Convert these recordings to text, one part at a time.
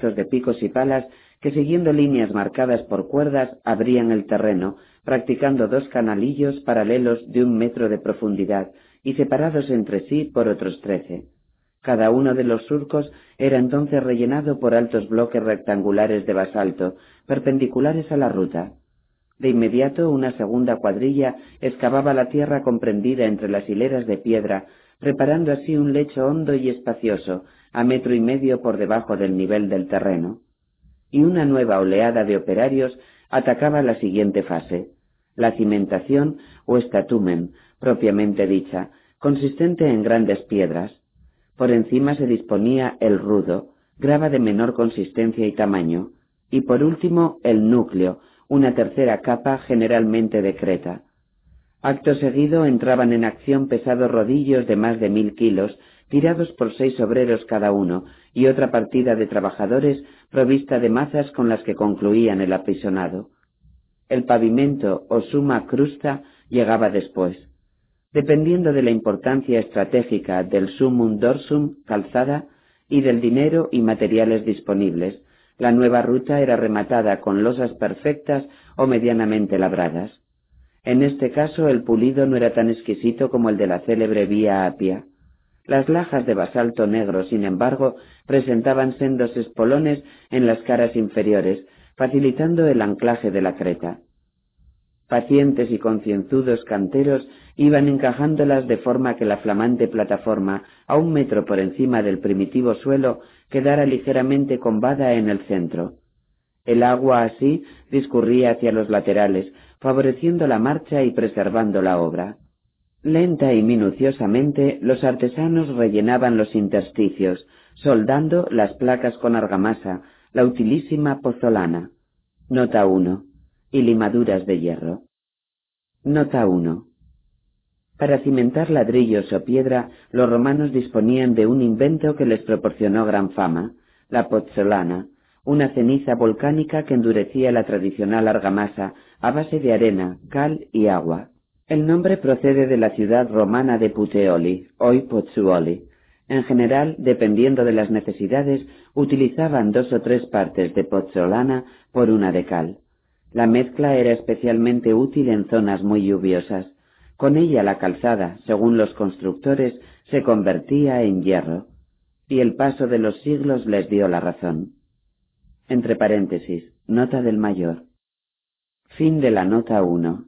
de picos y palas que siguiendo líneas marcadas por cuerdas abrían el terreno, practicando dos canalillos paralelos de un metro de profundidad y separados entre sí por otros trece. Cada uno de los surcos era entonces rellenado por altos bloques rectangulares de basalto, perpendiculares a la ruta. De inmediato una segunda cuadrilla excavaba la tierra comprendida entre las hileras de piedra, preparando así un lecho hondo y espacioso, a metro y medio por debajo del nivel del terreno. Y una nueva oleada de operarios atacaba la siguiente fase, la cimentación o estatumen, propiamente dicha, consistente en grandes piedras. Por encima se disponía el rudo, grava de menor consistencia y tamaño, y por último el núcleo, una tercera capa generalmente de creta. Acto seguido entraban en acción pesados rodillos de más de mil kilos, tirados por seis obreros cada uno, y otra partida de trabajadores provista de mazas con las que concluían el apisonado. El pavimento o suma crusta llegaba después. Dependiendo de la importancia estratégica del sumum dorsum calzada y del dinero y materiales disponibles, la nueva ruta era rematada con losas perfectas o medianamente labradas. En este caso el pulido no era tan exquisito como el de la célebre vía Apia. Las lajas de basalto negro, sin embargo, presentaban sendos espolones en las caras inferiores, facilitando el anclaje de la creta. Pacientes y concienzudos canteros iban encajándolas de forma que la flamante plataforma, a un metro por encima del primitivo suelo, quedara ligeramente combada en el centro. El agua así discurría hacia los laterales, favoreciendo la marcha y preservando la obra. Lenta y minuciosamente los artesanos rellenaban los intersticios, soldando las placas con argamasa, la utilísima pozolana. Nota 1. Y limaduras de hierro. Nota 1. Para cimentar ladrillos o piedra, los romanos disponían de un invento que les proporcionó gran fama, la pozzolana, una ceniza volcánica que endurecía la tradicional argamasa a base de arena, cal y agua. El nombre procede de la ciudad romana de Puteoli, hoy Pozzuoli. En general, dependiendo de las necesidades, utilizaban dos o tres partes de pozzolana por una de cal. La mezcla era especialmente útil en zonas muy lluviosas. Con ella la calzada, según los constructores, se convertía en hierro, y el paso de los siglos les dio la razón. Entre paréntesis, nota del mayor. Fin de la nota 1.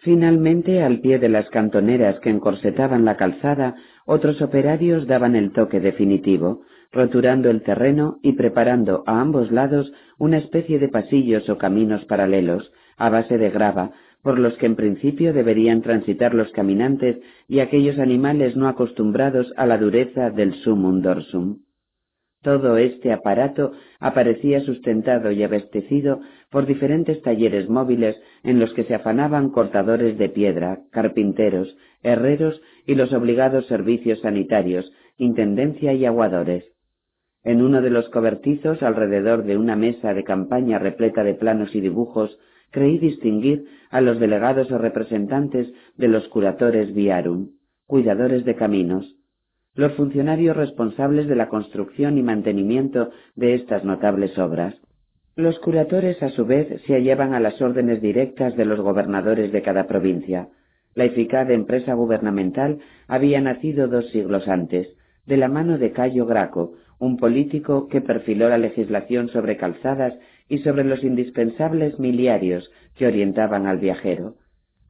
Finalmente, al pie de las cantoneras que encorsetaban la calzada, otros operarios daban el toque definitivo, roturando el terreno y preparando a ambos lados una especie de pasillos o caminos paralelos, a base de grava, por los que en principio deberían transitar los caminantes y aquellos animales no acostumbrados a la dureza del sumum dorsum. Todo este aparato aparecía sustentado y abastecido por diferentes talleres móviles en los que se afanaban cortadores de piedra, carpinteros, herreros y los obligados servicios sanitarios, intendencia y aguadores. En uno de los cobertizos, alrededor de una mesa de campaña repleta de planos y dibujos, creí distinguir a los delegados o representantes de los curatores viarum, cuidadores de caminos, los funcionarios responsables de la construcción y mantenimiento de estas notables obras. Los curatores, a su vez, se hallaban a las órdenes directas de los gobernadores de cada provincia. La eficaz empresa gubernamental había nacido dos siglos antes, de la mano de Cayo Graco, un político que perfiló la legislación sobre calzadas y sobre los indispensables miliarios que orientaban al viajero.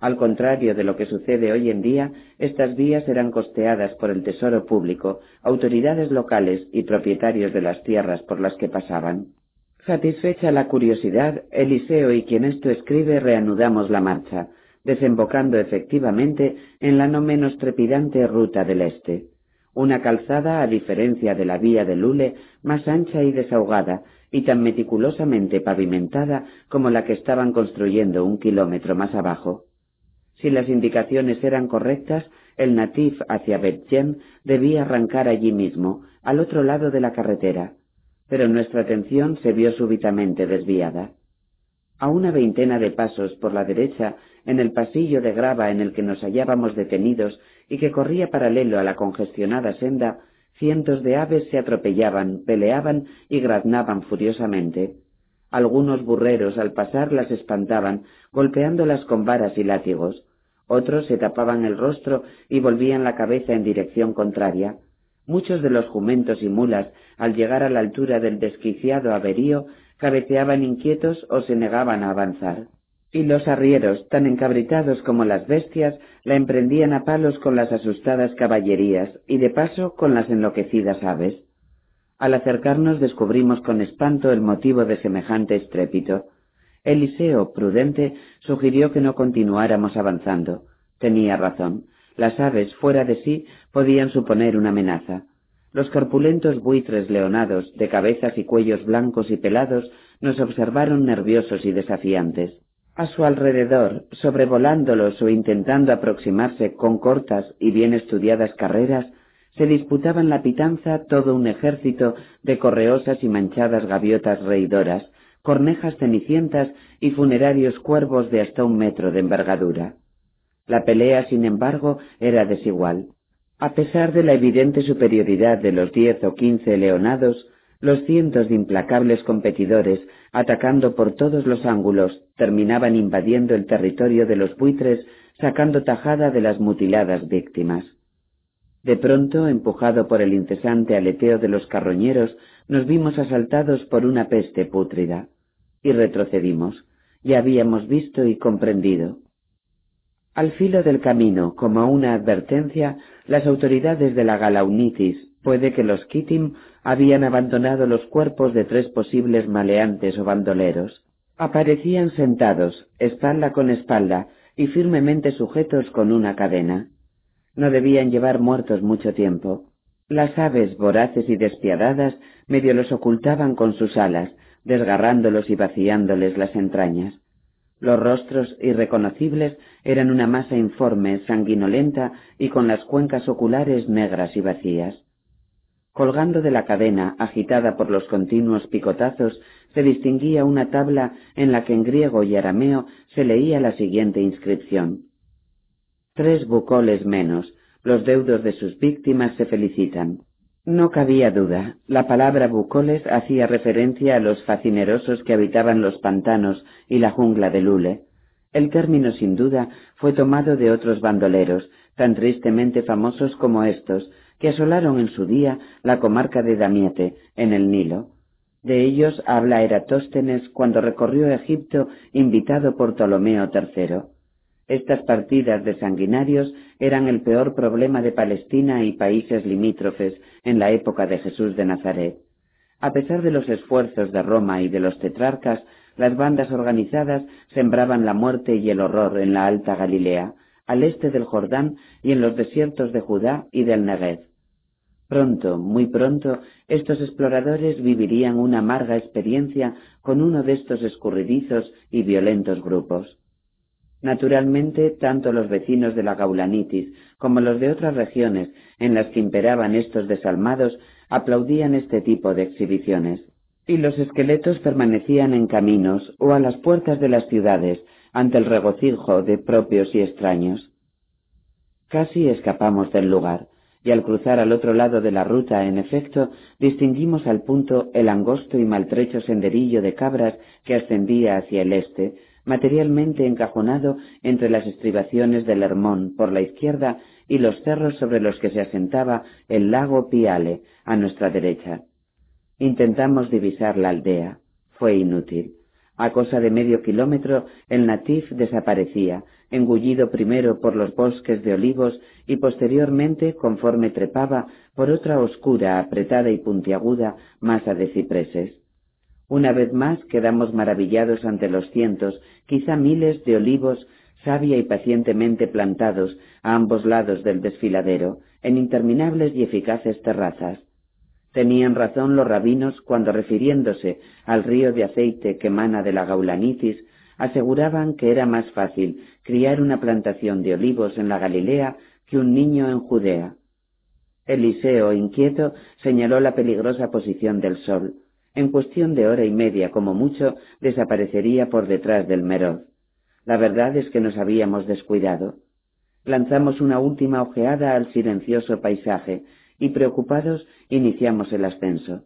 Al contrario de lo que sucede hoy en día, estas vías eran costeadas por el Tesoro Público, autoridades locales y propietarios de las tierras por las que pasaban. Satisfecha la curiosidad, Eliseo y quien esto escribe reanudamos la marcha, desembocando efectivamente en la no menos trepidante ruta del este. Una calzada, a diferencia de la vía de Lule, más ancha y desahogada, y tan meticulosamente pavimentada como la que estaban construyendo un kilómetro más abajo. Si las indicaciones eran correctas, el natif hacia Betjem debía arrancar allí mismo, al otro lado de la carretera, pero nuestra atención se vio súbitamente desviada. A una veintena de pasos por la derecha, en el pasillo de grava en el que nos hallábamos detenidos y que corría paralelo a la congestionada senda, cientos de aves se atropellaban, peleaban y graznaban furiosamente. Algunos burreros al pasar las espantaban, golpeándolas con varas y látigos. Otros se tapaban el rostro y volvían la cabeza en dirección contraria. Muchos de los jumentos y mulas, al llegar a la altura del desquiciado averío, cabeceaban inquietos o se negaban a avanzar. Y los arrieros, tan encabritados como las bestias, la emprendían a palos con las asustadas caballerías y de paso con las enloquecidas aves. Al acercarnos descubrimos con espanto el motivo de semejante estrépito. Eliseo, prudente, sugirió que no continuáramos avanzando. Tenía razón. Las aves, fuera de sí, podían suponer una amenaza. Los corpulentos buitres leonados, de cabezas y cuellos blancos y pelados, nos observaron nerviosos y desafiantes. A su alrededor, sobrevolándolos o intentando aproximarse con cortas y bien estudiadas carreras, se disputaban la pitanza todo un ejército de correosas y manchadas gaviotas reidoras, cornejas cenicientas y funerarios cuervos de hasta un metro de envergadura. La pelea, sin embargo, era desigual. A pesar de la evidente superioridad de los diez o quince leonados, los cientos de implacables competidores, atacando por todos los ángulos, terminaban invadiendo el territorio de los buitres, sacando tajada de las mutiladas víctimas. De pronto, empujado por el incesante aleteo de los carroñeros, nos vimos asaltados por una peste pútrida, y retrocedimos. Ya habíamos visto y comprendido. Al filo del camino, como una advertencia, las autoridades de la Galaunitis, puede que los Kitim habían abandonado los cuerpos de tres posibles maleantes o bandoleros. Aparecían sentados, espalda con espalda, y firmemente sujetos con una cadena. No debían llevar muertos mucho tiempo. Las aves voraces y despiadadas medio los ocultaban con sus alas, desgarrándolos y vaciándoles las entrañas. Los rostros irreconocibles eran una masa informe, sanguinolenta y con las cuencas oculares negras y vacías. Colgando de la cadena, agitada por los continuos picotazos, se distinguía una tabla en la que en griego y arameo se leía la siguiente inscripción. Tres bucoles menos, los deudos de sus víctimas se felicitan. No cabía duda. La palabra bucoles hacía referencia a los facinerosos que habitaban los pantanos y la jungla de Lule. El término, sin duda, fue tomado de otros bandoleros, tan tristemente famosos como estos, que asolaron en su día la comarca de Damiete, en el Nilo. De ellos habla Eratóstenes cuando recorrió Egipto invitado por Ptolomeo III. Estas partidas de sanguinarios eran el peor problema de Palestina y países limítrofes en la época de Jesús de Nazaret. A pesar de los esfuerzos de Roma y de los tetrarcas, las bandas organizadas sembraban la muerte y el horror en la Alta Galilea, al este del Jordán y en los desiertos de Judá y del Negev. Pronto, muy pronto, estos exploradores vivirían una amarga experiencia con uno de estos escurridizos y violentos grupos. Naturalmente, tanto los vecinos de la Gaulanitis como los de otras regiones en las que imperaban estos desalmados aplaudían este tipo de exhibiciones, y los esqueletos permanecían en caminos o a las puertas de las ciudades ante el regocijo de propios y extraños. Casi escapamos del lugar, y al cruzar al otro lado de la ruta, en efecto, distinguimos al punto el angosto y maltrecho senderillo de cabras que ascendía hacia el este, materialmente encajonado entre las estribaciones del Hermón por la izquierda y los cerros sobre los que se asentaba el lago Piale a nuestra derecha. Intentamos divisar la aldea. Fue inútil. A cosa de medio kilómetro el natif desaparecía, engullido primero por los bosques de olivos y posteriormente, conforme trepaba, por otra oscura, apretada y puntiaguda masa de cipreses. Una vez más quedamos maravillados ante los cientos, quizá miles de olivos sabia y pacientemente plantados a ambos lados del desfiladero, en interminables y eficaces terrazas. Tenían razón los rabinos cuando refiriéndose al río de aceite que emana de la gaulanitis, aseguraban que era más fácil criar una plantación de olivos en la Galilea que un niño en Judea. Eliseo, inquieto, señaló la peligrosa posición del sol. En cuestión de hora y media, como mucho, desaparecería por detrás del Meroz. La verdad es que nos habíamos descuidado. Lanzamos una última ojeada al silencioso paisaje y preocupados iniciamos el ascenso.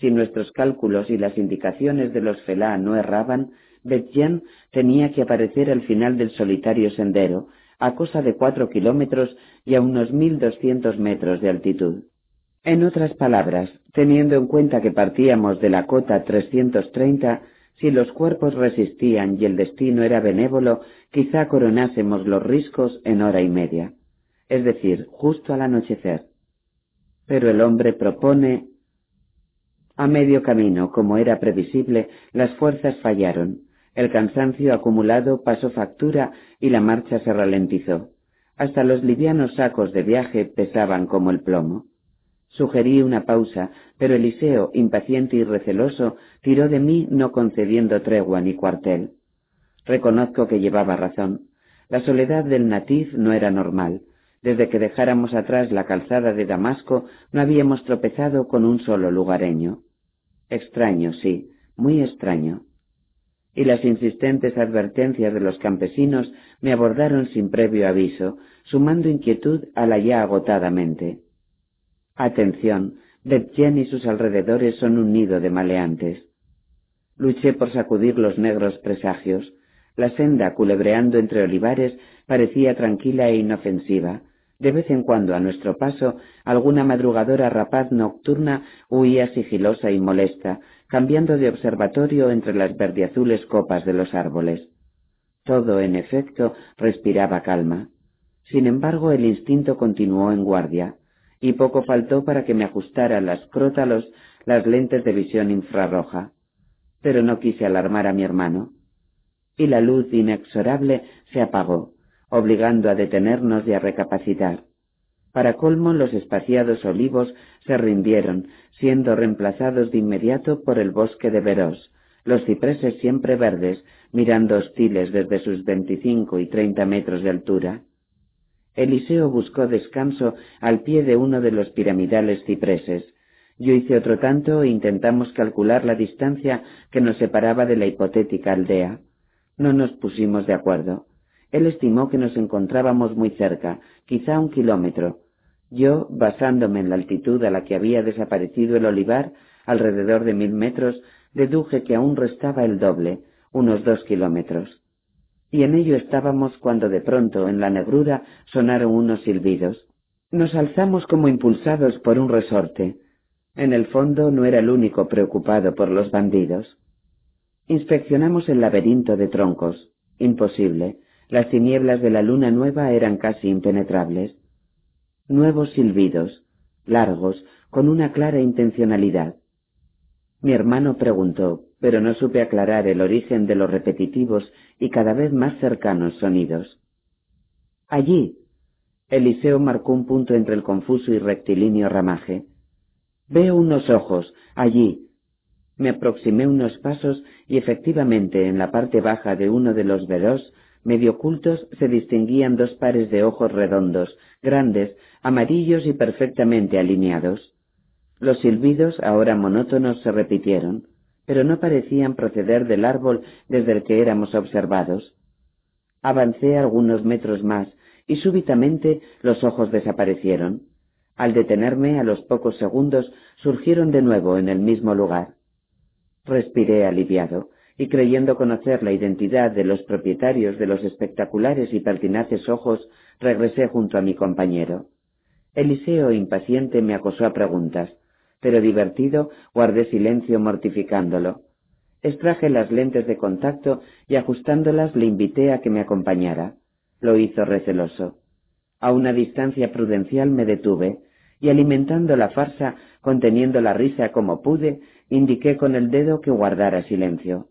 Si nuestros cálculos y las indicaciones de los felá no erraban, Betjen tenía que aparecer al final del solitario sendero, a cosa de cuatro kilómetros y a unos mil doscientos metros de altitud. En otras palabras, teniendo en cuenta que partíamos de la cota 330, si los cuerpos resistían y el destino era benévolo, quizá coronásemos los riscos en hora y media, es decir, justo al anochecer. Pero el hombre propone... A medio camino, como era previsible, las fuerzas fallaron, el cansancio acumulado pasó factura y la marcha se ralentizó. Hasta los livianos sacos de viaje pesaban como el plomo. Sugerí una pausa, pero Eliseo, impaciente y receloso, tiró de mí no concediendo tregua ni cuartel. Reconozco que llevaba razón. La soledad del natif no era normal. Desde que dejáramos atrás la calzada de Damasco no habíamos tropezado con un solo lugareño. Extraño, sí, muy extraño y las insistentes advertencias de los campesinos me abordaron sin previo aviso, sumando inquietud a la ya agotada mente. Atención, Betjen y sus alrededores son un nido de maleantes. Luché por sacudir los negros presagios. La senda, culebreando entre olivares, parecía tranquila e inofensiva. De vez en cuando, a nuestro paso, alguna madrugadora rapaz nocturna huía sigilosa y molesta, cambiando de observatorio entre las verdeazules copas de los árboles. Todo, en efecto, respiraba calma. Sin embargo, el instinto continuó en guardia, y poco faltó para que me ajustara las crótalos las lentes de visión infrarroja. Pero no quise alarmar a mi hermano. Y la luz inexorable se apagó, obligando a detenernos y a recapacitar. Para colmo, los espaciados olivos se rindieron, siendo reemplazados de inmediato por el bosque de Veros, los cipreses siempre verdes, mirando hostiles desde sus veinticinco y treinta metros de altura. Eliseo buscó descanso al pie de uno de los piramidales cipreses. Yo hice otro tanto e intentamos calcular la distancia que nos separaba de la hipotética aldea. No nos pusimos de acuerdo. Él estimó que nos encontrábamos muy cerca, quizá un kilómetro, yo, basándome en la altitud a la que había desaparecido el olivar, alrededor de mil metros, deduje que aún restaba el doble, unos dos kilómetros. Y en ello estábamos cuando de pronto en la negrura sonaron unos silbidos. Nos alzamos como impulsados por un resorte. En el fondo no era el único preocupado por los bandidos. Inspeccionamos el laberinto de troncos. Imposible. Las tinieblas de la luna nueva eran casi impenetrables nuevos silbidos, largos, con una clara intencionalidad. Mi hermano preguntó, pero no supe aclarar el origen de los repetitivos y cada vez más cercanos sonidos. Allí. Eliseo marcó un punto entre el confuso y rectilíneo ramaje. Veo unos ojos, allí. Me aproximé unos pasos y efectivamente en la parte baja de uno de los veros medio ocultos se distinguían dos pares de ojos redondos, grandes, amarillos y perfectamente alineados. Los silbidos, ahora monótonos, se repitieron, pero no parecían proceder del árbol desde el que éramos observados. Avancé algunos metros más y súbitamente los ojos desaparecieron. Al detenerme a los pocos segundos surgieron de nuevo en el mismo lugar. Respiré aliviado y creyendo conocer la identidad de los propietarios de los espectaculares y pertinaces ojos, regresé junto a mi compañero. Eliseo, impaciente, me acosó a preguntas, pero divertido guardé silencio mortificándolo. Extraje las lentes de contacto y ajustándolas le invité a que me acompañara. Lo hizo receloso. A una distancia prudencial me detuve, y alimentando la farsa, conteniendo la risa como pude, indiqué con el dedo que guardara silencio.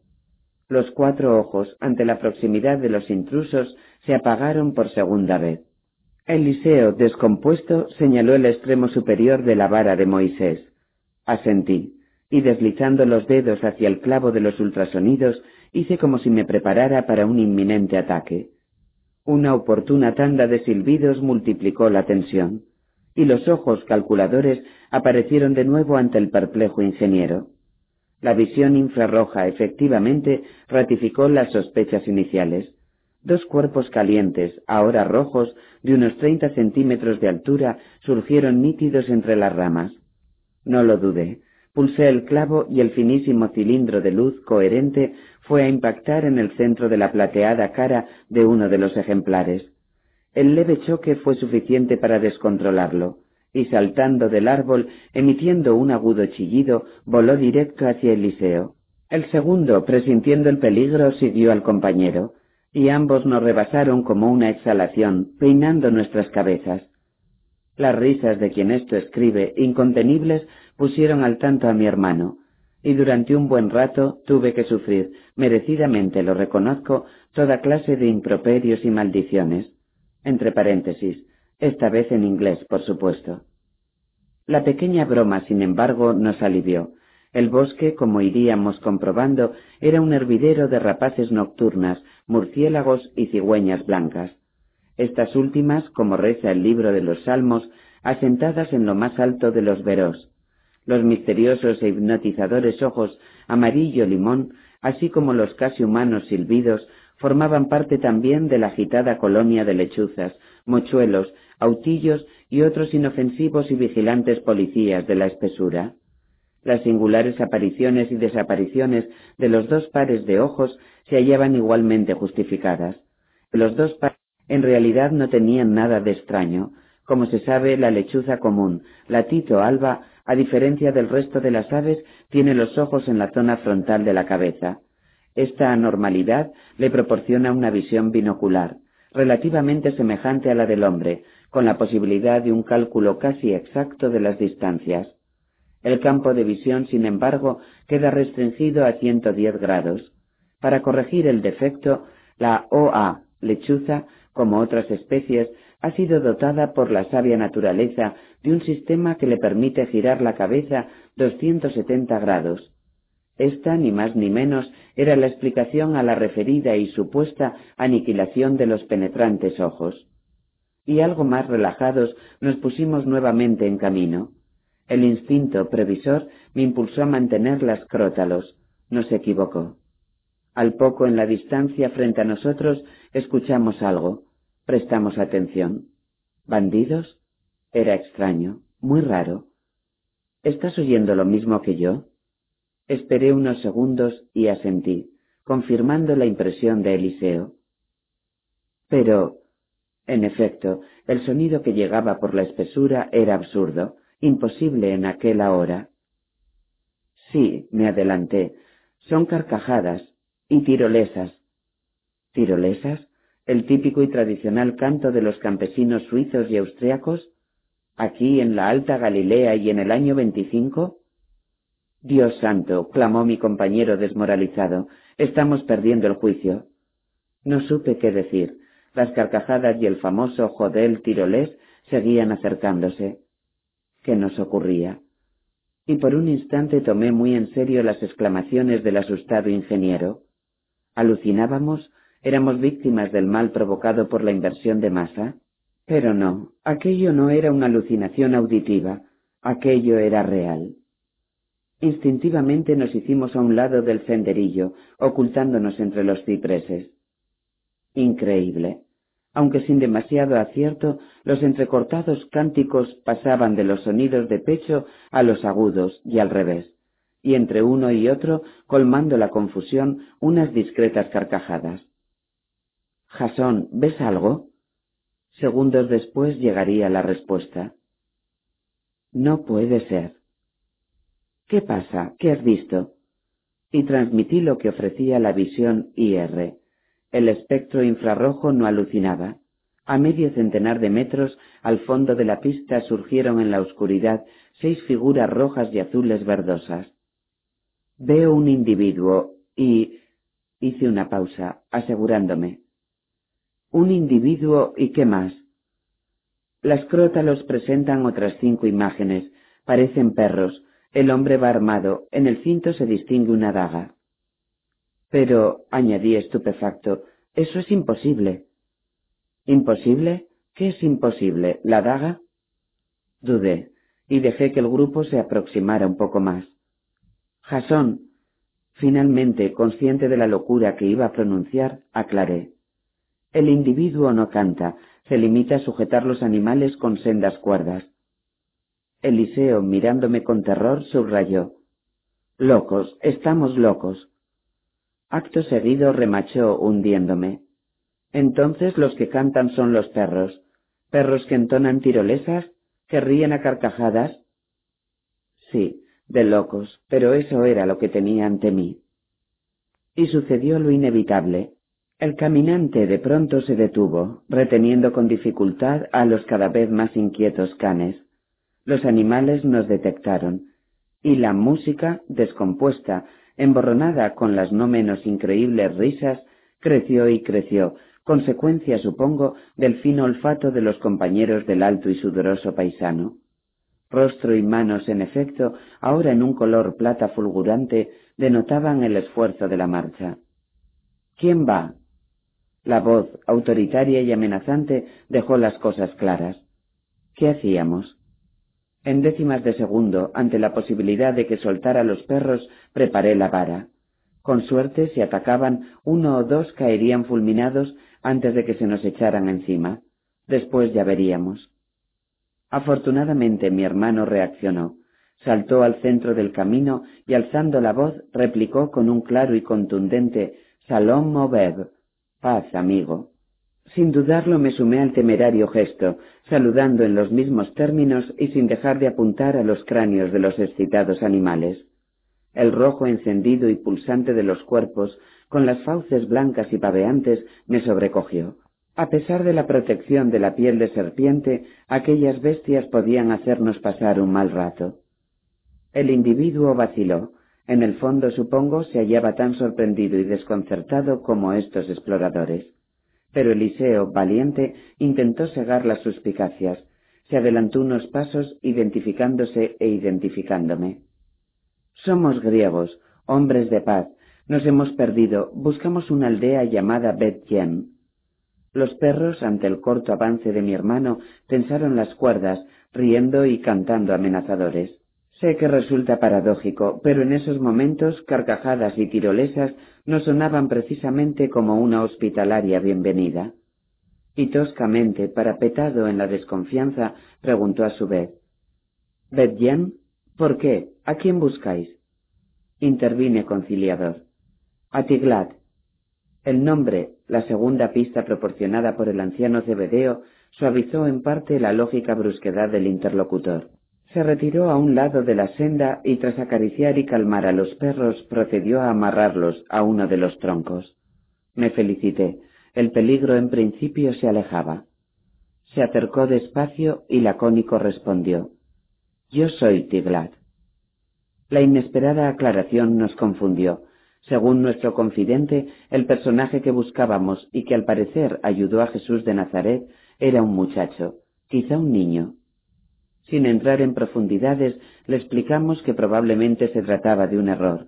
Los cuatro ojos, ante la proximidad de los intrusos, se apagaron por segunda vez. Eliseo, descompuesto, señaló el extremo superior de la vara de Moisés. Asentí, y deslizando los dedos hacia el clavo de los ultrasonidos, hice como si me preparara para un inminente ataque. Una oportuna tanda de silbidos multiplicó la tensión, y los ojos calculadores aparecieron de nuevo ante el perplejo ingeniero. La visión infrarroja efectivamente ratificó las sospechas iniciales. Dos cuerpos calientes, ahora rojos, de unos treinta centímetros de altura, surgieron nítidos entre las ramas. No lo dudé. Pulsé el clavo y el finísimo cilindro de luz coherente fue a impactar en el centro de la plateada cara de uno de los ejemplares. El leve choque fue suficiente para descontrolarlo, y saltando del árbol, emitiendo un agudo chillido, voló directo hacia Eliseo. El segundo, presintiendo el peligro, siguió al compañero y ambos nos rebasaron como una exhalación, peinando nuestras cabezas. Las risas de quien esto escribe, incontenibles, pusieron al tanto a mi hermano, y durante un buen rato tuve que sufrir, merecidamente lo reconozco, toda clase de improperios y maldiciones. Entre paréntesis, esta vez en inglés, por supuesto. La pequeña broma, sin embargo, nos alivió, el bosque, como iríamos comprobando, era un hervidero de rapaces nocturnas, murciélagos y cigüeñas blancas. Estas últimas, como reza el libro de los Salmos, asentadas en lo más alto de los veros. Los misteriosos e hipnotizadores ojos amarillo limón, así como los casi humanos silbidos, formaban parte también de la agitada colonia de lechuzas, mochuelos, autillos y otros inofensivos y vigilantes policías de la espesura. Las singulares apariciones y desapariciones de los dos pares de ojos se hallaban igualmente justificadas. Los dos pares en realidad no tenían nada de extraño. Como se sabe, la lechuza común, la tito alba, a diferencia del resto de las aves, tiene los ojos en la zona frontal de la cabeza. Esta anormalidad le proporciona una visión binocular, relativamente semejante a la del hombre, con la posibilidad de un cálculo casi exacto de las distancias. El campo de visión, sin embargo, queda restringido a 110 grados. Para corregir el defecto, la OA lechuza, como otras especies, ha sido dotada por la sabia naturaleza de un sistema que le permite girar la cabeza 270 grados. Esta, ni más ni menos, era la explicación a la referida y supuesta aniquilación de los penetrantes ojos. Y algo más relajados nos pusimos nuevamente en camino. El instinto previsor me impulsó a mantener las crótalos. No se equivocó. Al poco en la distancia frente a nosotros escuchamos algo. Prestamos atención. ¿Bandidos? Era extraño, muy raro. ¿Estás oyendo lo mismo que yo? Esperé unos segundos y asentí, confirmando la impresión de Eliseo. Pero, en efecto, el sonido que llegaba por la espesura era absurdo, imposible en aquella hora. Sí, me adelanté, son carcajadas y tirolesas. ¿Tirolesas? ¿El típico y tradicional canto de los campesinos suizos y austriacos? ¿Aquí en la Alta Galilea y en el año veinticinco? Dios santo, clamó mi compañero desmoralizado, estamos perdiendo el juicio. No supe qué decir. Las carcajadas y el famoso jodel tirolés seguían acercándose que nos ocurría. Y por un instante tomé muy en serio las exclamaciones del asustado ingeniero. ¿Alucinábamos? ¿Éramos víctimas del mal provocado por la inversión de masa? Pero no, aquello no era una alucinación auditiva, aquello era real. Instintivamente nos hicimos a un lado del senderillo, ocultándonos entre los cipreses. Increíble. Aunque sin demasiado acierto, los entrecortados cánticos pasaban de los sonidos de pecho a los agudos y al revés, y entre uno y otro, colmando la confusión, unas discretas carcajadas. Jasón, ¿ves algo? Segundos después llegaría la respuesta. No puede ser. ¿Qué pasa? ¿Qué has visto? Y transmití lo que ofrecía la visión IR el espectro infrarrojo no alucinaba. A medio centenar de metros al fondo de la pista surgieron en la oscuridad seis figuras rojas y azules verdosas. Veo un individuo y... hice una pausa, asegurándome. Un individuo y qué más. Las crótalos presentan otras cinco imágenes. Parecen perros. El hombre va armado. En el cinto se distingue una daga. Pero, añadí estupefacto, eso es imposible. ¿Imposible? ¿Qué es imposible? ¿La daga? Dudé, y dejé que el grupo se aproximara un poco más. Jasón. Finalmente, consciente de la locura que iba a pronunciar, aclaré. El individuo no canta, se limita a sujetar los animales con sendas cuerdas. Eliseo, mirándome con terror, subrayó. Locos, estamos locos. Acto seguido remachó hundiéndome. Entonces los que cantan son los perros, perros que entonan tirolesas, que ríen a carcajadas. Sí, de locos, pero eso era lo que tenía ante mí. Y sucedió lo inevitable. El caminante de pronto se detuvo, reteniendo con dificultad a los cada vez más inquietos canes. Los animales nos detectaron, y la música, descompuesta, emborronada con las no menos increíbles risas, creció y creció, consecuencia, supongo, del fino olfato de los compañeros del alto y sudoroso paisano. Rostro y manos, en efecto, ahora en un color plata fulgurante, denotaban el esfuerzo de la marcha. ¿Quién va? La voz, autoritaria y amenazante, dejó las cosas claras. ¿Qué hacíamos? En décimas de segundo, ante la posibilidad de que soltara los perros, preparé la vara. Con suerte, si atacaban, uno o dos caerían fulminados antes de que se nos echaran encima. Después ya veríamos. Afortunadamente mi hermano reaccionó. Saltó al centro del camino y alzando la voz replicó con un claro y contundente Salom Moved, Paz, amigo. Sin dudarlo me sumé al temerario gesto, saludando en los mismos términos y sin dejar de apuntar a los cráneos de los excitados animales. El rojo encendido y pulsante de los cuerpos, con las fauces blancas y paveantes, me sobrecogió. A pesar de la protección de la piel de serpiente, aquellas bestias podían hacernos pasar un mal rato. El individuo vaciló. En el fondo, supongo, se hallaba tan sorprendido y desconcertado como estos exploradores. Pero Eliseo, valiente, intentó cegar las suspicacias. Se adelantó unos pasos, identificándose e identificándome. Somos griegos, hombres de paz. Nos hemos perdido. Buscamos una aldea llamada Bet Yem. Los perros, ante el corto avance de mi hermano, tensaron las cuerdas, riendo y cantando amenazadores. Sé que resulta paradójico, pero en esos momentos carcajadas y tirolesas no sonaban precisamente como una hospitalaria bienvenida. Y toscamente, parapetado en la desconfianza, preguntó a su vez «¿Bedjem? ¿Por qué? ¿A quién buscáis? Intervine conciliador. A Tiglat. El nombre, la segunda pista proporcionada por el anciano Cebedeo, suavizó en parte la lógica brusquedad del interlocutor. Se retiró a un lado de la senda y tras acariciar y calmar a los perros procedió a amarrarlos a uno de los troncos. Me felicité. El peligro en principio se alejaba. Se acercó despacio y lacónico respondió. Yo soy Tiglat. La inesperada aclaración nos confundió. Según nuestro confidente, el personaje que buscábamos y que al parecer ayudó a Jesús de Nazaret era un muchacho, quizá un niño. Sin entrar en profundidades, le explicamos que probablemente se trataba de un error.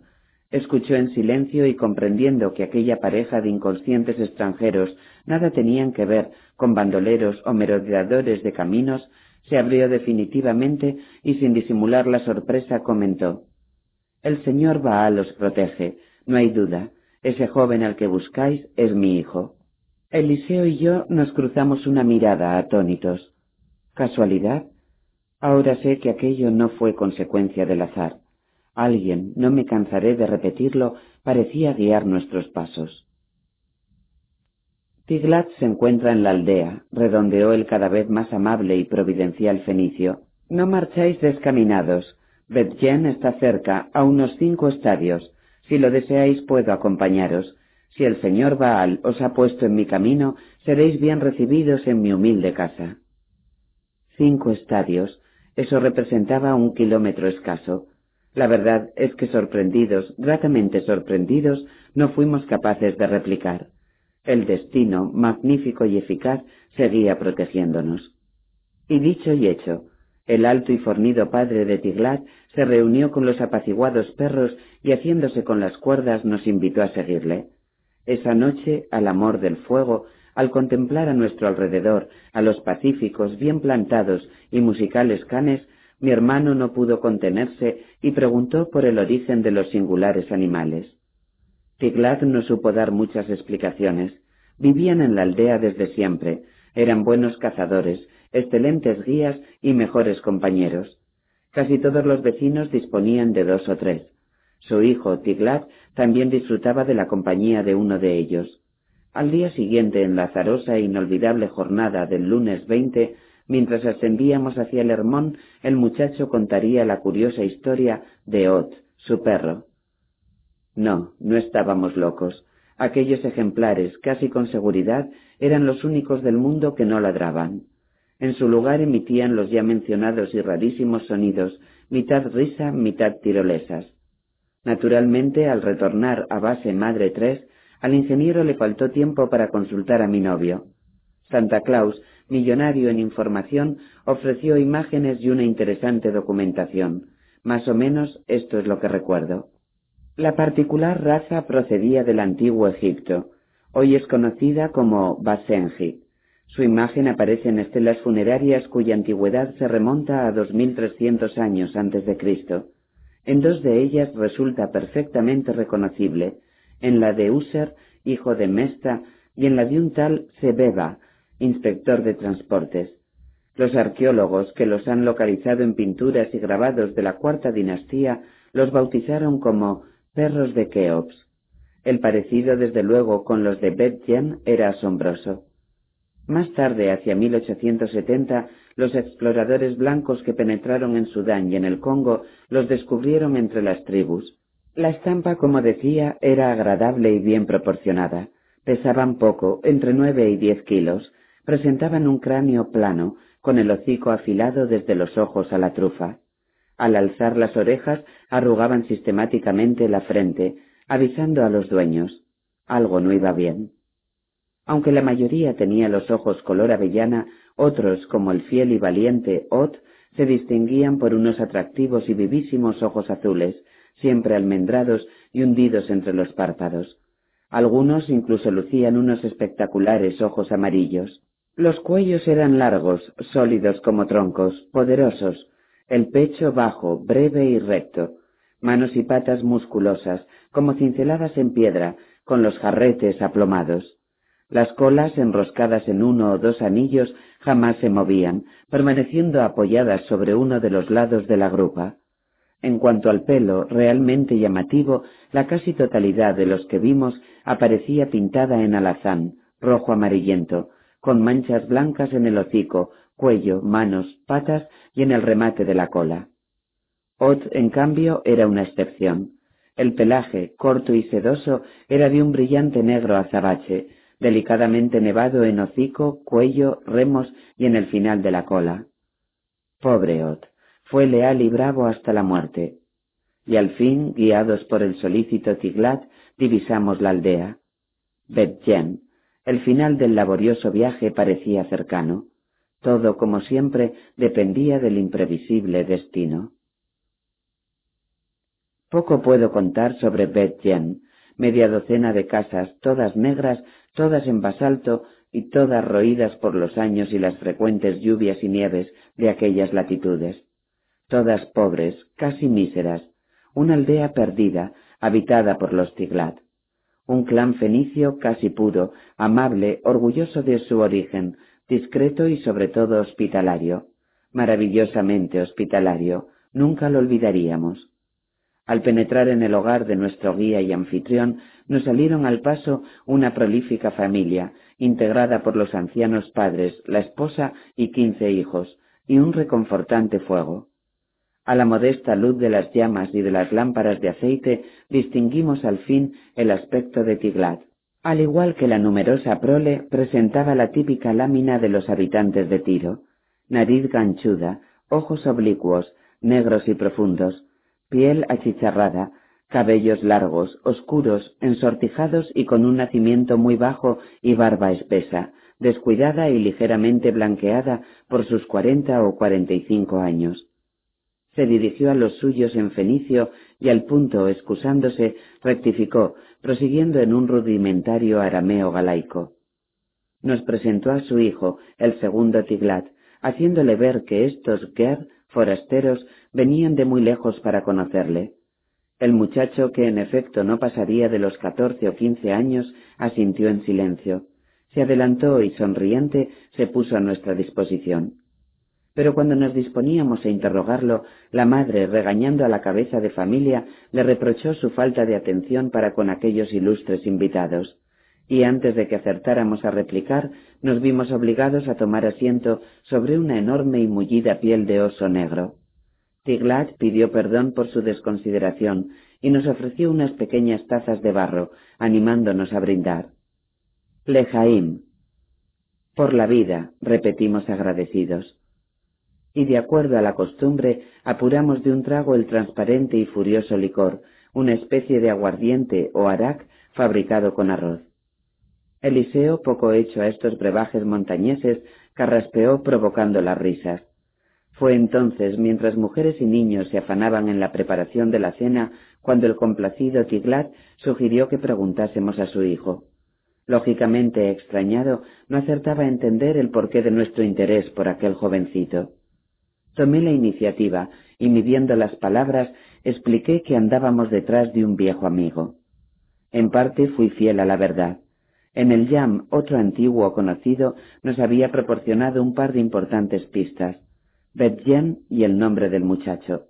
Escuchó en silencio y comprendiendo que aquella pareja de inconscientes extranjeros nada tenían que ver con bandoleros o merodeadores de caminos, se abrió definitivamente y sin disimular la sorpresa comentó El señor Baal os protege, no hay duda, ese joven al que buscáis es mi hijo. Eliseo y yo nos cruzamos una mirada atónitos. ¿Casualidad? Ahora sé que aquello no fue consecuencia del azar. Alguien, no me cansaré de repetirlo, parecía guiar nuestros pasos. Tiglat se encuentra en la aldea, redondeó el cada vez más amable y providencial fenicio. No marcháis descaminados. Betjen está cerca, a unos cinco estadios. Si lo deseáis puedo acompañaros. Si el señor Baal os ha puesto en mi camino, seréis bien recibidos en mi humilde casa. Cinco estadios, eso representaba un kilómetro escaso. La verdad es que sorprendidos, gratamente sorprendidos, no fuimos capaces de replicar. El destino, magnífico y eficaz, seguía protegiéndonos. Y dicho y hecho, el alto y fornido padre de Tiglat se reunió con los apaciguados perros y haciéndose con las cuerdas nos invitó a seguirle. Esa noche, al amor del fuego, al contemplar a nuestro alrededor a los pacíficos, bien plantados y musicales canes, mi hermano no pudo contenerse y preguntó por el origen de los singulares animales. Tiglat no supo dar muchas explicaciones. vivían en la aldea desde siempre, eran buenos cazadores, excelentes guías y mejores compañeros. Casi todos los vecinos disponían de dos o tres. Su hijo, Tiglat, también disfrutaba de la compañía de uno de ellos. Al día siguiente, en la azarosa e inolvidable jornada del lunes 20, mientras ascendíamos hacia el Hermón, el muchacho contaría la curiosa historia de Ot, su perro. No, no estábamos locos. Aquellos ejemplares, casi con seguridad, eran los únicos del mundo que no ladraban. En su lugar emitían los ya mencionados y rarísimos sonidos, mitad risa, mitad tirolesas. Naturalmente, al retornar a base Madre 3, al ingeniero le faltó tiempo para consultar a mi novio. Santa Claus, millonario en información, ofreció imágenes y una interesante documentación. Más o menos esto es lo que recuerdo. La particular raza procedía del antiguo Egipto. Hoy es conocida como Basenji. Su imagen aparece en estelas funerarias cuya antigüedad se remonta a 2300 años antes de Cristo. En dos de ellas resulta perfectamente reconocible, en la de User, hijo de Mesta, y en la de un tal Sebeba, inspector de transportes. Los arqueólogos que los han localizado en pinturas y grabados de la cuarta dinastía los bautizaron como perros de Keops. El parecido, desde luego, con los de Bet era asombroso. Más tarde, hacia 1870, los exploradores blancos que penetraron en Sudán y en el Congo los descubrieron entre las tribus. La estampa, como decía, era agradable y bien proporcionada. Pesaban poco, entre nueve y diez kilos. Presentaban un cráneo plano, con el hocico afilado desde los ojos a la trufa. Al alzar las orejas, arrugaban sistemáticamente la frente, avisando a los dueños. Algo no iba bien. Aunque la mayoría tenía los ojos color avellana, otros, como el fiel y valiente Ot, se distinguían por unos atractivos y vivísimos ojos azules, siempre almendrados y hundidos entre los párpados. Algunos incluso lucían unos espectaculares ojos amarillos. Los cuellos eran largos, sólidos como troncos, poderosos, el pecho bajo, breve y recto, manos y patas musculosas, como cinceladas en piedra, con los jarretes aplomados. Las colas, enroscadas en uno o dos anillos, jamás se movían, permaneciendo apoyadas sobre uno de los lados de la grupa. En cuanto al pelo, realmente llamativo, la casi totalidad de los que vimos aparecía pintada en alazán, rojo amarillento, con manchas blancas en el hocico, cuello, manos, patas y en el remate de la cola. Ot, en cambio, era una excepción. El pelaje, corto y sedoso, era de un brillante negro azabache, delicadamente nevado en hocico, cuello, remos y en el final de la cola. Pobre Ot, fue leal y bravo hasta la muerte. Y al fin, guiados por el solícito Tiglat, divisamos la aldea. Betjen. El final del laborioso viaje parecía cercano. Todo, como siempre, dependía del imprevisible destino. Poco puedo contar sobre Betjen, media docena de casas, todas negras, todas en basalto y todas roídas por los años y las frecuentes lluvias y nieves de aquellas latitudes. Todas pobres, casi míseras, una aldea perdida, habitada por los Tiglat. Un clan fenicio casi puro, amable, orgulloso de su origen, discreto y sobre todo hospitalario, maravillosamente hospitalario, nunca lo olvidaríamos. Al penetrar en el hogar de nuestro guía y anfitrión, nos salieron al paso una prolífica familia, integrada por los ancianos padres, la esposa y quince hijos, y un reconfortante fuego. A la modesta luz de las llamas y de las lámparas de aceite distinguimos al fin el aspecto de Tiglat. Al igual que la numerosa prole, presentaba la típica lámina de los habitantes de Tiro. Nariz ganchuda, ojos oblicuos, negros y profundos, piel achicharrada, cabellos largos, oscuros, ensortijados y con un nacimiento muy bajo y barba espesa, descuidada y ligeramente blanqueada por sus cuarenta o cuarenta y cinco años. Se dirigió a los suyos en fenicio y al punto, excusándose, rectificó, prosiguiendo en un rudimentario arameo galaico. Nos presentó a su hijo, el segundo Tiglat, haciéndole ver que estos Ger, forasteros, venían de muy lejos para conocerle. El muchacho, que en efecto no pasaría de los catorce o quince años, asintió en silencio. se adelantó y sonriente se puso a nuestra disposición. Pero cuando nos disponíamos a interrogarlo, la madre, regañando a la cabeza de familia, le reprochó su falta de atención para con aquellos ilustres invitados, y antes de que acertáramos a replicar, nos vimos obligados a tomar asiento sobre una enorme y mullida piel de oso negro. Tiglat pidió perdón por su desconsideración y nos ofreció unas pequeñas tazas de barro, animándonos a brindar. Lejaim. Por la vida, repetimos agradecidos. Y de acuerdo a la costumbre, apuramos de un trago el transparente y furioso licor, una especie de aguardiente o arac fabricado con arroz. Eliseo, poco hecho a estos brebajes montañeses, carraspeó provocando las risas. Fue entonces, mientras mujeres y niños se afanaban en la preparación de la cena, cuando el complacido Tiglat sugirió que preguntásemos a su hijo. Lógicamente extrañado, no acertaba a entender el porqué de nuestro interés por aquel jovencito. Tomé la iniciativa y midiendo las palabras expliqué que andábamos detrás de un viejo amigo. En parte fui fiel a la verdad. En el Yam, otro antiguo conocido nos había proporcionado un par de importantes pistas. Betjen y el nombre del muchacho.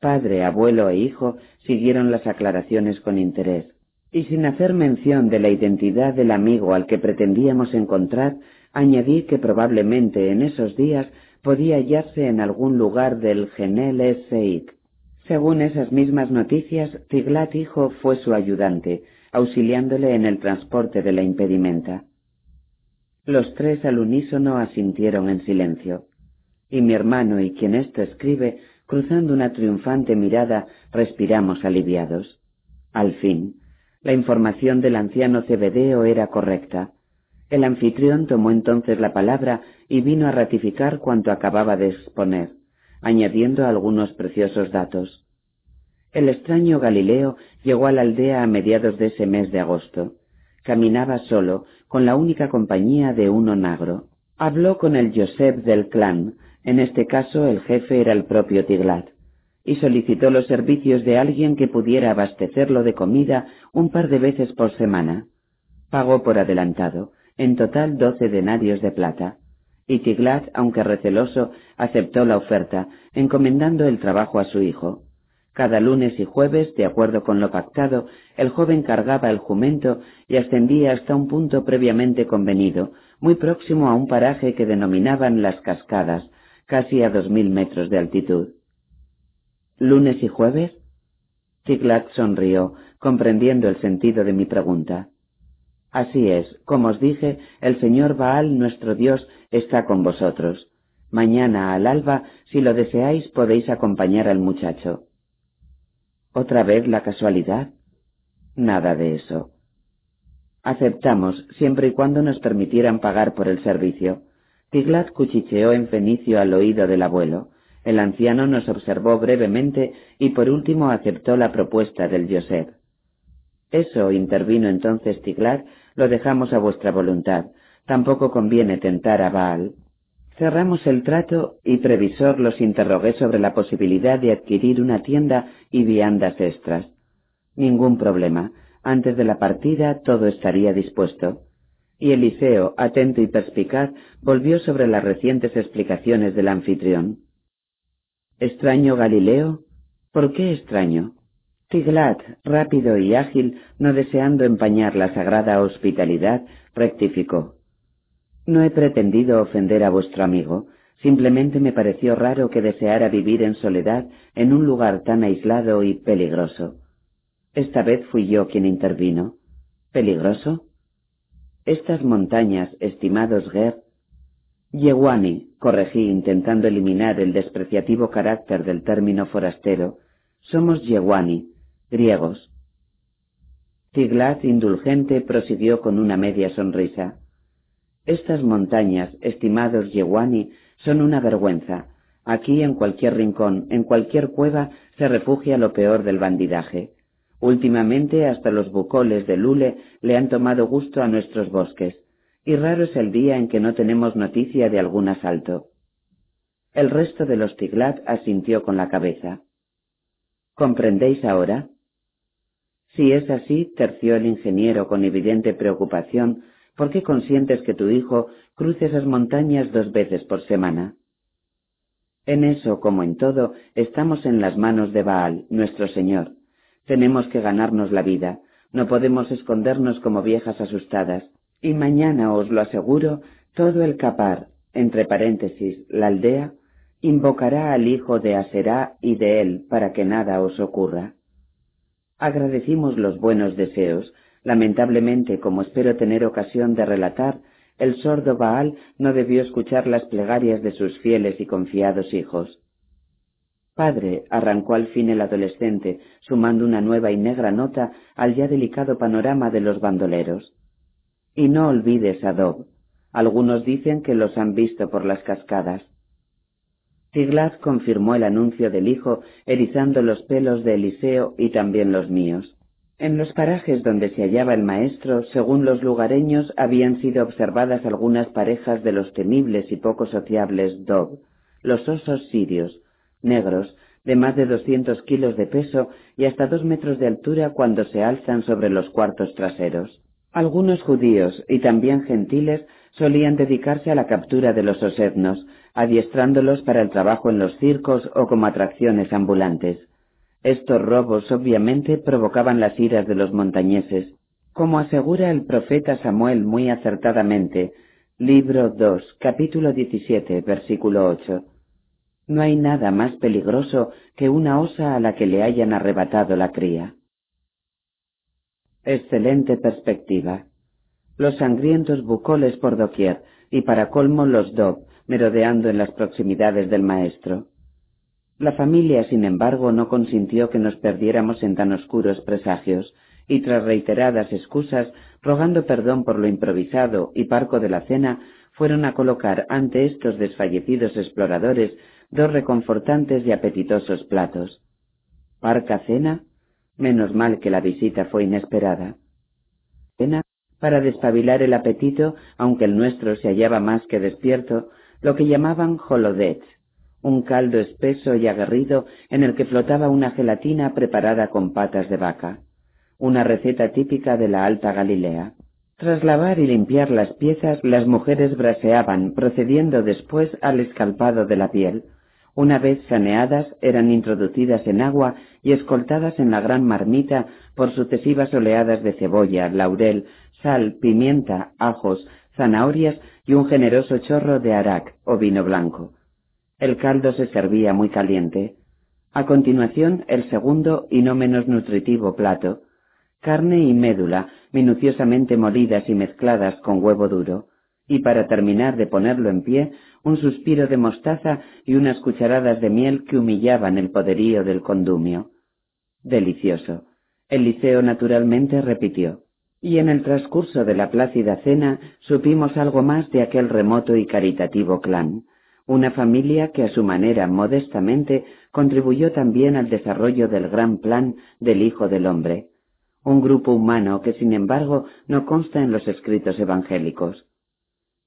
Padre, abuelo e hijo siguieron las aclaraciones con interés, y sin hacer mención de la identidad del amigo al que pretendíamos encontrar, añadí que probablemente en esos días podía hallarse en algún lugar del Genel Seik. Según esas mismas noticias, Tiglat hijo fue su ayudante, auxiliándole en el transporte de la impedimenta. Los tres al unísono asintieron en silencio y mi hermano y quien esto escribe, cruzando una triunfante mirada, respiramos aliviados. Al fin, la información del anciano Cebedeo era correcta. El anfitrión tomó entonces la palabra y vino a ratificar cuanto acababa de exponer, añadiendo algunos preciosos datos. El extraño Galileo llegó a la aldea a mediados de ese mes de agosto. Caminaba solo, con la única compañía de un onagro. Habló con el Joseph del clan, en este caso el jefe era el propio Tiglat, y solicitó los servicios de alguien que pudiera abastecerlo de comida un par de veces por semana. Pagó por adelantado, en total doce denarios de plata, y Tiglat, aunque receloso, aceptó la oferta, encomendando el trabajo a su hijo. Cada lunes y jueves, de acuerdo con lo pactado, el joven cargaba el jumento y ascendía hasta un punto previamente convenido, muy próximo a un paraje que denominaban las cascadas, casi a dos mil metros de altitud. ¿Lunes y jueves? Tiglat sonrió, comprendiendo el sentido de mi pregunta. Así es, como os dije, el señor Baal, nuestro Dios, está con vosotros. Mañana al alba, si lo deseáis, podéis acompañar al muchacho. ¿Otra vez la casualidad? Nada de eso. Aceptamos, siempre y cuando nos permitieran pagar por el servicio. Tiglat cuchicheó en fenicio al oído del abuelo. El anciano nos observó brevemente y por último aceptó la propuesta del Joseph. Eso, intervino entonces Tiglat, lo dejamos a vuestra voluntad. Tampoco conviene tentar a Baal. Cerramos el trato y previsor los interrogué sobre la posibilidad de adquirir una tienda y viandas extras. Ningún problema. Antes de la partida todo estaría dispuesto y Eliseo, atento y perspicaz, volvió sobre las recientes explicaciones del anfitrión. ¿Extraño Galileo? ¿Por qué extraño? Tiglat, rápido y ágil, no deseando empañar la sagrada hospitalidad, rectificó. No he pretendido ofender a vuestro amigo, simplemente me pareció raro que deseara vivir en soledad en un lugar tan aislado y peligroso. Esta vez fui yo quien intervino. ¿Peligroso? Estas montañas, estimados Ger, Yeguani, corregí intentando eliminar el despreciativo carácter del término forastero, somos Yeguani, griegos. Tiglat, indulgente, prosiguió con una media sonrisa. Estas montañas, estimados Yeguani, son una vergüenza. Aquí, en cualquier rincón, en cualquier cueva, se refugia lo peor del bandidaje. Últimamente hasta los bucoles de Lule le han tomado gusto a nuestros bosques, y raro es el día en que no tenemos noticia de algún asalto. El resto de los Tiglat asintió con la cabeza. ¿Comprendéis ahora? Si es así, terció el ingeniero con evidente preocupación, ¿por qué consientes que tu hijo cruce esas montañas dos veces por semana? En eso, como en todo, estamos en las manos de Baal, nuestro Señor. Tenemos que ganarnos la vida, no podemos escondernos como viejas asustadas. Y mañana, os lo aseguro, todo el capar, entre paréntesis, la aldea, invocará al hijo de Aserá y de él para que nada os ocurra. Agradecimos los buenos deseos. Lamentablemente, como espero tener ocasión de relatar, el sordo Baal no debió escuchar las plegarias de sus fieles y confiados hijos. Padre, arrancó al fin el adolescente, sumando una nueva y negra nota al ya delicado panorama de los bandoleros. Y no olvides a Dob. Algunos dicen que los han visto por las cascadas. Confirmó el anuncio del hijo, erizando los pelos de Eliseo y también los míos. En los parajes donde se hallaba el maestro, según los lugareños, habían sido observadas algunas parejas de los temibles y poco sociables Dob, los osos sirios, negros, de más de doscientos kilos de peso y hasta dos metros de altura cuando se alzan sobre los cuartos traseros. Algunos judíos y también gentiles solían dedicarse a la captura de los osednos, adiestrándolos para el trabajo en los circos o como atracciones ambulantes. Estos robos obviamente provocaban las iras de los montañeses, como asegura el profeta Samuel muy acertadamente, libro 2, capítulo 17, versículo 8. No hay nada más peligroso que una osa a la que le hayan arrebatado la cría. Excelente perspectiva. Los sangrientos bucoles por doquier y para colmo los dob merodeando en las proximidades del maestro. La familia, sin embargo, no consintió que nos perdiéramos en tan oscuros presagios, y tras reiteradas excusas, rogando perdón por lo improvisado y parco de la cena, fueron a colocar ante estos desfallecidos exploradores dos reconfortantes y apetitosos platos. ¿Parca cena? Menos mal que la visita fue inesperada. Cena, para despabilar el apetito, aunque el nuestro se hallaba más que despierto, lo que llamaban holodets, un caldo espeso y aguerrido en el que flotaba una gelatina preparada con patas de vaca, una receta típica de la Alta Galilea. Tras lavar y limpiar las piezas, las mujeres braseaban, procediendo después al escalpado de la piel, una vez saneadas, eran introducidas en agua y escoltadas en la gran marmita por sucesivas oleadas de cebolla, laurel, sal, pimienta, ajos, zanahorias y un generoso chorro de arac o vino blanco. El caldo se servía muy caliente. A continuación, el segundo y no menos nutritivo plato, carne y médula minuciosamente molidas y mezcladas con huevo duro, y para terminar de ponerlo en pie, un suspiro de mostaza y unas cucharadas de miel que humillaban el poderío del condumio. Delicioso. El liceo naturalmente repitió. Y en el transcurso de la plácida cena supimos algo más de aquel remoto y caritativo clan, una familia que a su manera modestamente contribuyó también al desarrollo del gran plan del Hijo del Hombre, un grupo humano que sin embargo no consta en los escritos evangélicos.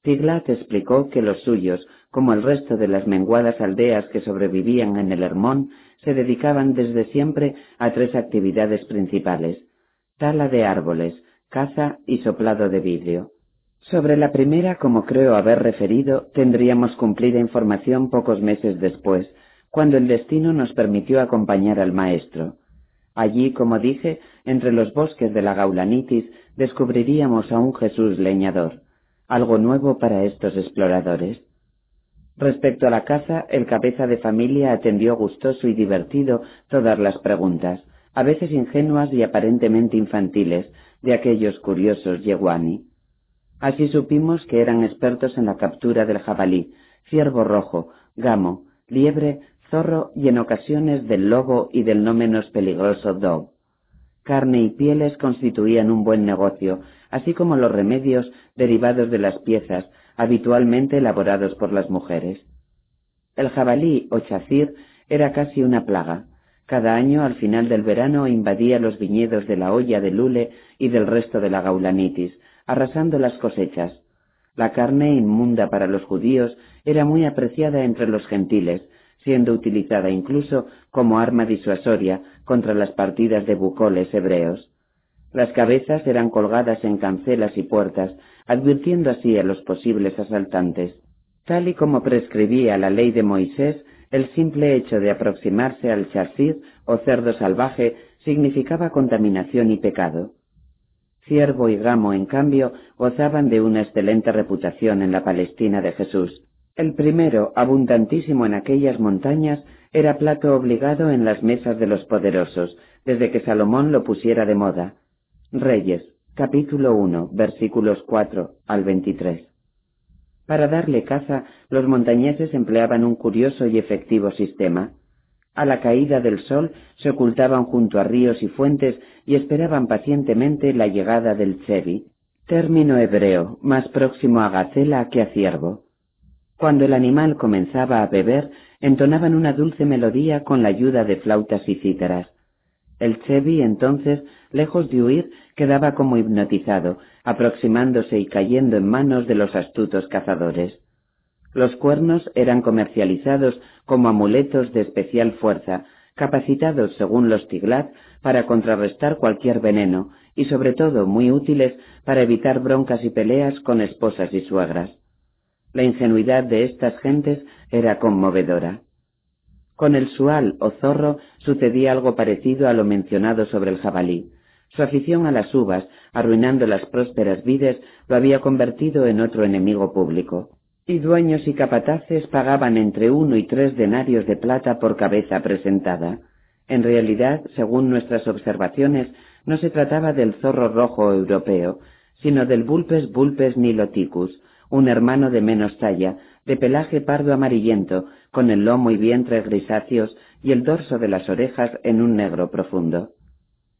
Tiglat explicó que los suyos, como el resto de las menguadas aldeas que sobrevivían en el Hermón, se dedicaban desde siempre a tres actividades principales, tala de árboles, caza y soplado de vidrio. Sobre la primera, como creo haber referido, tendríamos cumplida información pocos meses después, cuando el destino nos permitió acompañar al maestro. Allí, como dije, entre los bosques de la Gaulanitis, descubriríamos a un Jesús leñador algo nuevo para estos exploradores. Respecto a la caza, el cabeza de familia atendió gustoso y divertido todas las preguntas, a veces ingenuas y aparentemente infantiles, de aquellos curiosos yeguani. Así supimos que eran expertos en la captura del jabalí, ciervo rojo, gamo, liebre, zorro y en ocasiones del lobo y del no menos peligroso dog. Carne y pieles constituían un buen negocio, así como los remedios derivados de las piezas habitualmente elaborados por las mujeres. El jabalí o chacir era casi una plaga. Cada año, al final del verano, invadía los viñedos de la olla de Lule y del resto de la gaulanitis, arrasando las cosechas. La carne inmunda para los judíos era muy apreciada entre los gentiles, siendo utilizada incluso como arma disuasoria contra las partidas de bucoles hebreos. Las cabezas eran colgadas en cancelas y puertas, advirtiendo así a los posibles asaltantes. Tal y como prescribía la ley de Moisés, el simple hecho de aproximarse al chasir o cerdo salvaje significaba contaminación y pecado. Ciervo y Gamo, en cambio, gozaban de una excelente reputación en la Palestina de Jesús. El primero, abundantísimo en aquellas montañas, era plato obligado en las mesas de los poderosos, desde que Salomón lo pusiera de moda. Reyes, capítulo 1, versículos 4 al 23. Para darle caza, los montañeses empleaban un curioso y efectivo sistema. A la caída del sol se ocultaban junto a ríos y fuentes y esperaban pacientemente la llegada del tsevi, término hebreo más próximo a gacela que a ciervo. Cuando el animal comenzaba a beber, entonaban una dulce melodía con la ayuda de flautas y cítaras. El Chevy entonces, lejos de huir, quedaba como hipnotizado, aproximándose y cayendo en manos de los astutos cazadores. Los cuernos eran comercializados como amuletos de especial fuerza, capacitados según los Tiglat para contrarrestar cualquier veneno y sobre todo muy útiles para evitar broncas y peleas con esposas y suegras. La ingenuidad de estas gentes era conmovedora. Con el sual o zorro sucedía algo parecido a lo mencionado sobre el jabalí. Su afición a las uvas, arruinando las prósperas vides, lo había convertido en otro enemigo público. Y dueños y capataces pagaban entre uno y tres denarios de plata por cabeza presentada. En realidad, según nuestras observaciones, no se trataba del zorro rojo europeo, sino del Vulpes vulpes niloticus, un hermano de menos talla, de pelaje pardo amarillento, con el lomo y vientre grisáceos y el dorso de las orejas en un negro profundo.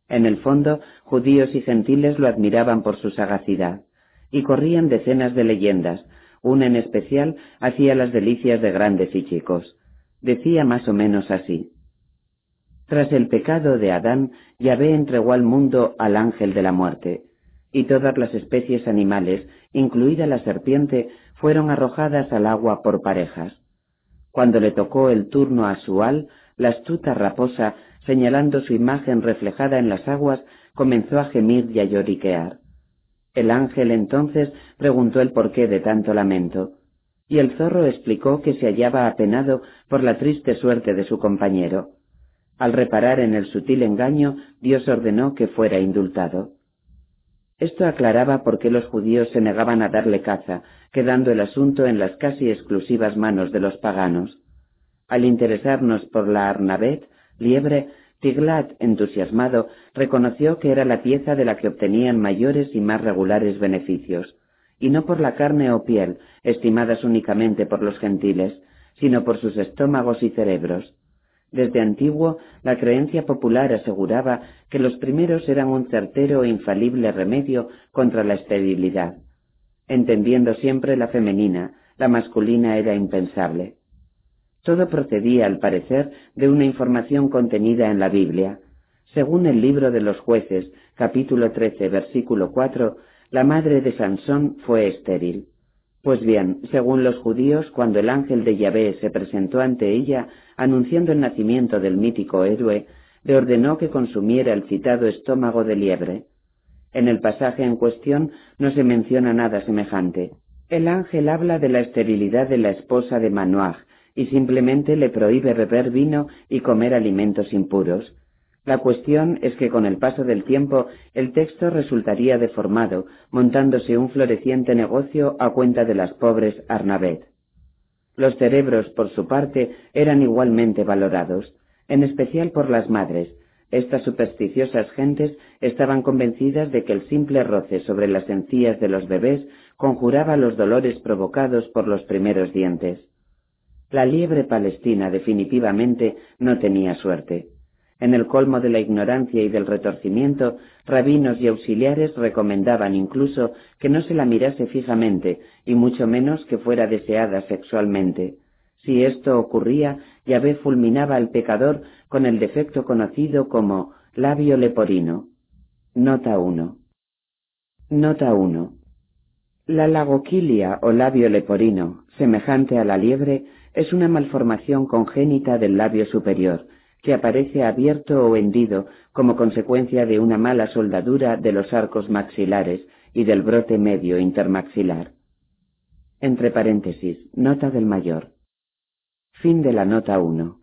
En el fondo, judíos y gentiles lo admiraban por su sagacidad, y corrían decenas de leyendas, una en especial hacía las delicias de grandes y chicos. Decía más o menos así. Tras el pecado de Adán, Yahvé entregó al mundo al ángel de la muerte, y todas las especies animales, incluida la serpiente, fueron arrojadas al agua por parejas. Cuando le tocó el turno a Sual, la astuta raposa, señalando su imagen reflejada en las aguas, comenzó a gemir y a lloriquear. El ángel entonces preguntó el porqué de tanto lamento, y el zorro explicó que se hallaba apenado por la triste suerte de su compañero. Al reparar en el sutil engaño, Dios ordenó que fuera indultado. Esto aclaraba por qué los judíos se negaban a darle caza, quedando el asunto en las casi exclusivas manos de los paganos. Al interesarnos por la Arnabet, liebre, Tiglat, entusiasmado, reconoció que era la pieza de la que obtenían mayores y más regulares beneficios, y no por la carne o piel, estimadas únicamente por los gentiles, sino por sus estómagos y cerebros. Desde antiguo, la creencia popular aseguraba que los primeros eran un certero e infalible remedio contra la esterilidad. Entendiendo siempre la femenina, la masculina era impensable. Todo procedía, al parecer, de una información contenida en la Biblia. Según el libro de los jueces, capítulo 13, versículo 4, la madre de Sansón fue estéril. Pues bien, según los judíos, cuando el ángel de Yahvé se presentó ante ella, anunciando el nacimiento del mítico héroe, le ordenó que consumiera el citado estómago de liebre. En el pasaje en cuestión no se menciona nada semejante. El ángel habla de la esterilidad de la esposa de Manoah y simplemente le prohíbe beber vino y comer alimentos impuros. La cuestión es que con el paso del tiempo el texto resultaría deformado, montándose un floreciente negocio a cuenta de las pobres Arnabet. Los cerebros, por su parte, eran igualmente valorados, en especial por las madres. Estas supersticiosas gentes estaban convencidas de que el simple roce sobre las encías de los bebés conjuraba los dolores provocados por los primeros dientes. La liebre palestina definitivamente no tenía suerte. En el colmo de la ignorancia y del retorcimiento, rabinos y auxiliares recomendaban incluso que no se la mirase fijamente y mucho menos que fuera deseada sexualmente. Si esto ocurría, Yahvé fulminaba al pecador con el defecto conocido como labio leporino. Nota 1. Nota 1. La lagoquilia o labio leporino, semejante a la liebre, es una malformación congénita del labio superior, que aparece abierto o hendido como consecuencia de una mala soldadura de los arcos maxilares y del brote medio intermaxilar. Entre paréntesis, nota del mayor. Fin de la nota 1.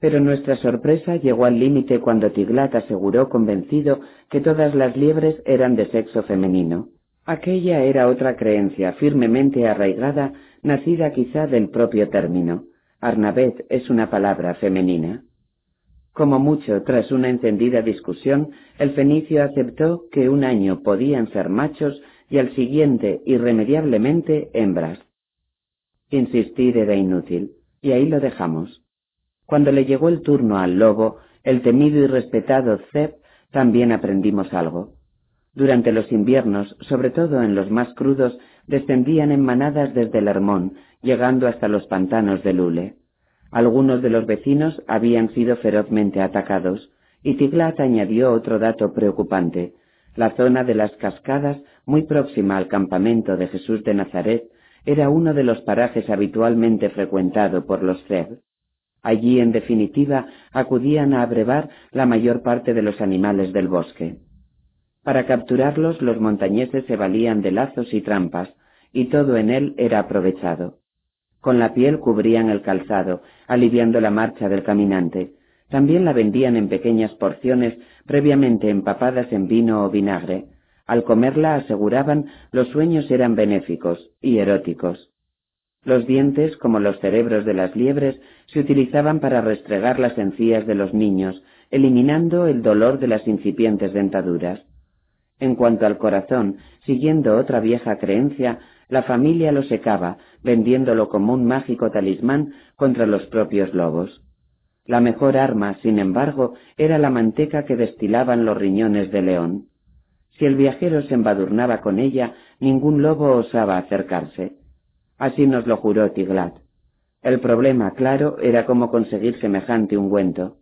Pero nuestra sorpresa llegó al límite cuando Tiglat aseguró convencido que todas las liebres eran de sexo femenino. Aquella era otra creencia firmemente arraigada, nacida quizá del propio término. Arnabet es una palabra femenina. Como mucho, tras una encendida discusión, el fenicio aceptó que un año podían ser machos y al siguiente, irremediablemente, hembras. Insistir era inútil, y ahí lo dejamos. Cuando le llegó el turno al lobo, el temido y respetado Zeb, también aprendimos algo. Durante los inviernos, sobre todo en los más crudos, descendían en manadas desde el Hermón, llegando hasta los pantanos de Lule. Algunos de los vecinos habían sido ferozmente atacados, y Tiglat añadió otro dato preocupante. La zona de las cascadas, muy próxima al campamento de Jesús de Nazaret, era uno de los parajes habitualmente frecuentado por los Zeb. Allí, en definitiva, acudían a abrevar la mayor parte de los animales del bosque. Para capturarlos los montañeses se valían de lazos y trampas, y todo en él era aprovechado. Con la piel cubrían el calzado, aliviando la marcha del caminante. También la vendían en pequeñas porciones previamente empapadas en vino o vinagre. Al comerla aseguraban los sueños eran benéficos y eróticos. Los dientes, como los cerebros de las liebres, se utilizaban para restregar las encías de los niños, eliminando el dolor de las incipientes dentaduras. En cuanto al corazón, siguiendo otra vieja creencia, la familia lo secaba, vendiéndolo como un mágico talismán contra los propios lobos. La mejor arma, sin embargo, era la manteca que destilaban los riñones de león. Si el viajero se embadurnaba con ella, ningún lobo osaba acercarse. Así nos lo juró Tiglat. El problema, claro, era cómo conseguir semejante ungüento.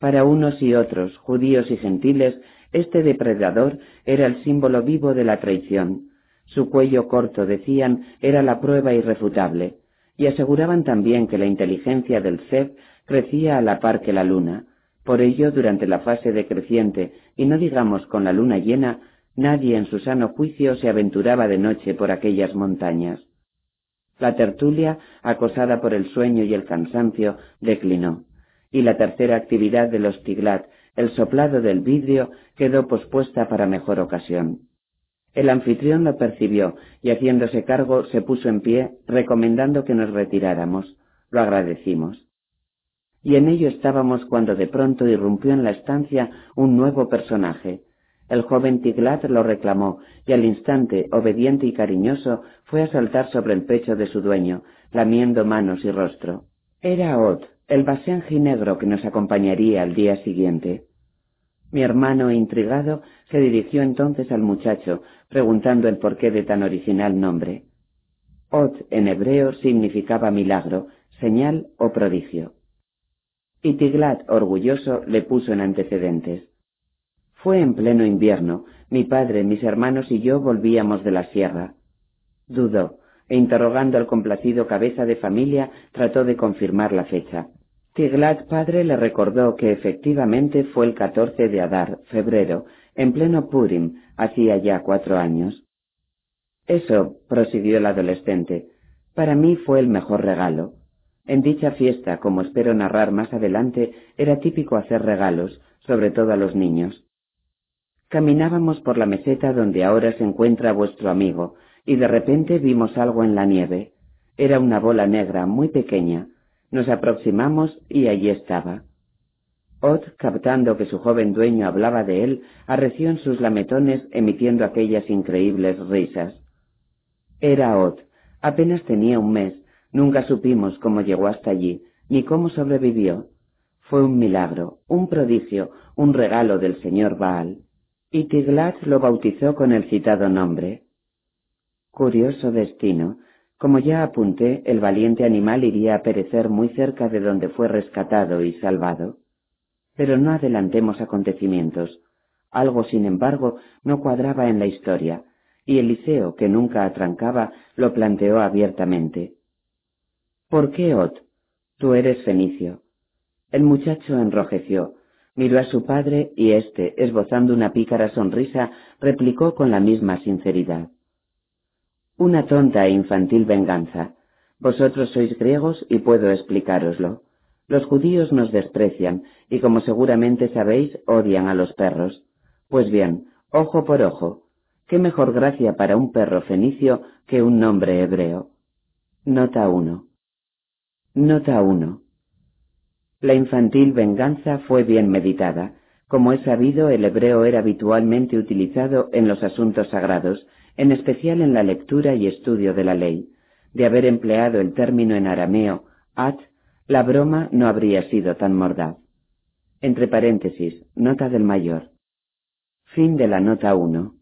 Para unos y otros, judíos y gentiles, este depredador era el símbolo vivo de la traición, su cuello corto, decían, era la prueba irrefutable, y aseguraban también que la inteligencia del Zeb crecía a la par que la luna. Por ello, durante la fase decreciente, y no digamos con la luna llena, nadie en su sano juicio se aventuraba de noche por aquellas montañas. La tertulia, acosada por el sueño y el cansancio, declinó, y la tercera actividad de los Tiglat, el soplado del vidrio, quedó pospuesta para mejor ocasión. El anfitrión lo percibió y haciéndose cargo se puso en pie, recomendando que nos retiráramos. Lo agradecimos. Y en ello estábamos cuando de pronto irrumpió en la estancia un nuevo personaje. El joven Tiglat lo reclamó y al instante, obediente y cariñoso, fue a saltar sobre el pecho de su dueño, lamiendo manos y rostro. Era Ot, el basenji negro que nos acompañaría al día siguiente. Mi hermano, intrigado, se dirigió entonces al muchacho, preguntando el porqué de tan original nombre. Ot en hebreo significaba milagro, señal o prodigio. Y Tiglat, orgulloso, le puso en antecedentes. Fue en pleno invierno, mi padre, mis hermanos y yo volvíamos de la sierra. Dudó, e interrogando al complacido cabeza de familia, trató de confirmar la fecha. Tiglat padre le recordó que efectivamente fue el 14 de Adar, febrero, en pleno Purim, hacía ya cuatro años. Eso, prosiguió el adolescente, para mí fue el mejor regalo. En dicha fiesta, como espero narrar más adelante, era típico hacer regalos, sobre todo a los niños. Caminábamos por la meseta donde ahora se encuentra vuestro amigo, y de repente vimos algo en la nieve. Era una bola negra muy pequeña, nos aproximamos y allí estaba. Ot, captando que su joven dueño hablaba de él, arreció en sus lametones emitiendo aquellas increíbles risas. Era Ot. Apenas tenía un mes. Nunca supimos cómo llegó hasta allí, ni cómo sobrevivió. Fue un milagro, un prodigio, un regalo del señor Baal. Y Tiglat lo bautizó con el citado nombre. Curioso destino, como ya apunté, el valiente animal iría a perecer muy cerca de donde fue rescatado y salvado. Pero no adelantemos acontecimientos. Algo, sin embargo, no cuadraba en la historia, y Eliseo, que nunca atrancaba, lo planteó abiertamente. ¿Por qué, Ot? Tú eres fenicio. El muchacho enrojeció, miró a su padre y éste, esbozando una pícara sonrisa, replicó con la misma sinceridad. Una tonta e infantil venganza. Vosotros sois griegos y puedo explicároslo. Los judíos nos desprecian y, como seguramente sabéis, odian a los perros. Pues bien, ojo por ojo. ¿Qué mejor gracia para un perro fenicio que un nombre hebreo? Nota 1. Nota 1. La infantil venganza fue bien meditada. Como es sabido, el hebreo era habitualmente utilizado en los asuntos sagrados, en especial en la lectura y estudio de la ley. De haber empleado el término en arameo, at, la broma no habría sido tan mordaz. Entre paréntesis, nota del mayor. Fin de la nota 1.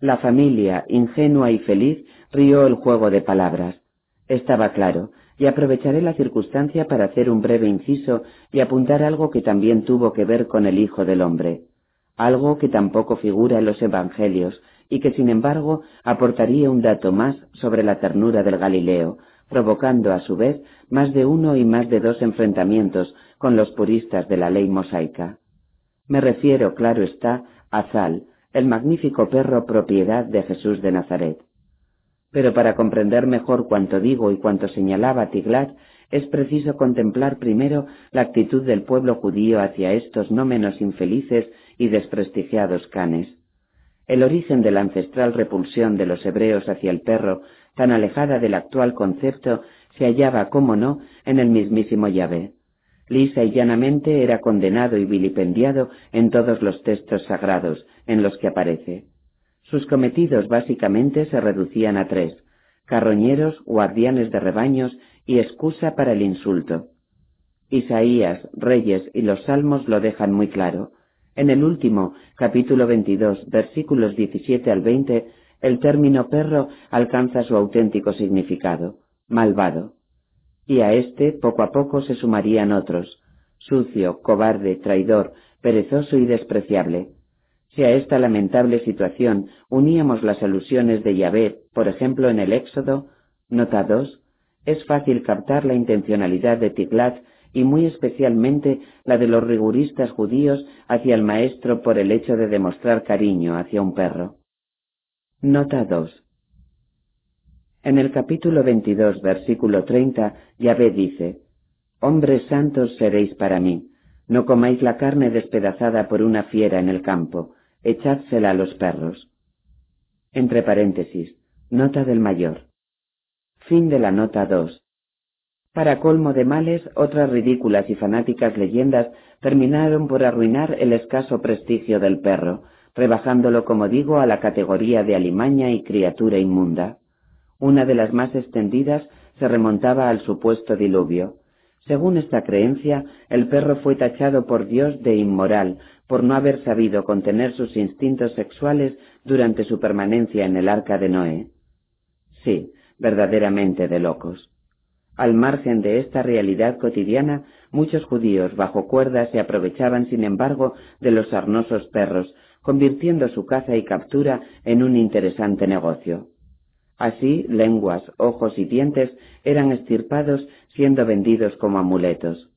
La familia, ingenua y feliz, rió el juego de palabras. Estaba claro, y aprovecharé la circunstancia para hacer un breve inciso y apuntar algo que también tuvo que ver con el Hijo del Hombre, algo que tampoco figura en los Evangelios y que sin embargo aportaría un dato más sobre la ternura del Galileo, provocando a su vez más de uno y más de dos enfrentamientos con los puristas de la ley mosaica. Me refiero, claro está, a Zal, el magnífico perro propiedad de Jesús de Nazaret. Pero para comprender mejor cuanto digo y cuanto señalaba Tiglat, es preciso contemplar primero la actitud del pueblo judío hacia estos no menos infelices y desprestigiados canes. El origen de la ancestral repulsión de los hebreos hacia el perro, tan alejada del actual concepto, se hallaba, como no, en el mismísimo Yahvé. Lisa y llanamente era condenado y vilipendiado en todos los textos sagrados en los que aparece. Sus cometidos básicamente se reducían a tres, carroñeros, guardianes de rebaños y excusa para el insulto. Isaías, Reyes y los Salmos lo dejan muy claro. En el último, capítulo 22, versículos 17 al 20, el término perro alcanza su auténtico significado, malvado. Y a éste poco a poco se sumarían otros, sucio, cobarde, traidor, perezoso y despreciable. Si a esta lamentable situación uníamos las alusiones de Yahvé, por ejemplo en el Éxodo, nota 2, es fácil captar la intencionalidad de Tiglat y muy especialmente la de los riguristas judíos hacia el maestro por el hecho de demostrar cariño hacia un perro. Nota 2. En el capítulo 22, versículo 30, Yahvé dice, Hombres santos seréis para mí, no comáis la carne despedazada por una fiera en el campo, echádsela a los perros. Entre paréntesis, nota del mayor. Fin de la nota 2. Para colmo de males, otras ridículas y fanáticas leyendas terminaron por arruinar el escaso prestigio del perro, rebajándolo, como digo, a la categoría de alimaña y criatura inmunda. Una de las más extendidas se remontaba al supuesto diluvio. Según esta creencia, el perro fue tachado por Dios de inmoral por no haber sabido contener sus instintos sexuales durante su permanencia en el arca de Noé. Sí, verdaderamente de locos. Al margen de esta realidad cotidiana, muchos judíos bajo cuerda se aprovechaban, sin embargo, de los sarnosos perros, convirtiendo su caza y captura en un interesante negocio. Así, lenguas, ojos y dientes eran estirpados siendo vendidos como amuletos.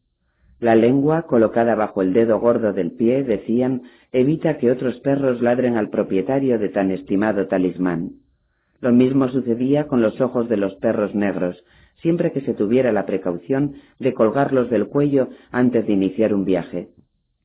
La lengua, colocada bajo el dedo gordo del pie, decían, evita que otros perros ladren al propietario de tan estimado talismán. Lo mismo sucedía con los ojos de los perros negros, siempre que se tuviera la precaución de colgarlos del cuello antes de iniciar un viaje.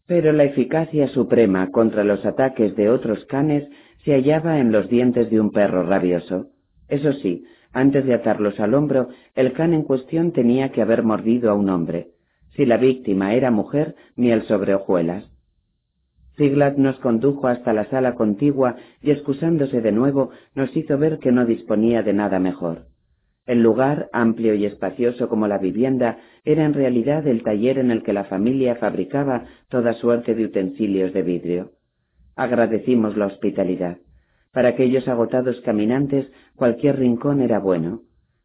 Pero la eficacia suprema contra los ataques de otros canes se hallaba en los dientes de un perro rabioso. Eso sí, antes de atarlos al hombro, el can en cuestión tenía que haber mordido a un hombre si la víctima era mujer, miel sobre hojuelas. Ziglat nos condujo hasta la sala contigua y excusándose de nuevo nos hizo ver que no disponía de nada mejor. El lugar, amplio y espacioso como la vivienda, era en realidad el taller en el que la familia fabricaba toda suerte de utensilios de vidrio. Agradecimos la hospitalidad. Para aquellos agotados caminantes cualquier rincón era bueno.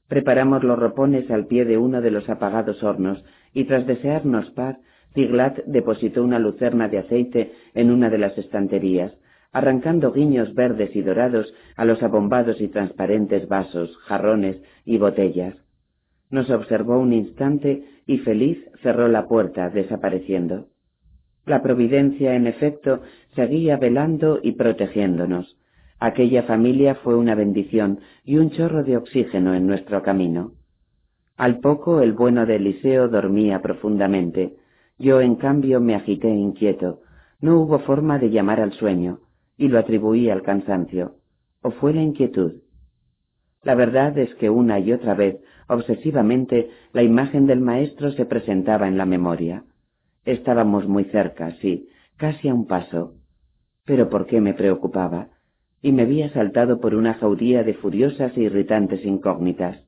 Preparamos los ropones al pie de uno de los apagados hornos y tras desearnos paz, Tiglat depositó una lucerna de aceite en una de las estanterías, arrancando guiños verdes y dorados a los abombados y transparentes vasos, jarrones y botellas. Nos observó un instante y feliz cerró la puerta, desapareciendo. La providencia, en efecto, seguía velando y protegiéndonos. Aquella familia fue una bendición y un chorro de oxígeno en nuestro camino. Al poco el bueno de Eliseo dormía profundamente. Yo, en cambio, me agité inquieto. No hubo forma de llamar al sueño, y lo atribuí al cansancio. ¿O fue la inquietud? La verdad es que una y otra vez, obsesivamente, la imagen del maestro se presentaba en la memoria. Estábamos muy cerca, sí, casi a un paso. Pero ¿por qué me preocupaba? Y me había saltado por una jauría de furiosas e irritantes incógnitas.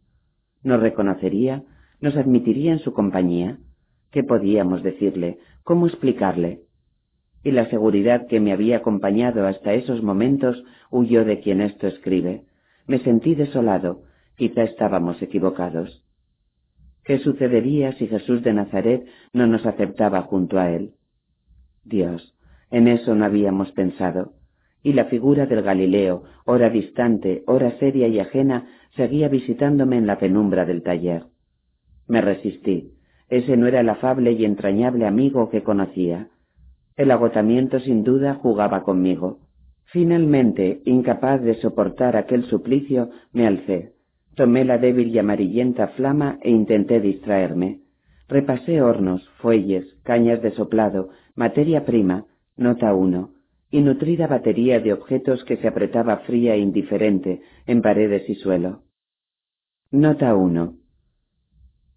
¿Nos reconocería? ¿Nos admitiría en su compañía? ¿Qué podíamos decirle? ¿Cómo explicarle? Y la seguridad que me había acompañado hasta esos momentos huyó de quien esto escribe. Me sentí desolado, quizá estábamos equivocados. ¿Qué sucedería si Jesús de Nazaret no nos aceptaba junto a él? Dios, en eso no habíamos pensado. Y la figura del Galileo, hora distante, hora seria y ajena, seguía visitándome en la penumbra del taller. Me resistí. Ese no era el afable y entrañable amigo que conocía. El agotamiento sin duda jugaba conmigo. Finalmente, incapaz de soportar aquel suplicio, me alcé. Tomé la débil y amarillenta flama e intenté distraerme. Repasé hornos, fuelles, cañas de soplado, materia prima, nota uno, y nutrida batería de objetos que se apretaba fría e indiferente en paredes y suelo. Nota 1.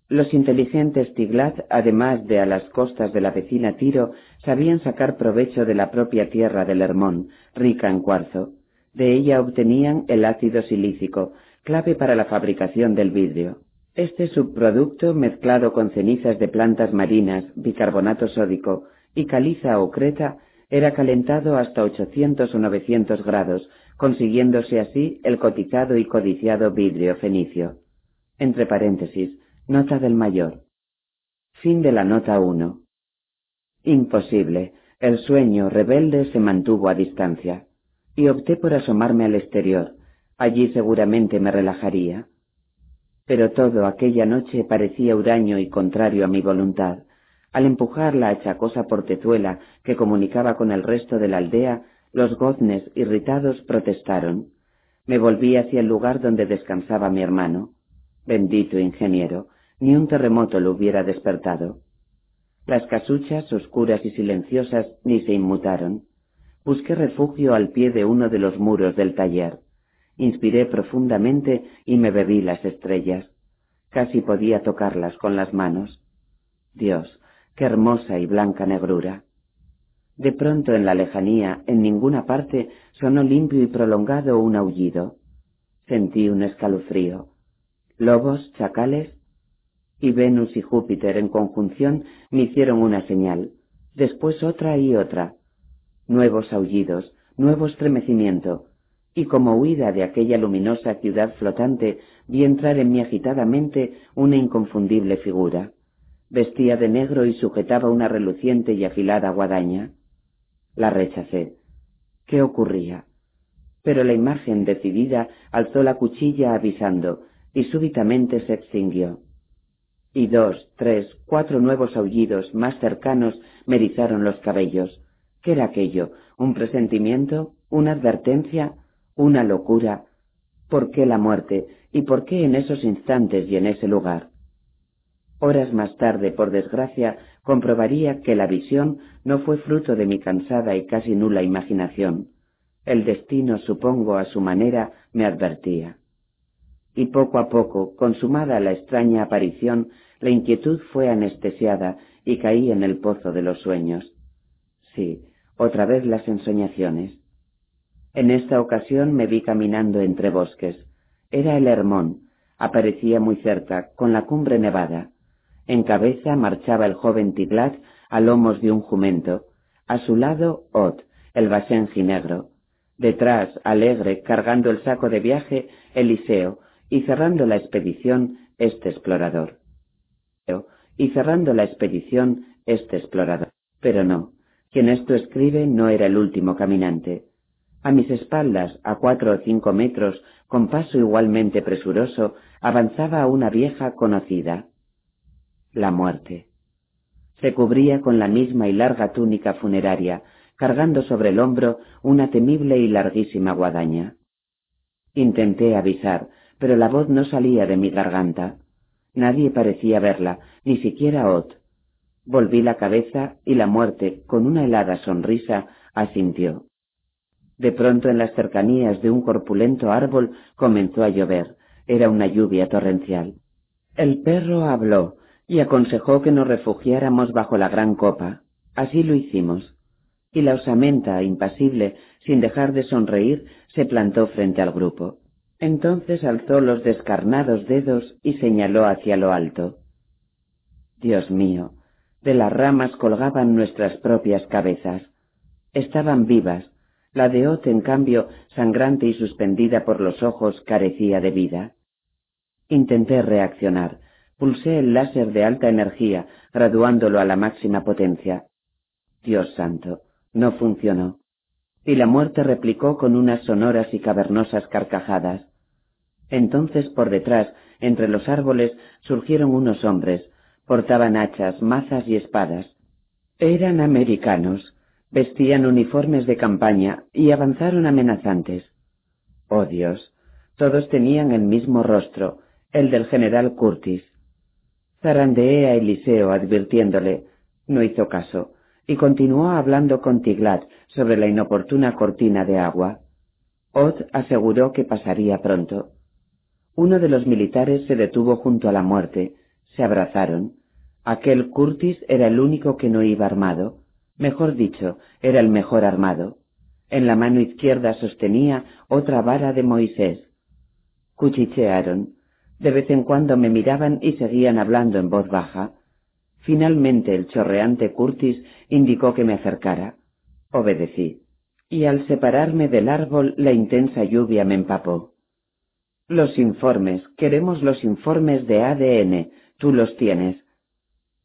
Los inteligentes Tiglat, además de a las costas de la vecina Tiro, sabían sacar provecho de la propia tierra del Hermón, rica en cuarzo. De ella obtenían el ácido silícico, clave para la fabricación del vidrio. Este subproducto, mezclado con cenizas de plantas marinas, bicarbonato sódico y caliza o creta, era calentado hasta 800 o 900 grados, consiguiéndose así el cotizado y codiciado vidrio fenicio. Entre paréntesis, nota del mayor. Fin de la nota 1. Imposible. El sueño rebelde se mantuvo a distancia, y opté por asomarme al exterior. Allí seguramente me relajaría. Pero todo aquella noche parecía huraño y contrario a mi voluntad. Al empujar la achacosa portezuela que comunicaba con el resto de la aldea, los goznes irritados protestaron. Me volví hacia el lugar donde descansaba mi hermano. Bendito ingeniero, ni un terremoto lo hubiera despertado. Las casuchas, oscuras y silenciosas, ni se inmutaron. Busqué refugio al pie de uno de los muros del taller. Inspiré profundamente y me bebí las estrellas. Casi podía tocarlas con las manos. Dios, qué hermosa y blanca negrura. De pronto en la lejanía, en ninguna parte, sonó limpio y prolongado un aullido. Sentí un escalofrío. Lobos, chacales y Venus y Júpiter en conjunción me hicieron una señal, después otra y otra. Nuevos aullidos, nuevo estremecimiento, y como huida de aquella luminosa ciudad flotante vi entrar en mi agitada mente una inconfundible figura. Vestía de negro y sujetaba una reluciente y afilada guadaña. La rechacé. ¿Qué ocurría? Pero la imagen decidida alzó la cuchilla avisando, y súbitamente se extinguió. Y dos, tres, cuatro nuevos aullidos más cercanos me erizaron los cabellos. ¿Qué era aquello? ¿Un presentimiento? ¿Una advertencia? ¿Una locura? ¿Por qué la muerte? ¿Y por qué en esos instantes y en ese lugar? Horas más tarde, por desgracia, comprobaría que la visión no fue fruto de mi cansada y casi nula imaginación. El destino, supongo, a su manera, me advertía. Y poco a poco, consumada la extraña aparición, la inquietud fue anestesiada y caí en el pozo de los sueños. Sí, otra vez las ensoñaciones. En esta ocasión me vi caminando entre bosques. Era el Hermón. Aparecía muy cerca, con la cumbre nevada. En cabeza marchaba el joven Tiglat a lomos de un jumento. A su lado, Ot, el basenji negro. Detrás, alegre, cargando el saco de viaje, Eliseo, y cerrando la expedición, este explorador. Y cerrando la expedición, este explorador. Pero no, quien esto escribe no era el último caminante. A mis espaldas, a cuatro o cinco metros, con paso igualmente presuroso, avanzaba una vieja conocida. La muerte. Se cubría con la misma y larga túnica funeraria, cargando sobre el hombro una temible y larguísima guadaña. Intenté avisar, pero la voz no salía de mi garganta. Nadie parecía verla, ni siquiera Ot. Volví la cabeza y la muerte, con una helada sonrisa, asintió. De pronto en las cercanías de un corpulento árbol comenzó a llover. Era una lluvia torrencial. El perro habló y aconsejó que nos refugiáramos bajo la gran copa. Así lo hicimos. Y la osamenta, impasible, sin dejar de sonreír, se plantó frente al grupo. Entonces alzó los descarnados dedos y señaló hacia lo alto. Dios mío, de las ramas colgaban nuestras propias cabezas. Estaban vivas, la de Ot, en cambio, sangrante y suspendida por los ojos, carecía de vida. Intenté reaccionar. Pulsé el láser de alta energía, graduándolo a la máxima potencia. Dios santo, no funcionó. Y la muerte replicó con unas sonoras y cavernosas carcajadas. Entonces por detrás, entre los árboles, surgieron unos hombres. Portaban hachas, mazas y espadas. Eran americanos. Vestían uniformes de campaña y avanzaron amenazantes. Oh Dios, todos tenían el mismo rostro, el del general Curtis. Zarandeé a Eliseo advirtiéndole. No hizo caso, y continuó hablando con Tiglat sobre la inoportuna cortina de agua. Od aseguró que pasaría pronto. Uno de los militares se detuvo junto a la muerte. Se abrazaron. Aquel Curtis era el único que no iba armado. Mejor dicho, era el mejor armado. En la mano izquierda sostenía otra vara de Moisés. Cuchichearon. De vez en cuando me miraban y seguían hablando en voz baja. Finalmente el chorreante Curtis indicó que me acercara. Obedecí. Y al separarme del árbol la intensa lluvia me empapó. Los informes, queremos los informes de ADN, tú los tienes.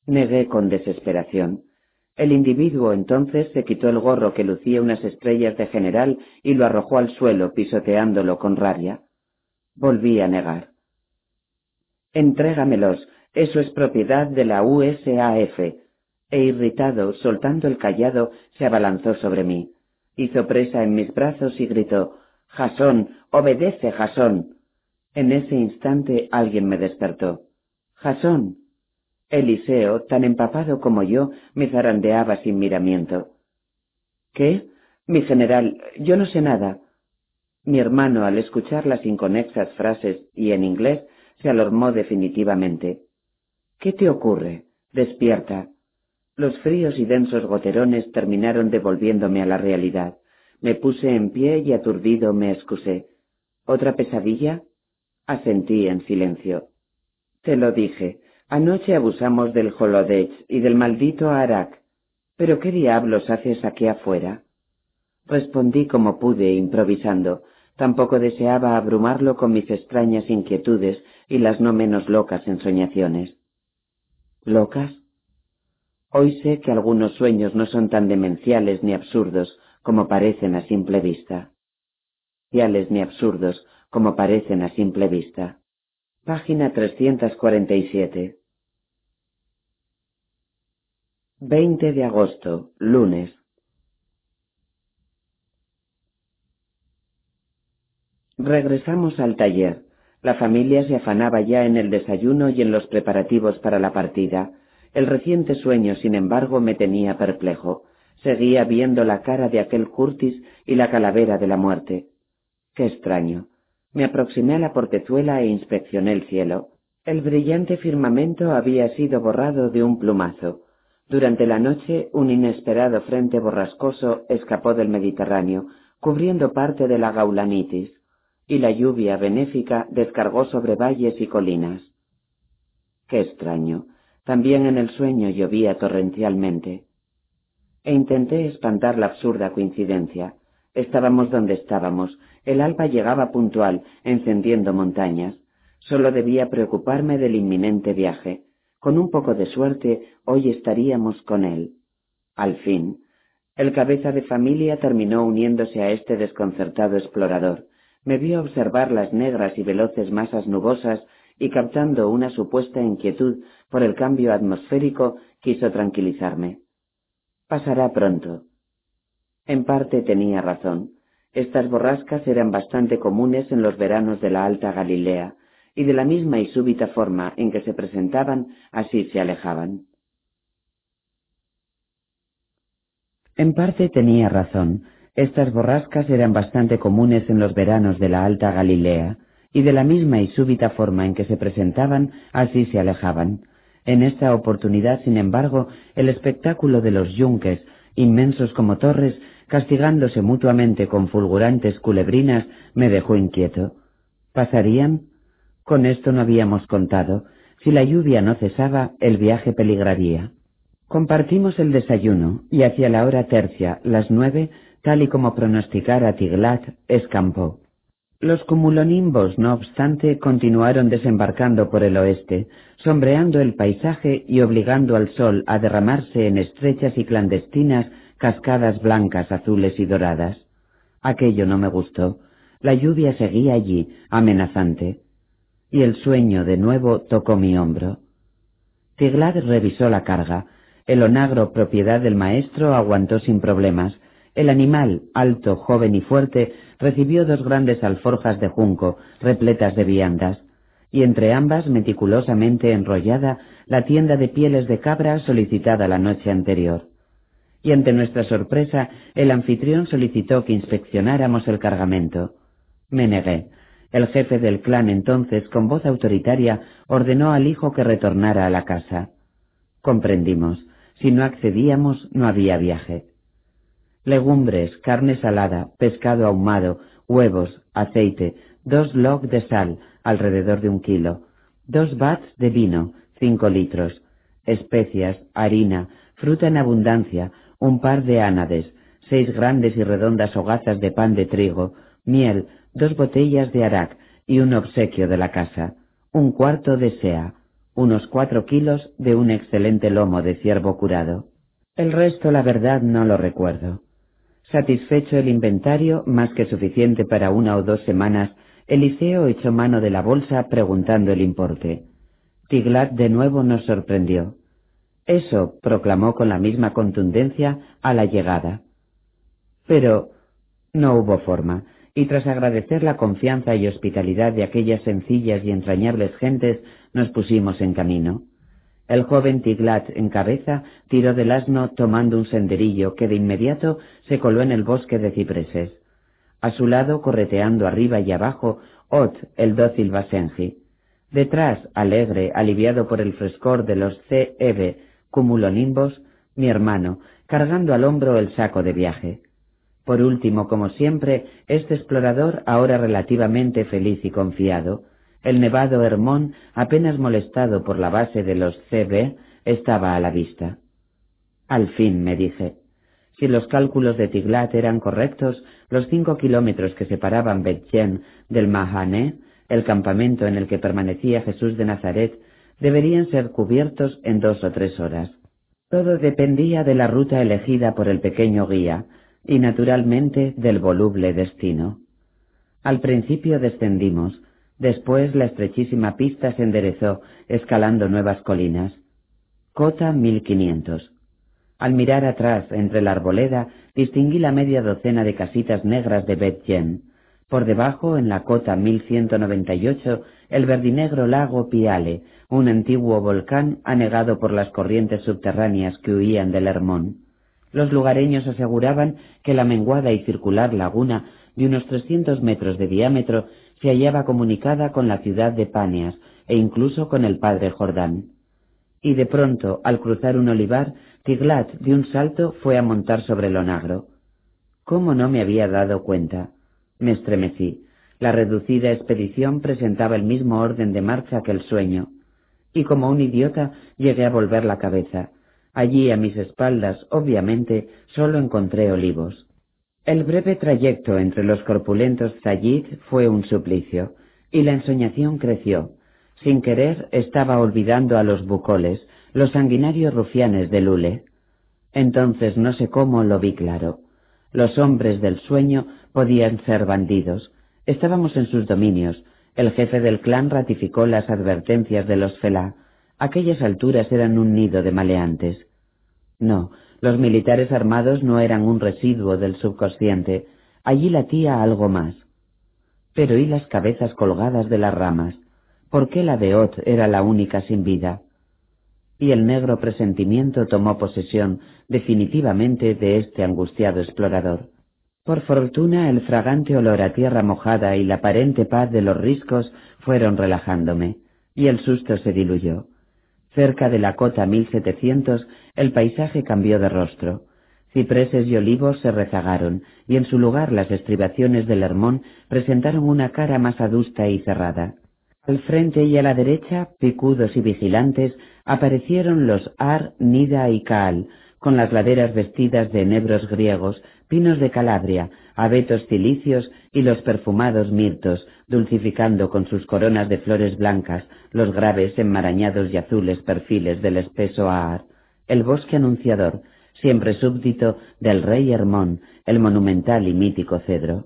Negué con desesperación. El individuo entonces se quitó el gorro que lucía unas estrellas de general y lo arrojó al suelo pisoteándolo con rabia. Volví a negar. Entrégamelos, eso es propiedad de la USAF. E irritado, soltando el callado, se abalanzó sobre mí. Hizo presa en mis brazos y gritó Jasón, obedece, Jasón. En ese instante alguien me despertó. Jasón. Eliseo, tan empapado como yo, me zarandeaba sin miramiento. ¿Qué? Mi general, yo no sé nada. Mi hermano, al escuchar las inconexas frases y en inglés, se alarmó definitivamente. ¿Qué te ocurre? Despierta. Los fríos y densos goterones terminaron devolviéndome a la realidad. Me puse en pie y aturdido me excusé. ¿Otra pesadilla? Asentí en silencio. Te lo dije, Anoche abusamos del Holodech y del maldito Arak. ¿Pero qué diablos haces aquí afuera? Respondí como pude, improvisando. Tampoco deseaba abrumarlo con mis extrañas inquietudes y las no menos locas ensoñaciones. ¿Locas? Hoy sé que algunos sueños no son tan demenciales ni absurdos como parecen a simple vista. Demenciales ni absurdos como parecen a simple vista. Página 347. 20 de agosto, lunes. Regresamos al taller. La familia se afanaba ya en el desayuno y en los preparativos para la partida. El reciente sueño, sin embargo, me tenía perplejo. Seguía viendo la cara de aquel Curtis y la calavera de la muerte. Qué extraño. Me aproximé a la portezuela e inspeccioné el cielo. El brillante firmamento había sido borrado de un plumazo. Durante la noche un inesperado frente borrascoso escapó del Mediterráneo, cubriendo parte de la gaulanitis, y la lluvia benéfica descargó sobre valles y colinas. Qué extraño. También en el sueño llovía torrencialmente. E intenté espantar la absurda coincidencia. Estábamos donde estábamos, el alba llegaba puntual, encendiendo montañas. Solo debía preocuparme del inminente viaje. Con un poco de suerte, hoy estaríamos con él. Al fin. El cabeza de familia terminó uniéndose a este desconcertado explorador. Me vio observar las negras y veloces masas nubosas y captando una supuesta inquietud por el cambio atmosférico, quiso tranquilizarme. Pasará pronto. En parte tenía razón. Estas borrascas eran bastante comunes en los veranos de la Alta Galilea, y de la misma y súbita forma en que se presentaban, así se alejaban. En parte tenía razón. Estas borrascas eran bastante comunes en los veranos de la Alta Galilea, y de la misma y súbita forma en que se presentaban, así se alejaban. En esta oportunidad, sin embargo, el espectáculo de los yunques, inmensos como torres, castigándose mutuamente con fulgurantes culebrinas, me dejó inquieto. ¿Pasarían? Con esto no habíamos contado. Si la lluvia no cesaba, el viaje peligraría. Compartimos el desayuno, y hacia la hora tercia, las nueve, tal y como pronosticara Tiglat, escampó. Los cumulonimbos, no obstante, continuaron desembarcando por el oeste, sombreando el paisaje y obligando al sol a derramarse en estrechas y clandestinas cascadas blancas, azules y doradas. Aquello no me gustó. La lluvia seguía allí, amenazante. Y el sueño de nuevo tocó mi hombro. Tiglad revisó la carga. El onagro, propiedad del maestro, aguantó sin problemas. El animal, alto, joven y fuerte, recibió dos grandes alforjas de junco, repletas de viandas, y entre ambas, meticulosamente enrollada, la tienda de pieles de cabra solicitada la noche anterior y ante nuestra sorpresa el anfitrión solicitó que inspeccionáramos el cargamento. Me negué. El jefe del clan entonces, con voz autoritaria, ordenó al hijo que retornara a la casa. Comprendimos. Si no accedíamos, no había viaje. Legumbres, carne salada, pescado ahumado, huevos, aceite, dos log de sal, alrededor de un kilo, dos bats de vino, cinco litros, especias, harina, fruta en abundancia, un par de ánades, seis grandes y redondas hogazas de pan de trigo, miel, dos botellas de arac y un obsequio de la casa, un cuarto de sea, unos cuatro kilos de un excelente lomo de ciervo curado. El resto, la verdad, no lo recuerdo. Satisfecho el inventario, más que suficiente para una o dos semanas, Eliseo echó mano de la bolsa preguntando el importe. Tiglat de nuevo nos sorprendió. Eso, proclamó con la misma contundencia a la llegada. Pero no hubo forma, y tras agradecer la confianza y hospitalidad de aquellas sencillas y entrañables gentes, nos pusimos en camino. El joven Tiglat en cabeza tiró del asno tomando un senderillo que de inmediato se coló en el bosque de cipreses. A su lado, correteando arriba y abajo, Ot, el dócil Basenji. Detrás, alegre, aliviado por el frescor de los C.E.B., cumulonimbos, mi hermano, cargando al hombro el saco de viaje. Por último, como siempre, este explorador, ahora relativamente feliz y confiado, el nevado Hermón, apenas molestado por la base de los CB, estaba a la vista. Al fin, me dije, si los cálculos de Tiglat eran correctos, los cinco kilómetros que separaban Betjen del Mahané, el campamento en el que permanecía Jesús de Nazaret, deberían ser cubiertos en dos o tres horas. Todo dependía de la ruta elegida por el pequeño guía y naturalmente del voluble destino. Al principio descendimos, después la estrechísima pista se enderezó, escalando nuevas colinas. Cota 1500. Al mirar atrás, entre la arboleda, distinguí la media docena de casitas negras de Betjen. Por debajo, en la cota 1198, el verdinegro lago Piale, un antiguo volcán anegado por las corrientes subterráneas que huían del Hermón. Los lugareños aseguraban que la menguada y circular laguna de unos trescientos metros de diámetro se hallaba comunicada con la ciudad de Páneas e incluso con el padre Jordán. Y de pronto, al cruzar un olivar, Tiglat de un salto fue a montar sobre el onagro. ¿Cómo no me había dado cuenta? Me estremecí. La reducida expedición presentaba el mismo orden de marcha que el sueño, y como un idiota llegué a volver la cabeza. Allí a mis espaldas, obviamente, solo encontré olivos. El breve trayecto entre los corpulentos Zayid fue un suplicio, y la ensoñación creció. Sin querer estaba olvidando a los bucoles, los sanguinarios rufianes de Lule. Entonces no sé cómo lo vi claro. Los hombres del sueño podían ser bandidos. Estábamos en sus dominios. El jefe del clan ratificó las advertencias de los Felá. Aquellas alturas eran un nido de maleantes. No, los militares armados no eran un residuo del subconsciente. Allí latía algo más. Pero ¿y las cabezas colgadas de las ramas? ¿Por qué la de Ot era la única sin vida? Y el negro presentimiento tomó posesión definitivamente de este angustiado explorador. Por fortuna el fragante olor a tierra mojada y la aparente paz de los riscos fueron relajándome, y el susto se diluyó. Cerca de la cota 1700 el paisaje cambió de rostro. Cipreses y olivos se rezagaron, y en su lugar las estribaciones del Hermón presentaron una cara más adusta y cerrada. Al frente y a la derecha, picudos y vigilantes, aparecieron los Ar, Nida y Caal, con las laderas vestidas de enebros griegos, pinos de Calabria, abetos cilicios y los perfumados mirtos, dulcificando con sus coronas de flores blancas los graves enmarañados y azules perfiles del espeso Aar, el bosque anunciador, siempre súbdito del rey Hermón, el monumental y mítico cedro.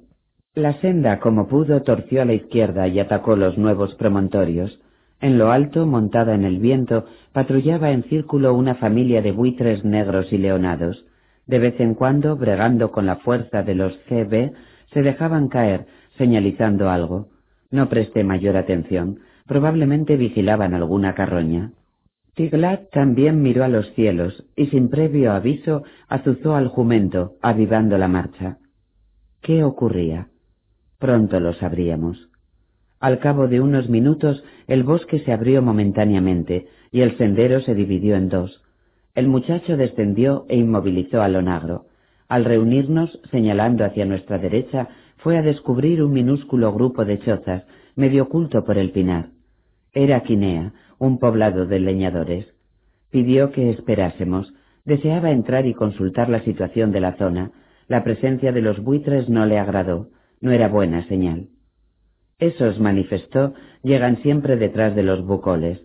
La senda, como pudo, torció a la izquierda y atacó los nuevos promontorios. En lo alto, montada en el viento, patrullaba en círculo una familia de buitres negros y leonados. De vez en cuando, bregando con la fuerza de los CB, se dejaban caer, señalizando algo. No presté mayor atención. Probablemente vigilaban alguna carroña. Tiglat también miró a los cielos y sin previo aviso azuzó al jumento, avivando la marcha. ¿Qué ocurría? Pronto lo sabríamos. Al cabo de unos minutos el bosque se abrió momentáneamente y el sendero se dividió en dos. El muchacho descendió e inmovilizó al onagro. Al reunirnos, señalando hacia nuestra derecha, fue a descubrir un minúsculo grupo de chozas, medio oculto por el pinar. Era Quinea, un poblado de leñadores. Pidió que esperásemos. Deseaba entrar y consultar la situación de la zona. La presencia de los buitres no le agradó. No era buena señal. Esos, manifestó, llegan siempre detrás de los bucoles.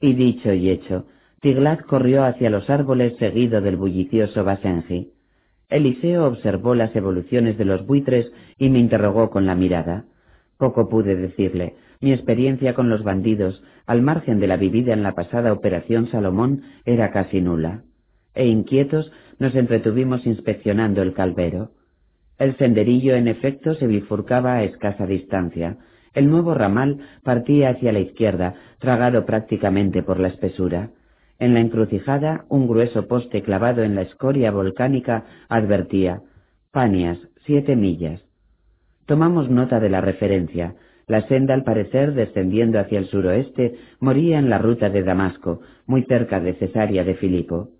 Y dicho y hecho, Tiglat corrió hacia los árboles seguido del bullicioso Basenji. Eliseo observó las evoluciones de los buitres y me interrogó con la mirada. Poco pude decirle. Mi experiencia con los bandidos, al margen de la vivida en la pasada Operación Salomón, era casi nula. E inquietos nos entretuvimos inspeccionando el calvero. El senderillo, en efecto, se bifurcaba a escasa distancia. El nuevo ramal partía hacia la izquierda, tragado prácticamente por la espesura. En la encrucijada, un grueso poste clavado en la escoria volcánica advertía Panias, siete millas. Tomamos nota de la referencia. La senda, al parecer, descendiendo hacia el suroeste, moría en la ruta de Damasco, muy cerca de Cesarea de Filipo.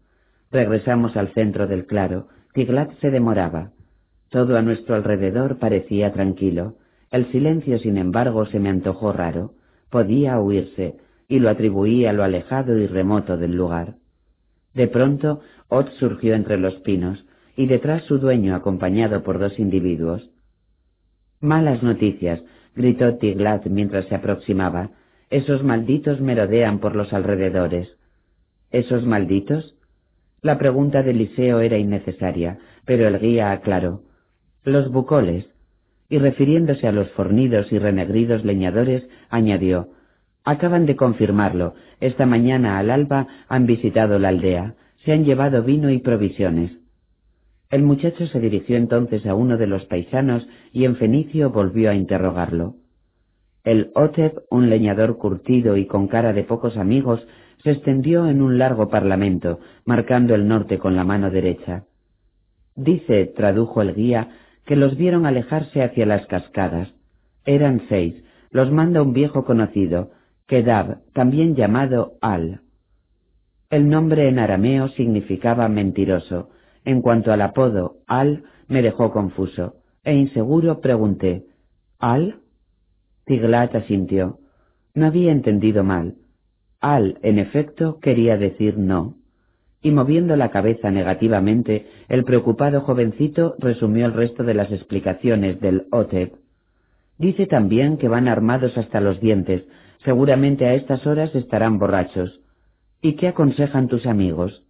Regresamos al centro del claro. Tiglat se demoraba. Todo a nuestro alrededor parecía tranquilo. El silencio, sin embargo, se me antojó raro. Podía oírse, y lo atribuí a lo alejado y remoto del lugar. De pronto, Ot surgió entre los pinos, y detrás su dueño acompañado por dos individuos. Malas noticias, gritó Tiglat mientras se aproximaba. Esos malditos merodean por los alrededores. ¿Esos malditos? La pregunta de Eliseo era innecesaria, pero el guía aclaró los bucoles, y refiriéndose a los fornidos y renegridos leñadores, añadió Acaban de confirmarlo. Esta mañana al alba han visitado la aldea. Se han llevado vino y provisiones. El muchacho se dirigió entonces a uno de los paisanos y en fenicio volvió a interrogarlo. El Otep, un leñador curtido y con cara de pocos amigos, se extendió en un largo parlamento, marcando el norte con la mano derecha. Dice, tradujo el guía, que los vieron alejarse hacia las cascadas. Eran seis, los manda un viejo conocido, Kedab, también llamado Al. El nombre en arameo significaba mentiroso. En cuanto al apodo Al, me dejó confuso, e inseguro pregunté, ¿Al? Tiglat asintió. No había entendido mal. Al, en efecto, quería decir no y moviendo la cabeza negativamente, el preocupado jovencito resumió el resto de las explicaciones del OTEP. Dice también que van armados hasta los dientes, seguramente a estas horas estarán borrachos. ¿Y qué aconsejan tus amigos?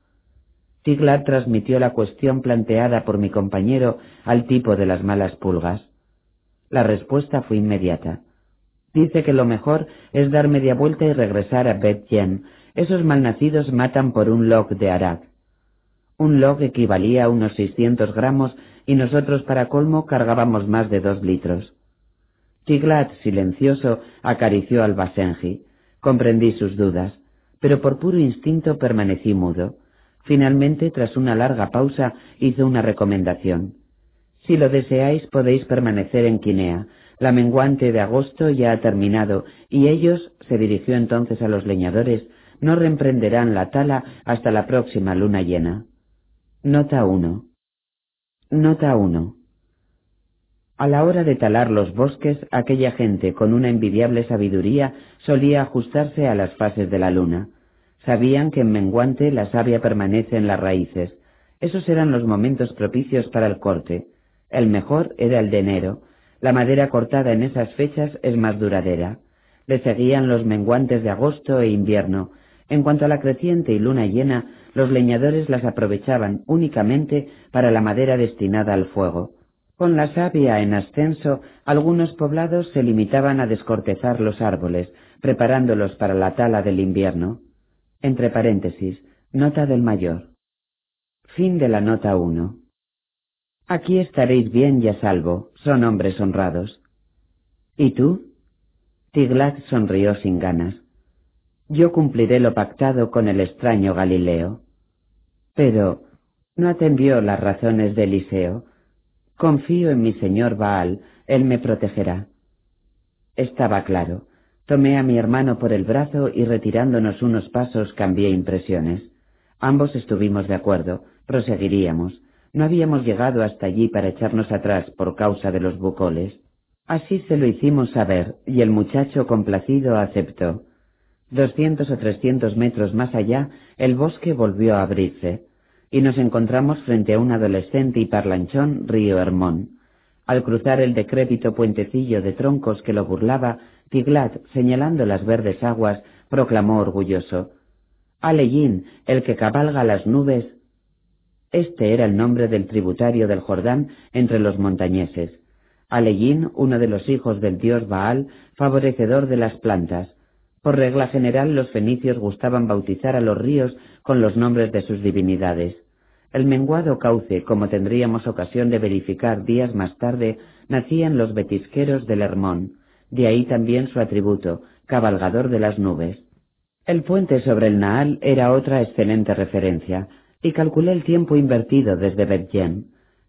Tiglat transmitió la cuestión planteada por mi compañero al tipo de las malas pulgas. La respuesta fue inmediata. Dice que lo mejor es dar media vuelta y regresar a Bet Yen. Esos malnacidos matan por un log de Arak. Un log equivalía a unos 600 gramos y nosotros para colmo cargábamos más de dos litros. Tiglat, silencioso, acarició al Basenji. Comprendí sus dudas, pero por puro instinto permanecí mudo. Finalmente, tras una larga pausa, hizo una recomendación. Si lo deseáis, podéis permanecer en Quinea. La menguante de agosto ya ha terminado, y ellos, se dirigió entonces a los leñadores, no reemprenderán la tala hasta la próxima luna llena. Nota 1. Nota 1. A la hora de talar los bosques, aquella gente con una envidiable sabiduría solía ajustarse a las fases de la luna. Sabían que en menguante la savia permanece en las raíces. Esos eran los momentos propicios para el corte. El mejor era el de enero. La madera cortada en esas fechas es más duradera. Le seguían los menguantes de agosto e invierno. En cuanto a la creciente y luna llena, los leñadores las aprovechaban únicamente para la madera destinada al fuego. Con la savia en ascenso, algunos poblados se limitaban a descortezar los árboles, preparándolos para la tala del invierno. Entre paréntesis, nota del mayor. Fin de la nota 1. Aquí estaréis bien y a salvo, son hombres honrados. ¿Y tú? Tiglat sonrió sin ganas. Yo cumpliré lo pactado con el extraño Galileo. Pero, ¿no atendió las razones de Eliseo? Confío en mi señor Baal, él me protegerá. Estaba claro. Tomé a mi hermano por el brazo y retirándonos unos pasos cambié impresiones. Ambos estuvimos de acuerdo, proseguiríamos. No habíamos llegado hasta allí para echarnos atrás por causa de los bucoles. Así se lo hicimos saber, y el muchacho complacido aceptó. Doscientos o trescientos metros más allá, el bosque volvió a abrirse y nos encontramos frente a un adolescente y parlanchón río Hermón. Al cruzar el decrépito puentecillo de troncos que lo burlaba, Tiglat, señalando las verdes aguas, proclamó orgulloso Aleyín, el que cabalga las nubes. Este era el nombre del tributario del Jordán entre los montañeses. Aleyín, uno de los hijos del dios Baal, favorecedor de las plantas. Por regla general los fenicios gustaban bautizar a los ríos con los nombres de sus divinidades. El menguado cauce, como tendríamos ocasión de verificar días más tarde, nacía en los betisqueros del Hermón, de ahí también su atributo, cabalgador de las nubes. El puente sobre el Naal era otra excelente referencia, y calculé el tiempo invertido desde Betjen.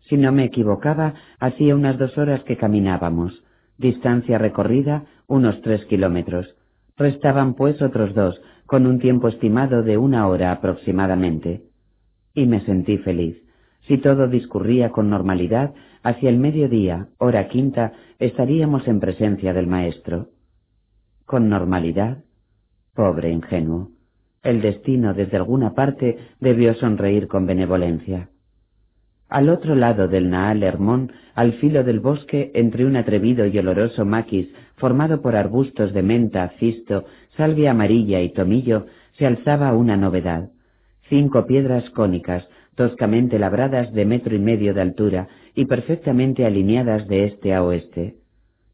Si no me equivocaba, hacía unas dos horas que caminábamos, distancia recorrida unos tres kilómetros. Restaban pues otros dos, con un tiempo estimado de una hora aproximadamente. Y me sentí feliz. Si todo discurría con normalidad, hacia el mediodía, hora quinta, estaríamos en presencia del maestro. ¿Con normalidad? Pobre ingenuo. El destino desde alguna parte debió sonreír con benevolencia. Al otro lado del Naal Hermón, al filo del bosque, entre un atrevido y oloroso maquis formado por arbustos de menta, cisto, salvia amarilla y tomillo, se alzaba una novedad. Cinco piedras cónicas, toscamente labradas de metro y medio de altura y perfectamente alineadas de este a oeste.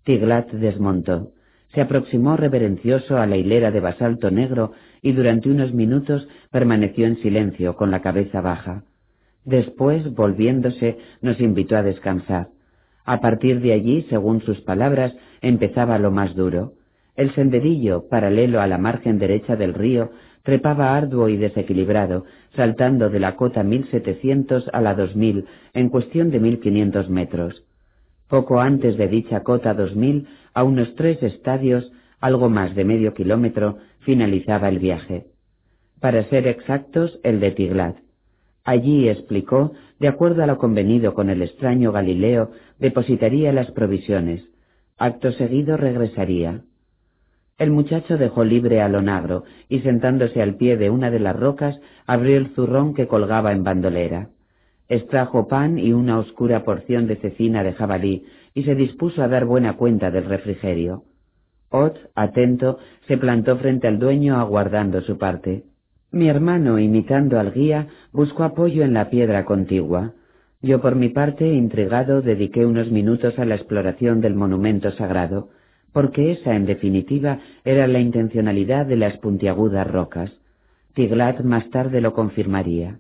Tiglat desmontó. Se aproximó reverencioso a la hilera de basalto negro y durante unos minutos permaneció en silencio con la cabeza baja. Después, volviéndose, nos invitó a descansar. A partir de allí, según sus palabras, empezaba lo más duro. El senderillo, paralelo a la margen derecha del río, trepaba arduo y desequilibrado, saltando de la cota 1700 a la 2000 en cuestión de 1500 metros. Poco antes de dicha cota 2000, a unos tres estadios, algo más de medio kilómetro, finalizaba el viaje. Para ser exactos, el de Tiglat. Allí, explicó, de acuerdo a lo convenido con el extraño Galileo, depositaría las provisiones. Acto seguido regresaría. El muchacho dejó libre al onagro y sentándose al pie de una de las rocas abrió el zurrón que colgaba en bandolera. Extrajo pan y una oscura porción de cecina de jabalí y se dispuso a dar buena cuenta del refrigerio. Ot, atento, se plantó frente al dueño aguardando su parte. Mi hermano, imitando al guía, buscó apoyo en la piedra contigua. Yo, por mi parte, intrigado, dediqué unos minutos a la exploración del monumento sagrado, porque esa, en definitiva, era la intencionalidad de las puntiagudas rocas. Tiglat más tarde lo confirmaría.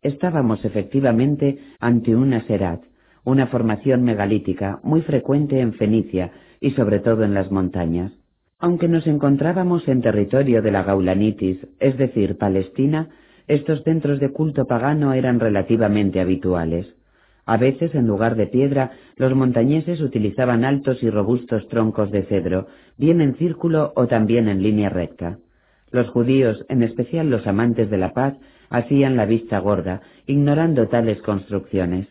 Estábamos efectivamente ante una serat, una formación megalítica muy frecuente en Fenicia y sobre todo en las montañas. Aunque nos encontrábamos en territorio de la Gaulanitis, es decir, Palestina, estos centros de culto pagano eran relativamente habituales. A veces, en lugar de piedra, los montañeses utilizaban altos y robustos troncos de cedro, bien en círculo o también en línea recta. Los judíos, en especial los amantes de la paz, hacían la vista gorda, ignorando tales construcciones.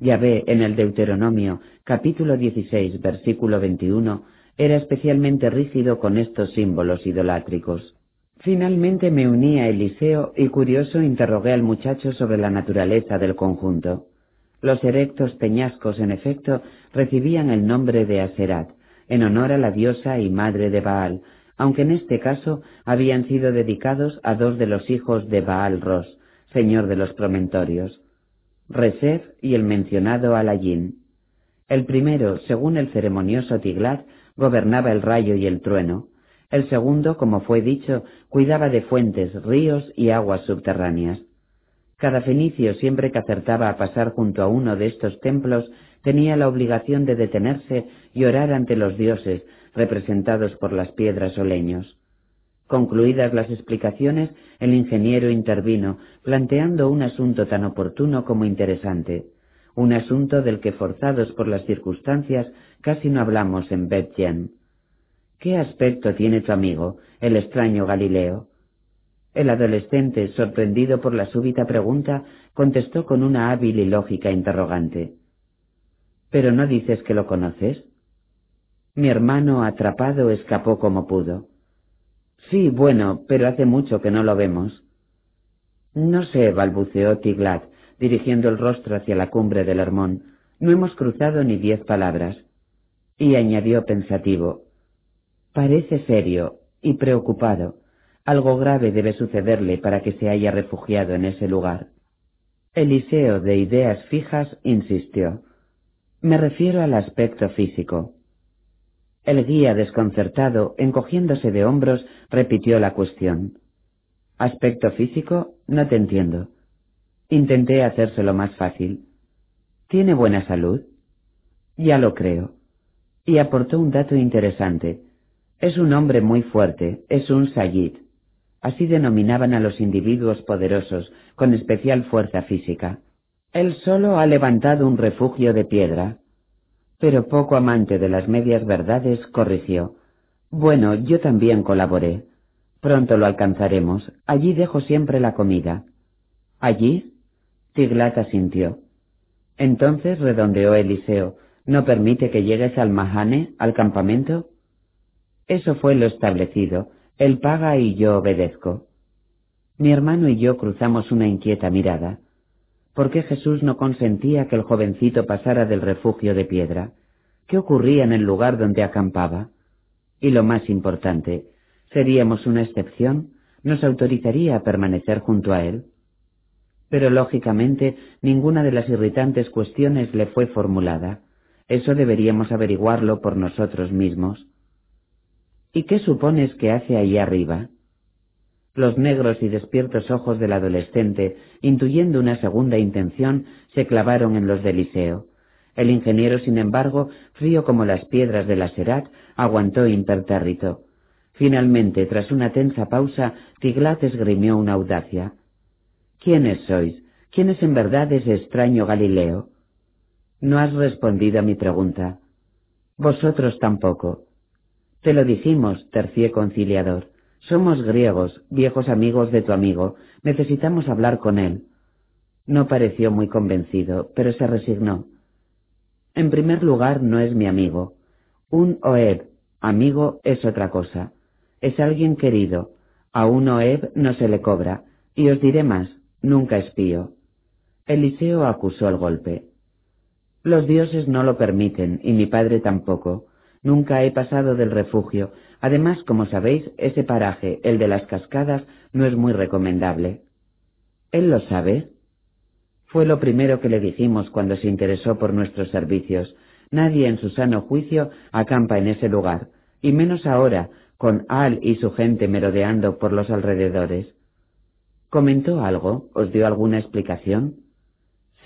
Yahvé, en el Deuteronomio, capítulo 16, versículo 21, era especialmente rígido con estos símbolos idolátricos. Finalmente me uní a Eliseo y curioso interrogué al muchacho sobre la naturaleza del conjunto. Los erectos peñascos, en efecto, recibían el nombre de Aserat, en honor a la diosa y madre de Baal, aunque en este caso habían sido dedicados a dos de los hijos de Baal Ros, señor de los promentorios, Resef y el mencionado Alayin. El primero, según el ceremonioso Tiglat, gobernaba el rayo y el trueno. El segundo, como fue dicho, cuidaba de fuentes, ríos y aguas subterráneas. Cada fenicio, siempre que acertaba a pasar junto a uno de estos templos, tenía la obligación de detenerse y orar ante los dioses, representados por las piedras o leños. Concluidas las explicaciones, el ingeniero intervino, planteando un asunto tan oportuno como interesante un asunto del que forzados por las circunstancias casi no hablamos en Betjen. ¿Qué aspecto tiene tu amigo, el extraño Galileo? El adolescente, sorprendido por la súbita pregunta, contestó con una hábil y lógica interrogante. ¿Pero no dices que lo conoces? Mi hermano, atrapado, escapó como pudo. Sí, bueno, pero hace mucho que no lo vemos. No sé, balbuceó Tiglat, dirigiendo el rostro hacia la cumbre del Hermón, no hemos cruzado ni diez palabras. Y añadió pensativo, parece serio y preocupado. Algo grave debe sucederle para que se haya refugiado en ese lugar. Eliseo, de ideas fijas, insistió. Me refiero al aspecto físico. El guía, desconcertado, encogiéndose de hombros, repitió la cuestión. ¿Aspecto físico? No te entiendo. Intenté hacérselo más fácil. ¿Tiene buena salud? Ya lo creo. Y aportó un dato interesante. Es un hombre muy fuerte, es un Sayid. Así denominaban a los individuos poderosos, con especial fuerza física. Él solo ha levantado un refugio de piedra. Pero poco amante de las medias verdades, corrigió. Bueno, yo también colaboré. Pronto lo alcanzaremos. Allí dejo siempre la comida. ¿Allí? Tiglat asintió. Entonces redondeó Eliseo, ¿no permite que llegues al Mahane, al campamento? Eso fue lo establecido, él paga y yo obedezco. Mi hermano y yo cruzamos una inquieta mirada. ¿Por qué Jesús no consentía que el jovencito pasara del refugio de piedra? ¿Qué ocurría en el lugar donde acampaba? Y lo más importante, ¿seríamos una excepción? ¿Nos autorizaría a permanecer junto a él? pero lógicamente ninguna de las irritantes cuestiones le fue formulada. Eso deberíamos averiguarlo por nosotros mismos. ¿Y qué supones que hace ahí arriba? Los negros y despiertos ojos del adolescente, intuyendo una segunda intención, se clavaron en los de Eliseo. El ingeniero, sin embargo, frío como las piedras de la Serat, aguantó impertérrito. Finalmente, tras una tensa pausa, Tiglat esgrimió una audacia. ¿Quiénes sois? ¿Quién es en verdad ese extraño Galileo? No has respondido a mi pregunta. Vosotros tampoco. Te lo dijimos, tercié conciliador. Somos griegos, viejos amigos de tu amigo. Necesitamos hablar con él. No pareció muy convencido, pero se resignó. En primer lugar, no es mi amigo. Un Oeb, amigo, es otra cosa. Es alguien querido. A un Oeb no se le cobra. Y os diré más. Nunca espío. Eliseo acusó el golpe. Los dioses no lo permiten, y mi padre tampoco. Nunca he pasado del refugio. Además, como sabéis, ese paraje, el de las cascadas, no es muy recomendable. ¿Él lo sabe? Fue lo primero que le dijimos cuando se interesó por nuestros servicios. Nadie en su sano juicio acampa en ese lugar, y menos ahora, con Al y su gente merodeando por los alrededores. ¿Comentó algo? ¿Os dio alguna explicación?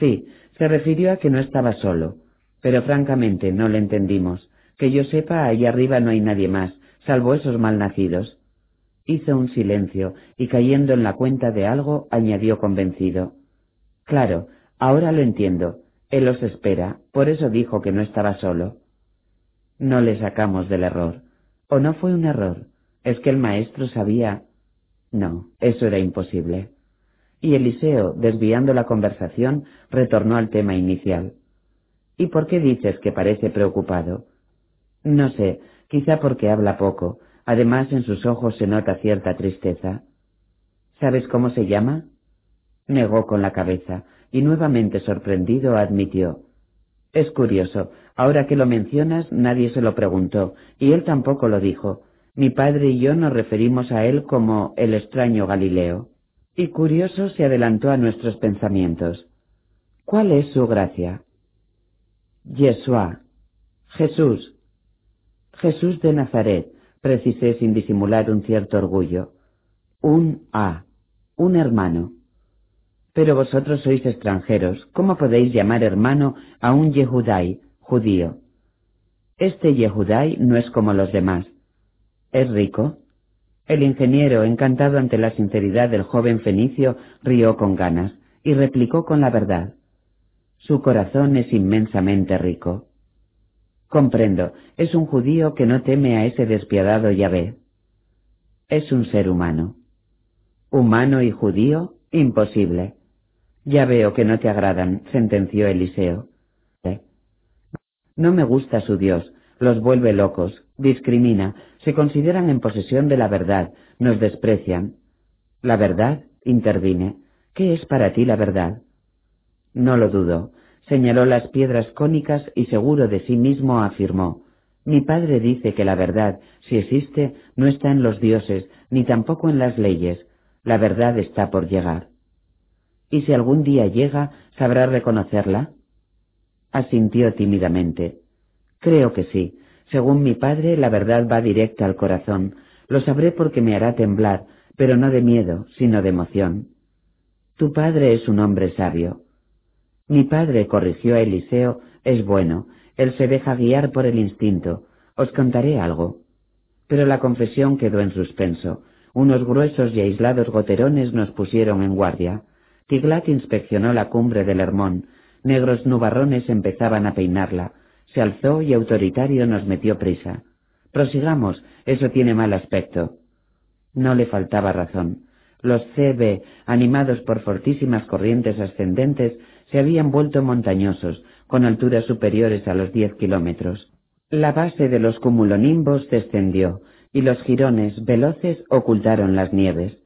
Sí, se refirió a que no estaba solo, pero francamente no le entendimos. Que yo sepa, ahí arriba no hay nadie más, salvo esos malnacidos. Hizo un silencio y cayendo en la cuenta de algo, añadió convencido. Claro, ahora lo entiendo. Él os espera, por eso dijo que no estaba solo. No le sacamos del error. ¿O no fue un error? Es que el maestro sabía. No, eso era imposible. Y Eliseo, desviando la conversación, retornó al tema inicial. ¿Y por qué dices que parece preocupado? No sé, quizá porque habla poco. Además, en sus ojos se nota cierta tristeza. ¿Sabes cómo se llama? Negó con la cabeza, y nuevamente sorprendido admitió. Es curioso, ahora que lo mencionas nadie se lo preguntó, y él tampoco lo dijo. Mi padre y yo nos referimos a él como el extraño Galileo. Y curioso se adelantó a nuestros pensamientos. ¿Cuál es su gracia? Yeshua. Jesús. Jesús de Nazaret, precisé sin disimular un cierto orgullo. Un A. Un hermano. Pero vosotros sois extranjeros, ¿cómo podéis llamar hermano a un Yehudai, judío? Este Yehudai no es como los demás. ¿Es rico? El ingeniero, encantado ante la sinceridad del joven fenicio, rió con ganas y replicó con la verdad. Su corazón es inmensamente rico. Comprendo, es un judío que no teme a ese despiadado Yahvé. Es un ser humano. Humano y judío, imposible. Ya veo que no te agradan, sentenció Eliseo. No me gusta su Dios, los vuelve locos, discrimina, se consideran en posesión de la verdad, nos desprecian. ¿La verdad? intervine. ¿Qué es para ti la verdad? No lo dudo. Señaló las piedras cónicas y seguro de sí mismo afirmó. Mi padre dice que la verdad, si existe, no está en los dioses, ni tampoco en las leyes. La verdad está por llegar. ¿Y si algún día llega, sabrá reconocerla? Asintió tímidamente. Creo que sí. Según mi padre, la verdad va directa al corazón. Lo sabré porque me hará temblar, pero no de miedo, sino de emoción. Tu padre es un hombre sabio. Mi padre, corrigió a Eliseo, es bueno. Él se deja guiar por el instinto. Os contaré algo. Pero la confesión quedó en suspenso. Unos gruesos y aislados goterones nos pusieron en guardia. Tiglat inspeccionó la cumbre del Hermón. Negros nubarrones empezaban a peinarla. Se alzó y autoritario nos metió prisa. Prosigamos, eso tiene mal aspecto. No le faltaba razón. Los CB, animados por fortísimas corrientes ascendentes, se habían vuelto montañosos, con alturas superiores a los diez kilómetros. La base de los cumulonimbos descendió, y los jirones veloces ocultaron las nieves.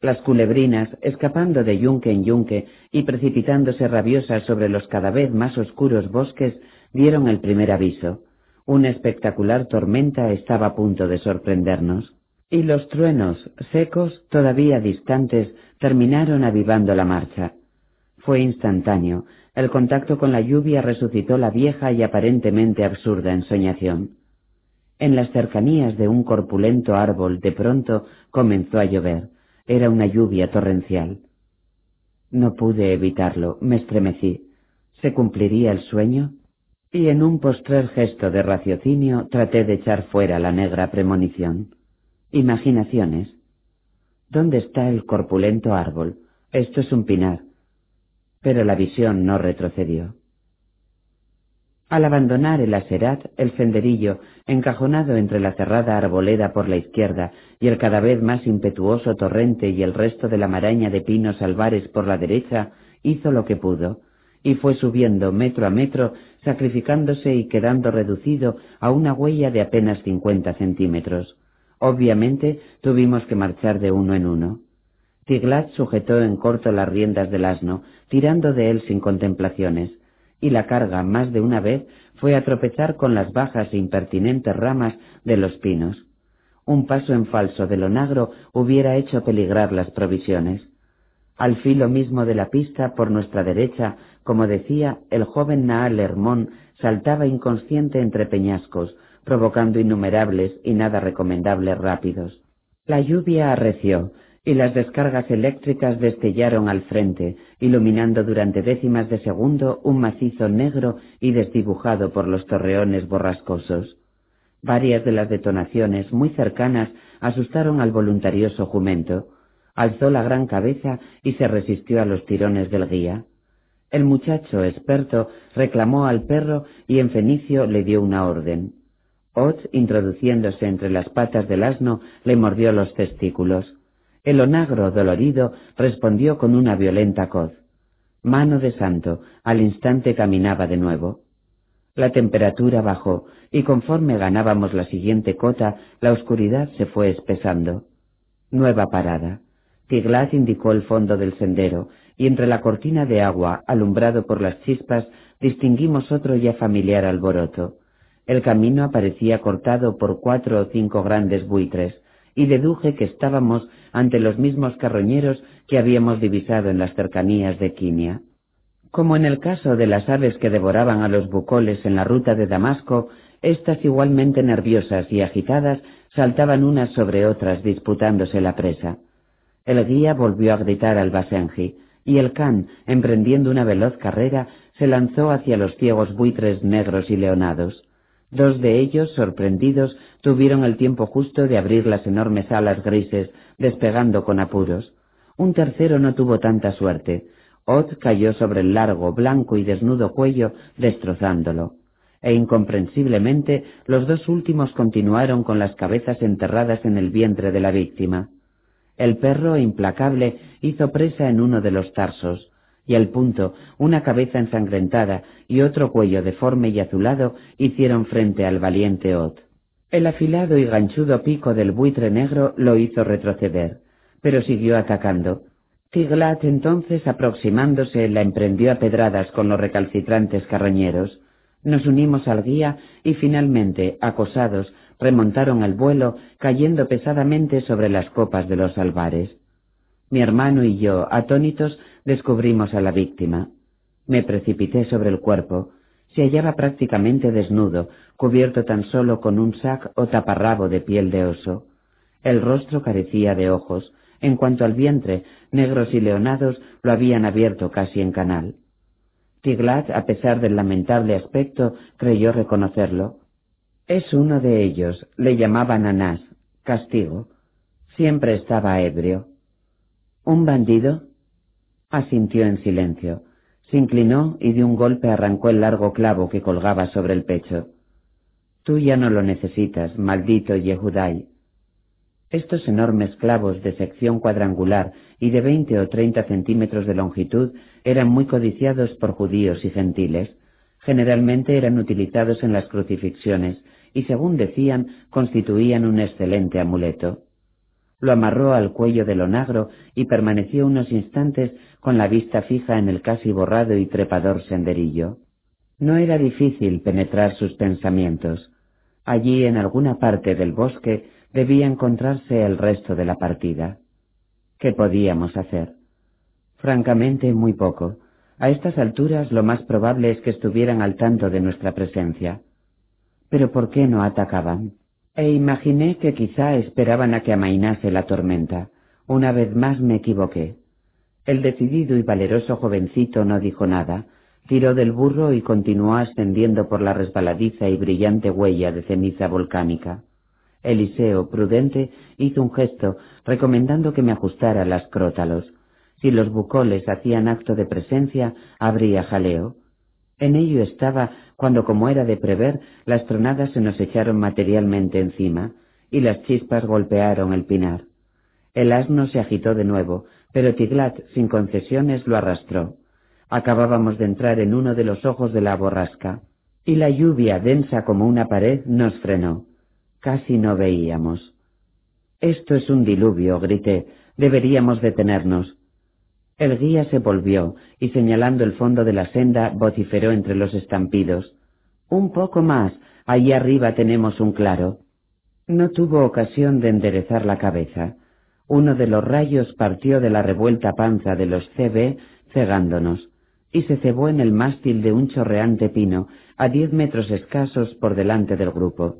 Las culebrinas, escapando de yunque en yunque y precipitándose rabiosas sobre los cada vez más oscuros bosques, dieron el primer aviso. Una espectacular tormenta estaba a punto de sorprendernos. Y los truenos, secos, todavía distantes, terminaron avivando la marcha. Fue instantáneo. El contacto con la lluvia resucitó la vieja y aparentemente absurda ensoñación. En las cercanías de un corpulento árbol de pronto comenzó a llover. Era una lluvia torrencial. No pude evitarlo, me estremecí. ¿Se cumpliría el sueño? Y en un postrer gesto de raciocinio traté de echar fuera la negra premonición. Imaginaciones. ¿Dónde está el corpulento árbol? Esto es un pinar. Pero la visión no retrocedió. Al abandonar el aserat, el senderillo, encajonado entre la cerrada arboleda por la izquierda y el cada vez más impetuoso torrente y el resto de la maraña de pinos albares por la derecha, hizo lo que pudo, y fue subiendo metro a metro, sacrificándose y quedando reducido a una huella de apenas cincuenta centímetros. Obviamente tuvimos que marchar de uno en uno. Tiglat sujetó en corto las riendas del asno, tirando de él sin contemplaciones, y la carga más de una vez fue a tropezar con las bajas e impertinentes ramas de los pinos. Un paso en falso del onagro hubiera hecho peligrar las provisiones. Al filo mismo de la pista, por nuestra derecha, como decía, el joven Naal Hermón saltaba inconsciente entre peñascos, provocando innumerables y nada recomendables rápidos. La lluvia arreció, y las descargas eléctricas destellaron al frente, iluminando durante décimas de segundo un macizo negro y desdibujado por los torreones borrascosos. Varias de las detonaciones muy cercanas asustaron al voluntarioso jumento, alzó la gran cabeza y se resistió a los tirones del guía. El muchacho experto reclamó al perro y en fenicio le dio una orden. Ot, introduciéndose entre las patas del asno, le mordió los testículos. El onagro, dolorido, respondió con una violenta coz. Mano de santo, al instante caminaba de nuevo. La temperatura bajó, y conforme ganábamos la siguiente cota, la oscuridad se fue espesando. Nueva parada. Tiglat indicó el fondo del sendero, y entre la cortina de agua, alumbrado por las chispas, distinguimos otro ya familiar alboroto. El camino aparecía cortado por cuatro o cinco grandes buitres, y deduje que estábamos ante los mismos carroñeros que habíamos divisado en las cercanías de Quinia. Como en el caso de las aves que devoraban a los bucoles en la ruta de Damasco, éstas igualmente nerviosas y agitadas saltaban unas sobre otras disputándose la presa. El guía volvió a gritar al Basenji, y el can, emprendiendo una veloz carrera, se lanzó hacia los ciegos buitres negros y leonados. Dos de ellos, sorprendidos, tuvieron el tiempo justo de abrir las enormes alas grises, despegando con apuros. Un tercero no tuvo tanta suerte. Ot cayó sobre el largo, blanco y desnudo cuello, destrozándolo. E incomprensiblemente los dos últimos continuaron con las cabezas enterradas en el vientre de la víctima. El perro, implacable, hizo presa en uno de los tarsos, y al punto una cabeza ensangrentada y otro cuello deforme y azulado hicieron frente al valiente Ot. El afilado y ganchudo pico del buitre negro lo hizo retroceder, pero siguió atacando. Tiglat entonces, aproximándose, la emprendió a pedradas con los recalcitrantes carroñeros. Nos unimos al guía y finalmente, acosados, remontaron el vuelo, cayendo pesadamente sobre las copas de los albares. Mi hermano y yo, atónitos, descubrimos a la víctima. Me precipité sobre el cuerpo. Se hallaba prácticamente desnudo, cubierto tan solo con un sac o taparrabo de piel de oso. El rostro carecía de ojos. En cuanto al vientre, negros y leonados lo habían abierto casi en canal. Tiglat, a pesar del lamentable aspecto, creyó reconocerlo. Es uno de ellos, le llamaban Anás, castigo. Siempre estaba ebrio. ¿Un bandido? Asintió en silencio. Se inclinó y de un golpe arrancó el largo clavo que colgaba sobre el pecho. Tú ya no lo necesitas, maldito Yehudai. Estos enormes clavos de sección cuadrangular y de veinte o treinta centímetros de longitud eran muy codiciados por judíos y gentiles. Generalmente eran utilizados en las crucifixiones y según decían constituían un excelente amuleto. Lo amarró al cuello del onagro y permaneció unos instantes con la vista fija en el casi borrado y trepador senderillo. No era difícil penetrar sus pensamientos. Allí en alguna parte del bosque debía encontrarse el resto de la partida. ¿Qué podíamos hacer? Francamente, muy poco. A estas alturas lo más probable es que estuvieran al tanto de nuestra presencia. Pero ¿por qué no atacaban? E imaginé que quizá esperaban a que amainase la tormenta. Una vez más me equivoqué. El decidido y valeroso jovencito no dijo nada, tiró del burro y continuó ascendiendo por la resbaladiza y brillante huella de ceniza volcánica. Eliseo, prudente, hizo un gesto, recomendando que me ajustara las crótalos. Si los bucoles hacían acto de presencia, habría jaleo. En ello estaba cuando, como era de prever, las tronadas se nos echaron materialmente encima y las chispas golpearon el pinar. El asno se agitó de nuevo, pero Tiglat, sin concesiones, lo arrastró. Acabábamos de entrar en uno de los ojos de la borrasca, y la lluvia, densa como una pared, nos frenó. Casi no veíamos. Esto es un diluvio, grité. Deberíamos detenernos. El guía se volvió y señalando el fondo de la senda vociferó entre los estampidos. Un poco más, allí arriba tenemos un claro. No tuvo ocasión de enderezar la cabeza. Uno de los rayos partió de la revuelta panza de los CB cegándonos y se cebó en el mástil de un chorreante pino a diez metros escasos por delante del grupo.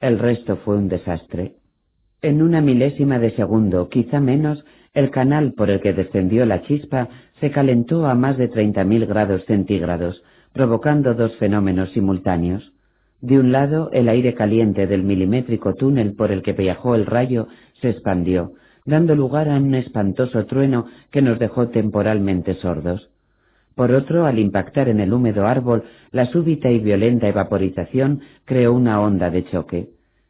El resto fue un desastre. En una milésima de segundo, quizá menos, el canal por el que descendió la chispa se calentó a más de treinta mil grados centígrados, provocando dos fenómenos simultáneos. De un lado, el aire caliente del milimétrico túnel por el que viajó el rayo se expandió, dando lugar a un espantoso trueno que nos dejó temporalmente sordos. Por otro, al impactar en el húmedo árbol, la súbita y violenta evaporización creó una onda de choque,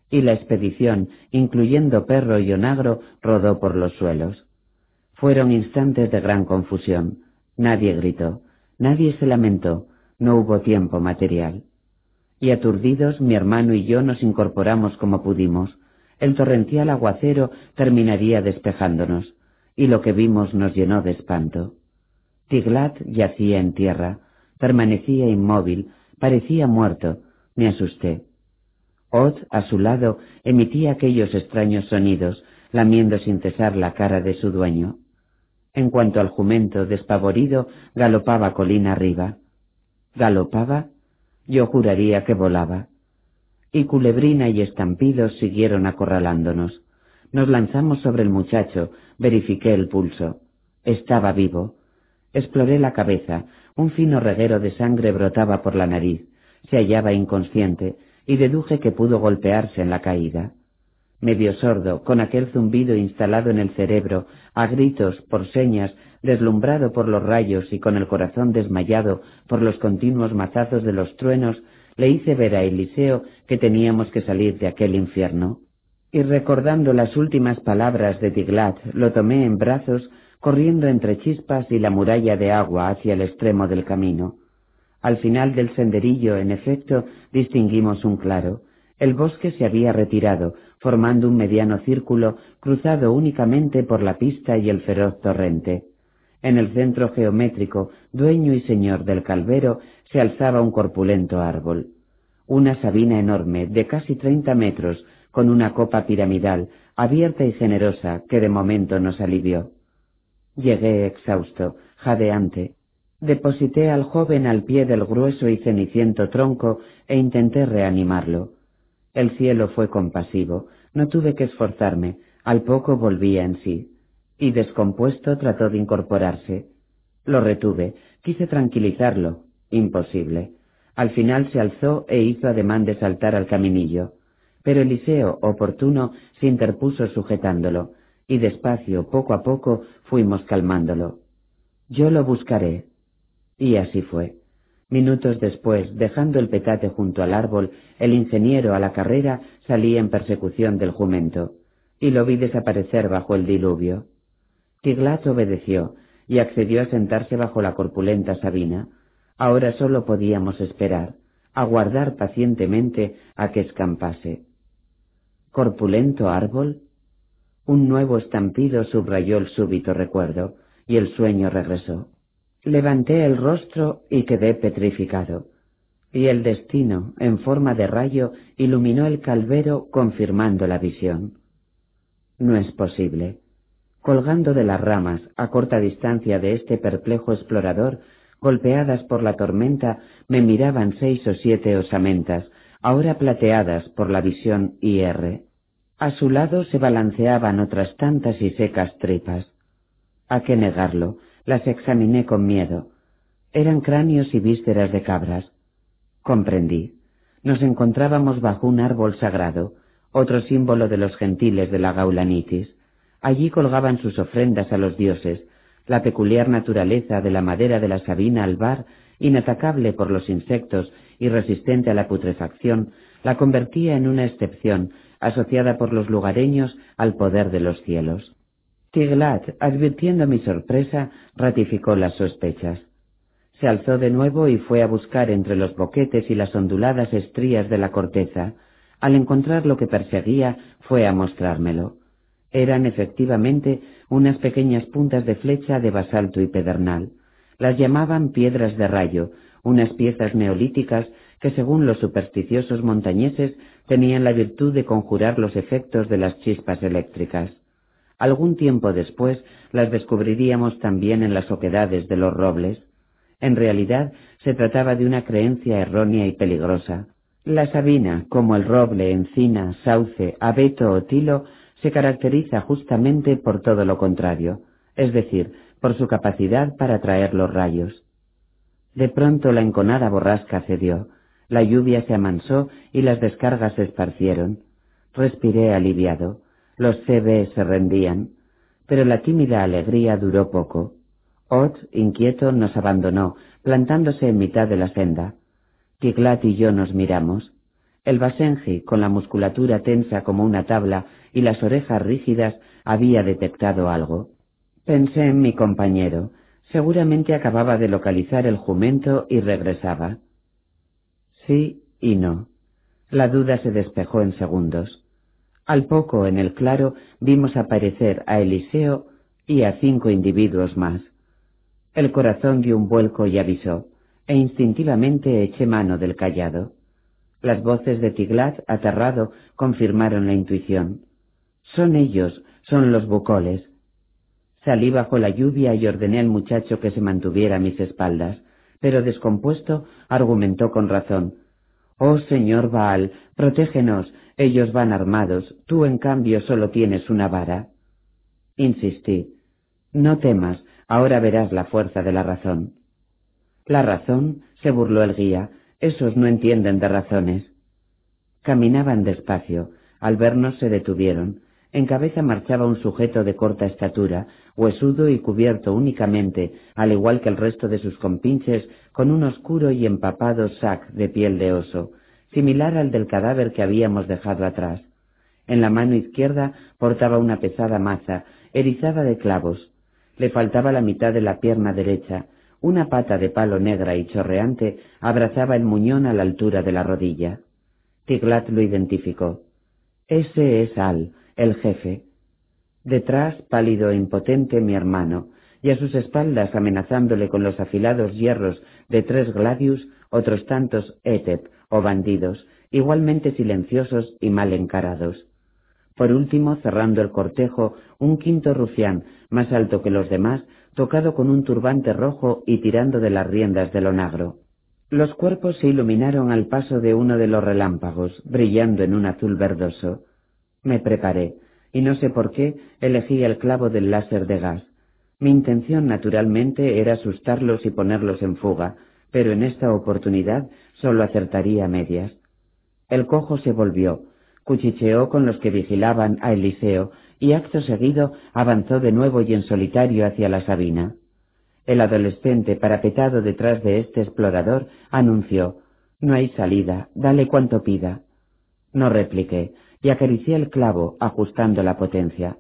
y la expedición, incluyendo perro y onagro, rodó por los suelos. Fueron instantes de gran confusión. Nadie gritó, nadie se lamentó, no hubo tiempo material. Y aturdidos, mi hermano y yo nos incorporamos como pudimos. El torrencial aguacero terminaría despejándonos, y lo que vimos nos llenó de espanto. Tiglat yacía en tierra, permanecía inmóvil, parecía muerto, me asusté. Od, a su lado, emitía aquellos extraños sonidos, lamiendo sin cesar la cara de su dueño. En cuanto al jumento, despavorido, galopaba colina arriba. ¿Galopaba? Yo juraría que volaba. Y culebrina y estampidos siguieron acorralándonos. Nos lanzamos sobre el muchacho, verifiqué el pulso. Estaba vivo. Exploré la cabeza, un fino reguero de sangre brotaba por la nariz, se hallaba inconsciente, y deduje que pudo golpearse en la caída medio sordo, con aquel zumbido instalado en el cerebro, a gritos, por señas, deslumbrado por los rayos y con el corazón desmayado por los continuos mazazos de los truenos, le hice ver a Eliseo que teníamos que salir de aquel infierno. Y recordando las últimas palabras de Tiglat, lo tomé en brazos, corriendo entre chispas y la muralla de agua hacia el extremo del camino. Al final del senderillo, en efecto, distinguimos un claro. El bosque se había retirado, formando un mediano círculo cruzado únicamente por la pista y el feroz torrente. En el centro geométrico, dueño y señor del calvero, se alzaba un corpulento árbol. Una sabina enorme, de casi treinta metros, con una copa piramidal, abierta y generosa, que de momento nos alivió. Llegué exhausto, jadeante. Deposité al joven al pie del grueso y ceniciento tronco e intenté reanimarlo. El cielo fue compasivo, no tuve que esforzarme, al poco volvía en sí, y descompuesto trató de incorporarse. Lo retuve, quise tranquilizarlo, imposible. Al final se alzó e hizo ademán de saltar al caminillo, pero Eliseo, oportuno, se interpuso sujetándolo, y despacio, poco a poco, fuimos calmándolo. Yo lo buscaré. Y así fue. Minutos después, dejando el petate junto al árbol, el ingeniero a la carrera salía en persecución del jumento, y lo vi desaparecer bajo el diluvio. Tiglat obedeció y accedió a sentarse bajo la corpulenta Sabina. Ahora solo podíamos esperar, aguardar pacientemente a que escampase. ¿Corpulento árbol? Un nuevo estampido subrayó el súbito recuerdo, y el sueño regresó. Levanté el rostro y quedé petrificado, y el destino, en forma de rayo, iluminó el calvero confirmando la visión. No es posible. Colgando de las ramas, a corta distancia de este perplejo explorador, golpeadas por la tormenta, me miraban seis o siete osamentas, ahora plateadas por la visión IR. A su lado se balanceaban otras tantas y secas tripas. ¿A qué negarlo? Las examiné con miedo. Eran cráneos y vísceras de cabras. Comprendí. Nos encontrábamos bajo un árbol sagrado, otro símbolo de los gentiles de la Gaulanitis. Allí colgaban sus ofrendas a los dioses. La peculiar naturaleza de la madera de la sabina albar, inatacable por los insectos y resistente a la putrefacción, la convertía en una excepción, asociada por los lugareños al poder de los cielos. Tiglat, advirtiendo mi sorpresa, ratificó las sospechas. Se alzó de nuevo y fue a buscar entre los boquetes y las onduladas estrías de la corteza. Al encontrar lo que perseguía, fue a mostrármelo. Eran efectivamente unas pequeñas puntas de flecha de basalto y pedernal. Las llamaban piedras de rayo, unas piezas neolíticas que según los supersticiosos montañeses tenían la virtud de conjurar los efectos de las chispas eléctricas. Algún tiempo después las descubriríamos también en las oquedades de los robles. En realidad se trataba de una creencia errónea y peligrosa. La sabina, como el roble, encina, sauce, abeto o tilo, se caracteriza justamente por todo lo contrario, es decir, por su capacidad para atraer los rayos. De pronto la enconada borrasca cedió, la lluvia se amansó y las descargas se esparcieron. Respiré aliviado. Los CB se rendían. Pero la tímida alegría duró poco. Ott, inquieto, nos abandonó, plantándose en mitad de la senda. Tiglat y yo nos miramos. El Basenji, con la musculatura tensa como una tabla y las orejas rígidas, había detectado algo. Pensé en mi compañero. Seguramente acababa de localizar el jumento y regresaba. Sí y no. La duda se despejó en segundos. Al poco, en el claro, vimos aparecer a Eliseo y a cinco individuos más. El corazón dio un vuelco y avisó, e instintivamente eché mano del callado. Las voces de Tiglat, aterrado, confirmaron la intuición. Son ellos, son los bucoles. Salí bajo la lluvia y ordené al muchacho que se mantuviera a mis espaldas, pero descompuesto argumentó con razón. Oh señor Baal, protégenos, ellos van armados, tú en cambio solo tienes una vara. Insistí. No temas, ahora verás la fuerza de la razón. La razón, se burló el guía, esos no entienden de razones. Caminaban despacio, al vernos se detuvieron. En cabeza marchaba un sujeto de corta estatura, huesudo y cubierto únicamente, al igual que el resto de sus compinches, con un oscuro y empapado sac de piel de oso, similar al del cadáver que habíamos dejado atrás. En la mano izquierda portaba una pesada maza, erizada de clavos. Le faltaba la mitad de la pierna derecha, una pata de palo negra y chorreante abrazaba el muñón a la altura de la rodilla. Tiglat lo identificó. Ese es Al, el jefe. Detrás, pálido e impotente, mi hermano, y a sus espaldas, amenazándole con los afilados hierros de tres gladius, otros tantos etep o bandidos, igualmente silenciosos y mal encarados. Por último, cerrando el cortejo, un quinto rufián, más alto que los demás, tocado con un turbante rojo y tirando de las riendas del onagro. Los cuerpos se iluminaron al paso de uno de los relámpagos, brillando en un azul verdoso. Me preparé, y no sé por qué elegí el clavo del láser de gas. Mi intención, naturalmente, era asustarlos y ponerlos en fuga, pero en esta oportunidad solo acertaría medias. El cojo se volvió, cuchicheó con los que vigilaban a Eliseo y acto seguido avanzó de nuevo y en solitario hacia la Sabina. El adolescente, parapetado detrás de este explorador, anunció No hay salida, dale cuanto pida. No repliqué, y acaricié el clavo, ajustando la potencia.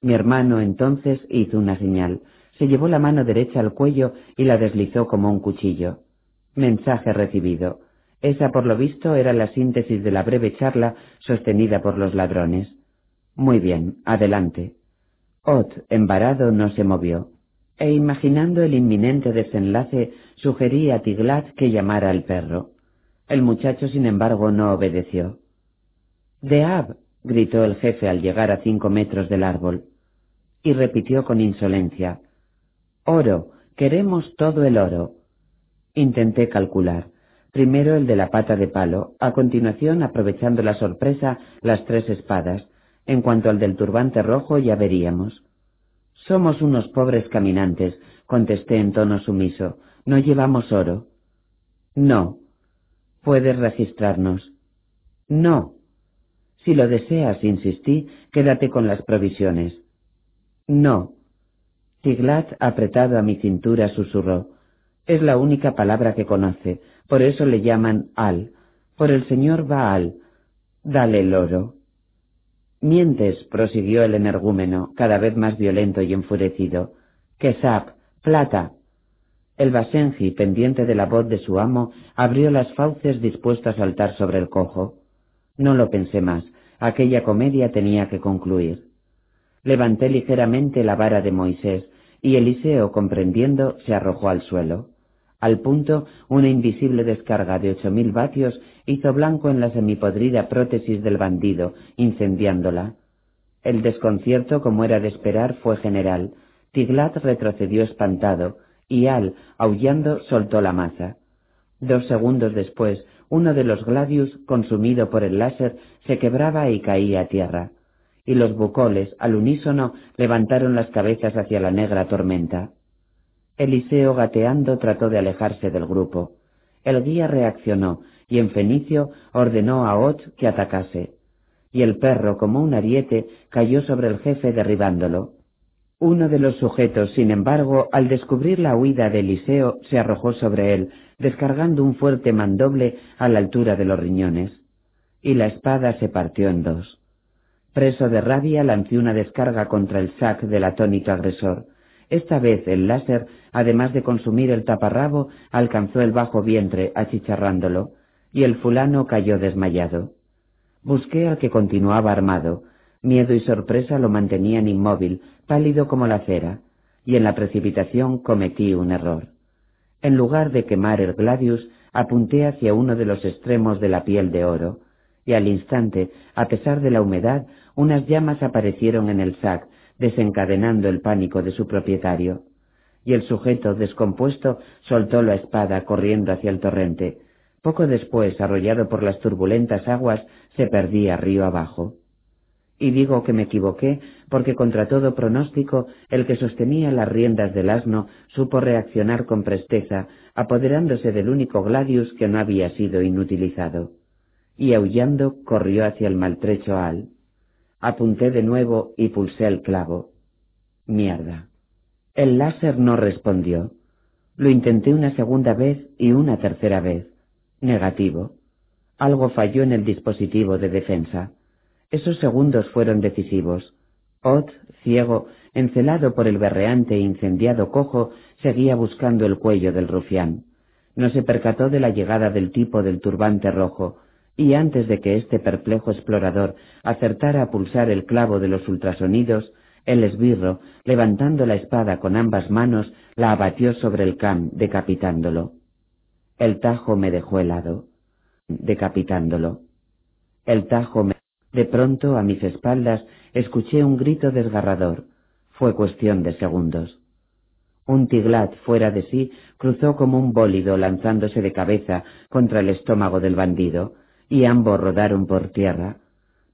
Mi hermano entonces hizo una señal, se llevó la mano derecha al cuello y la deslizó como un cuchillo. Mensaje recibido. Esa, por lo visto, era la síntesis de la breve charla sostenida por los ladrones. Muy bien, adelante. Ot, embarado, no se movió, e imaginando el inminente desenlace, sugerí a Tiglat que llamara al perro. El muchacho, sin embargo, no obedeció. Deab, gritó el jefe al llegar a cinco metros del árbol, y repitió con insolencia. Oro, queremos todo el oro. Intenté calcular. Primero el de la pata de palo, a continuación, aprovechando la sorpresa, las tres espadas. En cuanto al del turbante rojo, ya veríamos. Somos unos pobres caminantes, contesté en tono sumiso. No llevamos oro. No. Puedes registrarnos. No. Si lo deseas, insistí, quédate con las provisiones. No. Tiglat, apretado a mi cintura, susurró. Es la única palabra que conoce, por eso le llaman Al. Por el señor Baal. Dale el oro. Mientes, prosiguió el energúmeno, cada vez más violento y enfurecido. Quesap, plata. El Basenji, pendiente de la voz de su amo, abrió las fauces dispuesto a saltar sobre el cojo. No lo pensé más. Aquella comedia tenía que concluir. Levanté ligeramente la vara de Moisés, y Eliseo, comprendiendo, se arrojó al suelo. Al punto, una invisible descarga de ocho mil vatios hizo blanco en la semipodrida prótesis del bandido, incendiándola. El desconcierto, como era de esperar, fue general. Tiglat retrocedió espantado, y Al, aullando, soltó la maza. Dos segundos después, uno de los gladius, consumido por el láser, se quebraba y caía a tierra. Y los bucoles, al unísono, levantaron las cabezas hacia la negra tormenta. Eliseo gateando trató de alejarse del grupo. El guía reaccionó y en Fenicio ordenó a Ot que atacase. Y el perro, como un ariete, cayó sobre el jefe derribándolo. Uno de los sujetos, sin embargo, al descubrir la huida de Eliseo, se arrojó sobre él, descargando un fuerte mandoble a la altura de los riñones. Y la espada se partió en dos. Preso de rabia, lancé una descarga contra el sac del atónito agresor. Esta vez el láser, además de consumir el taparrabo, alcanzó el bajo vientre, achicharrándolo, y el fulano cayó desmayado. Busqué al que continuaba armado. Miedo y sorpresa lo mantenían inmóvil, pálido como la cera, y en la precipitación cometí un error. En lugar de quemar el gladius, apunté hacia uno de los extremos de la piel de oro, y al instante, a pesar de la humedad, unas llamas aparecieron en el sac, desencadenando el pánico de su propietario. Y el sujeto, descompuesto, soltó la espada corriendo hacia el torrente. Poco después, arrollado por las turbulentas aguas, se perdía río abajo. Y digo que me equivoqué porque contra todo pronóstico el que sostenía las riendas del asno supo reaccionar con presteza, apoderándose del único gladius que no había sido inutilizado. Y aullando corrió hacia el maltrecho Al. Apunté de nuevo y pulsé el clavo. Mierda. El láser no respondió. Lo intenté una segunda vez y una tercera vez. Negativo. Algo falló en el dispositivo de defensa. Esos segundos fueron decisivos. Ot, ciego, encelado por el berreante e incendiado cojo, seguía buscando el cuello del rufián. No se percató de la llegada del tipo del turbante rojo, y antes de que este perplejo explorador acertara a pulsar el clavo de los ultrasonidos, el esbirro, levantando la espada con ambas manos, la abatió sobre el cam, decapitándolo. El tajo me dejó helado, decapitándolo. El tajo me... De pronto, a mis espaldas, escuché un grito desgarrador. Fue cuestión de segundos. Un tiglat fuera de sí cruzó como un bólido lanzándose de cabeza contra el estómago del bandido, y ambos rodaron por tierra.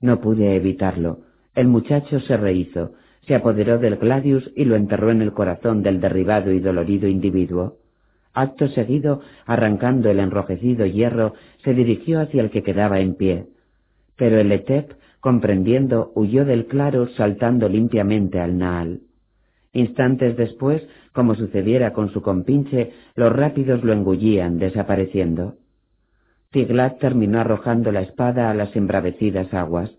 No pude evitarlo. El muchacho se rehizo, se apoderó del gladius y lo enterró en el corazón del derribado y dolorido individuo. Acto seguido, arrancando el enrojecido hierro, se dirigió hacia el que quedaba en pie. Pero el Etep, comprendiendo, huyó del claro saltando limpiamente al Naal. Instantes después, como sucediera con su compinche, los rápidos lo engullían, desapareciendo. Tiglat terminó arrojando la espada a las embravecidas aguas.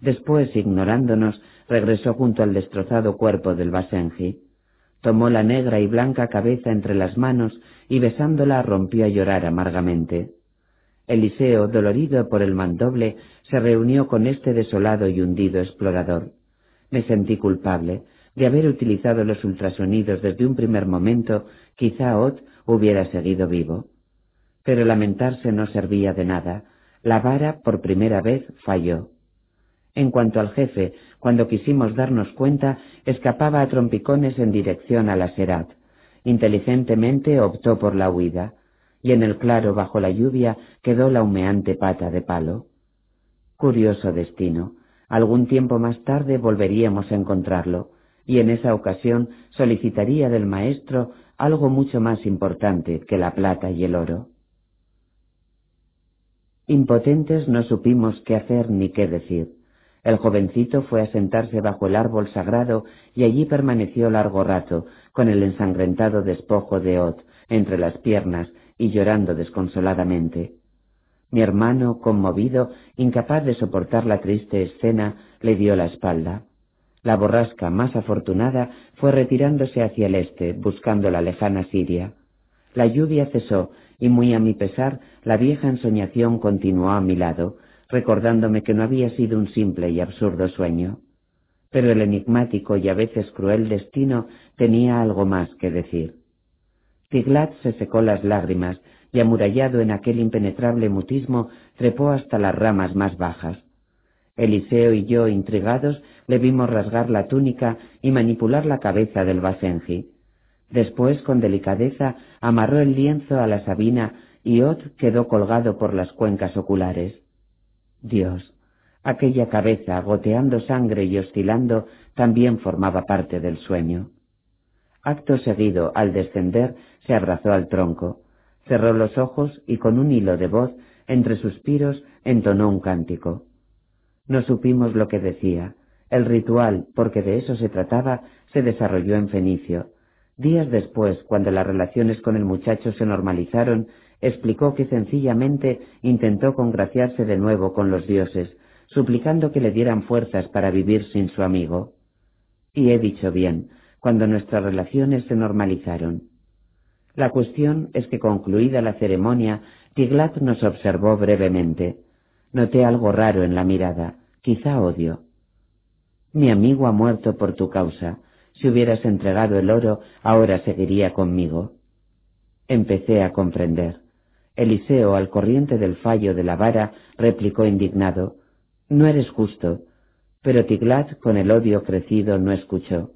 Después, ignorándonos, regresó junto al destrozado cuerpo del Basenji. Tomó la negra y blanca cabeza entre las manos y besándola rompió a llorar amargamente. Eliseo, dolorido por el mandoble, se reunió con este desolado y hundido explorador. Me sentí culpable de haber utilizado los ultrasonidos desde un primer momento, quizá Ot hubiera seguido vivo. Pero lamentarse no servía de nada. La vara por primera vez falló. En cuanto al jefe, cuando quisimos darnos cuenta, escapaba a trompicones en dirección a la Serat. Inteligentemente optó por la huida, y en el claro bajo la lluvia quedó la humeante pata de palo. Curioso destino. Algún tiempo más tarde volveríamos a encontrarlo, y en esa ocasión solicitaría del maestro algo mucho más importante que la plata y el oro. Impotentes no supimos qué hacer ni qué decir. El jovencito fue a sentarse bajo el árbol sagrado y allí permaneció largo rato, con el ensangrentado despojo de Ot entre las piernas y llorando desconsoladamente. Mi hermano, conmovido, incapaz de soportar la triste escena, le dio la espalda. La borrasca más afortunada fue retirándose hacia el este, buscando la lejana Siria. La lluvia cesó y muy a mi pesar la vieja ensoñación continuó a mi lado, recordándome que no había sido un simple y absurdo sueño. pero el enigmático y a veces cruel destino tenía algo más que decir. Tiglat se secó las lágrimas y amurallado en aquel impenetrable mutismo trepó hasta las ramas más bajas. Eliseo y yo, intrigados, le vimos rasgar la túnica y manipular la cabeza del Basenji. Después, con delicadeza, amarró el lienzo a la sabina y Ot quedó colgado por las cuencas oculares. Dios, aquella cabeza, goteando sangre y oscilando, también formaba parte del sueño. Acto seguido, al descender, se abrazó al tronco, cerró los ojos y con un hilo de voz, entre suspiros, entonó un cántico. No supimos lo que decía. El ritual, porque de eso se trataba, se desarrolló en Fenicio. Días después, cuando las relaciones con el muchacho se normalizaron, explicó que sencillamente intentó congraciarse de nuevo con los dioses, suplicando que le dieran fuerzas para vivir sin su amigo. Y he dicho bien, cuando nuestras relaciones se normalizaron. La cuestión es que concluida la ceremonia, Tiglat nos observó brevemente. Noté algo raro en la mirada, quizá odio. Mi amigo ha muerto por tu causa. Si hubieras entregado el oro, ahora seguiría conmigo. Empecé a comprender. Eliseo, al corriente del fallo de la vara, replicó indignado, No eres justo. Pero Tiglat, con el odio crecido, no escuchó.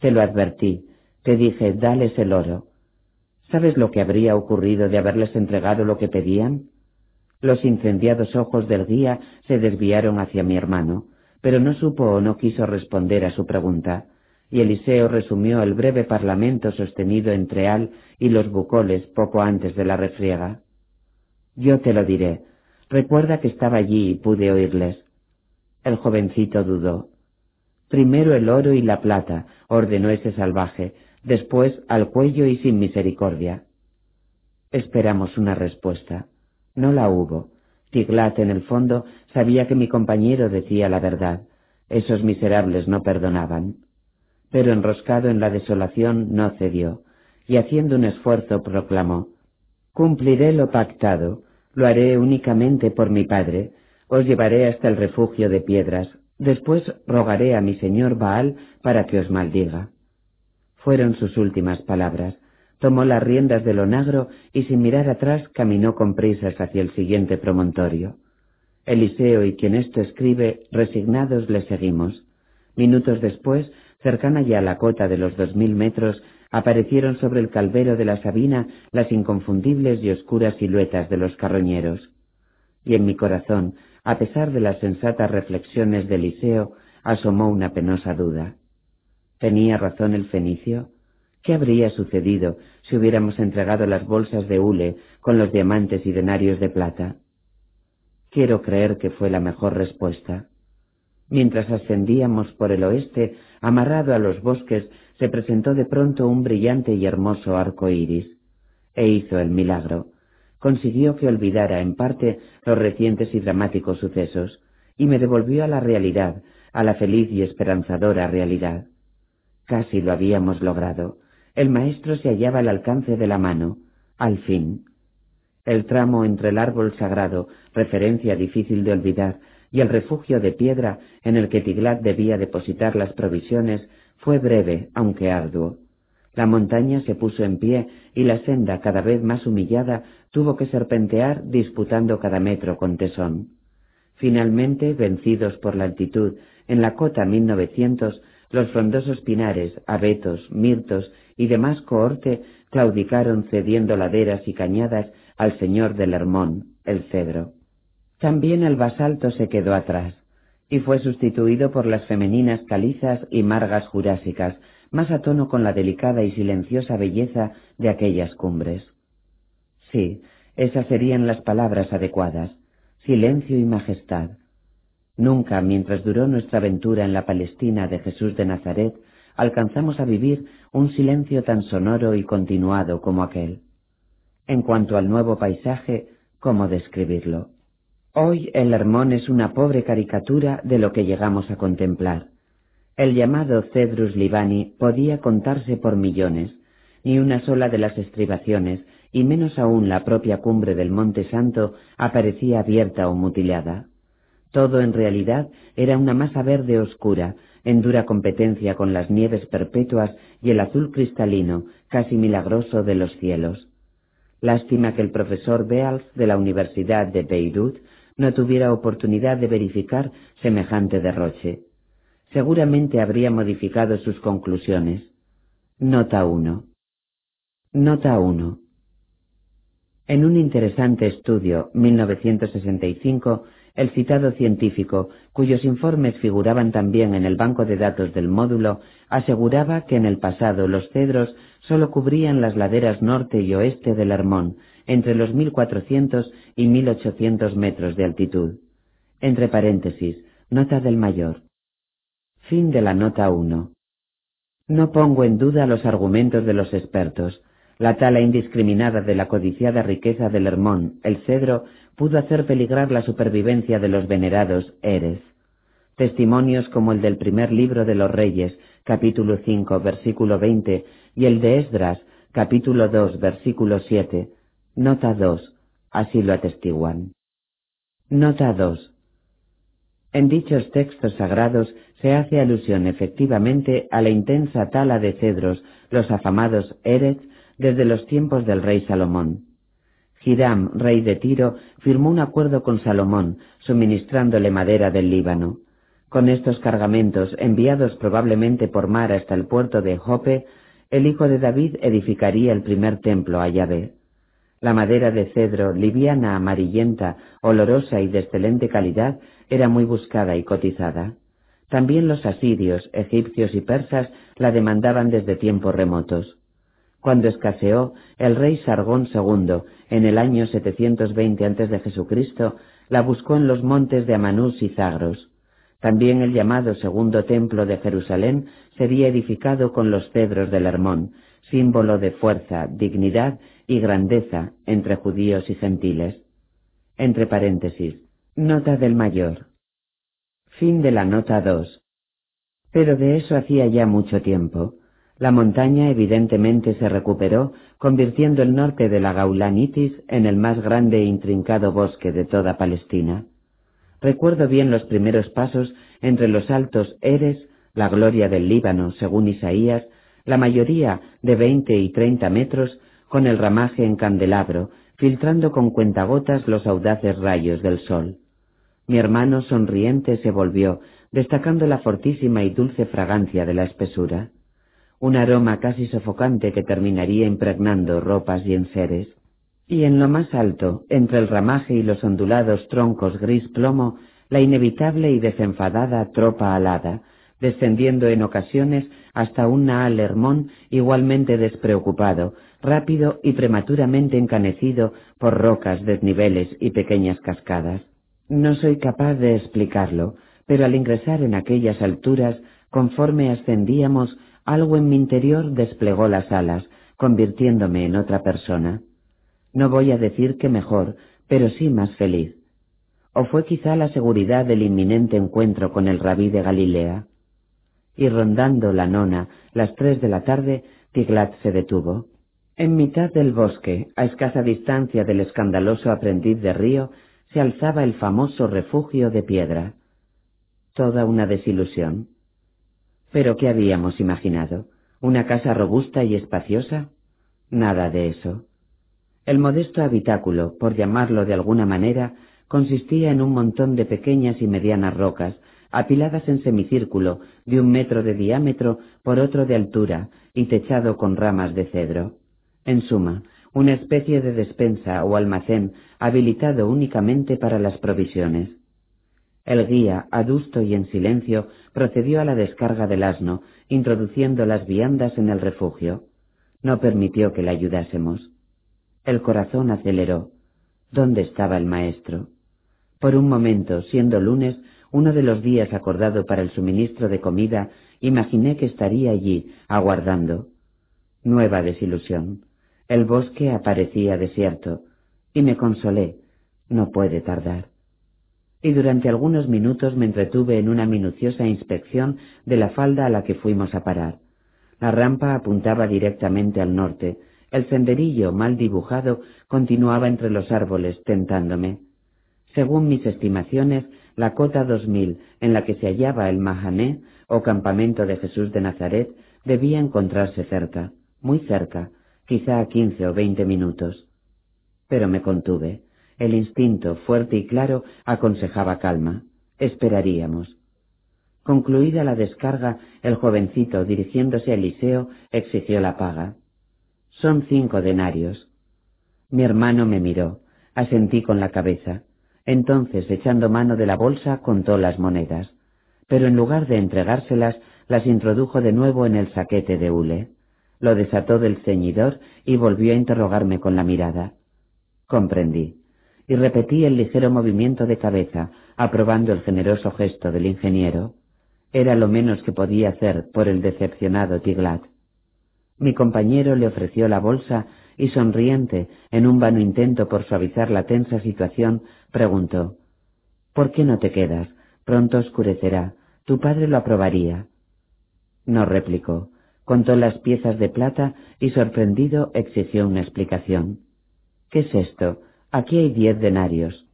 Te lo advertí, te dije, dales el oro. ¿Sabes lo que habría ocurrido de haberles entregado lo que pedían? Los incendiados ojos del guía se desviaron hacia mi hermano, pero no supo o no quiso responder a su pregunta, y Eliseo resumió el breve parlamento sostenido entre Al y los bucoles poco antes de la refriega. Yo te lo diré. Recuerda que estaba allí y pude oírles. El jovencito dudó. Primero el oro y la plata, ordenó ese salvaje, después al cuello y sin misericordia. Esperamos una respuesta. No la hubo. Tiglat, en el fondo, sabía que mi compañero decía la verdad. Esos miserables no perdonaban. Pero enroscado en la desolación no cedió, y haciendo un esfuerzo proclamó Cumpliré lo pactado, lo haré únicamente por mi padre, os llevaré hasta el refugio de piedras, Después rogaré a mi señor Baal para que os maldiga. Fueron sus últimas palabras. Tomó las riendas del onagro y sin mirar atrás caminó con prisas hacia el siguiente promontorio. Eliseo y quien esto escribe, resignados le seguimos. Minutos después, cercana ya a la cota de los dos mil metros, aparecieron sobre el calvero de la Sabina las inconfundibles y oscuras siluetas de los carroñeros. Y en mi corazón a pesar de las sensatas reflexiones de Eliseo, asomó una penosa duda. ¿Tenía razón el fenicio? ¿Qué habría sucedido si hubiéramos entregado las bolsas de hule con los diamantes y denarios de plata? Quiero creer que fue la mejor respuesta. Mientras ascendíamos por el oeste, amarrado a los bosques, se presentó de pronto un brillante y hermoso arco iris, e hizo el milagro consiguió que olvidara en parte los recientes y dramáticos sucesos, y me devolvió a la realidad, a la feliz y esperanzadora realidad. Casi lo habíamos logrado. El maestro se hallaba al alcance de la mano, al fin. El tramo entre el árbol sagrado, referencia difícil de olvidar, y el refugio de piedra en el que Tiglat debía depositar las provisiones, fue breve, aunque arduo. La montaña se puso en pie y la senda, cada vez más humillada, tuvo que serpentear disputando cada metro con tesón. Finalmente, vencidos por la altitud, en la cota 1900, los frondosos pinares, abetos, mirtos y demás cohorte claudicaron cediendo laderas y cañadas al señor del Hermón, el cedro. También el basalto se quedó atrás y fue sustituido por las femeninas calizas y margas jurásicas, más a tono con la delicada y silenciosa belleza de aquellas cumbres. Sí, esas serían las palabras adecuadas, silencio y majestad. Nunca, mientras duró nuestra aventura en la Palestina de Jesús de Nazaret, alcanzamos a vivir un silencio tan sonoro y continuado como aquel. En cuanto al nuevo paisaje, ¿cómo describirlo? Hoy el Hermón es una pobre caricatura de lo que llegamos a contemplar. El llamado Cedrus Libani podía contarse por millones, ni una sola de las estribaciones, y menos aún la propia cumbre del Monte Santo, aparecía abierta o mutilada. Todo en realidad era una masa verde oscura, en dura competencia con las nieves perpetuas y el azul cristalino, casi milagroso de los cielos. Lástima que el profesor Beals de la Universidad de Beirut no tuviera oportunidad de verificar semejante derroche. Seguramente habría modificado sus conclusiones. Nota 1. Nota 1. En un interesante estudio, 1965, el citado científico, cuyos informes figuraban también en el banco de datos del módulo, aseguraba que en el pasado los cedros sólo cubrían las laderas norte y oeste del Hermón, entre los 1400 y 1800 metros de altitud. Entre paréntesis, nota del mayor. Fin de la nota 1. No pongo en duda los argumentos de los expertos. La tala indiscriminada de la codiciada riqueza del Hermón, el cedro, pudo hacer peligrar la supervivencia de los venerados Eres. Testimonios como el del primer libro de los Reyes, capítulo 5, versículo 20, y el de Esdras, capítulo 2, versículo 7, nota 2, así lo atestiguan. Nota 2. En dichos textos sagrados se hace alusión efectivamente a la intensa tala de cedros, los afamados Eres, desde los tiempos del rey Salomón. Hiram, rey de Tiro, firmó un acuerdo con Salomón, suministrándole madera del Líbano. Con estos cargamentos, enviados probablemente por mar hasta el puerto de Jope, el hijo de David edificaría el primer templo a Yahvé. La madera de cedro, liviana, amarillenta, olorosa y de excelente calidad, era muy buscada y cotizada. También los asirios, egipcios y persas la demandaban desde tiempos remotos. Cuando escaseó, el rey Sargón II, en el año 720 a.C., la buscó en los montes de Amanús y Zagros. También el llamado segundo templo de Jerusalén sería edificado con los cedros del Hermón, símbolo de fuerza, dignidad y grandeza entre judíos y gentiles. Entre paréntesis, nota del mayor. Fin de la nota 2. Pero de eso hacía ya mucho tiempo. La montaña evidentemente se recuperó, convirtiendo el norte de la Gaulanitis en el más grande e intrincado bosque de toda Palestina. Recuerdo bien los primeros pasos entre los altos Eres, la gloria del Líbano, según Isaías, la mayoría de veinte y treinta metros, con el ramaje en candelabro, filtrando con cuentagotas los audaces rayos del sol. Mi hermano sonriente se volvió, destacando la fortísima y dulce fragancia de la espesura un aroma casi sofocante que terminaría impregnando ropas y enseres. Y en lo más alto, entre el ramaje y los ondulados troncos gris plomo, la inevitable y desenfadada tropa alada, descendiendo en ocasiones hasta un Naal Hermón igualmente despreocupado, rápido y prematuramente encanecido por rocas, desniveles y pequeñas cascadas. No soy capaz de explicarlo, pero al ingresar en aquellas alturas, conforme ascendíamos, algo en mi interior desplegó las alas, convirtiéndome en otra persona. No voy a decir que mejor, pero sí más feliz. O fue quizá la seguridad del inminente encuentro con el rabí de Galilea. Y rondando la nona, las tres de la tarde, Tiglat se detuvo. En mitad del bosque, a escasa distancia del escandaloso aprendiz de río, se alzaba el famoso refugio de piedra. Toda una desilusión. ¿Pero qué habíamos imaginado? ¿Una casa robusta y espaciosa? Nada de eso. El modesto habitáculo, por llamarlo de alguna manera, consistía en un montón de pequeñas y medianas rocas, apiladas en semicírculo, de un metro de diámetro por otro de altura, y techado con ramas de cedro. En suma, una especie de despensa o almacén habilitado únicamente para las provisiones. El guía, adusto y en silencio, procedió a la descarga del asno, introduciendo las viandas en el refugio. No permitió que le ayudásemos. El corazón aceleró. ¿Dónde estaba el maestro? Por un momento, siendo lunes, uno de los días acordado para el suministro de comida, imaginé que estaría allí, aguardando. Nueva desilusión. El bosque aparecía desierto, y me consolé. No puede tardar y durante algunos minutos me entretuve en una minuciosa inspección de la falda a la que fuimos a parar. La rampa apuntaba directamente al norte, el senderillo mal dibujado continuaba entre los árboles tentándome. Según mis estimaciones, la cota 2000 en la que se hallaba el Mahané o campamento de Jesús de Nazaret debía encontrarse cerca, muy cerca, quizá a quince o veinte minutos. Pero me contuve. El instinto, fuerte y claro, aconsejaba calma. Esperaríamos. Concluida la descarga, el jovencito, dirigiéndose a Eliseo, exigió la paga. Son cinco denarios. Mi hermano me miró, asentí con la cabeza. Entonces, echando mano de la bolsa, contó las monedas, pero en lugar de entregárselas, las introdujo de nuevo en el saquete de hule. Lo desató del ceñidor y volvió a interrogarme con la mirada. Comprendí, y repetí el ligero movimiento de cabeza, aprobando el generoso gesto del ingeniero. Era lo menos que podía hacer por el decepcionado Tiglat. Mi compañero le ofreció la bolsa y sonriente, en un vano intento por suavizar la tensa situación, preguntó ¿Por qué no te quedas? Pronto oscurecerá. Tu padre lo aprobaría. No replicó. Contó las piezas de plata y sorprendido exigió una explicación. ¿Qué es esto? Aquí hay diez denarios.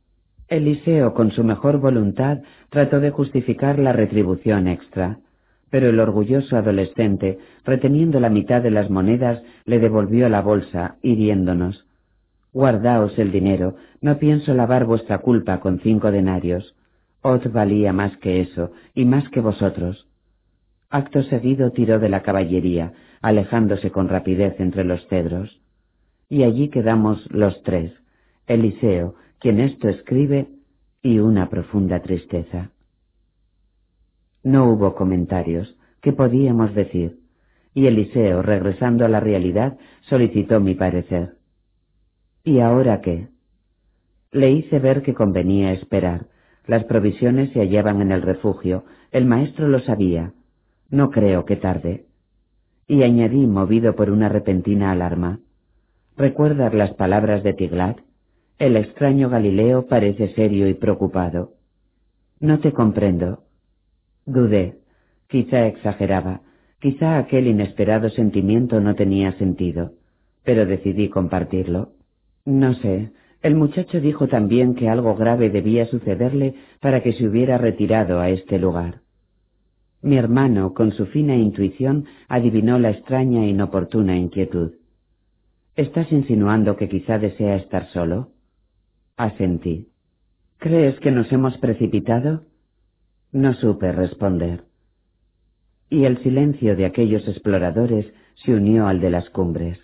Eliseo, con su mejor voluntad, trató de justificar la retribución extra, pero el orgulloso adolescente, reteniendo la mitad de las monedas, le devolvió la bolsa, hiriéndonos. Guardaos el dinero, no pienso lavar vuestra culpa con cinco denarios. Ot valía más que eso, y más que vosotros. Acto seguido tiró de la caballería, alejándose con rapidez entre los cedros. Y allí quedamos los tres, Eliseo, quien esto escribe, y una profunda tristeza. No hubo comentarios. ¿Qué podíamos decir? Y Eliseo, regresando a la realidad, solicitó mi parecer. ¿Y ahora qué? Le hice ver que convenía esperar. Las provisiones se hallaban en el refugio. El maestro lo sabía. No creo que tarde. Y añadí, movido por una repentina alarma. ¿Recuerdas las palabras de Tiglat? El extraño Galileo parece serio y preocupado. No te comprendo. Dudé. Quizá exageraba. Quizá aquel inesperado sentimiento no tenía sentido. Pero decidí compartirlo. No sé. El muchacho dijo también que algo grave debía sucederle para que se hubiera retirado a este lugar. Mi hermano, con su fina intuición, adivinó la extraña e inoportuna inquietud. ¿Estás insinuando que quizá desea estar solo? Asentí. ¿Crees que nos hemos precipitado? No supe responder. Y el silencio de aquellos exploradores se unió al de las cumbres.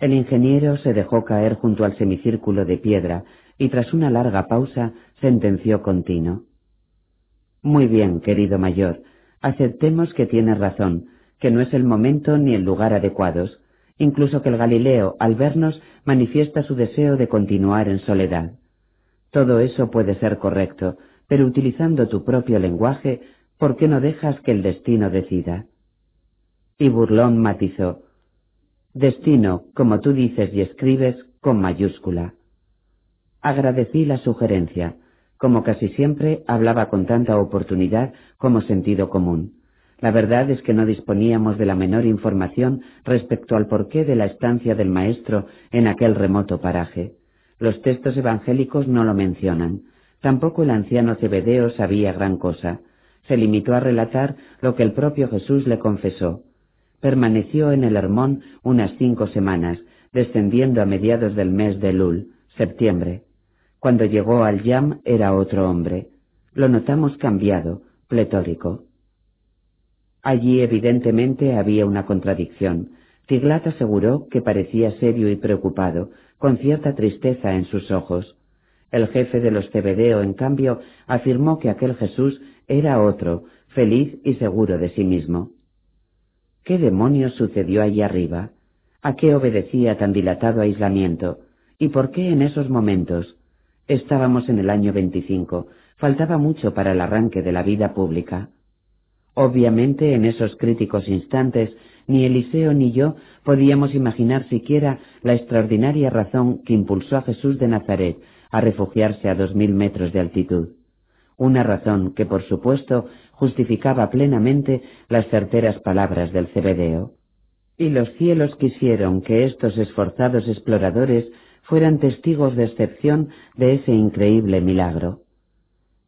El ingeniero se dejó caer junto al semicírculo de piedra y tras una larga pausa sentenció continuo. Muy bien, querido mayor, aceptemos que tiene razón, que no es el momento ni el lugar adecuados, incluso que el Galileo, al vernos, manifiesta su deseo de continuar en soledad. Todo eso puede ser correcto, pero utilizando tu propio lenguaje, ¿por qué no dejas que el destino decida? Y Burlón matizó, Destino, como tú dices y escribes, con mayúscula. Agradecí la sugerencia, como casi siempre hablaba con tanta oportunidad como sentido común. La verdad es que no disponíamos de la menor información respecto al porqué de la estancia del maestro en aquel remoto paraje. Los textos evangélicos no lo mencionan. Tampoco el anciano Cebedeo sabía gran cosa. Se limitó a relatar lo que el propio Jesús le confesó. Permaneció en el Hermón unas cinco semanas, descendiendo a mediados del mes de Lul, septiembre. Cuando llegó al Yam era otro hombre. Lo notamos cambiado, pletórico. Allí evidentemente había una contradicción. Tiglat aseguró que parecía serio y preocupado, con cierta tristeza en sus ojos. El jefe de los Cebedeo, en cambio, afirmó que aquel Jesús era otro, feliz y seguro de sí mismo. ¿Qué demonios sucedió allí arriba? ¿A qué obedecía tan dilatado aislamiento? ¿Y por qué en esos momentos? Estábamos en el año 25, faltaba mucho para el arranque de la vida pública. Obviamente, en esos críticos instantes, ni Eliseo ni yo podíamos imaginar siquiera la extraordinaria razón que impulsó a Jesús de Nazaret a refugiarse a dos mil metros de altitud. Una razón que, por supuesto, justificaba plenamente las certeras palabras del Cebedeo. Y los cielos quisieron que estos esforzados exploradores fueran testigos de excepción de ese increíble milagro.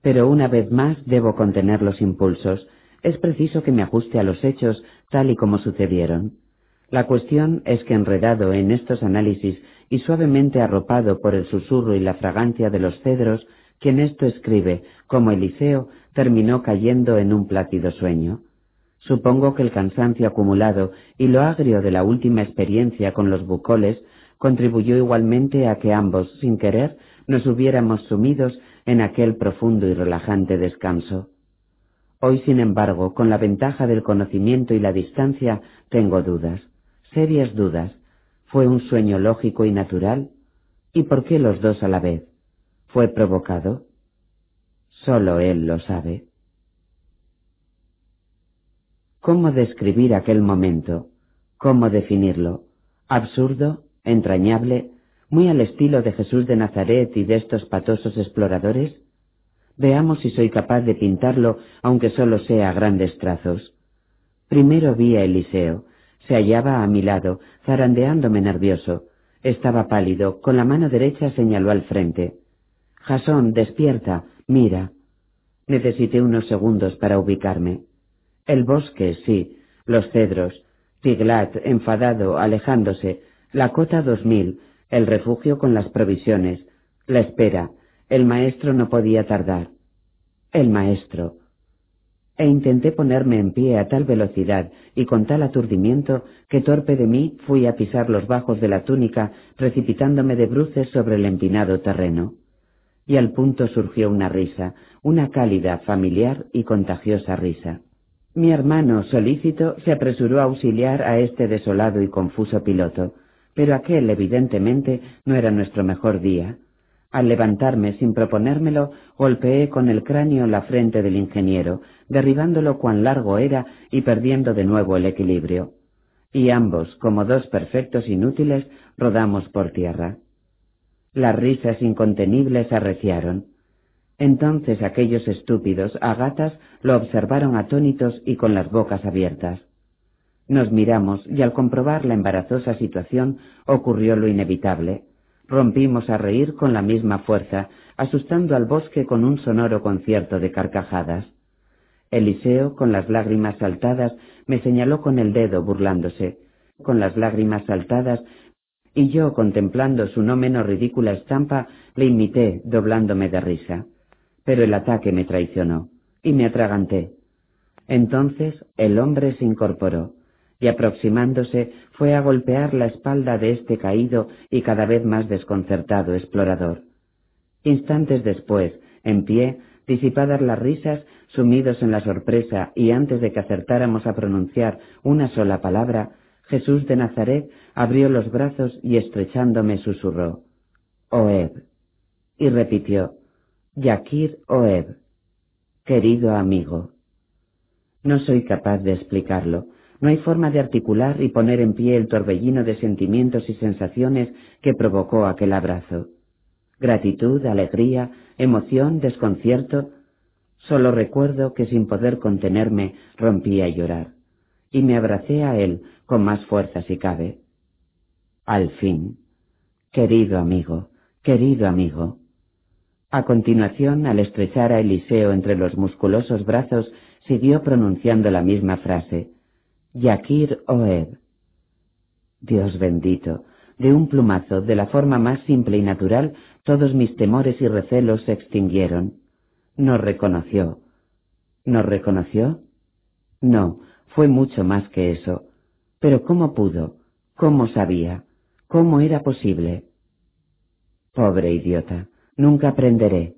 Pero una vez más debo contener los impulsos. Es preciso que me ajuste a los hechos tal y como sucedieron. La cuestión es que enredado en estos análisis y suavemente arropado por el susurro y la fragancia de los cedros, quien esto escribe, como Eliseo, terminó cayendo en un plácido sueño. Supongo que el cansancio acumulado y lo agrio de la última experiencia con los bucoles contribuyó igualmente a que ambos, sin querer, nos hubiéramos sumidos en aquel profundo y relajante descanso. Hoy, sin embargo, con la ventaja del conocimiento y la distancia, tengo dudas, serias dudas. ¿Fue un sueño lógico y natural? ¿Y por qué los dos a la vez? ¿Fue provocado? Solo él lo sabe. ¿Cómo describir aquel momento? ¿Cómo definirlo? ¿Absurdo? ¿Entrañable? ¿Muy al estilo de Jesús de Nazaret y de estos patosos exploradores? Veamos si soy capaz de pintarlo, aunque solo sea a grandes trazos. Primero vi a Eliseo. Se hallaba a mi lado, zarandeándome nervioso. Estaba pálido, con la mano derecha señaló al frente. Jasón, despierta, mira. Necesité unos segundos para ubicarme. El bosque, sí, los cedros, Tiglat, enfadado, alejándose, la cota dos mil, el refugio con las provisiones, la espera, el maestro no podía tardar. El maestro. E intenté ponerme en pie a tal velocidad y con tal aturdimiento que torpe de mí fui a pisar los bajos de la túnica, precipitándome de bruces sobre el empinado terreno. Y al punto surgió una risa, una cálida, familiar y contagiosa risa. Mi hermano, solícito, se apresuró a auxiliar a este desolado y confuso piloto, pero aquel, evidentemente, no era nuestro mejor día. Al levantarme sin proponérmelo, golpeé con el cráneo la frente del ingeniero, derribándolo cuán largo era y perdiendo de nuevo el equilibrio. Y ambos, como dos perfectos inútiles, rodamos por tierra. Las risas incontenibles arreciaron. Entonces aquellos estúpidos agatas lo observaron atónitos y con las bocas abiertas. Nos miramos y al comprobar la embarazosa situación ocurrió lo inevitable. Rompimos a reír con la misma fuerza, asustando al bosque con un sonoro concierto de carcajadas. Eliseo, con las lágrimas saltadas, me señaló con el dedo burlándose. Con las lágrimas saltadas, y yo, contemplando su no menos ridícula estampa, le imité, doblándome de risa pero el ataque me traicionó y me atraganté. Entonces el hombre se incorporó y aproximándose fue a golpear la espalda de este caído y cada vez más desconcertado explorador. Instantes después, en pie, disipadas las risas, sumidos en la sorpresa y antes de que acertáramos a pronunciar una sola palabra, Jesús de Nazaret abrió los brazos y estrechándome susurró, Oeb, y repitió, Yakir Oeb, querido amigo. No soy capaz de explicarlo. No hay forma de articular y poner en pie el torbellino de sentimientos y sensaciones que provocó aquel abrazo. Gratitud, alegría, emoción, desconcierto. Solo recuerdo que sin poder contenerme rompí a llorar y me abracé a él con más fuerza si cabe. Al fin, querido amigo, querido amigo, a continuación, al estrechar a Eliseo entre los musculosos brazos, siguió pronunciando la misma frase. Yakir Oeb. Dios bendito, de un plumazo, de la forma más simple y natural, todos mis temores y recelos se extinguieron. Nos reconoció. ¿Nos reconoció? No, fue mucho más que eso. Pero ¿cómo pudo? ¿Cómo sabía? ¿Cómo era posible? Pobre idiota. Nunca aprenderé.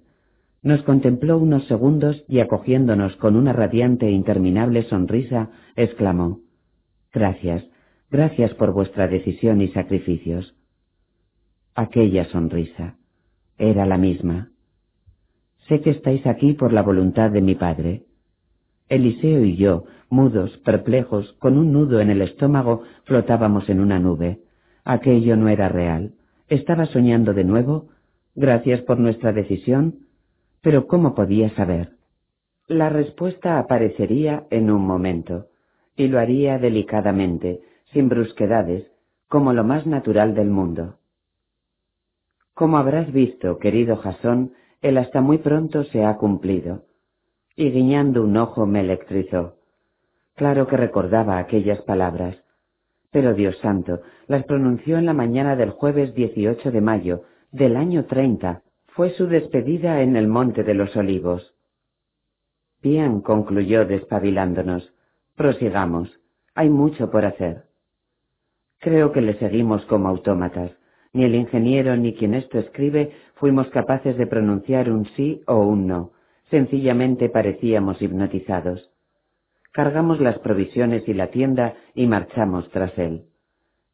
Nos contempló unos segundos y acogiéndonos con una radiante e interminable sonrisa, exclamó Gracias, gracias por vuestra decisión y sacrificios. Aquella sonrisa era la misma. Sé que estáis aquí por la voluntad de mi padre. Eliseo y yo, mudos, perplejos, con un nudo en el estómago, flotábamos en una nube. Aquello no era real. Estaba soñando de nuevo Gracias por nuestra decisión, pero ¿cómo podía saber? La respuesta aparecería en un momento, y lo haría delicadamente, sin brusquedades, como lo más natural del mundo. Como habrás visto, querido Jasón, el hasta muy pronto se ha cumplido. Y guiñando un ojo me electrizó. Claro que recordaba aquellas palabras. Pero Dios santo, las pronunció en la mañana del jueves 18 de mayo del año 30. Fue su despedida en el Monte de los Olivos. Bien, concluyó despabilándonos. Prosigamos. Hay mucho por hacer. Creo que le seguimos como autómatas. Ni el ingeniero ni quien esto escribe fuimos capaces de pronunciar un sí o un no. Sencillamente parecíamos hipnotizados. Cargamos las provisiones y la tienda y marchamos tras él.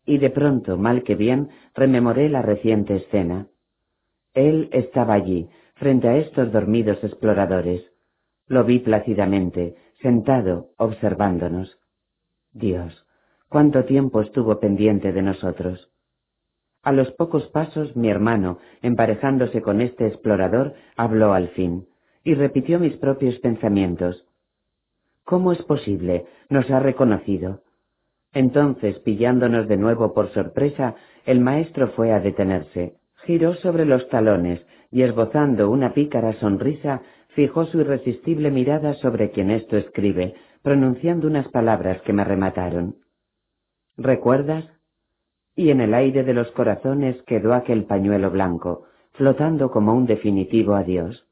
Y de pronto, mal que bien, rememoré la reciente escena. Él estaba allí, frente a estos dormidos exploradores. Lo vi plácidamente, sentado, observándonos. Dios, cuánto tiempo estuvo pendiente de nosotros. A los pocos pasos mi hermano, emparejándose con este explorador, habló al fin, y repitió mis propios pensamientos. ¿Cómo es posible? Nos ha reconocido. Entonces, pillándonos de nuevo por sorpresa, el maestro fue a detenerse, giró sobre los talones y esbozando una pícara sonrisa, fijó su irresistible mirada sobre quien esto escribe, pronunciando unas palabras que me remataron. ¿Recuerdas? y en el aire de los corazones quedó aquel pañuelo blanco, flotando como un definitivo adiós.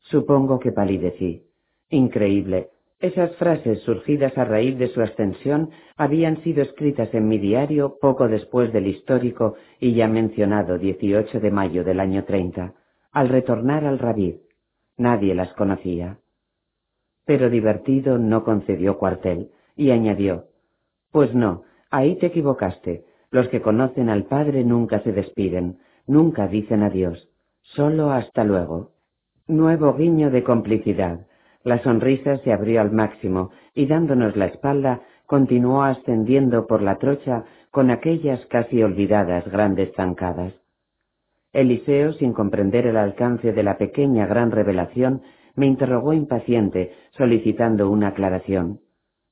Supongo que palidecí. Increíble. Esas frases surgidas a raíz de su ascensión habían sido escritas en mi diario poco después del histórico y ya mencionado 18 de mayo del año 30, al retornar al Rabí. Nadie las conocía. Pero divertido no concedió cuartel y añadió, pues no, Ahí te equivocaste. Los que conocen al Padre nunca se despiden, nunca dicen adiós, solo hasta luego. Nuevo guiño de complicidad. La sonrisa se abrió al máximo y dándonos la espalda continuó ascendiendo por la trocha con aquellas casi olvidadas grandes zancadas. Eliseo, sin comprender el alcance de la pequeña gran revelación, me interrogó impaciente, solicitando una aclaración.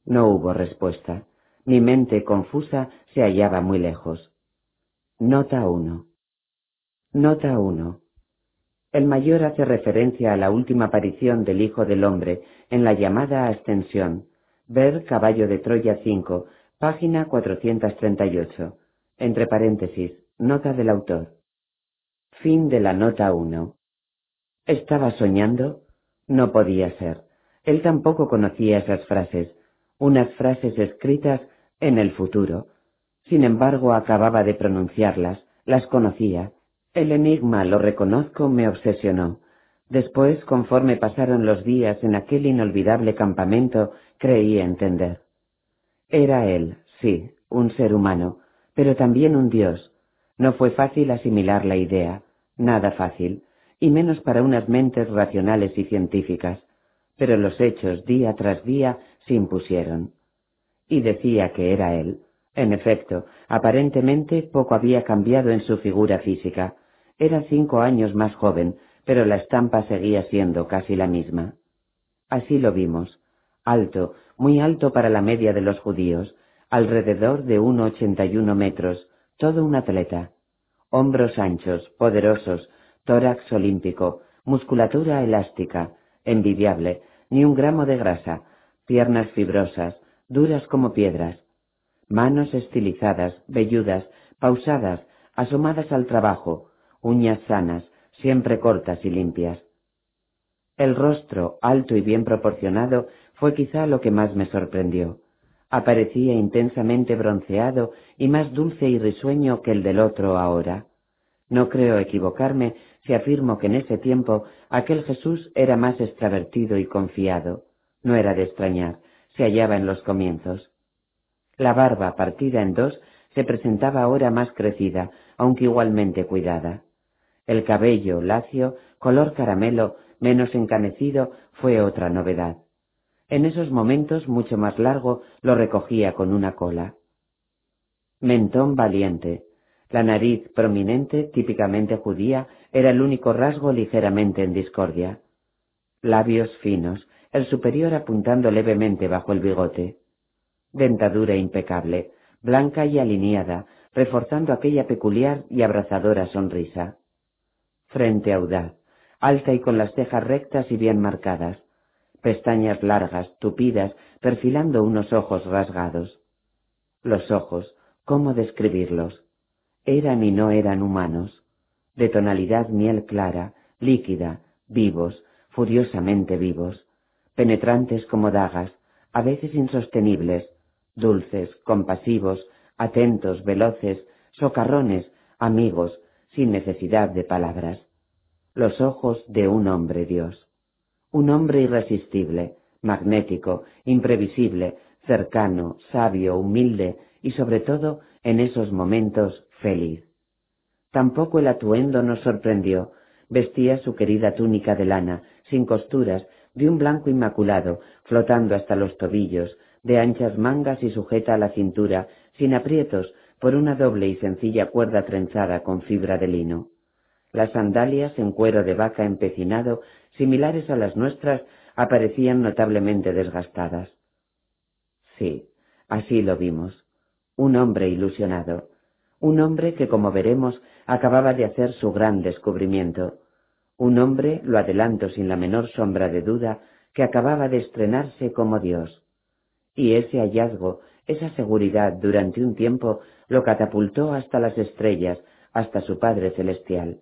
No hubo respuesta. Mi mente confusa se hallaba muy lejos. Nota 1. Nota 1. El mayor hace referencia a la última aparición del Hijo del Hombre en la llamada Ascensión. Ver Caballo de Troya 5, página 438. Entre paréntesis, nota del autor. Fin de la nota 1. ¿Estaba soñando? No podía ser. Él tampoco conocía esas frases, unas frases escritas en el futuro. Sin embargo, acababa de pronunciarlas, las conocía. El enigma, lo reconozco, me obsesionó. Después, conforme pasaron los días en aquel inolvidable campamento, creí entender. Era él, sí, un ser humano, pero también un dios. No fue fácil asimilar la idea, nada fácil, y menos para unas mentes racionales y científicas, pero los hechos día tras día se impusieron y decía que era él. En efecto, aparentemente poco había cambiado en su figura física. Era cinco años más joven, pero la estampa seguía siendo casi la misma. Así lo vimos. Alto, muy alto para la media de los judíos, alrededor de un ochenta y uno metros, todo un atleta. Hombros anchos, poderosos, tórax olímpico, musculatura elástica, envidiable, ni un gramo de grasa, piernas fibrosas, duras como piedras, manos estilizadas, velludas, pausadas, asomadas al trabajo, uñas sanas, siempre cortas y limpias. El rostro, alto y bien proporcionado, fue quizá lo que más me sorprendió. Aparecía intensamente bronceado y más dulce y risueño que el del otro ahora. No creo equivocarme si afirmo que en ese tiempo aquel Jesús era más extravertido y confiado. No era de extrañar, se hallaba en los comienzos. La barba, partida en dos, se presentaba ahora más crecida, aunque igualmente cuidada. El cabello, lacio, color caramelo, menos encanecido, fue otra novedad. En esos momentos, mucho más largo, lo recogía con una cola. Mentón valiente. La nariz prominente, típicamente judía, era el único rasgo ligeramente en discordia. Labios finos, el superior apuntando levemente bajo el bigote. Dentadura impecable, blanca y alineada, reforzando aquella peculiar y abrazadora sonrisa. Frente audaz, alta y con las cejas rectas y bien marcadas, pestañas largas, tupidas, perfilando unos ojos rasgados. Los ojos, ¿cómo describirlos? Eran y no eran humanos, de tonalidad miel clara, líquida, vivos, furiosamente vivos, penetrantes como dagas, a veces insostenibles, dulces, compasivos, atentos, veloces, socarrones, amigos, sin necesidad de palabras. Los ojos de un hombre Dios. Un hombre irresistible, magnético, imprevisible, cercano, sabio, humilde y sobre todo en esos momentos feliz. Tampoco el atuendo nos sorprendió. Vestía su querida túnica de lana, sin costuras, de un blanco inmaculado, flotando hasta los tobillos, de anchas mangas y sujeta a la cintura, sin aprietos, por una doble y sencilla cuerda trenzada con fibra de lino. Las sandalias en cuero de vaca empecinado, similares a las nuestras, aparecían notablemente desgastadas. Sí, así lo vimos. Un hombre ilusionado. Un hombre que, como veremos, acababa de hacer su gran descubrimiento. Un hombre, lo adelanto sin la menor sombra de duda, que acababa de estrenarse como Dios. Y ese hallazgo, esa seguridad durante un tiempo lo catapultó hasta las estrellas, hasta su Padre Celestial.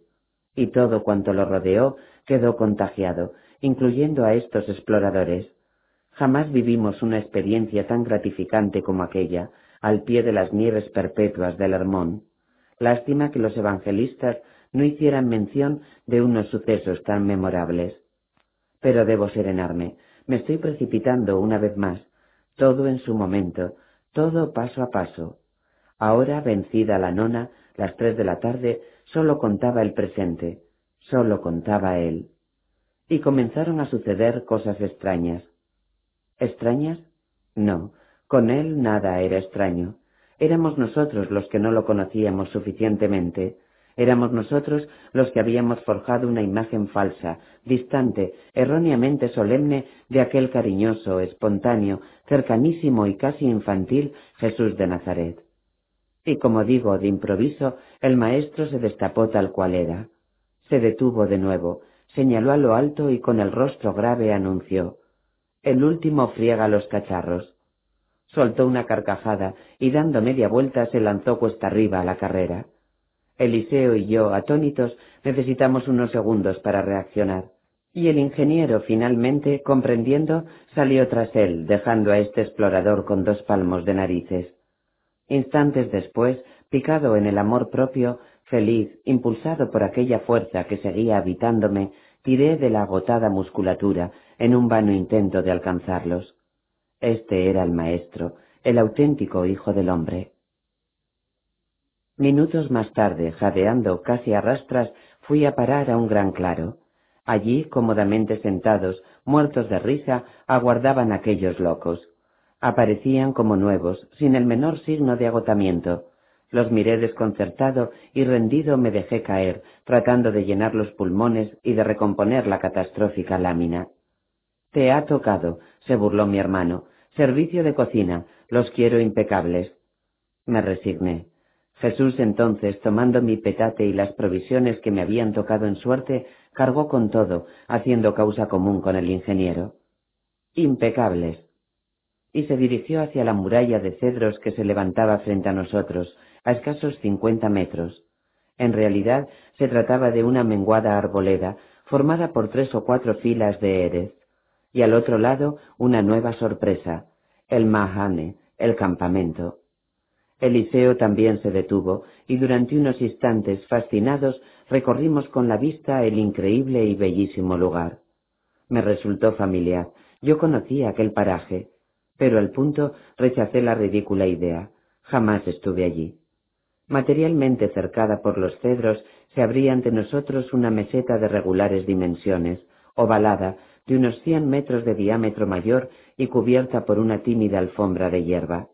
Y todo cuanto lo rodeó quedó contagiado, incluyendo a estos exploradores. Jamás vivimos una experiencia tan gratificante como aquella, al pie de las nieves perpetuas del Hermón. Lástima que los evangelistas no hicieran mención de unos sucesos tan memorables. Pero debo serenarme. Me estoy precipitando una vez más. Todo en su momento, todo paso a paso. Ahora, vencida la nona, las tres de la tarde, sólo contaba el presente, sólo contaba él. Y comenzaron a suceder cosas extrañas. ¿Extrañas? No, con él nada era extraño. Éramos nosotros los que no lo conocíamos suficientemente. Éramos nosotros los que habíamos forjado una imagen falsa, distante, erróneamente solemne de aquel cariñoso, espontáneo, cercanísimo y casi infantil Jesús de Nazaret. Y como digo, de improviso, el maestro se destapó tal cual era. Se detuvo de nuevo, señaló a lo alto y con el rostro grave anunció El último friega los cacharros. Soltó una carcajada y dando media vuelta se lanzó cuesta arriba a la carrera. Eliseo y yo, atónitos, necesitamos unos segundos para reaccionar. Y el ingeniero, finalmente, comprendiendo, salió tras él, dejando a este explorador con dos palmos de narices. Instantes después, picado en el amor propio, feliz, impulsado por aquella fuerza que seguía habitándome, tiré de la agotada musculatura en un vano intento de alcanzarlos. Este era el maestro, el auténtico hijo del hombre. Minutos más tarde, jadeando casi a rastras, fui a parar a un gran claro. Allí, cómodamente sentados, muertos de risa, aguardaban aquellos locos. Aparecían como nuevos, sin el menor signo de agotamiento. Los miré desconcertado y rendido me dejé caer, tratando de llenar los pulmones y de recomponer la catastrófica lámina. Te ha tocado, se burló mi hermano. Servicio de cocina, los quiero impecables. Me resigné. Jesús entonces, tomando mi petate y las provisiones que me habían tocado en suerte, cargó con todo, haciendo causa común con el ingeniero. Impecables y se dirigió hacia la muralla de cedros que se levantaba frente a nosotros, a escasos cincuenta metros. En realidad se trataba de una menguada arboleda, formada por tres o cuatro filas de eres, y al otro lado una nueva sorpresa, el Mahane, el campamento. Eliseo también se detuvo, y durante unos instantes, fascinados, recorrimos con la vista el increíble y bellísimo lugar. Me resultó familiar. Yo conocía aquel paraje, pero al punto rechacé la ridícula idea. Jamás estuve allí. Materialmente cercada por los cedros, se abría ante nosotros una meseta de regulares dimensiones, ovalada, de unos cien metros de diámetro mayor y cubierta por una tímida alfombra de hierba.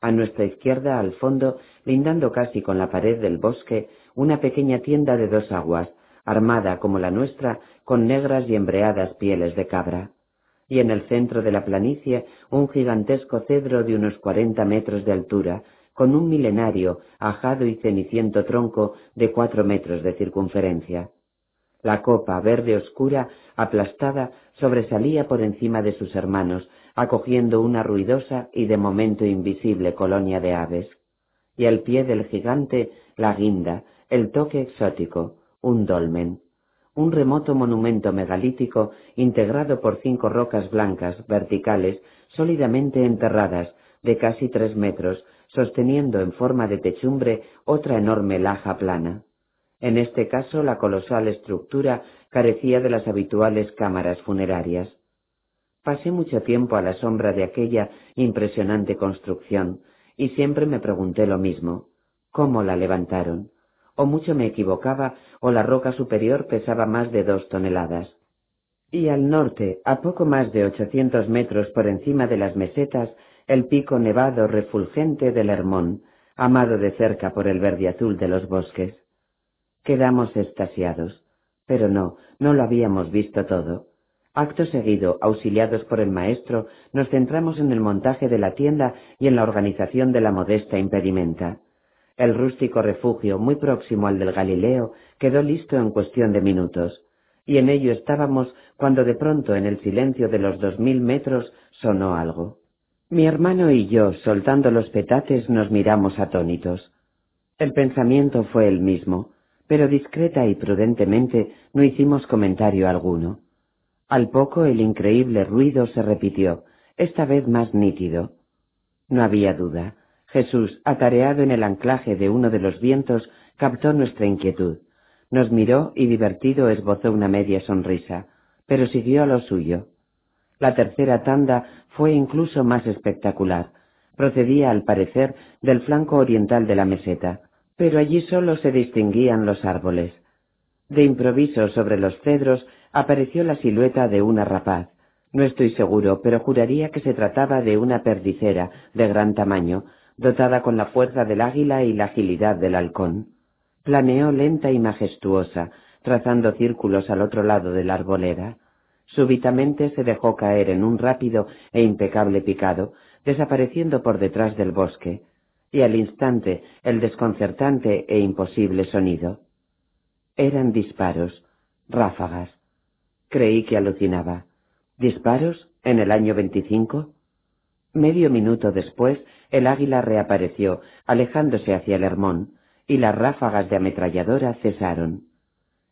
A nuestra izquierda, al fondo, lindando casi con la pared del bosque, una pequeña tienda de dos aguas, armada como la nuestra con negras y embreadas pieles de cabra y en el centro de la planicie un gigantesco cedro de unos cuarenta metros de altura, con un milenario, ajado y ceniciento tronco de cuatro metros de circunferencia. La copa verde oscura, aplastada, sobresalía por encima de sus hermanos, acogiendo una ruidosa y de momento invisible colonia de aves. Y al pie del gigante, la guinda, el toque exótico, un dolmen, un remoto monumento megalítico integrado por cinco rocas blancas, verticales, sólidamente enterradas, de casi tres metros, sosteniendo en forma de techumbre otra enorme laja plana. En este caso la colosal estructura carecía de las habituales cámaras funerarias. Pasé mucho tiempo a la sombra de aquella impresionante construcción y siempre me pregunté lo mismo. ¿Cómo la levantaron? O mucho me equivocaba o la roca superior pesaba más de dos toneladas. Y al norte, a poco más de ochocientos metros por encima de las mesetas, el pico nevado refulgente del Hermón, amado de cerca por el verde azul de los bosques. Quedamos estasiados, pero no, no lo habíamos visto todo. Acto seguido, auxiliados por el maestro, nos centramos en el montaje de la tienda y en la organización de la modesta impedimenta. El rústico refugio, muy próximo al del Galileo, quedó listo en cuestión de minutos, y en ello estábamos cuando de pronto en el silencio de los dos mil metros sonó algo. Mi hermano y yo, soltando los petates, nos miramos atónitos. El pensamiento fue el mismo, pero discreta y prudentemente no hicimos comentario alguno. Al poco el increíble ruido se repitió, esta vez más nítido. No había duda. Jesús, atareado en el anclaje de uno de los vientos, captó nuestra inquietud. Nos miró y divertido esbozó una media sonrisa, pero siguió a lo suyo. La tercera tanda fue incluso más espectacular. Procedía, al parecer, del flanco oriental de la meseta, pero allí solo se distinguían los árboles. De improviso sobre los cedros apareció la silueta de una rapaz. No estoy seguro, pero juraría que se trataba de una perdicera de gran tamaño, dotada con la fuerza del águila y la agilidad del halcón. Planeó lenta y majestuosa, trazando círculos al otro lado de la arboleda. Súbitamente se dejó caer en un rápido e impecable picado, desapareciendo por detrás del bosque, y al instante el desconcertante e imposible sonido. Eran disparos, ráfagas. Creí que alucinaba. ¿Disparos en el año veinticinco? Medio minuto después, el águila reapareció, alejándose hacia el Hermón, y las ráfagas de ametralladora cesaron.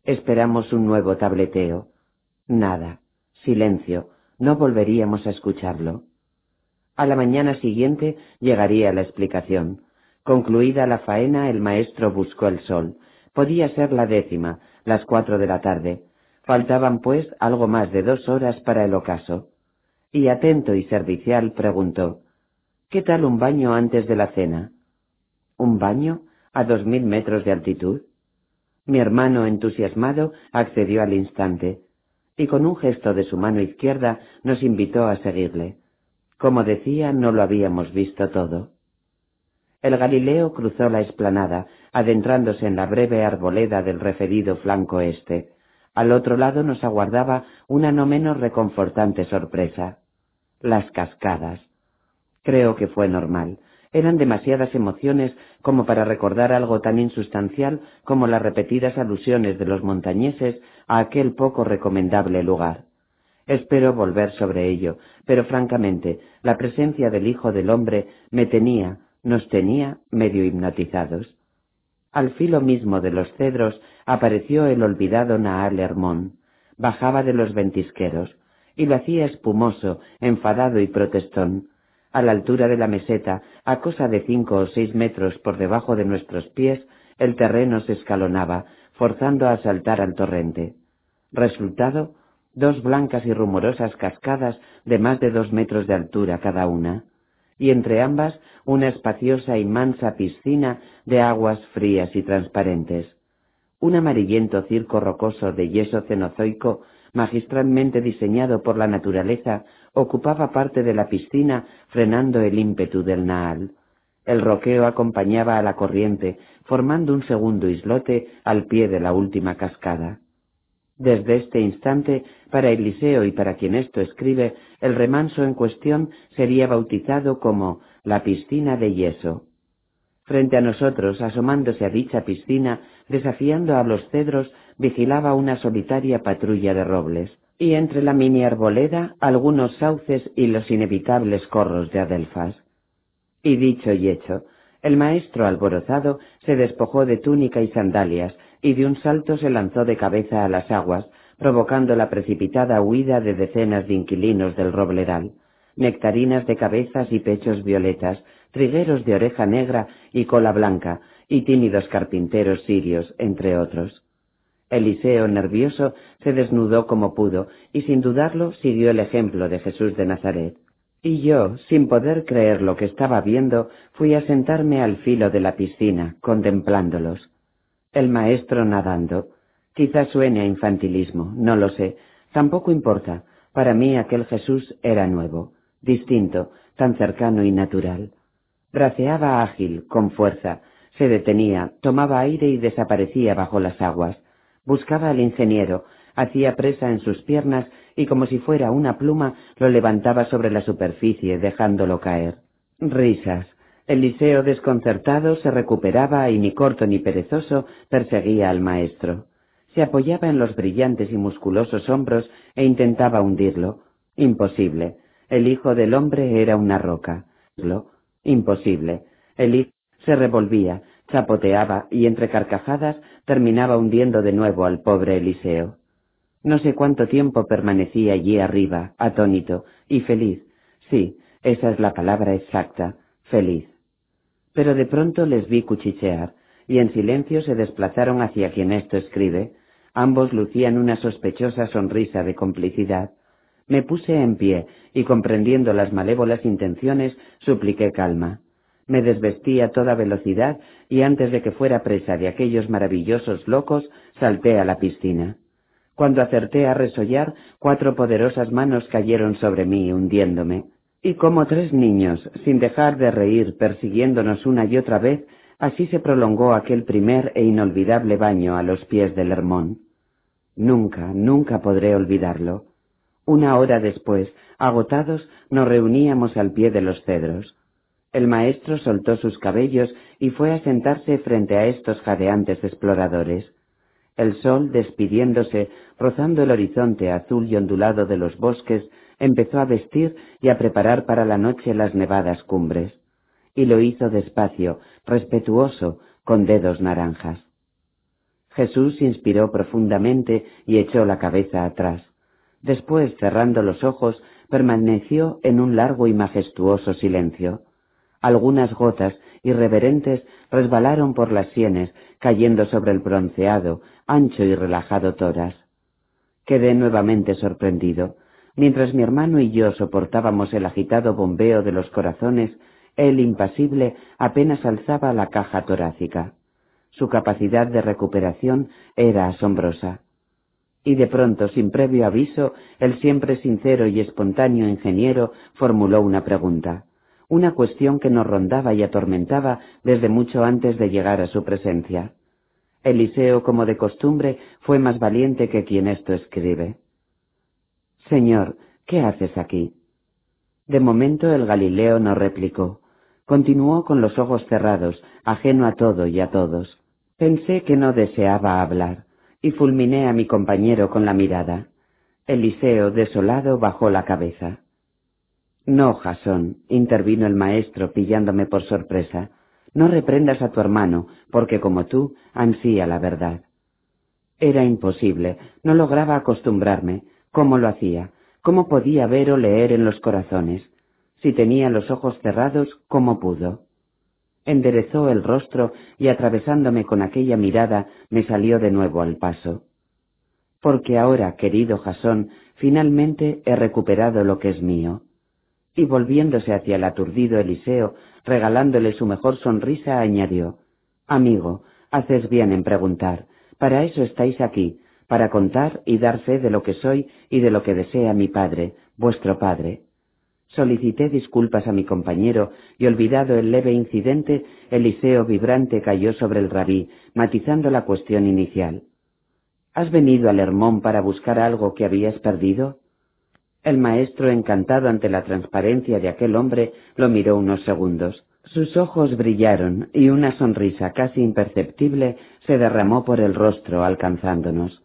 Esperamos un nuevo tableteo. Nada. Silencio. No volveríamos a escucharlo. A la mañana siguiente llegaría la explicación. Concluida la faena, el maestro buscó el sol. Podía ser la décima, las cuatro de la tarde. Faltaban, pues, algo más de dos horas para el ocaso. Y atento y servicial preguntó ¿Qué tal un baño antes de la cena? ¿Un baño? ¿A dos mil metros de altitud? Mi hermano, entusiasmado, accedió al instante y con un gesto de su mano izquierda nos invitó a seguirle. Como decía, no lo habíamos visto todo. El Galileo cruzó la explanada, adentrándose en la breve arboleda del referido flanco este. Al otro lado nos aguardaba una no menos reconfortante sorpresa. Las cascadas. Creo que fue normal. Eran demasiadas emociones como para recordar algo tan insustancial como las repetidas alusiones de los montañeses a aquel poco recomendable lugar. Espero volver sobre ello, pero francamente la presencia del Hijo del Hombre me tenía, nos tenía medio hipnotizados. Al filo mismo de los cedros apareció el olvidado Naal Hermón. Bajaba de los ventisqueros, y lo hacía espumoso, enfadado y protestón, a la altura de la meseta, a cosa de cinco o seis metros por debajo de nuestros pies, el terreno se escalonaba, forzando a saltar al torrente. Resultado, dos blancas y rumorosas cascadas de más de dos metros de altura cada una, y entre ambas una espaciosa y mansa piscina de aguas frías y transparentes. Un amarillento circo rocoso de yeso cenozoico magistralmente diseñado por la naturaleza, ocupaba parte de la piscina frenando el ímpetu del Naal. El roqueo acompañaba a la corriente, formando un segundo islote al pie de la última cascada. Desde este instante, para Eliseo y para quien esto escribe, el remanso en cuestión sería bautizado como la piscina de yeso. Frente a nosotros, asomándose a dicha piscina, desafiando a los cedros, vigilaba una solitaria patrulla de robles, y entre la mini arboleda algunos sauces y los inevitables corros de adelfas. Y dicho y hecho, el maestro alborozado se despojó de túnica y sandalias, y de un salto se lanzó de cabeza a las aguas, provocando la precipitada huida de decenas de inquilinos del robledal, nectarinas de cabezas y pechos violetas, trigueros de oreja negra y cola blanca, y tímidos carpinteros sirios, entre otros. Eliseo, nervioso, se desnudó como pudo, y sin dudarlo siguió el ejemplo de Jesús de Nazaret. Y yo, sin poder creer lo que estaba viendo, fui a sentarme al filo de la piscina, contemplándolos. El maestro nadando. Quizás suene a infantilismo, no lo sé, tampoco importa. Para mí aquel Jesús era nuevo, distinto, tan cercano y natural. Braceaba ágil, con fuerza, se detenía, tomaba aire y desaparecía bajo las aguas. Buscaba al ingeniero, hacía presa en sus piernas y como si fuera una pluma lo levantaba sobre la superficie dejándolo caer. Risas. Eliseo desconcertado se recuperaba y ni corto ni perezoso perseguía al maestro. Se apoyaba en los brillantes y musculosos hombros e intentaba hundirlo. Imposible. El hijo del hombre era una roca. Imposible. El hijo se revolvía, chapoteaba y entre carcajadas terminaba hundiendo de nuevo al pobre Eliseo. No sé cuánto tiempo permanecí allí arriba, atónito y feliz. Sí, esa es la palabra exacta, feliz. Pero de pronto les vi cuchichear, y en silencio se desplazaron hacia quien esto escribe. Ambos lucían una sospechosa sonrisa de complicidad. Me puse en pie, y comprendiendo las malévolas intenciones, supliqué calma. Me desvestí a toda velocidad, y antes de que fuera presa de aquellos maravillosos locos, salté a la piscina. Cuando acerté a resollar, cuatro poderosas manos cayeron sobre mí, hundiéndome. Y como tres niños, sin dejar de reír, persiguiéndonos una y otra vez, así se prolongó aquel primer e inolvidable baño a los pies del Hermón. Nunca, nunca podré olvidarlo. Una hora después, agotados, nos reuníamos al pie de los cedros. El maestro soltó sus cabellos y fue a sentarse frente a estos jadeantes exploradores. El sol, despidiéndose, rozando el horizonte azul y ondulado de los bosques, empezó a vestir y a preparar para la noche las nevadas cumbres. Y lo hizo despacio, respetuoso, con dedos naranjas. Jesús inspiró profundamente y echó la cabeza atrás. Después, cerrando los ojos, permaneció en un largo y majestuoso silencio. Algunas gotas, irreverentes, resbalaron por las sienes, cayendo sobre el bronceado, ancho y relajado toras. Quedé nuevamente sorprendido. Mientras mi hermano y yo soportábamos el agitado bombeo de los corazones, él, impasible, apenas alzaba la caja torácica. Su capacidad de recuperación era asombrosa. Y de pronto, sin previo aviso, el siempre sincero y espontáneo ingeniero formuló una pregunta una cuestión que nos rondaba y atormentaba desde mucho antes de llegar a su presencia. Eliseo, como de costumbre, fue más valiente que quien esto escribe. Señor, ¿qué haces aquí? De momento el Galileo no replicó. Continuó con los ojos cerrados, ajeno a todo y a todos. Pensé que no deseaba hablar, y fulminé a mi compañero con la mirada. Eliseo, desolado, bajó la cabeza. No, Jasón, intervino el maestro pillándome por sorpresa, no reprendas a tu hermano, porque como tú, ansía la verdad. Era imposible, no lograba acostumbrarme. ¿Cómo lo hacía? ¿Cómo podía ver o leer en los corazones? Si tenía los ojos cerrados, ¿cómo pudo? Enderezó el rostro y atravesándome con aquella mirada me salió de nuevo al paso. Porque ahora, querido Jasón, finalmente he recuperado lo que es mío y volviéndose hacia el aturdido Eliseo, regalándole su mejor sonrisa, añadió Amigo, haces bien en preguntar. Para eso estáis aquí, para contar y dar fe de lo que soy y de lo que desea mi padre, vuestro padre. Solicité disculpas a mi compañero y olvidado el leve incidente, Eliseo vibrante cayó sobre el rabí, matizando la cuestión inicial. ¿Has venido al Hermón para buscar algo que habías perdido? El maestro, encantado ante la transparencia de aquel hombre, lo miró unos segundos. Sus ojos brillaron y una sonrisa casi imperceptible se derramó por el rostro alcanzándonos.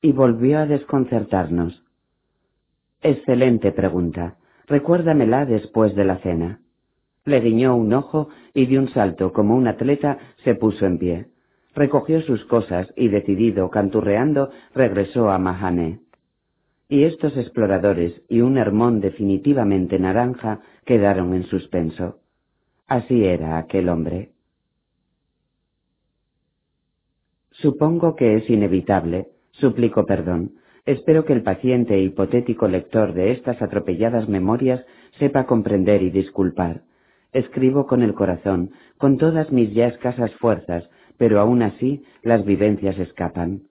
Y volvió a desconcertarnos. Excelente pregunta. Recuérdamela después de la cena. Le guiñó un ojo y de un salto como un atleta se puso en pie. Recogió sus cosas y decidido, canturreando, regresó a Mahané. Y estos exploradores y un Hermón definitivamente naranja quedaron en suspenso. Así era aquel hombre. Supongo que es inevitable, suplico perdón. Espero que el paciente e hipotético lector de estas atropelladas memorias sepa comprender y disculpar. Escribo con el corazón, con todas mis ya escasas fuerzas, pero aún así las vivencias escapan.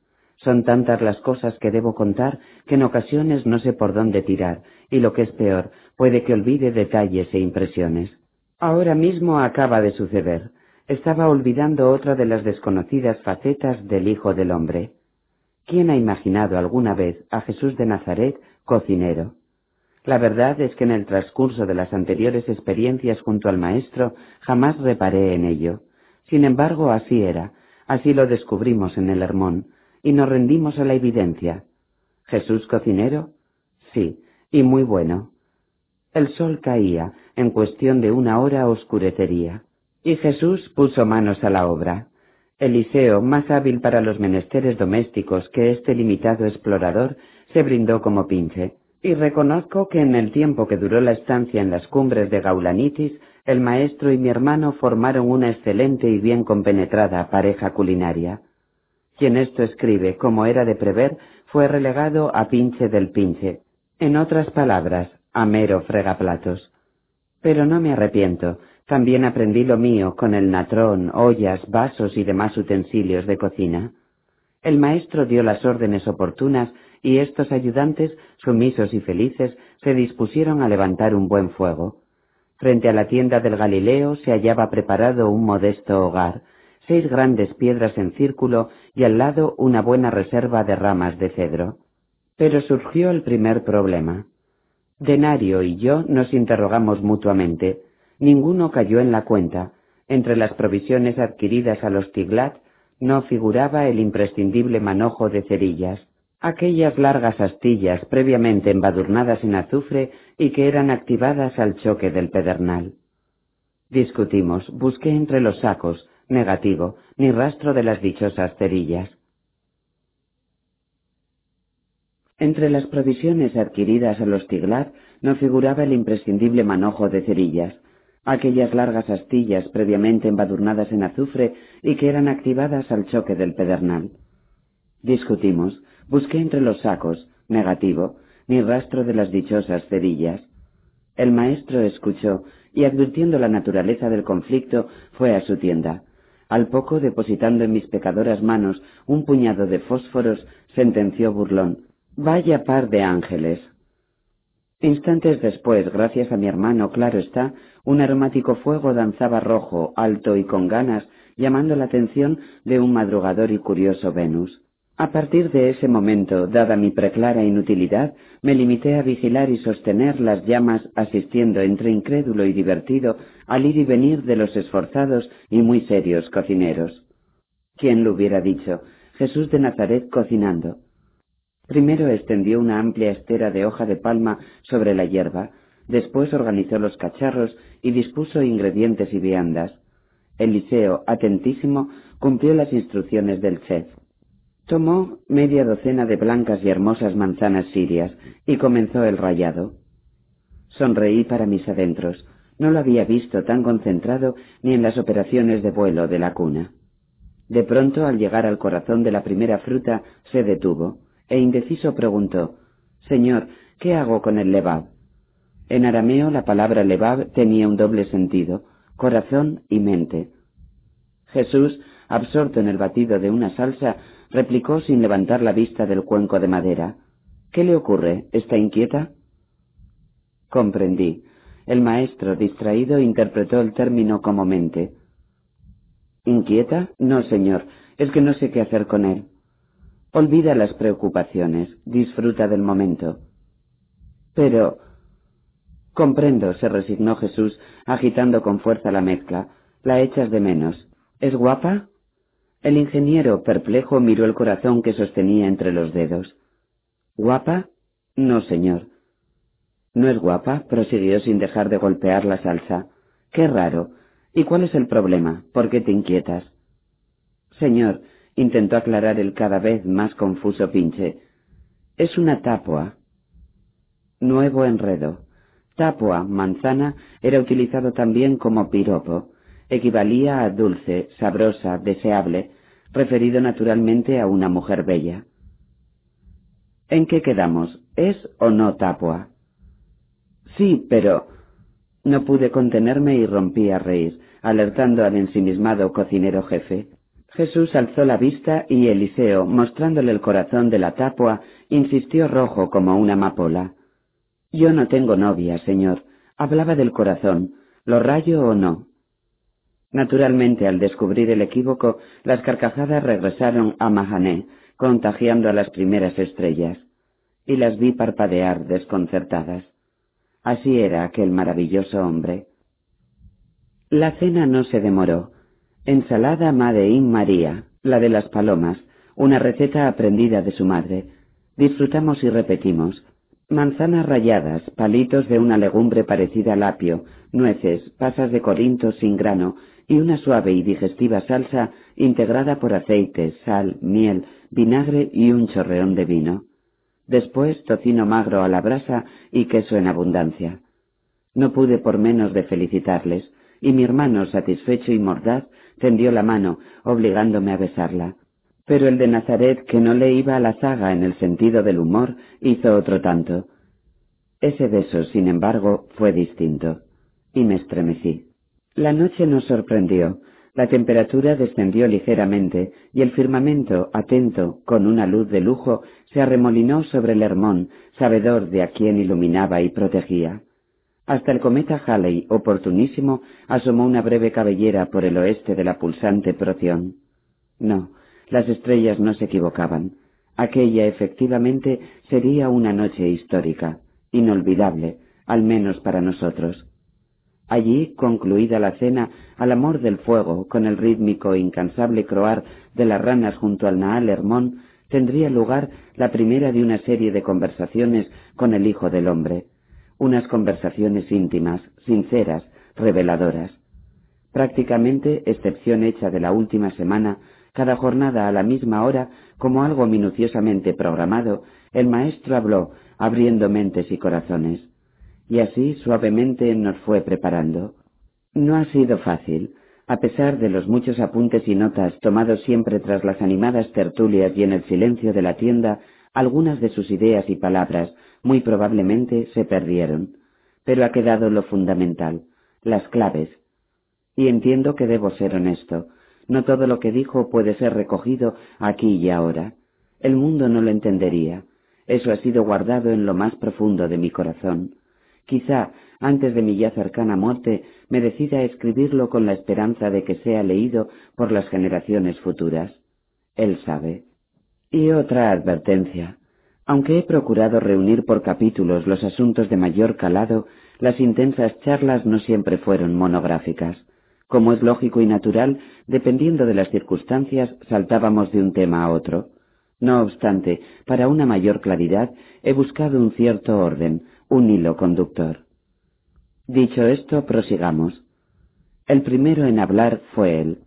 Son tantas las cosas que debo contar que en ocasiones no sé por dónde tirar, y lo que es peor, puede que olvide detalles e impresiones. Ahora mismo acaba de suceder. Estaba olvidando otra de las desconocidas facetas del Hijo del Hombre. ¿Quién ha imaginado alguna vez a Jesús de Nazaret cocinero? La verdad es que en el transcurso de las anteriores experiencias junto al Maestro jamás reparé en ello. Sin embargo, así era, así lo descubrimos en el Hermón, y nos rendimos a la evidencia. ¿Jesús cocinero? Sí, y muy bueno. El sol caía, en cuestión de una hora oscurecería, y Jesús puso manos a la obra. Eliseo, más hábil para los menesteres domésticos que este limitado explorador, se brindó como pinche y reconozco que en el tiempo que duró la estancia en las cumbres de Gaulanitis, el maestro y mi hermano formaron una excelente y bien compenetrada pareja culinaria. Quien esto escribe, como era de prever, fue relegado a pinche del pinche, en otras palabras, a mero fregaplatos. Pero no me arrepiento, también aprendí lo mío con el natrón, ollas, vasos y demás utensilios de cocina. El maestro dio las órdenes oportunas y estos ayudantes, sumisos y felices, se dispusieron a levantar un buen fuego. Frente a la tienda del Galileo se hallaba preparado un modesto hogar, seis grandes piedras en círculo y al lado una buena reserva de ramas de cedro. Pero surgió el primer problema. Denario y yo nos interrogamos mutuamente. Ninguno cayó en la cuenta. Entre las provisiones adquiridas a los Tiglat no figuraba el imprescindible manojo de cerillas aquellas largas astillas previamente embadurnadas en azufre y que eran activadas al choque del pedernal. Discutimos, busqué entre los sacos, negativo, ni rastro de las dichosas cerillas. Entre las provisiones adquiridas a los Tiglat no figuraba el imprescindible manojo de cerillas, aquellas largas astillas previamente embadurnadas en azufre y que eran activadas al choque del pedernal. Discutimos, Busqué entre los sacos, negativo, ni rastro de las dichosas cerillas. El maestro escuchó y advirtiendo la naturaleza del conflicto fue a su tienda. Al poco, depositando en mis pecadoras manos un puñado de fósforos, sentenció burlón. Vaya par de ángeles. Instantes después, gracias a mi hermano, claro está, un aromático fuego danzaba rojo, alto y con ganas, llamando la atención de un madrugador y curioso Venus. A partir de ese momento, dada mi preclara inutilidad, me limité a vigilar y sostener las llamas asistiendo entre incrédulo y divertido al ir y venir de los esforzados y muy serios cocineros. ¿Quién lo hubiera dicho? Jesús de Nazaret cocinando. Primero extendió una amplia estera de hoja de palma sobre la hierba, después organizó los cacharros y dispuso ingredientes y viandas. Eliseo, atentísimo, cumplió las instrucciones del chef. Tomó media docena de blancas y hermosas manzanas sirias y comenzó el rayado. Sonreí para mis adentros. No lo había visto tan concentrado ni en las operaciones de vuelo de la cuna. De pronto, al llegar al corazón de la primera fruta, se detuvo, e indeciso preguntó Señor, ¿qué hago con el levab? En arameo la palabra levab tenía un doble sentido, corazón y mente. Jesús, absorto en el batido de una salsa, replicó sin levantar la vista del cuenco de madera. ¿Qué le ocurre? ¿Está inquieta? Comprendí. El maestro, distraído, interpretó el término como mente. ¿Inquieta? No, señor. Es que no sé qué hacer con él. Olvida las preocupaciones. Disfruta del momento. Pero... Comprendo, se resignó Jesús, agitando con fuerza la mezcla. La echas de menos. ¿Es guapa? El ingeniero, perplejo, miró el corazón que sostenía entre los dedos. ¿Guapa? No, señor. ¿No es guapa? prosiguió sin dejar de golpear la salsa. Qué raro. ¿Y cuál es el problema? ¿Por qué te inquietas? Señor, intentó aclarar el cada vez más confuso pinche. Es una tapua. Nuevo enredo. Tapua, manzana, era utilizado también como piropo. Equivalía a dulce, sabrosa, deseable, referido naturalmente a una mujer bella. ¿En qué quedamos? ¿Es o no tapua? Sí, pero... No pude contenerme y rompí a reír, alertando al ensimismado cocinero jefe. Jesús alzó la vista y Eliseo, mostrándole el corazón de la tapua, insistió rojo como una amapola. Yo no tengo novia, señor. Hablaba del corazón. ¿Lo rayo o no? Naturalmente, al descubrir el equívoco, las carcajadas regresaron a Mahané, contagiando a las primeras estrellas, y las vi parpadear desconcertadas. Así era aquel maravilloso hombre. La cena no se demoró. Ensalada Madein María, la de las palomas, una receta aprendida de su madre. Disfrutamos y repetimos. Manzanas ralladas, palitos de una legumbre parecida al apio, nueces, pasas de corinto sin grano y una suave y digestiva salsa integrada por aceite, sal, miel, vinagre y un chorreón de vino. Después tocino magro a la brasa y queso en abundancia. No pude por menos de felicitarles, y mi hermano, satisfecho y mordaz, tendió la mano, obligándome a besarla. Pero el de Nazaret, que no le iba a la zaga en el sentido del humor, hizo otro tanto. Ese beso, sin embargo, fue distinto, y me estremecí. La noche nos sorprendió. La temperatura descendió ligeramente y el firmamento, atento, con una luz de lujo, se arremolinó sobre el Hermón, sabedor de a quien iluminaba y protegía. Hasta el cometa Halley, oportunísimo, asomó una breve cabellera por el oeste de la pulsante Proción. No, las estrellas no se equivocaban. Aquella efectivamente sería una noche histórica, inolvidable, al menos para nosotros. Allí, concluida la cena, al amor del fuego, con el rítmico e incansable croar de las ranas junto al Naal Hermón, tendría lugar la primera de una serie de conversaciones con el Hijo del Hombre, unas conversaciones íntimas, sinceras, reveladoras. Prácticamente, excepción hecha de la última semana, cada jornada a la misma hora, como algo minuciosamente programado, el maestro habló, abriendo mentes y corazones. Y así suavemente nos fue preparando. No ha sido fácil, a pesar de los muchos apuntes y notas tomados siempre tras las animadas tertulias y en el silencio de la tienda, algunas de sus ideas y palabras muy probablemente se perdieron, pero ha quedado lo fundamental, las claves. Y entiendo que debo ser honesto. No todo lo que dijo puede ser recogido aquí y ahora. El mundo no lo entendería. Eso ha sido guardado en lo más profundo de mi corazón. Quizá, antes de mi ya cercana muerte, me decida a escribirlo con la esperanza de que sea leído por las generaciones futuras. Él sabe. Y otra advertencia. Aunque he procurado reunir por capítulos los asuntos de mayor calado, las intensas charlas no siempre fueron monográficas. Como es lógico y natural, dependiendo de las circunstancias, saltábamos de un tema a otro. No obstante, para una mayor claridad, he buscado un cierto orden, un hilo conductor. Dicho esto, prosigamos. El primero en hablar fue él.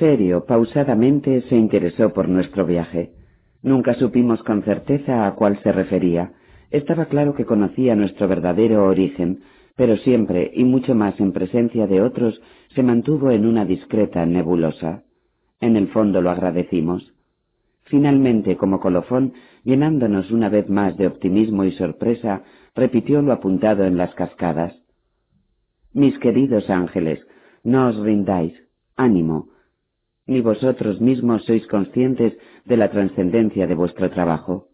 Serio, pausadamente, se interesó por nuestro viaje. Nunca supimos con certeza a cuál se refería. Estaba claro que conocía nuestro verdadero origen, pero siempre, y mucho más en presencia de otros, se mantuvo en una discreta nebulosa. En el fondo lo agradecimos. Finalmente, como colofón, llenándonos una vez más de optimismo y sorpresa, repitió lo apuntado en las cascadas. Mis queridos ángeles, no os rindáis, ánimo, ni vosotros mismos sois conscientes de la trascendencia de vuestro trabajo.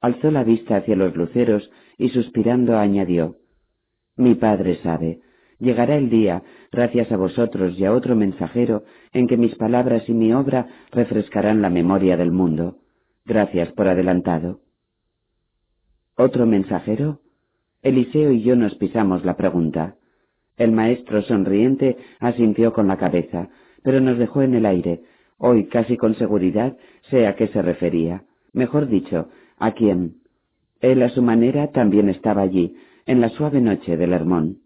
Alzó la vista hacia los luceros y suspirando añadió, Mi Padre sabe, llegará el día, gracias a vosotros y a otro mensajero, en que mis palabras y mi obra refrescarán la memoria del mundo. Gracias por adelantado. ¿Otro mensajero? Eliseo y yo nos pisamos la pregunta. El maestro sonriente asintió con la cabeza, pero nos dejó en el aire. Hoy casi con seguridad sé a qué se refería. Mejor dicho, a quién. Él a su manera también estaba allí, en la suave noche del Hermón.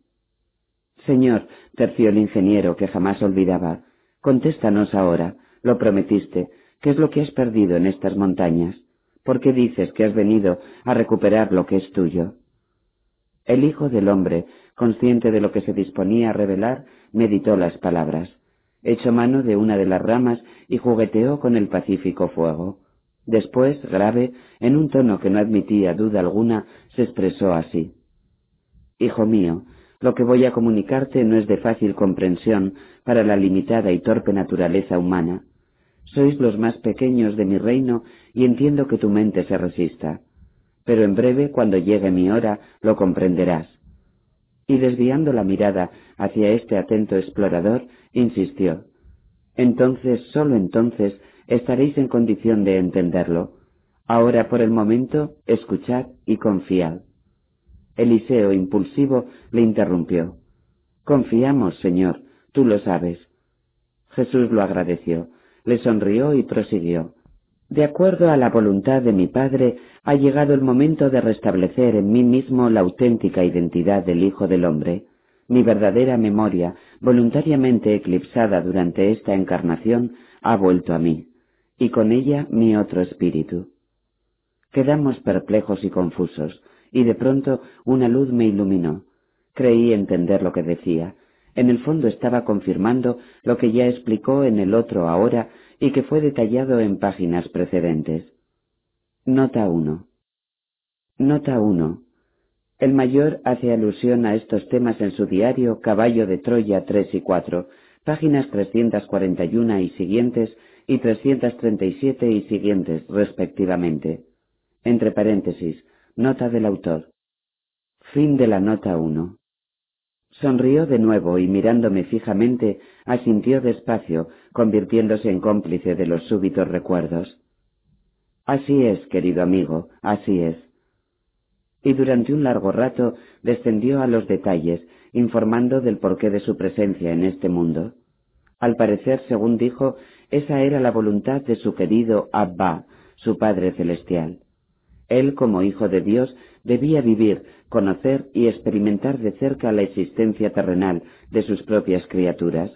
Señor, terció el ingeniero que jamás olvidaba, contéstanos ahora, lo prometiste, ¿qué es lo que has perdido en estas montañas? ¿Por qué dices que has venido a recuperar lo que es tuyo? El Hijo del Hombre, consciente de lo que se disponía a revelar, meditó las palabras, echó mano de una de las ramas y jugueteó con el pacífico fuego. Después, grave, en un tono que no admitía duda alguna, se expresó así. Hijo mío, lo que voy a comunicarte no es de fácil comprensión para la limitada y torpe naturaleza humana. Sois los más pequeños de mi reino y entiendo que tu mente se resista. Pero en breve, cuando llegue mi hora, lo comprenderás. Y desviando la mirada hacia este atento explorador, insistió. Entonces, sólo entonces, estaréis en condición de entenderlo. Ahora, por el momento, escuchad y confiad. Eliseo, impulsivo, le interrumpió. Confiamos, Señor, tú lo sabes. Jesús lo agradeció, le sonrió y prosiguió. De acuerdo a la voluntad de mi Padre, ha llegado el momento de restablecer en mí mismo la auténtica identidad del Hijo del Hombre. Mi verdadera memoria, voluntariamente eclipsada durante esta encarnación, ha vuelto a mí, y con ella mi otro espíritu. Quedamos perplejos y confusos, y de pronto una luz me iluminó. Creí entender lo que decía. En el fondo estaba confirmando lo que ya explicó en el otro ahora y que fue detallado en páginas precedentes. Nota 1. Nota 1. El mayor hace alusión a estos temas en su diario Caballo de Troya 3 y 4, páginas 341 y siguientes y 337 y siguientes, respectivamente. Entre paréntesis, Nota del autor. Fin de la nota 1. Sonrió de nuevo y mirándome fijamente asintió despacio, convirtiéndose en cómplice de los súbitos recuerdos. Así es, querido amigo, así es. Y durante un largo rato descendió a los detalles, informando del porqué de su presencia en este mundo. Al parecer, según dijo, esa era la voluntad de su querido Abba, su Padre Celestial. Él, como Hijo de Dios, debía vivir, conocer y experimentar de cerca la existencia terrenal de sus propias criaturas.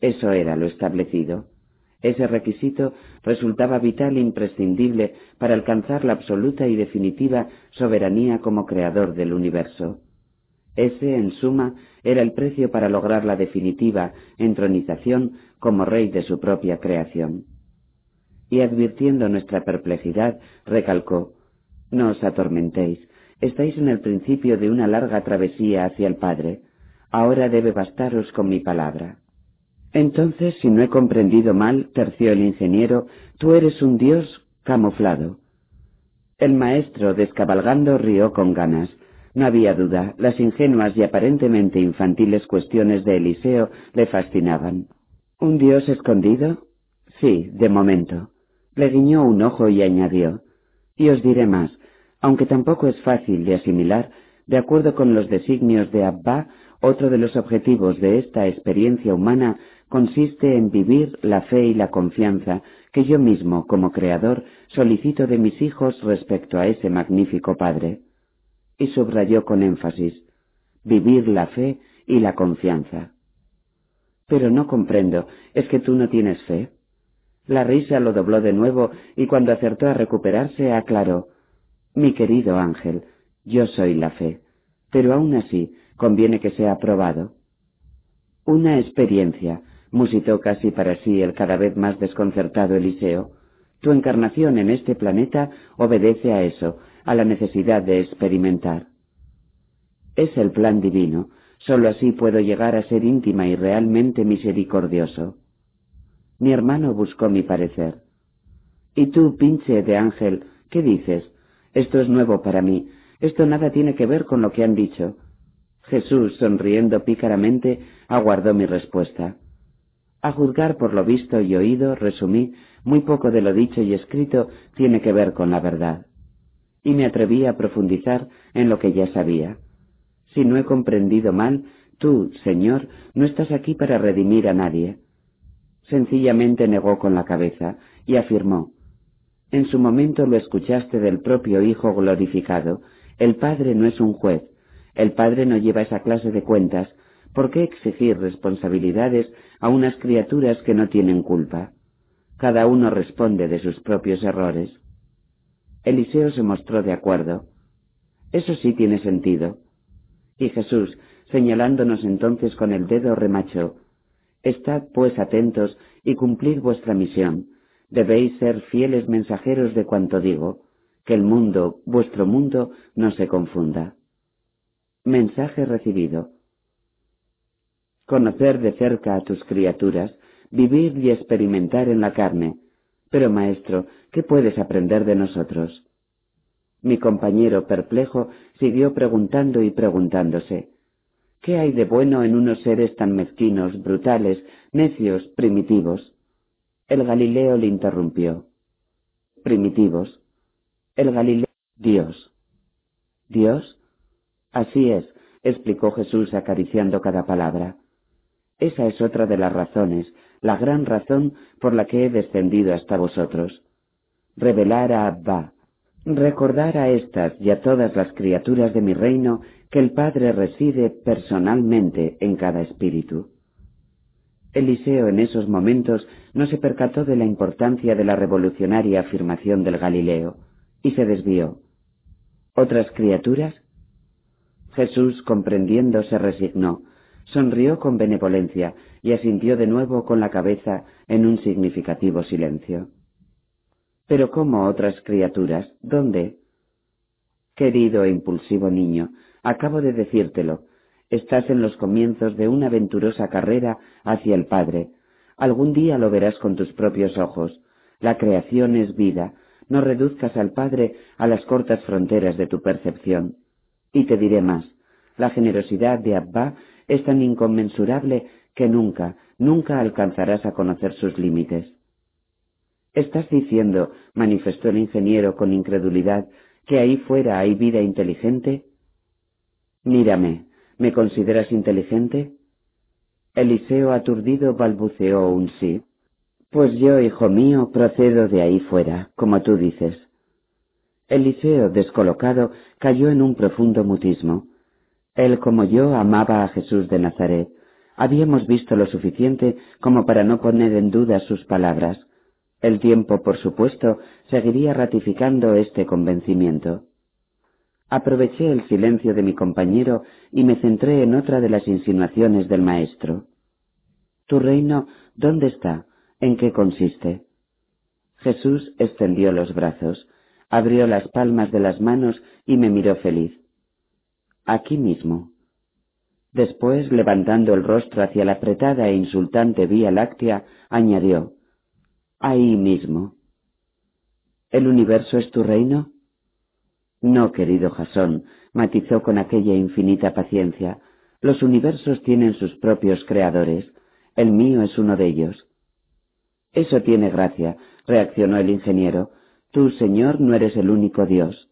Eso era lo establecido. Ese requisito resultaba vital e imprescindible para alcanzar la absoluta y definitiva soberanía como creador del universo. Ese, en suma, era el precio para lograr la definitiva entronización como rey de su propia creación. Y advirtiendo nuestra perplejidad, recalcó, no os atormentéis. Estáis en el principio de una larga travesía hacia el Padre. Ahora debe bastaros con mi palabra. Entonces, si no he comprendido mal, terció el ingeniero, tú eres un dios camuflado. El maestro, descabalgando, rió con ganas. No había duda, las ingenuas y aparentemente infantiles cuestiones de Eliseo le fascinaban. ¿Un dios escondido? Sí, de momento. Le guiñó un ojo y añadió, y os diré más, aunque tampoco es fácil de asimilar, de acuerdo con los designios de Abba, otro de los objetivos de esta experiencia humana consiste en vivir la fe y la confianza que yo mismo, como creador, solicito de mis hijos respecto a ese magnífico Padre. Y subrayó con énfasis, vivir la fe y la confianza. Pero no comprendo, ¿es que tú no tienes fe? La risa lo dobló de nuevo y cuando acertó a recuperarse aclaró, mi querido ángel, yo soy la fe, pero aún así conviene que sea probado. Una experiencia, musitó casi para sí el cada vez más desconcertado Eliseo. Tu encarnación en este planeta obedece a eso, a la necesidad de experimentar. Es el plan divino, sólo así puedo llegar a ser íntima y realmente misericordioso. Mi hermano buscó mi parecer. ¿Y tú, pinche de ángel, qué dices? Esto es nuevo para mí. Esto nada tiene que ver con lo que han dicho. Jesús, sonriendo pícaramente, aguardó mi respuesta. A juzgar por lo visto y oído, resumí, muy poco de lo dicho y escrito tiene que ver con la verdad. y me atreví a profundizar en lo que ya sabía. Si no he comprendido mal, tú, Señor, no estás aquí para redimir a nadie. Sencillamente negó con la cabeza y afirmó, En su momento lo escuchaste del propio Hijo glorificado, el Padre no es un juez, el Padre no lleva esa clase de cuentas, ¿por qué exigir responsabilidades a unas criaturas que no tienen culpa? Cada uno responde de sus propios errores. Eliseo se mostró de acuerdo. Eso sí tiene sentido. Y Jesús, señalándonos entonces con el dedo, remachó, Estad pues atentos y cumplid vuestra misión. Debéis ser fieles mensajeros de cuanto digo, que el mundo, vuestro mundo, no se confunda. Mensaje recibido. Conocer de cerca a tus criaturas, vivir y experimentar en la carne. Pero, maestro, ¿qué puedes aprender de nosotros? Mi compañero perplejo siguió preguntando y preguntándose. ¿Qué hay de bueno en unos seres tan mezquinos, brutales, necios, primitivos? El Galileo le interrumpió. Primitivos. El Galileo. Dios. ¿Dios? Así es, explicó Jesús acariciando cada palabra. Esa es otra de las razones, la gran razón por la que he descendido hasta vosotros. Revelar a Abba, recordar a estas y a todas las criaturas de mi reino que el Padre reside personalmente en cada espíritu. Eliseo en esos momentos no se percató de la importancia de la revolucionaria afirmación del Galileo y se desvió. ¿Otras criaturas? Jesús, comprendiendo, se resignó, sonrió con benevolencia y asintió de nuevo con la cabeza en un significativo silencio. Pero ¿cómo otras criaturas? ¿Dónde? Querido e impulsivo niño, Acabo de decírtelo. Estás en los comienzos de una aventurosa carrera hacia el Padre. Algún día lo verás con tus propios ojos. La creación es vida. No reduzcas al Padre a las cortas fronteras de tu percepción. Y te diré más. La generosidad de Abba es tan inconmensurable que nunca, nunca alcanzarás a conocer sus límites. ¿Estás diciendo, manifestó el ingeniero con incredulidad, que ahí fuera hay vida inteligente? Mírame, ¿me consideras inteligente? Eliseo aturdido balbuceó un sí. Pues yo, hijo mío, procedo de ahí fuera, como tú dices. Eliseo, descolocado, cayó en un profundo mutismo. Él, como yo, amaba a Jesús de Nazaret. Habíamos visto lo suficiente como para no poner en duda sus palabras. El tiempo, por supuesto, seguiría ratificando este convencimiento. Aproveché el silencio de mi compañero y me centré en otra de las insinuaciones del maestro. ¿Tu reino dónde está? ¿En qué consiste? Jesús extendió los brazos, abrió las palmas de las manos y me miró feliz. Aquí mismo. Después, levantando el rostro hacia la apretada e insultante Vía Láctea, añadió, Ahí mismo. ¿El universo es tu reino? No, querido Jasón, matizó con aquella infinita paciencia, los universos tienen sus propios creadores, el mío es uno de ellos. Eso tiene gracia, reaccionó el ingeniero. Tú, Señor, no eres el único Dios.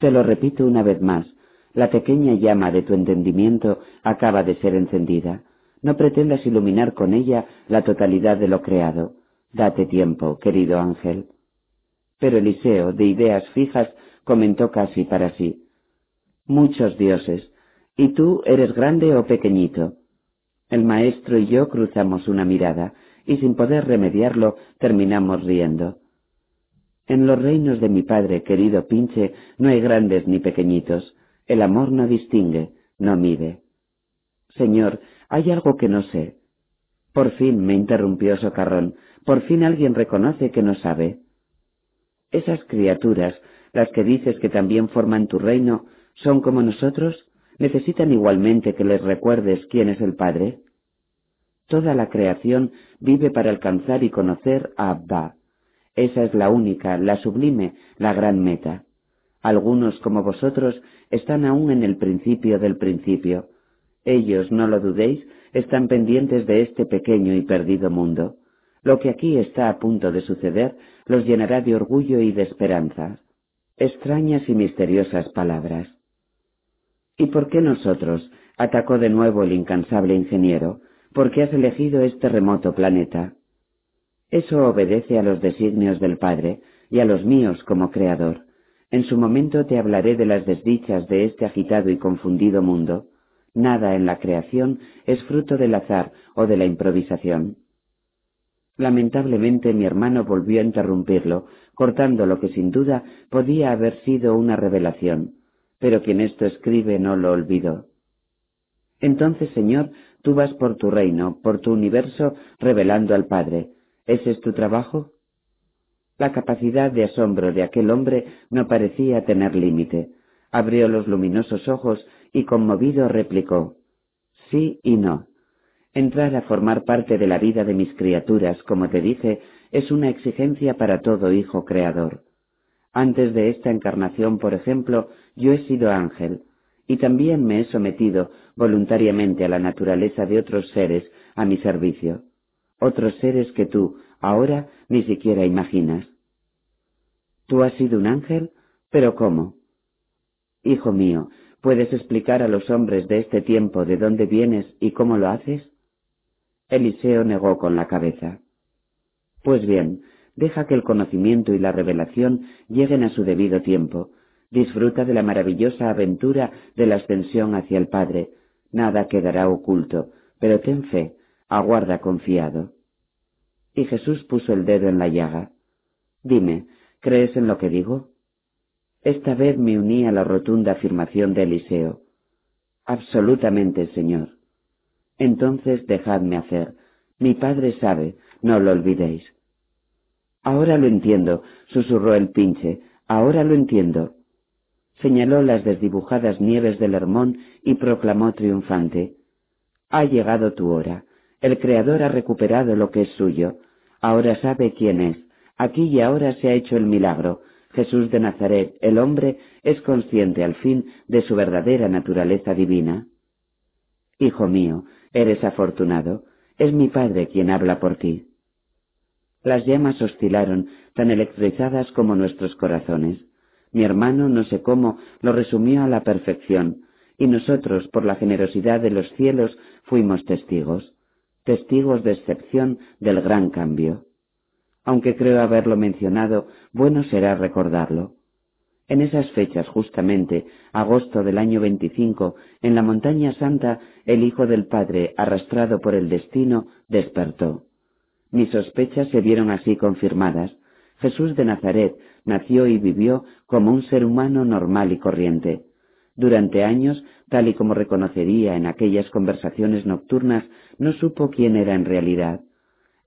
Te lo repito una vez más, la pequeña llama de tu entendimiento acaba de ser encendida. No pretendas iluminar con ella la totalidad de lo creado. Date tiempo, querido ángel. Pero Eliseo, de ideas fijas, comentó casi para sí. Muchos dioses. ¿Y tú eres grande o pequeñito? El maestro y yo cruzamos una mirada, y sin poder remediarlo terminamos riendo. En los reinos de mi padre, querido Pinche, no hay grandes ni pequeñitos. El amor no distingue, no mide. Señor, hay algo que no sé. Por fin me interrumpió Socarrón, por fin alguien reconoce que no sabe. Esas criaturas las que dices que también forman tu reino, son como nosotros, necesitan igualmente que les recuerdes quién es el Padre. Toda la creación vive para alcanzar y conocer a Abba. Esa es la única, la sublime, la gran meta. Algunos, como vosotros, están aún en el principio del principio. Ellos, no lo dudéis, están pendientes de este pequeño y perdido mundo. Lo que aquí está a punto de suceder los llenará de orgullo y de esperanza. Extrañas y misteriosas palabras. ¿Y por qué nosotros? atacó de nuevo el incansable ingeniero. ¿Por qué has elegido este remoto planeta? Eso obedece a los designios del Padre y a los míos como Creador. En su momento te hablaré de las desdichas de este agitado y confundido mundo. Nada en la creación es fruto del azar o de la improvisación. Lamentablemente mi hermano volvió a interrumpirlo, cortando lo que sin duda podía haber sido una revelación, pero quien esto escribe no lo olvidó. Entonces, Señor, tú vas por tu reino, por tu universo, revelando al Padre. ¿Ese es tu trabajo? La capacidad de asombro de aquel hombre no parecía tener límite. Abrió los luminosos ojos y conmovido replicó Sí y no. Entrar a formar parte de la vida de mis criaturas, como te dije, es una exigencia para todo hijo creador. Antes de esta encarnación, por ejemplo, yo he sido ángel, y también me he sometido voluntariamente a la naturaleza de otros seres a mi servicio, otros seres que tú, ahora, ni siquiera imaginas. ¿Tú has sido un ángel? ¿Pero cómo? Hijo mío, ¿puedes explicar a los hombres de este tiempo de dónde vienes y cómo lo haces? Eliseo negó con la cabeza. Pues bien, deja que el conocimiento y la revelación lleguen a su debido tiempo. Disfruta de la maravillosa aventura de la ascensión hacia el Padre. Nada quedará oculto, pero ten fe, aguarda confiado. Y Jesús puso el dedo en la llaga. Dime, ¿crees en lo que digo? Esta vez me uní a la rotunda afirmación de Eliseo. Absolutamente, Señor. Entonces dejadme hacer. Mi Padre sabe, no lo olvidéis. Ahora lo entiendo, susurró el pinche, ahora lo entiendo. Señaló las desdibujadas nieves del Hermón y proclamó triunfante. Ha llegado tu hora. El Creador ha recuperado lo que es suyo. Ahora sabe quién es. Aquí y ahora se ha hecho el milagro. Jesús de Nazaret, el hombre, es consciente al fin de su verdadera naturaleza divina. Hijo mío, eres afortunado. Es mi Padre quien habla por ti. Las llamas oscilaron, tan electrizadas como nuestros corazones. Mi hermano, no sé cómo, lo resumió a la perfección, y nosotros, por la generosidad de los cielos, fuimos testigos, testigos de excepción del gran cambio. Aunque creo haberlo mencionado, bueno será recordarlo. En esas fechas, justamente, agosto del año 25, en la montaña santa, el Hijo del Padre, arrastrado por el destino, despertó. Mis sospechas se vieron así confirmadas. Jesús de Nazaret nació y vivió como un ser humano normal y corriente. Durante años, tal y como reconocería en aquellas conversaciones nocturnas, no supo quién era en realidad.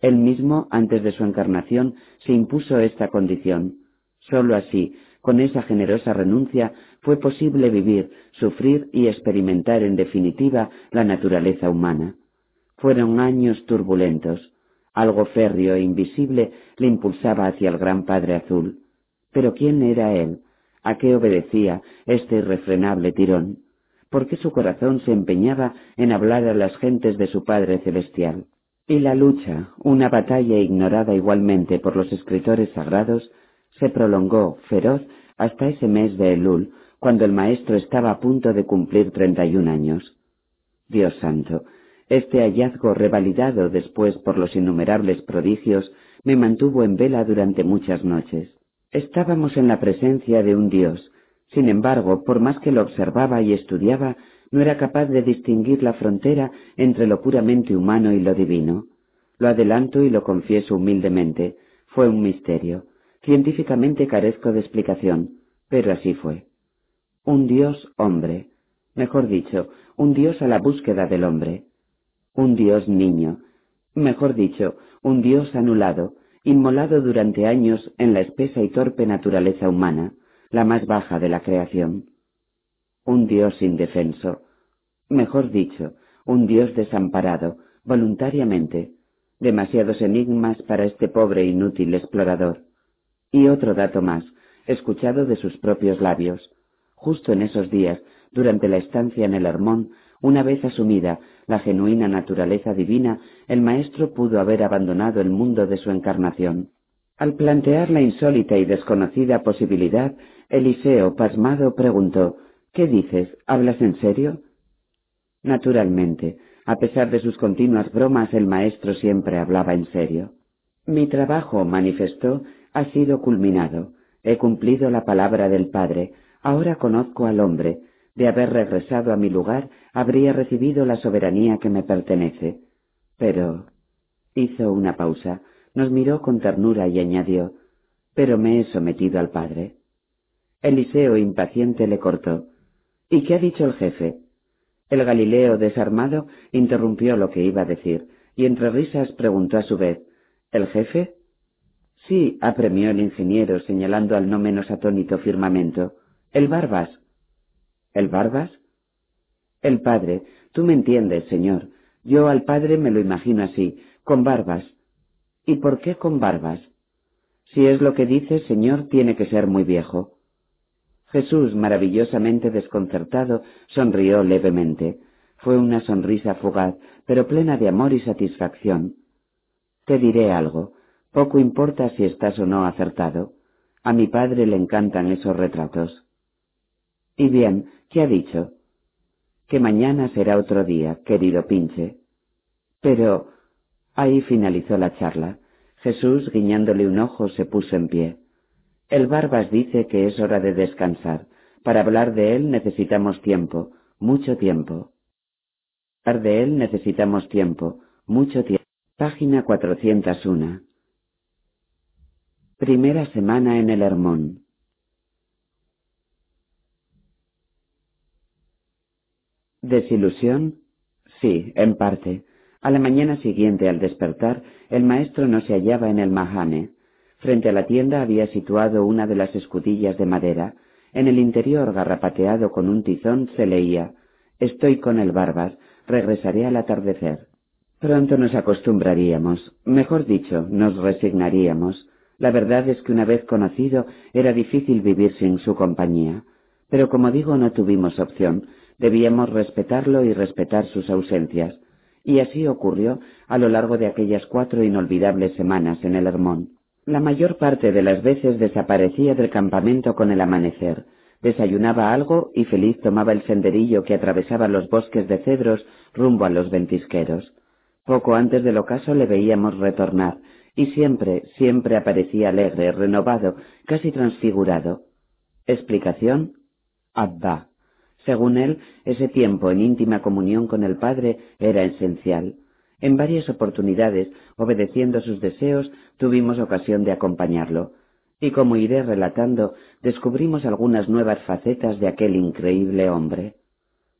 Él mismo, antes de su encarnación, se impuso esta condición. Sólo así, con esa generosa renuncia, fue posible vivir, sufrir y experimentar en definitiva la naturaleza humana. Fueron años turbulentos. Algo férreo e invisible le impulsaba hacia el gran Padre Azul. Pero ¿quién era él? ¿A qué obedecía este irrefrenable tirón? ¿Por qué su corazón se empeñaba en hablar a las gentes de su Padre Celestial? Y la lucha, una batalla ignorada igualmente por los escritores sagrados, se prolongó, feroz, hasta ese mes de Elul, cuando el maestro estaba a punto de cumplir treinta y un años. Dios santo, este hallazgo revalidado después por los innumerables prodigios me mantuvo en vela durante muchas noches. Estábamos en la presencia de un Dios. Sin embargo, por más que lo observaba y estudiaba, no era capaz de distinguir la frontera entre lo puramente humano y lo divino. Lo adelanto y lo confieso humildemente. Fue un misterio. Científicamente carezco de explicación, pero así fue. Un Dios hombre. Mejor dicho, un Dios a la búsqueda del hombre un Dios niño, mejor dicho, un Dios anulado, inmolado durante años en la espesa y torpe naturaleza humana, la más baja de la creación. Un Dios indefenso, mejor dicho, un Dios desamparado, voluntariamente, demasiados enigmas para este pobre inútil explorador. Y otro dato más, escuchado de sus propios labios. Justo en esos días, durante la estancia en el Hermón, una vez asumida la genuina naturaleza divina, el Maestro pudo haber abandonado el mundo de su encarnación. Al plantear la insólita y desconocida posibilidad Eliseo, pasmado, preguntó, ¿Qué dices? ¿Hablas en serio? Naturalmente, a pesar de sus continuas bromas, el maestro siempre hablaba en serio. Mi trabajo, manifestó, ha sido culminado. He cumplido la palabra del Padre. Ahora conozco al hombre. De haber regresado a mi lugar, habría recibido la soberanía que me pertenece. Pero... hizo una pausa, nos miró con ternura y añadió, pero me he sometido al Padre. Eliseo, impaciente, le cortó. ¿Y qué ha dicho el jefe? El Galileo, desarmado, interrumpió lo que iba a decir, y entre risas preguntó a su vez, ¿El jefe? Sí, apremió el ingeniero, señalando al no menos atónito firmamento. El Barbas. ¿El Barbas? El padre. Tú me entiendes, señor. Yo al padre me lo imagino así, con barbas. ¿Y por qué con barbas? Si es lo que dice, señor, tiene que ser muy viejo. Jesús, maravillosamente desconcertado, sonrió levemente. Fue una sonrisa fugaz, pero plena de amor y satisfacción. Te diré algo. Poco importa si estás o no acertado. A mi padre le encantan esos retratos. Y bien, ¿qué ha dicho? Que mañana será otro día, querido Pinche. Pero... Ahí finalizó la charla. Jesús, guiñándole un ojo, se puso en pie. El Barbas dice que es hora de descansar. Para hablar de él necesitamos tiempo, mucho tiempo. Para hablar de él necesitamos tiempo, mucho tiempo. Página 401. Primera semana en el Hermón. ¿Desilusión? Sí, en parte. A la mañana siguiente, al despertar, el maestro no se hallaba en el Mahane. Frente a la tienda había situado una de las escudillas de madera. En el interior, garrapateado con un tizón, se leía Estoy con el Barbas, regresaré al atardecer. Pronto nos acostumbraríamos, mejor dicho, nos resignaríamos. La verdad es que una vez conocido era difícil vivir sin su compañía. Pero como digo, no tuvimos opción, debíamos respetarlo y respetar sus ausencias. Y así ocurrió a lo largo de aquellas cuatro inolvidables semanas en el Hermón. La mayor parte de las veces desaparecía del campamento con el amanecer, desayunaba algo y feliz tomaba el senderillo que atravesaba los bosques de cedros rumbo a los ventisqueros. Poco antes del ocaso le veíamos retornar, y siempre, siempre aparecía alegre, renovado, casi transfigurado. ¿Explicación? Abba. Según él, ese tiempo en íntima comunión con el Padre era esencial. En varias oportunidades, obedeciendo sus deseos, tuvimos ocasión de acompañarlo, y como iré relatando, descubrimos algunas nuevas facetas de aquel increíble hombre.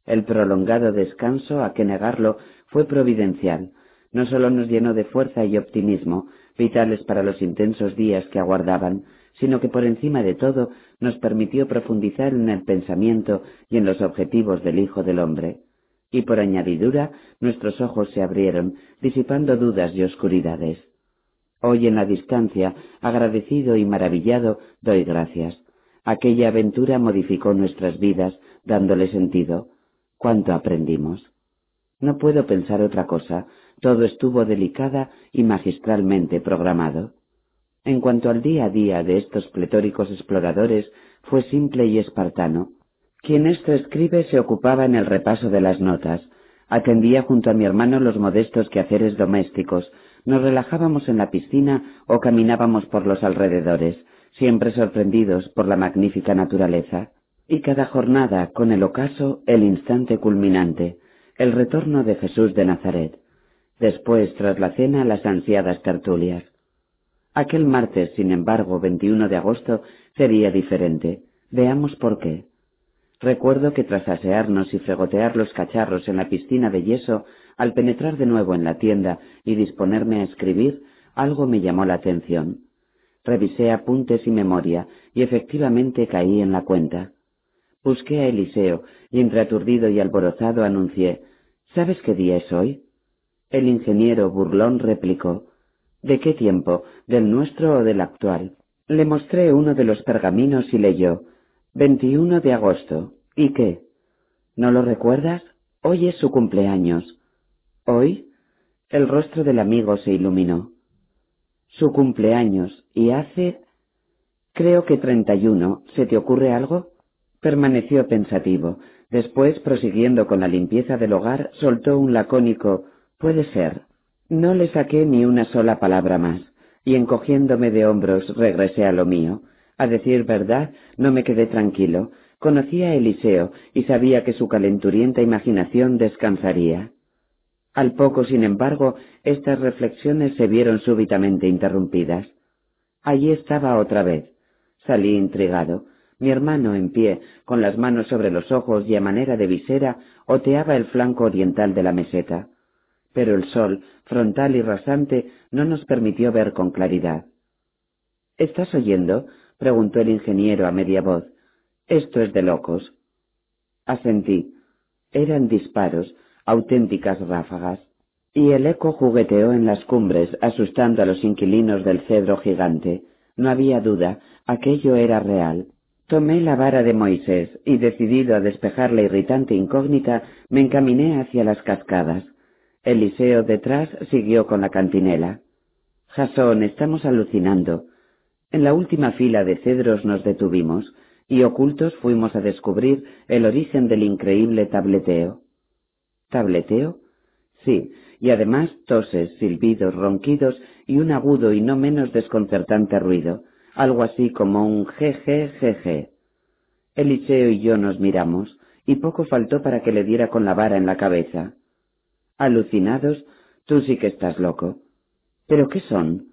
El prolongado descanso, a que negarlo, fue providencial. No sólo nos llenó de fuerza y optimismo, vitales para los intensos días que aguardaban, sino que por encima de todo nos permitió profundizar en el pensamiento y en los objetivos del Hijo del Hombre y por añadidura nuestros ojos se abrieron, disipando dudas y oscuridades. Hoy en la distancia, agradecido y maravillado, doy gracias. Aquella aventura modificó nuestras vidas, dándole sentido. ¿Cuánto aprendimos? No puedo pensar otra cosa, todo estuvo delicada y magistralmente programado. En cuanto al día a día de estos pletóricos exploradores, fue simple y espartano, quien esto escribe se ocupaba en el repaso de las notas. Atendía junto a mi hermano los modestos quehaceres domésticos. Nos relajábamos en la piscina o caminábamos por los alrededores, siempre sorprendidos por la magnífica naturaleza. Y cada jornada, con el ocaso, el instante culminante, el retorno de Jesús de Nazaret. Después, tras la cena, las ansiadas tertulias. Aquel martes, sin embargo, 21 de agosto, sería diferente. Veamos por qué. Recuerdo que tras asearnos y fregotear los cacharros en la piscina de yeso, al penetrar de nuevo en la tienda y disponerme a escribir, algo me llamó la atención. Revisé apuntes y memoria, y efectivamente caí en la cuenta. Busqué a Eliseo, y entre aturdido y alborozado anuncié ¿Sabes qué día es hoy? El ingeniero burlón replicó ¿De qué tiempo? ¿Del nuestro o del actual? Le mostré uno de los pergaminos y leyó 21 de agosto. ¿Y qué? ¿No lo recuerdas? Hoy es su cumpleaños. ¿Hoy? El rostro del amigo se iluminó. Su cumpleaños. ¿Y hace? Creo que treinta y uno. ¿Se te ocurre algo? Permaneció pensativo. Después, prosiguiendo con la limpieza del hogar, soltó un lacónico Puede ser. No le saqué ni una sola palabra más, y encogiéndome de hombros regresé a lo mío. A decir verdad, no me quedé tranquilo. Conocía a Eliseo y sabía que su calenturienta imaginación descansaría. Al poco, sin embargo, estas reflexiones se vieron súbitamente interrumpidas. Allí estaba otra vez. Salí intrigado. Mi hermano, en pie, con las manos sobre los ojos y a manera de visera, oteaba el flanco oriental de la meseta. Pero el sol, frontal y rasante, no nos permitió ver con claridad. ¿Estás oyendo? preguntó el ingeniero a media voz. Esto es de locos. Asentí. Eran disparos, auténticas ráfagas. Y el eco jugueteó en las cumbres, asustando a los inquilinos del cedro gigante. No había duda, aquello era real. Tomé la vara de Moisés y, decidido a despejar la irritante incógnita, me encaminé hacia las cascadas. Eliseo detrás siguió con la cantinela. Jasón, estamos alucinando. En la última fila de cedros nos detuvimos y ocultos fuimos a descubrir el origen del increíble tableteo. ¿Tableteo? Sí, y además toses, silbidos, ronquidos y un agudo y no menos desconcertante ruido, algo así como un jeje. Eliseo y yo nos miramos, y poco faltó para que le diera con la vara en la cabeza. Alucinados, tú sí que estás loco. ¿Pero qué son?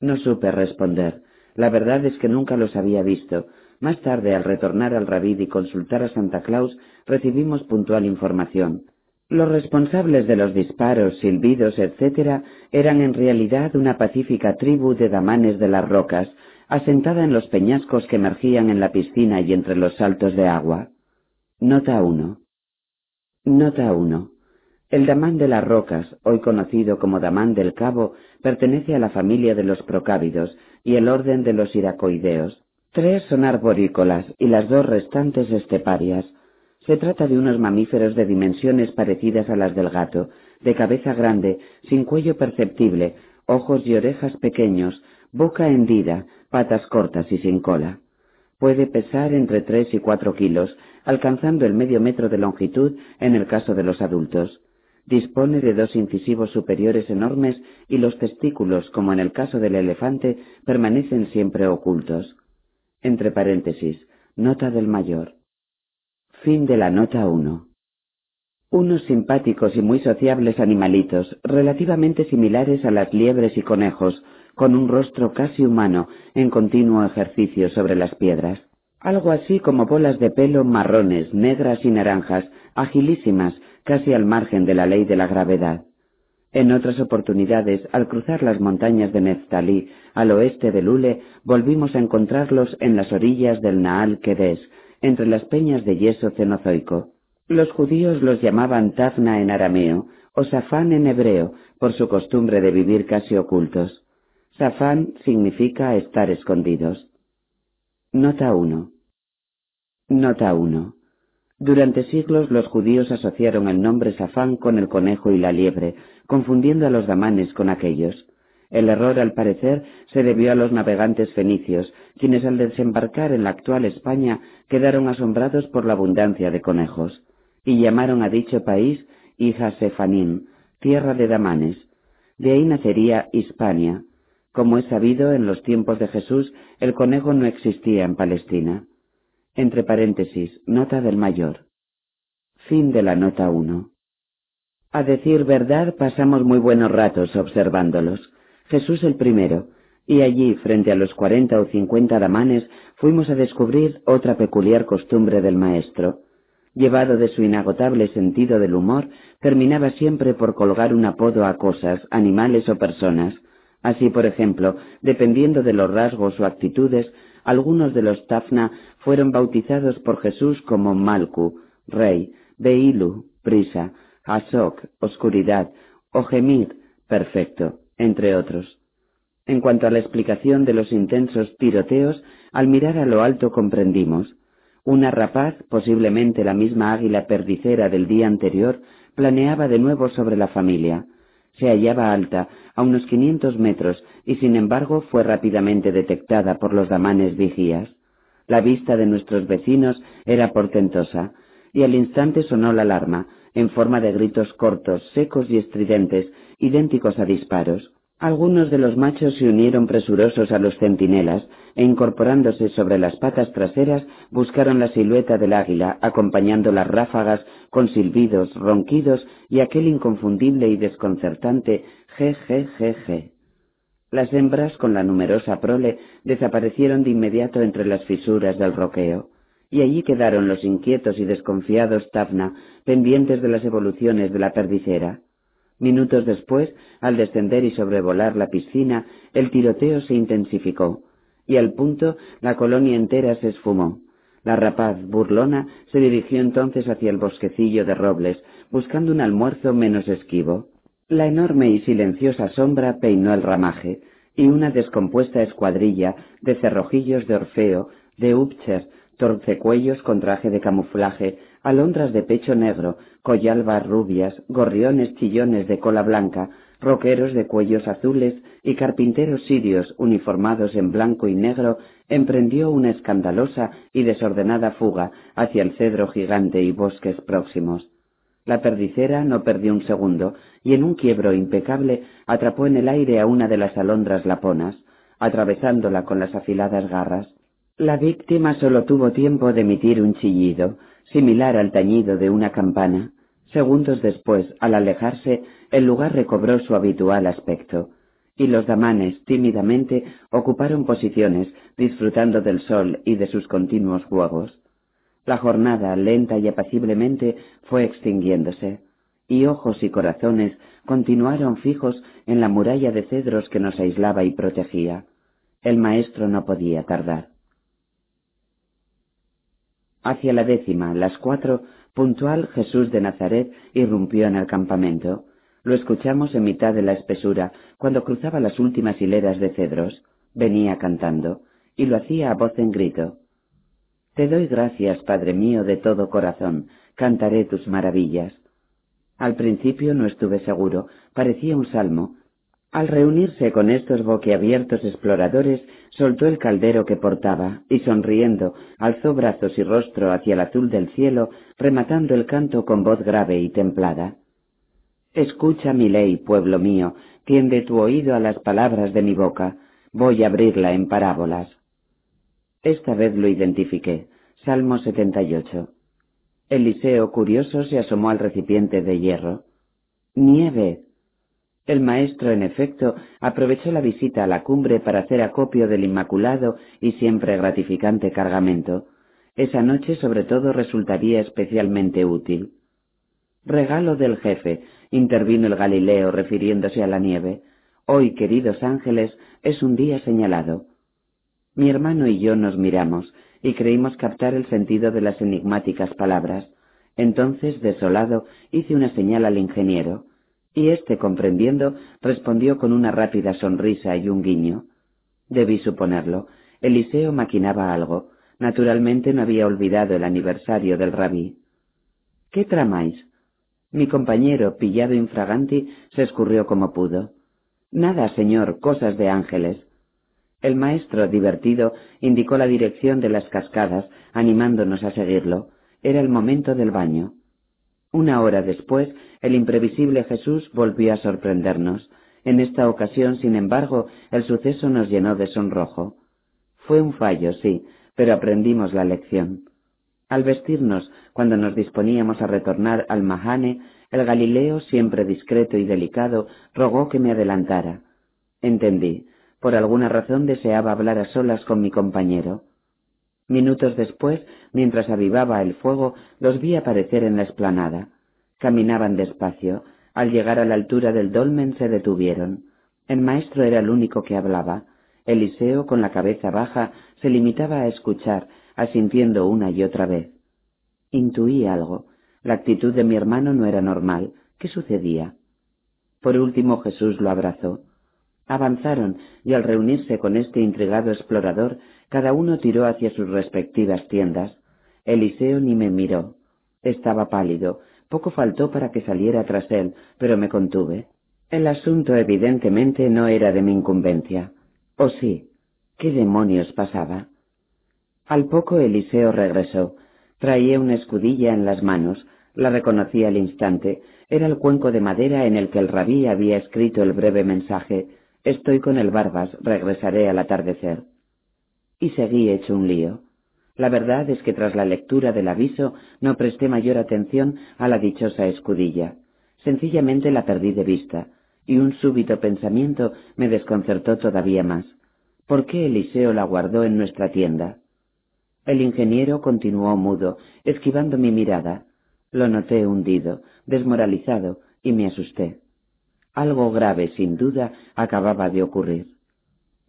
No supe responder. La verdad es que nunca los había visto. Más tarde, al retornar al Rabid y consultar a Santa Claus, recibimos puntual información. Los responsables de los disparos, silbidos, etc., eran en realidad una pacífica tribu de damanes de las rocas, asentada en los peñascos que emergían en la piscina y entre los saltos de agua. Nota 1. Nota 1. El damán de las rocas, hoy conocido como damán del cabo, pertenece a la familia de los procávidos y el orden de los iracoideos. Tres son arborícolas y las dos restantes esteparias. Se trata de unos mamíferos de dimensiones parecidas a las del gato, de cabeza grande, sin cuello perceptible, ojos y orejas pequeños, boca hendida, patas cortas y sin cola. Puede pesar entre tres y cuatro kilos, alcanzando el medio metro de longitud en el caso de los adultos. Dispone de dos incisivos superiores enormes y los testículos, como en el caso del elefante, permanecen siempre ocultos. Entre paréntesis, nota del mayor. Fin de la nota 1. Unos simpáticos y muy sociables animalitos, relativamente similares a las liebres y conejos, con un rostro casi humano en continuo ejercicio sobre las piedras. Algo así como bolas de pelo marrones, negras y naranjas, agilísimas, casi al margen de la ley de la gravedad. En otras oportunidades, al cruzar las montañas de Neftalí, al oeste de Lule, volvimos a encontrarlos en las orillas del Naal Kedes, entre las peñas de yeso cenozoico. Los judíos los llamaban Tafna en arameo o Safán en hebreo, por su costumbre de vivir casi ocultos. Safán significa estar escondidos. Nota 1. Nota 1. Durante siglos los judíos asociaron el nombre Safán con el conejo y la liebre, confundiendo a los damanes con aquellos. El error, al parecer, se debió a los navegantes fenicios, quienes al desembarcar en la actual España quedaron asombrados por la abundancia de conejos, y llamaron a dicho país Sefanín, tierra de damanes. De ahí nacería Hispania. Como es sabido, en los tiempos de Jesús el conejo no existía en Palestina. Entre paréntesis, nota del mayor. Fin de la nota 1. A decir verdad, pasamos muy buenos ratos observándolos. Jesús el primero, y allí, frente a los cuarenta o cincuenta damanes, fuimos a descubrir otra peculiar costumbre del maestro. Llevado de su inagotable sentido del humor, terminaba siempre por colgar un apodo a cosas, animales o personas. Así, por ejemplo, dependiendo de los rasgos o actitudes, algunos de los Tafna fueron bautizados por Jesús como Malku, rey, Beilu, prisa, Asok, oscuridad, o Gemir, perfecto entre otros. En cuanto a la explicación de los intensos tiroteos, al mirar a lo alto comprendimos. Una rapaz, posiblemente la misma águila perdicera del día anterior, planeaba de nuevo sobre la familia. Se hallaba alta, a unos quinientos metros, y sin embargo fue rápidamente detectada por los damanes vigías. La vista de nuestros vecinos era portentosa, y al instante sonó la alarma, en forma de gritos cortos, secos y estridentes, idénticos a disparos. Algunos de los machos se unieron presurosos a los centinelas e incorporándose sobre las patas traseras buscaron la silueta del águila acompañando las ráfagas con silbidos, ronquidos y aquel inconfundible y desconcertante je, Las hembras con la numerosa prole desaparecieron de inmediato entre las fisuras del roqueo y allí quedaron los inquietos y desconfiados Tafna pendientes de las evoluciones de la perdicera. Minutos después, al descender y sobrevolar la piscina, el tiroteo se intensificó, y al punto la colonia entera se esfumó. La rapaz burlona se dirigió entonces hacia el bosquecillo de robles, buscando un almuerzo menos esquivo. La enorme y silenciosa sombra peinó el ramaje, y una descompuesta escuadrilla de cerrojillos de Orfeo, de Upcher, torcecuellos con traje de camuflaje, alondras de pecho negro, collalbas rubias, gorriones chillones de cola blanca, roqueros de cuellos azules y carpinteros sirios uniformados en blanco y negro, emprendió una escandalosa y desordenada fuga hacia el cedro gigante y bosques próximos. La perdicera no perdió un segundo y en un quiebro impecable atrapó en el aire a una de las alondras laponas, atravesándola con las afiladas garras. La víctima solo tuvo tiempo de emitir un chillido, similar al tañido de una campana. Segundos después, al alejarse, el lugar recobró su habitual aspecto, y los damanes tímidamente ocuparon posiciones, disfrutando del sol y de sus continuos juegos. La jornada, lenta y apaciblemente, fue extinguiéndose, y ojos y corazones continuaron fijos en la muralla de cedros que nos aislaba y protegía. El maestro no podía tardar. Hacia la décima, las cuatro, puntual Jesús de Nazaret irrumpió en el campamento. Lo escuchamos en mitad de la espesura, cuando cruzaba las últimas hileras de cedros. Venía cantando, y lo hacía a voz en grito. Te doy gracias, Padre mío, de todo corazón, cantaré tus maravillas. Al principio no estuve seguro, parecía un salmo, al reunirse con estos boquiabiertos exploradores, soltó el caldero que portaba y sonriendo alzó brazos y rostro hacia el azul del cielo, rematando el canto con voz grave y templada. Escucha mi ley, pueblo mío, tiende tu oído a las palabras de mi boca, voy a abrirla en parábolas. Esta vez lo identifiqué. Salmo 78. Eliseo, curioso, se asomó al recipiente de hierro. Nieve, el maestro, en efecto, aprovechó la visita a la cumbre para hacer acopio del inmaculado y siempre gratificante cargamento. Esa noche sobre todo resultaría especialmente útil. Regalo del jefe, intervino el Galileo refiriéndose a la nieve. Hoy, queridos ángeles, es un día señalado. Mi hermano y yo nos miramos y creímos captar el sentido de las enigmáticas palabras. Entonces, desolado, hice una señal al ingeniero y éste, comprendiendo, respondió con una rápida sonrisa y un guiño. Debí suponerlo. Eliseo maquinaba algo. Naturalmente no había olvidado el aniversario del rabí. ¿Qué tramáis? Mi compañero, pillado infraganti, se escurrió como pudo. Nada, señor, cosas de ángeles. El maestro, divertido, indicó la dirección de las cascadas, animándonos a seguirlo. Era el momento del baño. Una hora después, el imprevisible Jesús volvió a sorprendernos. En esta ocasión, sin embargo, el suceso nos llenó de sonrojo. Fue un fallo, sí, pero aprendimos la lección. Al vestirnos, cuando nos disponíamos a retornar al Mahane, el Galileo, siempre discreto y delicado, rogó que me adelantara. Entendí. Por alguna razón deseaba hablar a solas con mi compañero. Minutos después, mientras avivaba el fuego, los vi aparecer en la explanada. Caminaban despacio. Al llegar a la altura del dolmen se detuvieron. El maestro era el único que hablaba. Eliseo, con la cabeza baja, se limitaba a escuchar, asintiendo una y otra vez. Intuí algo. La actitud de mi hermano no era normal. ¿Qué sucedía? Por último Jesús lo abrazó. Avanzaron, y al reunirse con este intrigado explorador, cada uno tiró hacia sus respectivas tiendas. Eliseo ni me miró. Estaba pálido. Poco faltó para que saliera tras él, pero me contuve. El asunto evidentemente no era de mi incumbencia. ¿O sí? ¿Qué demonios pasaba? Al poco Eliseo regresó. Traía una escudilla en las manos. La reconocí al instante. Era el cuenco de madera en el que el rabí había escrito el breve mensaje. Estoy con el Barbas, regresaré al atardecer. Y seguí hecho un lío. La verdad es que tras la lectura del aviso no presté mayor atención a la dichosa escudilla. Sencillamente la perdí de vista, y un súbito pensamiento me desconcertó todavía más. ¿Por qué Eliseo la guardó en nuestra tienda? El ingeniero continuó mudo, esquivando mi mirada. Lo noté hundido, desmoralizado, y me asusté. Algo grave, sin duda, acababa de ocurrir.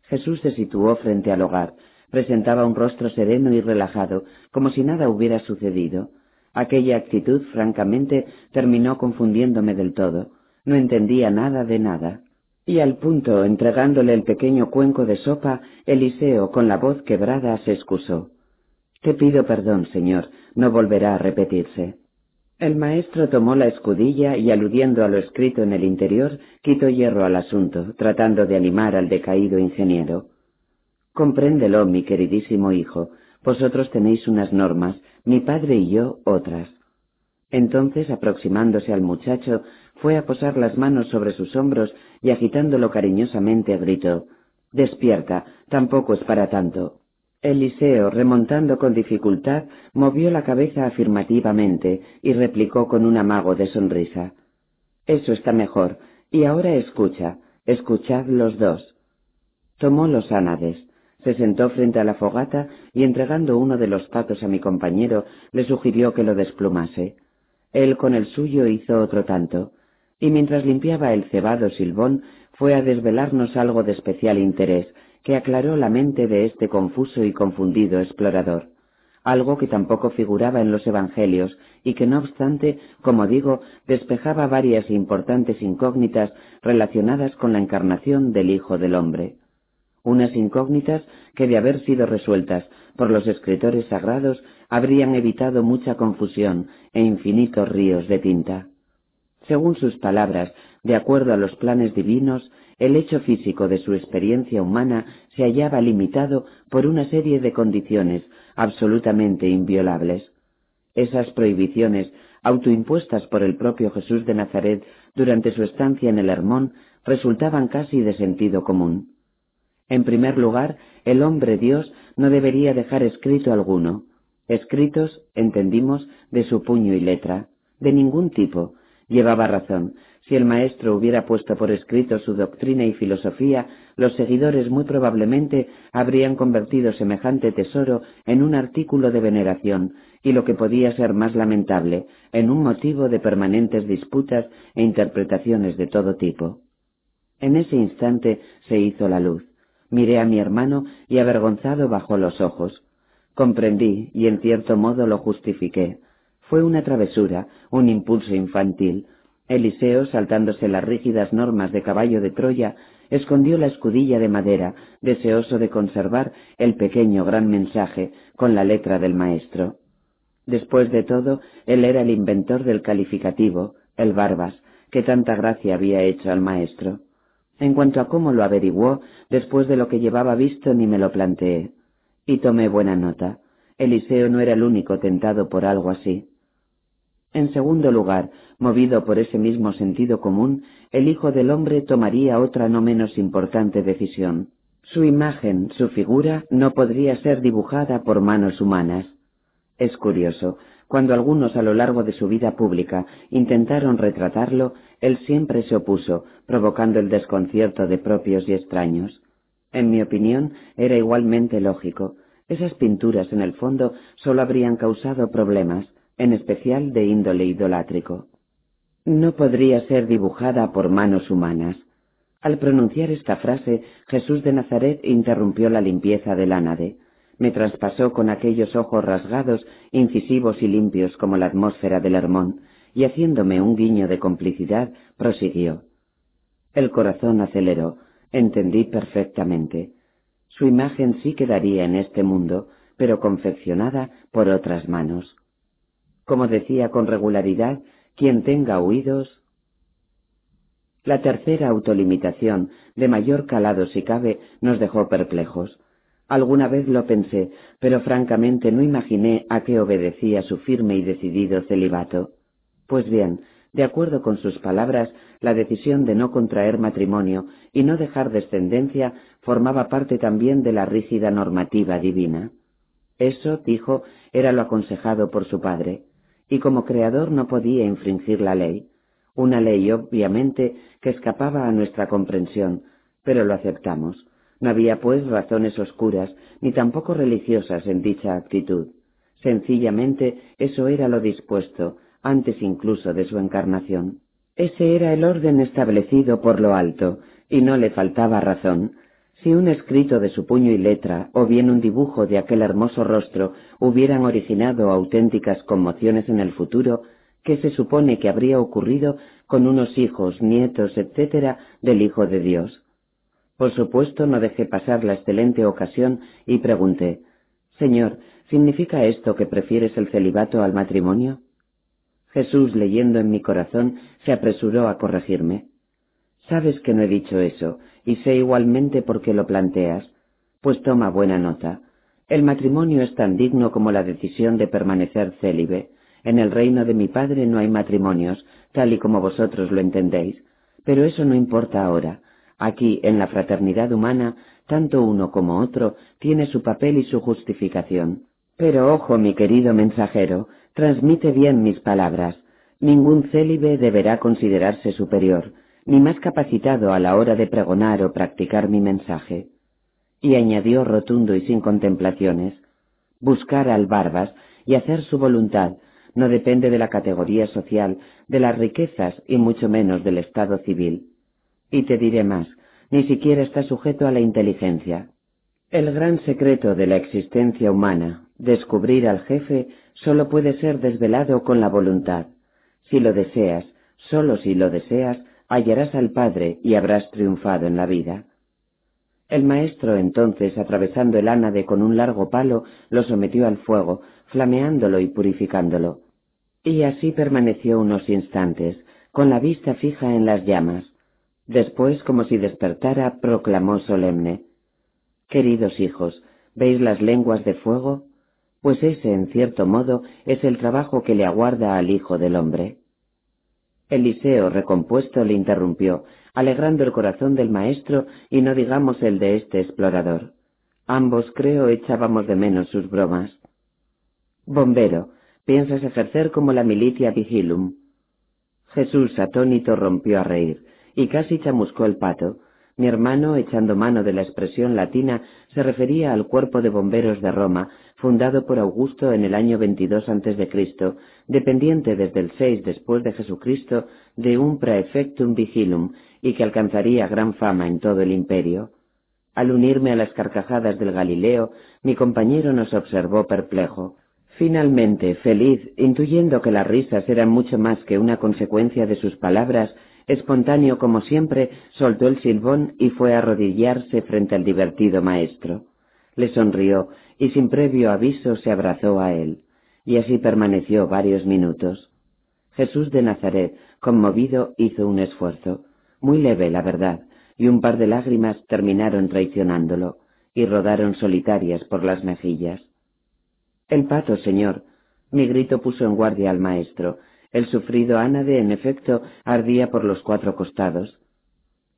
Jesús se situó frente al hogar, presentaba un rostro sereno y relajado, como si nada hubiera sucedido. Aquella actitud, francamente, terminó confundiéndome del todo. No entendía nada de nada. Y al punto, entregándole el pequeño cuenco de sopa, Eliseo, con la voz quebrada, se excusó. Te pido perdón, señor, no volverá a repetirse. El maestro tomó la escudilla y, aludiendo a lo escrito en el interior, quitó hierro al asunto, tratando de animar al decaído ingeniero. Compréndelo, mi queridísimo hijo, vosotros tenéis unas normas, mi padre y yo otras. Entonces, aproximándose al muchacho, fue a posar las manos sobre sus hombros y agitándolo cariñosamente gritó Despierta, tampoco es para tanto. Eliseo, remontando con dificultad, movió la cabeza afirmativamente y replicó con un amago de sonrisa Eso está mejor. Y ahora escucha, escuchad los dos. Tomó los ánades, se sentó frente a la fogata y entregando uno de los patos a mi compañero le sugirió que lo desplumase. Él con el suyo hizo otro tanto, y mientras limpiaba el cebado silbón fue a desvelarnos algo de especial interés que aclaró la mente de este confuso y confundido explorador, algo que tampoco figuraba en los Evangelios y que no obstante, como digo, despejaba varias importantes incógnitas relacionadas con la encarnación del Hijo del Hombre. Unas incógnitas que de haber sido resueltas por los escritores sagrados habrían evitado mucha confusión e infinitos ríos de tinta. Según sus palabras, de acuerdo a los planes divinos, el hecho físico de su experiencia humana se hallaba limitado por una serie de condiciones absolutamente inviolables. Esas prohibiciones, autoimpuestas por el propio Jesús de Nazaret durante su estancia en el Hermón, resultaban casi de sentido común. En primer lugar, el hombre Dios no debería dejar escrito alguno, escritos, entendimos, de su puño y letra, de ningún tipo. Llevaba razón, si el maestro hubiera puesto por escrito su doctrina y filosofía, los seguidores muy probablemente habrían convertido semejante tesoro en un artículo de veneración, y lo que podía ser más lamentable, en un motivo de permanentes disputas e interpretaciones de todo tipo. En ese instante se hizo la luz. Miré a mi hermano y avergonzado bajó los ojos. Comprendí y en cierto modo lo justifiqué. Fue una travesura, un impulso infantil, Eliseo, saltándose las rígidas normas de caballo de Troya, escondió la escudilla de madera, deseoso de conservar el pequeño gran mensaje con la letra del maestro. Después de todo, él era el inventor del calificativo, el Barbas, que tanta gracia había hecho al maestro. En cuanto a cómo lo averiguó, después de lo que llevaba visto ni me lo planteé. Y tomé buena nota. Eliseo no era el único tentado por algo así. En segundo lugar, movido por ese mismo sentido común, el Hijo del Hombre tomaría otra no menos importante decisión. Su imagen, su figura, no podría ser dibujada por manos humanas. Es curioso, cuando algunos a lo largo de su vida pública intentaron retratarlo, él siempre se opuso, provocando el desconcierto de propios y extraños. En mi opinión, era igualmente lógico. Esas pinturas, en el fondo, sólo habrían causado problemas, en especial de índole idolátrico. No podría ser dibujada por manos humanas. Al pronunciar esta frase, Jesús de Nazaret interrumpió la limpieza del ánade. Me traspasó con aquellos ojos rasgados, incisivos y limpios como la atmósfera del Hermón, y haciéndome un guiño de complicidad, prosiguió. El corazón aceleró, entendí perfectamente. Su imagen sí quedaría en este mundo, pero confeccionada por otras manos. Como decía con regularidad, quien tenga oídos. La tercera autolimitación, de mayor calado si cabe, nos dejó perplejos. Alguna vez lo pensé, pero francamente no imaginé a qué obedecía su firme y decidido celibato. Pues bien, de acuerdo con sus palabras, la decisión de no contraer matrimonio y no dejar descendencia formaba parte también de la rígida normativa divina. Eso, dijo, era lo aconsejado por su padre, y como creador no podía infringir la ley, una ley obviamente que escapaba a nuestra comprensión, pero lo aceptamos. No había pues razones oscuras, ni tampoco religiosas en dicha actitud. Sencillamente eso era lo dispuesto, antes incluso de su encarnación. Ese era el orden establecido por lo alto, y no le faltaba razón. Si un escrito de su puño y letra, o bien un dibujo de aquel hermoso rostro, hubieran originado auténticas conmociones en el futuro, ¿qué se supone que habría ocurrido con unos hijos, nietos, etcétera, del Hijo de Dios? Por supuesto, no dejé pasar la excelente ocasión y pregunté, Señor, ¿significa esto que prefieres el celibato al matrimonio? Jesús, leyendo en mi corazón, se apresuró a corregirme. Sabes que no he dicho eso, y sé igualmente por qué lo planteas. Pues toma buena nota. El matrimonio es tan digno como la decisión de permanecer célibe. En el reino de mi Padre no hay matrimonios, tal y como vosotros lo entendéis. Pero eso no importa ahora. Aquí, en la fraternidad humana, tanto uno como otro tiene su papel y su justificación. Pero ojo, mi querido mensajero, transmite bien mis palabras. Ningún célibe deberá considerarse superior, ni más capacitado a la hora de pregonar o practicar mi mensaje. Y añadió rotundo y sin contemplaciones, buscar al Barbas y hacer su voluntad no depende de la categoría social, de las riquezas y mucho menos del estado civil. Y te diré más, ni siquiera está sujeto a la inteligencia. El gran secreto de la existencia humana, descubrir al jefe, solo puede ser desvelado con la voluntad. Si lo deseas, solo si lo deseas, hallarás al Padre y habrás triunfado en la vida. El maestro entonces, atravesando el ánade con un largo palo, lo sometió al fuego, flameándolo y purificándolo. Y así permaneció unos instantes, con la vista fija en las llamas. Después, como si despertara, proclamó solemne Queridos hijos, ¿veis las lenguas de fuego? Pues ese, en cierto modo, es el trabajo que le aguarda al Hijo del Hombre. Eliseo, recompuesto, le interrumpió, alegrando el corazón del maestro y no digamos el de este explorador. Ambos, creo, echábamos de menos sus bromas. Bombero, piensas ejercer como la militia vigilum. Jesús, atónito, rompió a reír y casi chamuscó el pato. Mi hermano, echando mano de la expresión latina, se refería al cuerpo de bomberos de Roma, fundado por Augusto en el año 22 a.C., dependiente desde el 6 después de Jesucristo de un praefectum vigilum y que alcanzaría gran fama en todo el imperio. Al unirme a las carcajadas del Galileo, mi compañero nos observó perplejo. Finalmente, feliz, intuyendo que las risas eran mucho más que una consecuencia de sus palabras, Espontáneo como siempre, soltó el silbón y fue a arrodillarse frente al divertido maestro. Le sonrió y sin previo aviso se abrazó a él, y así permaneció varios minutos. Jesús de Nazaret, conmovido, hizo un esfuerzo, muy leve, la verdad, y un par de lágrimas terminaron traicionándolo, y rodaron solitarias por las mejillas. El pato, señor. Mi grito puso en guardia al maestro, el sufrido ánade, en efecto, ardía por los cuatro costados.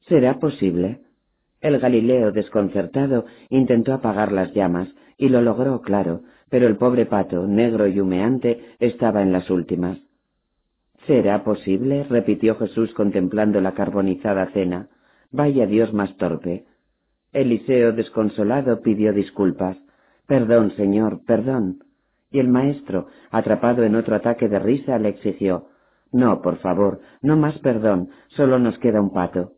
¿Será posible? El Galileo, desconcertado, intentó apagar las llamas, y lo logró, claro, pero el pobre pato, negro y humeante, estaba en las últimas. ¿Será posible? repitió Jesús contemplando la carbonizada cena. Vaya Dios más torpe. Eliseo, desconsolado, pidió disculpas. Perdón, señor, perdón y el maestro, atrapado en otro ataque de risa, le exigió No, por favor, no más perdón, solo nos queda un pato.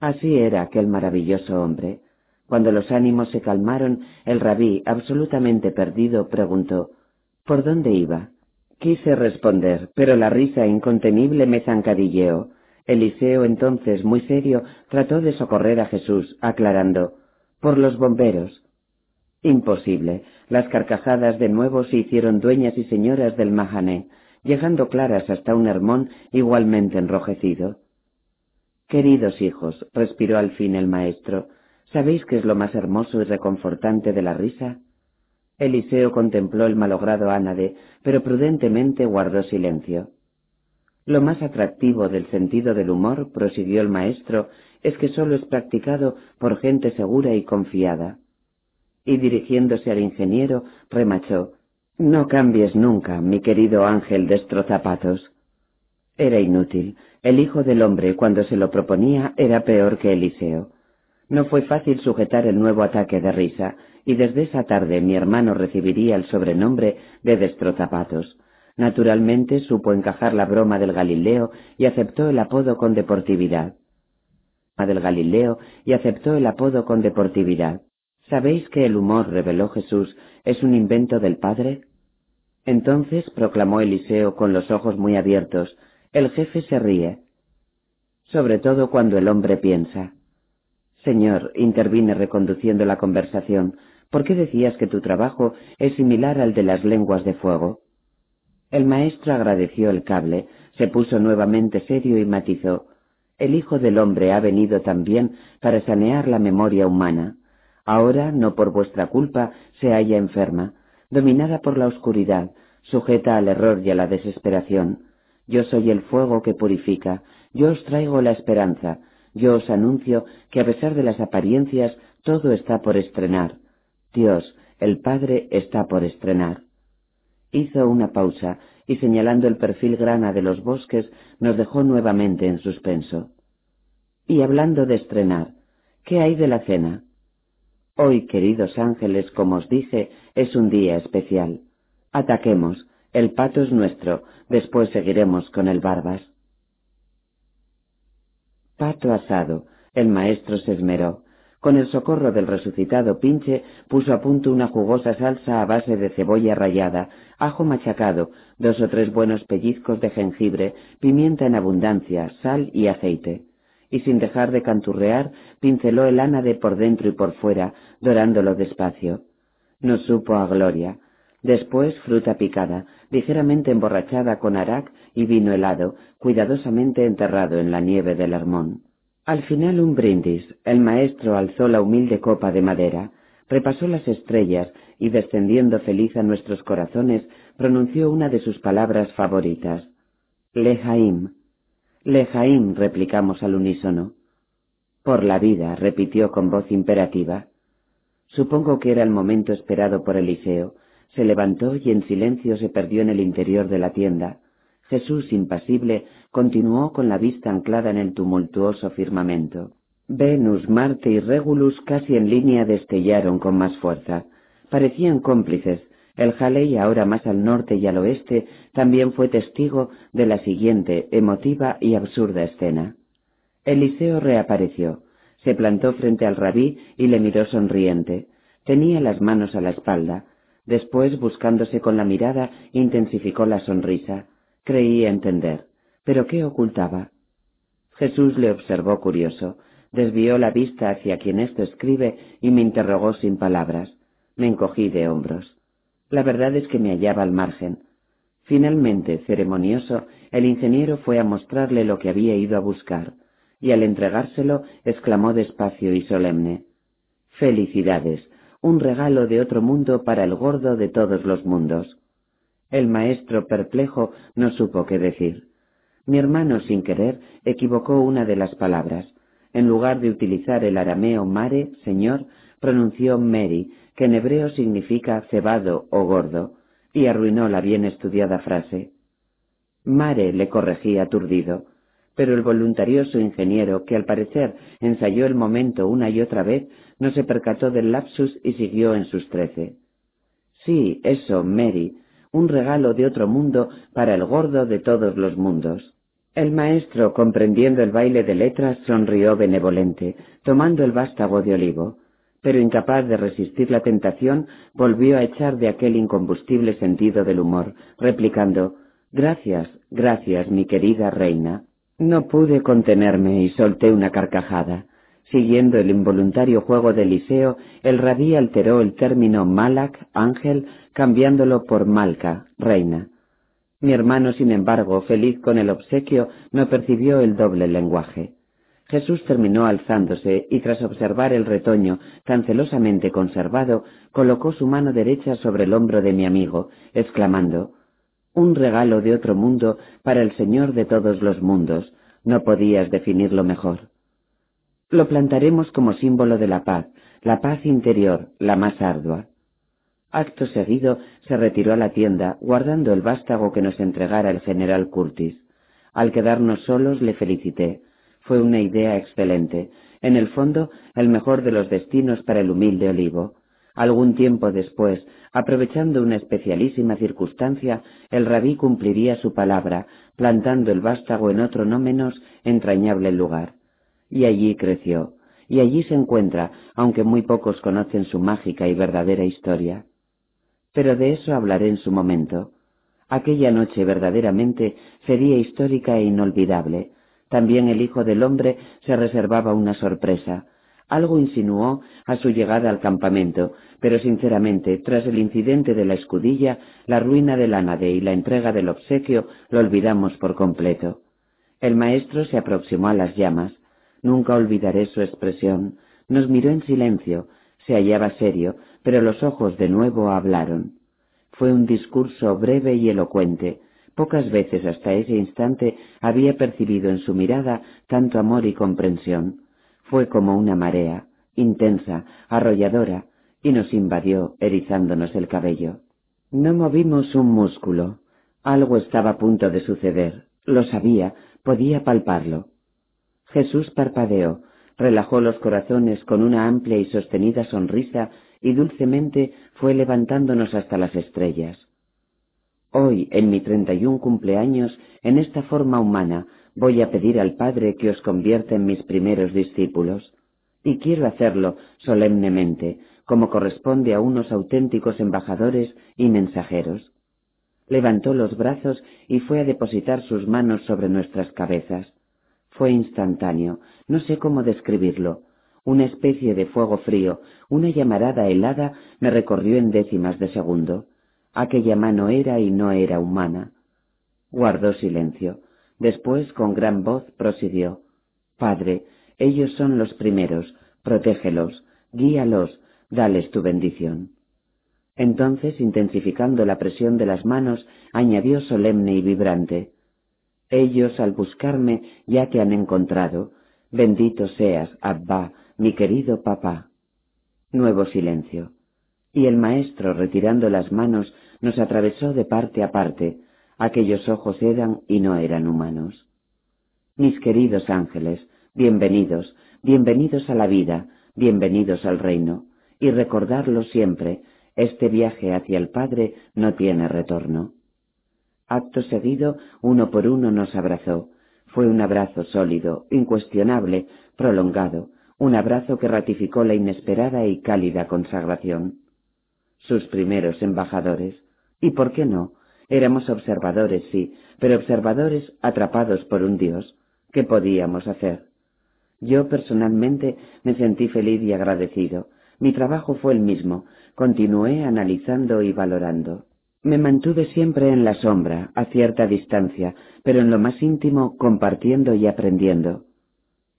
Así era aquel maravilloso hombre. Cuando los ánimos se calmaron, el rabí, absolutamente perdido, preguntó ¿Por dónde iba? Quise responder, pero la risa incontenible me zancadilleó. Eliseo, entonces, muy serio, trató de socorrer a Jesús, aclarando Por los bomberos. Imposible. Las carcajadas de nuevo se hicieron dueñas y señoras del Mahané, llegando claras hasta un Hermón igualmente enrojecido. Queridos hijos, respiró al fin el maestro, ¿sabéis qué es lo más hermoso y reconfortante de la risa? Eliseo contempló el malogrado ánade, pero prudentemente guardó silencio. Lo más atractivo del sentido del humor, prosiguió el maestro, es que sólo es practicado por gente segura y confiada. Y dirigiéndose al ingeniero, remachó, No cambies nunca, mi querido ángel destrozapatos. Era inútil. El hijo del hombre, cuando se lo proponía, era peor que Eliseo. No fue fácil sujetar el nuevo ataque de risa, y desde esa tarde mi hermano recibiría el sobrenombre de destrozapatos. Naturalmente supo encajar la broma del Galileo y aceptó el apodo con deportividad. Del Galileo y aceptó el apodo con deportividad. ¿Sabéis que el humor, reveló Jesús, es un invento del Padre? Entonces proclamó Eliseo con los ojos muy abiertos, el jefe se ríe. Sobre todo cuando el hombre piensa. Señor, intervine reconduciendo la conversación, ¿por qué decías que tu trabajo es similar al de las lenguas de fuego? El maestro agradeció el cable, se puso nuevamente serio y matizó. El Hijo del Hombre ha venido también para sanear la memoria humana. Ahora, no por vuestra culpa, se halla enferma, dominada por la oscuridad, sujeta al error y a la desesperación. Yo soy el fuego que purifica, yo os traigo la esperanza, yo os anuncio que a pesar de las apariencias todo está por estrenar. Dios, el Padre, está por estrenar. Hizo una pausa y señalando el perfil grana de los bosques nos dejó nuevamente en suspenso. Y hablando de estrenar, ¿qué hay de la cena? Hoy, queridos ángeles, como os dije, es un día especial. Ataquemos, el pato es nuestro, después seguiremos con el barbas. Pato asado, el maestro se esmeró. Con el socorro del resucitado pinche, puso a punto una jugosa salsa a base de cebolla rallada, ajo machacado, dos o tres buenos pellizcos de jengibre, pimienta en abundancia, sal y aceite. Y sin dejar de canturrear, pinceló el ánade por dentro y por fuera, dorándolo despacio. No supo a gloria. Después fruta picada, ligeramente emborrachada con arac y vino helado, cuidadosamente enterrado en la nieve del Hermón. Al final un brindis. El maestro alzó la humilde copa de madera, repasó las estrellas y descendiendo feliz a nuestros corazones, pronunció una de sus palabras favoritas. Lejaim. Lejaim, replicamos al unísono. Por la vida, repitió con voz imperativa. Supongo que era el momento esperado por Eliseo. Se levantó y en silencio se perdió en el interior de la tienda. Jesús, impasible, continuó con la vista anclada en el tumultuoso firmamento. Venus, Marte y Regulus casi en línea destellaron con más fuerza. Parecían cómplices. El Jalei, ahora más al norte y al oeste, también fue testigo de la siguiente emotiva y absurda escena. Eliseo reapareció. Se plantó frente al rabí y le miró sonriente. Tenía las manos a la espalda. Después, buscándose con la mirada, intensificó la sonrisa. Creía entender. ¿Pero qué ocultaba? Jesús le observó curioso, desvió la vista hacia quien esto escribe y me interrogó sin palabras. Me encogí de hombros. La verdad es que me hallaba al margen. Finalmente, ceremonioso, el ingeniero fue a mostrarle lo que había ido a buscar, y al entregárselo exclamó despacio y solemne Felicidades, un regalo de otro mundo para el gordo de todos los mundos. El maestro perplejo no supo qué decir. Mi hermano, sin querer, equivocó una de las palabras. En lugar de utilizar el arameo mare, señor, pronunció meri, que en hebreo significa cebado o gordo, y arruinó la bien estudiada frase. Mare le corregí aturdido, pero el voluntarioso ingeniero, que al parecer ensayó el momento una y otra vez, no se percató del lapsus y siguió en sus trece. Sí, eso, Mary, un regalo de otro mundo para el gordo de todos los mundos. El maestro, comprendiendo el baile de letras, sonrió benevolente, tomando el vástago de olivo, pero incapaz de resistir la tentación, volvió a echar de aquel incombustible sentido del humor, replicando Gracias, gracias, mi querida reina. No pude contenerme y solté una carcajada. Siguiendo el involuntario juego de Eliseo, el rabí alteró el término malak, ángel, cambiándolo por malca, reina. Mi hermano, sin embargo, feliz con el obsequio, no percibió el doble lenguaje. Jesús terminó alzándose y tras observar el retoño tan celosamente conservado, colocó su mano derecha sobre el hombro de mi amigo, exclamando Un regalo de otro mundo para el Señor de todos los mundos. No podías definirlo mejor. Lo plantaremos como símbolo de la paz, la paz interior, la más ardua. Acto seguido se retiró a la tienda, guardando el vástago que nos entregara el general Curtis. Al quedarnos solos le felicité. Fue una idea excelente, en el fondo el mejor de los destinos para el humilde olivo. Algún tiempo después, aprovechando una especialísima circunstancia, el rabí cumpliría su palabra, plantando el vástago en otro no menos entrañable lugar. Y allí creció, y allí se encuentra, aunque muy pocos conocen su mágica y verdadera historia. Pero de eso hablaré en su momento. Aquella noche verdaderamente sería histórica e inolvidable, también el Hijo del Hombre se reservaba una sorpresa. Algo insinuó a su llegada al campamento, pero sinceramente, tras el incidente de la escudilla, la ruina del ánade y la entrega del obsequio, lo olvidamos por completo. El maestro se aproximó a las llamas. Nunca olvidaré su expresión. Nos miró en silencio. Se hallaba serio, pero los ojos de nuevo hablaron. Fue un discurso breve y elocuente, Pocas veces hasta ese instante había percibido en su mirada tanto amor y comprensión. Fue como una marea, intensa, arrolladora, y nos invadió, erizándonos el cabello. No movimos un músculo. Algo estaba a punto de suceder. Lo sabía, podía palparlo. Jesús parpadeó, relajó los corazones con una amplia y sostenida sonrisa y dulcemente fue levantándonos hasta las estrellas. Hoy, en mi treinta y un cumpleaños, en esta forma humana, voy a pedir al Padre que os convierta en mis primeros discípulos. Y quiero hacerlo solemnemente, como corresponde a unos auténticos embajadores y mensajeros. Levantó los brazos y fue a depositar sus manos sobre nuestras cabezas. Fue instantáneo, no sé cómo describirlo. Una especie de fuego frío, una llamarada helada me recorrió en décimas de segundo. Aquella mano era y no era humana. Guardó silencio. Después, con gran voz, prosiguió. Padre, ellos son los primeros, protégelos, guíalos, dales tu bendición. Entonces, intensificando la presión de las manos, añadió solemne y vibrante. Ellos, al buscarme, ya te han encontrado. Bendito seas, Abba, mi querido papá. Nuevo silencio. Y el maestro, retirando las manos, nos atravesó de parte a parte, aquellos ojos eran y no eran humanos. Mis queridos ángeles, bienvenidos, bienvenidos a la vida, bienvenidos al reino, y recordarlo siempre, este viaje hacia el Padre no tiene retorno. Acto seguido, uno por uno nos abrazó. Fue un abrazo sólido, incuestionable, prolongado, un abrazo que ratificó la inesperada y cálida consagración. Sus primeros embajadores, ¿Y por qué no? Éramos observadores, sí, pero observadores atrapados por un Dios. ¿Qué podíamos hacer? Yo personalmente me sentí feliz y agradecido. Mi trabajo fue el mismo. Continué analizando y valorando. Me mantuve siempre en la sombra, a cierta distancia, pero en lo más íntimo compartiendo y aprendiendo.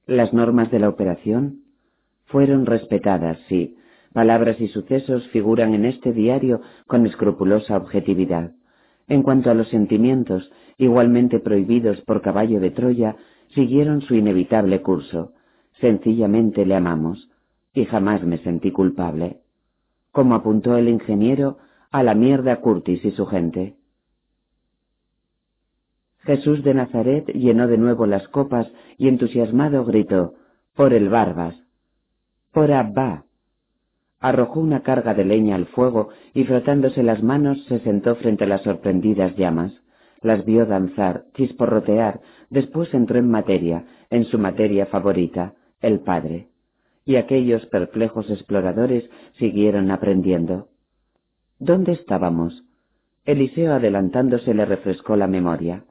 Las normas de la operación fueron respetadas, sí, Palabras y sucesos figuran en este diario con escrupulosa objetividad. En cuanto a los sentimientos, igualmente prohibidos por caballo de Troya, siguieron su inevitable curso. Sencillamente le amamos, y jamás me sentí culpable. Como apuntó el ingeniero, a la mierda Curtis y su gente. Jesús de Nazaret llenó de nuevo las copas y entusiasmado gritó, por el Barbas, por Abba, arrojó una carga de leña al fuego y frotándose las manos se sentó frente a las sorprendidas llamas. Las vio danzar, chisporrotear, después entró en materia, en su materia favorita, el Padre. Y aquellos perplejos exploradores siguieron aprendiendo. ¿Dónde estábamos? Eliseo adelantándose le refrescó la memoria.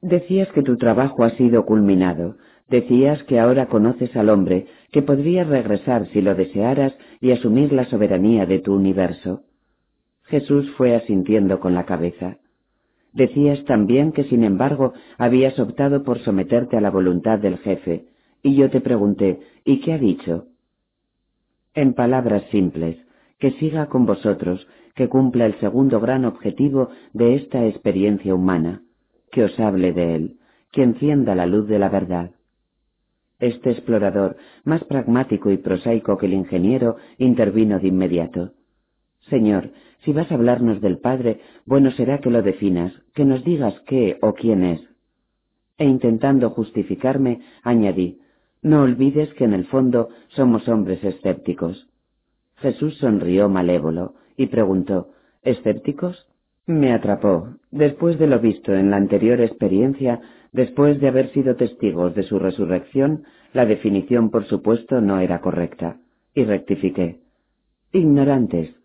Decías que tu trabajo ha sido culminado, Decías que ahora conoces al hombre, que podrías regresar si lo desearas y asumir la soberanía de tu universo. Jesús fue asintiendo con la cabeza. Decías también que sin embargo habías optado por someterte a la voluntad del jefe, y yo te pregunté, ¿y qué ha dicho? En palabras simples, que siga con vosotros, que cumpla el segundo gran objetivo de esta experiencia humana, que os hable de él, que encienda la luz de la verdad. Este explorador, más pragmático y prosaico que el ingeniero, intervino de inmediato. Señor, si vas a hablarnos del Padre, bueno será que lo definas, que nos digas qué o quién es. E intentando justificarme, añadí, no olvides que en el fondo somos hombres escépticos. Jesús sonrió malévolo y preguntó, ¿escépticos? Me atrapó. Después de lo visto en la anterior experiencia, después de haber sido testigos de su resurrección, la definición, por supuesto, no era correcta. Y rectifiqué. Ignorantes.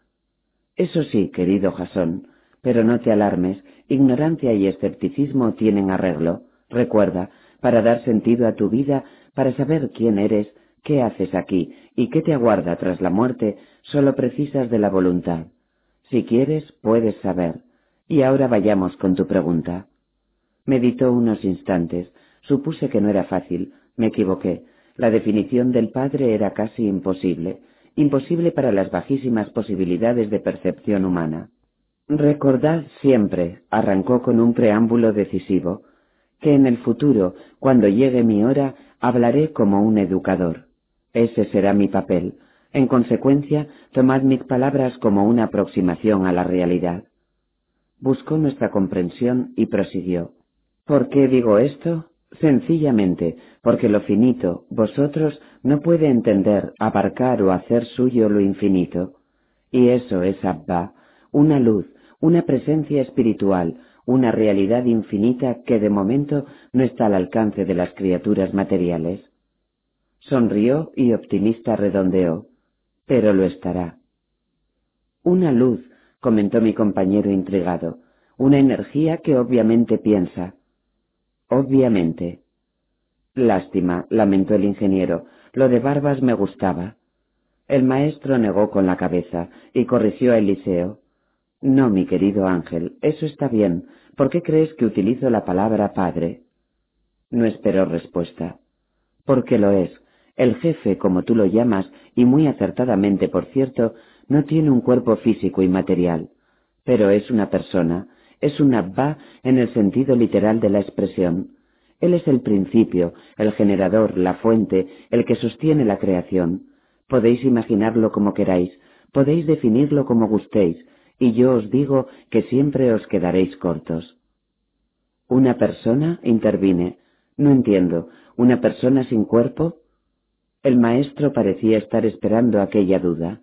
Eso sí, querido Jasón, pero no te alarmes, ignorancia y escepticismo tienen arreglo. Recuerda, para dar sentido a tu vida, para saber quién eres, qué haces aquí y qué te aguarda tras la muerte, solo precisas de la voluntad. Si quieres, puedes saber. Y ahora vayamos con tu pregunta. Meditó unos instantes. Supuse que no era fácil. Me equivoqué. La definición del Padre era casi imposible. Imposible para las bajísimas posibilidades de percepción humana. Recordad siempre, arrancó con un preámbulo decisivo, que en el futuro, cuando llegue mi hora, hablaré como un educador. Ese será mi papel. En consecuencia, tomad mis palabras como una aproximación a la realidad. Buscó nuestra comprensión y prosiguió. ¿Por qué digo esto? Sencillamente, porque lo finito, vosotros, no puede entender, abarcar o hacer suyo lo infinito. Y eso es Abba, una luz, una presencia espiritual, una realidad infinita que de momento no está al alcance de las criaturas materiales. Sonrió y optimista redondeó, pero lo estará. Una luz, comentó mi compañero intrigado, una energía que obviamente piensa. Obviamente. Lástima, lamentó el ingeniero, lo de Barbas me gustaba. El maestro negó con la cabeza y corrigió a Eliseo. No, mi querido Ángel, eso está bien. ¿Por qué crees que utilizo la palabra padre? No esperó respuesta. Porque lo es. El jefe, como tú lo llamas, y muy acertadamente, por cierto, no tiene un cuerpo físico y material, pero es una persona, es un Abba en el sentido literal de la expresión. Él es el principio, el generador, la fuente, el que sostiene la creación. Podéis imaginarlo como queráis, podéis definirlo como gustéis, y yo os digo que siempre os quedaréis cortos. ¿Una persona? intervine. No entiendo. ¿Una persona sin cuerpo? El maestro parecía estar esperando aquella duda.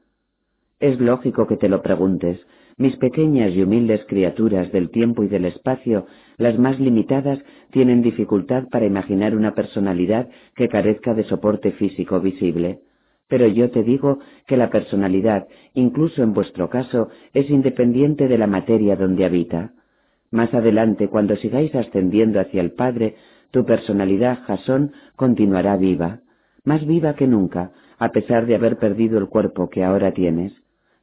Es lógico que te lo preguntes. Mis pequeñas y humildes criaturas del tiempo y del espacio, las más limitadas, tienen dificultad para imaginar una personalidad que carezca de soporte físico visible. Pero yo te digo que la personalidad, incluso en vuestro caso, es independiente de la materia donde habita. Más adelante, cuando sigáis ascendiendo hacia el Padre, tu personalidad, Jasón, continuará viva, más viva que nunca, a pesar de haber perdido el cuerpo que ahora tienes.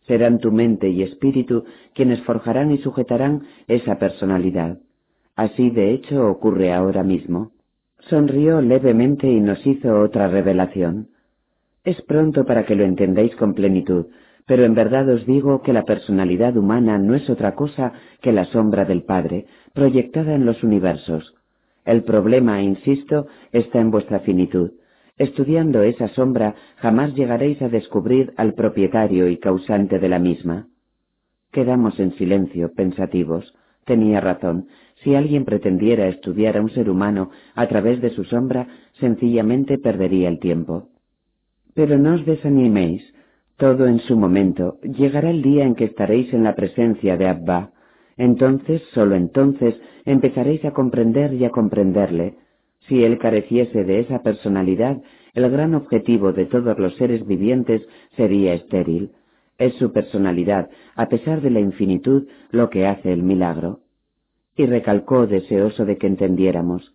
Serán tu mente y espíritu quienes forjarán y sujetarán esa personalidad. Así de hecho ocurre ahora mismo. Sonrió levemente y nos hizo otra revelación. Es pronto para que lo entendáis con plenitud, pero en verdad os digo que la personalidad humana no es otra cosa que la sombra del Padre, proyectada en los universos. El problema, insisto, está en vuestra finitud. Estudiando esa sombra jamás llegaréis a descubrir al propietario y causante de la misma. Quedamos en silencio, pensativos. Tenía razón. Si alguien pretendiera estudiar a un ser humano a través de su sombra, sencillamente perdería el tiempo. Pero no os desaniméis, todo en su momento, llegará el día en que estaréis en la presencia de Abba. Entonces, sólo entonces, empezaréis a comprender y a comprenderle. Si él careciese de esa personalidad, el gran objetivo de todos los seres vivientes sería estéril. Es su personalidad, a pesar de la infinitud, lo que hace el milagro. Y recalcó deseoso de que entendiéramos.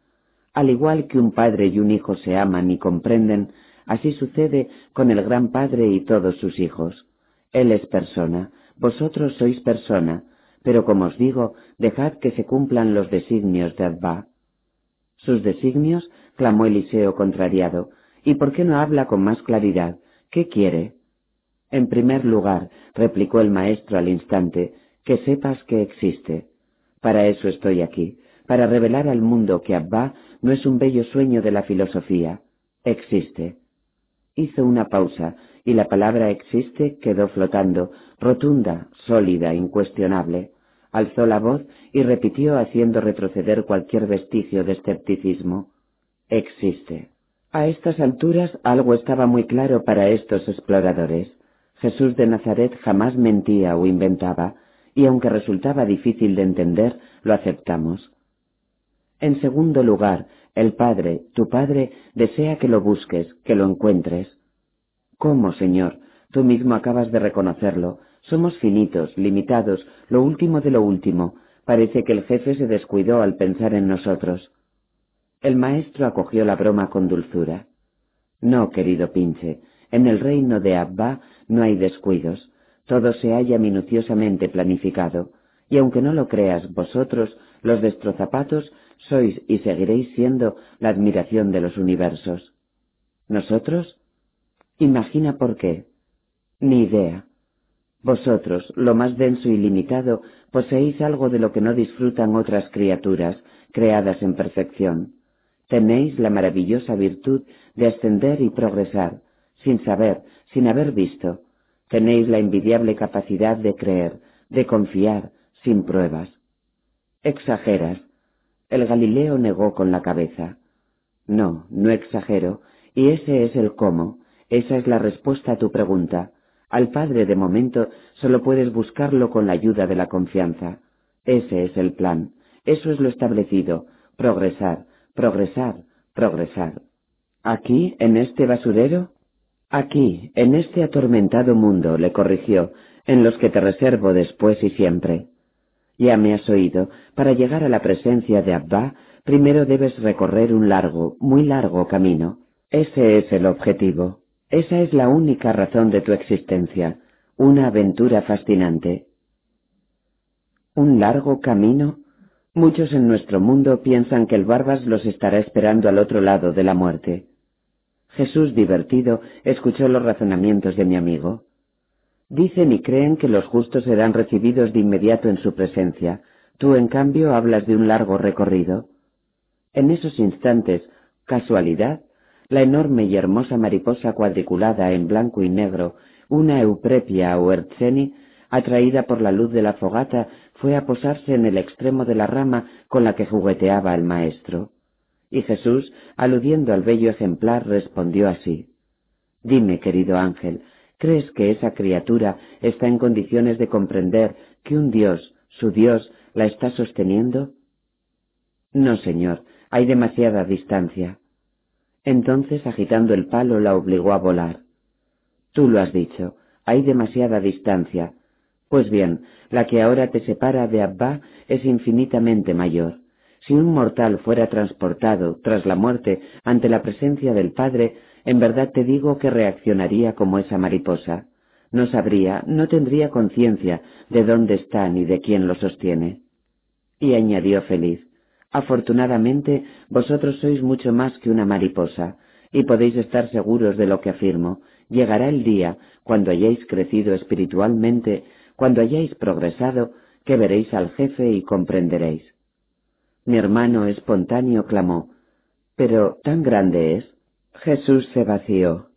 Al igual que un padre y un hijo se aman y comprenden, Así sucede con el Gran Padre y todos sus hijos. Él es persona, vosotros sois persona, pero como os digo, dejad que se cumplan los designios de Abba. ¿Sus designios? clamó Eliseo contrariado. ¿Y por qué no habla con más claridad? ¿Qué quiere? En primer lugar, replicó el maestro al instante, que sepas que existe. Para eso estoy aquí, para revelar al mundo que Abba no es un bello sueño de la filosofía, existe. Hizo una pausa, y la palabra existe quedó flotando, rotunda, sólida, incuestionable. Alzó la voz y repitió haciendo retroceder cualquier vestigio de escepticismo. Existe. A estas alturas algo estaba muy claro para estos exploradores. Jesús de Nazaret jamás mentía o inventaba, y aunque resultaba difícil de entender, lo aceptamos. En segundo lugar, el Padre, tu Padre, desea que lo busques, que lo encuentres. ¿Cómo, Señor? Tú mismo acabas de reconocerlo. Somos finitos, limitados, lo último de lo último. Parece que el jefe se descuidó al pensar en nosotros. El maestro acogió la broma con dulzura. No, querido pinche, en el reino de Abba no hay descuidos, todo se halla minuciosamente planificado, y aunque no lo creas vosotros, los destrozapatos, sois y seguiréis siendo la admiración de los universos. ¿Nosotros? Imagina por qué. Ni idea. Vosotros, lo más denso y limitado, poseéis algo de lo que no disfrutan otras criaturas, creadas en perfección. Tenéis la maravillosa virtud de ascender y progresar, sin saber, sin haber visto. Tenéis la envidiable capacidad de creer, de confiar, sin pruebas. Exageras. El Galileo negó con la cabeza. No, no exagero, y ese es el cómo, esa es la respuesta a tu pregunta. Al Padre de momento solo puedes buscarlo con la ayuda de la confianza. Ese es el plan, eso es lo establecido, progresar, progresar, progresar. ¿Aquí, en este basurero? Aquí, en este atormentado mundo, le corrigió, en los que te reservo después y siempre. Ya me has oído, para llegar a la presencia de Abba, primero debes recorrer un largo, muy largo camino. Ese es el objetivo. Esa es la única razón de tu existencia, una aventura fascinante. ¿Un largo camino? Muchos en nuestro mundo piensan que el Barbas los estará esperando al otro lado de la muerte. Jesús, divertido, escuchó los razonamientos de mi amigo. Dicen y creen que los justos serán recibidos de inmediato en su presencia. Tú, en cambio, hablas de un largo recorrido. En esos instantes, casualidad, la enorme y hermosa mariposa cuadriculada en blanco y negro, una euprepia o erzeni, atraída por la luz de la fogata, fue a posarse en el extremo de la rama con la que jugueteaba el maestro. Y Jesús, aludiendo al bello ejemplar, respondió así Dime, querido ángel, ¿crees que esa criatura está en condiciones de comprender que un Dios, su Dios, la está sosteniendo? No, señor, hay demasiada distancia. Entonces, agitando el palo, la obligó a volar. Tú lo has dicho, hay demasiada distancia. Pues bien, la que ahora te separa de Abba es infinitamente mayor. Si un mortal fuera transportado, tras la muerte, ante la presencia del Padre, en verdad te digo que reaccionaría como esa mariposa. No sabría, no tendría conciencia de dónde está ni de quién lo sostiene. Y añadió feliz, Afortunadamente, vosotros sois mucho más que una mariposa, y podéis estar seguros de lo que afirmo. Llegará el día, cuando hayáis crecido espiritualmente, cuando hayáis progresado, que veréis al jefe y comprenderéis. Mi hermano espontáneo clamó, pero tan grande es. Jesús se vació.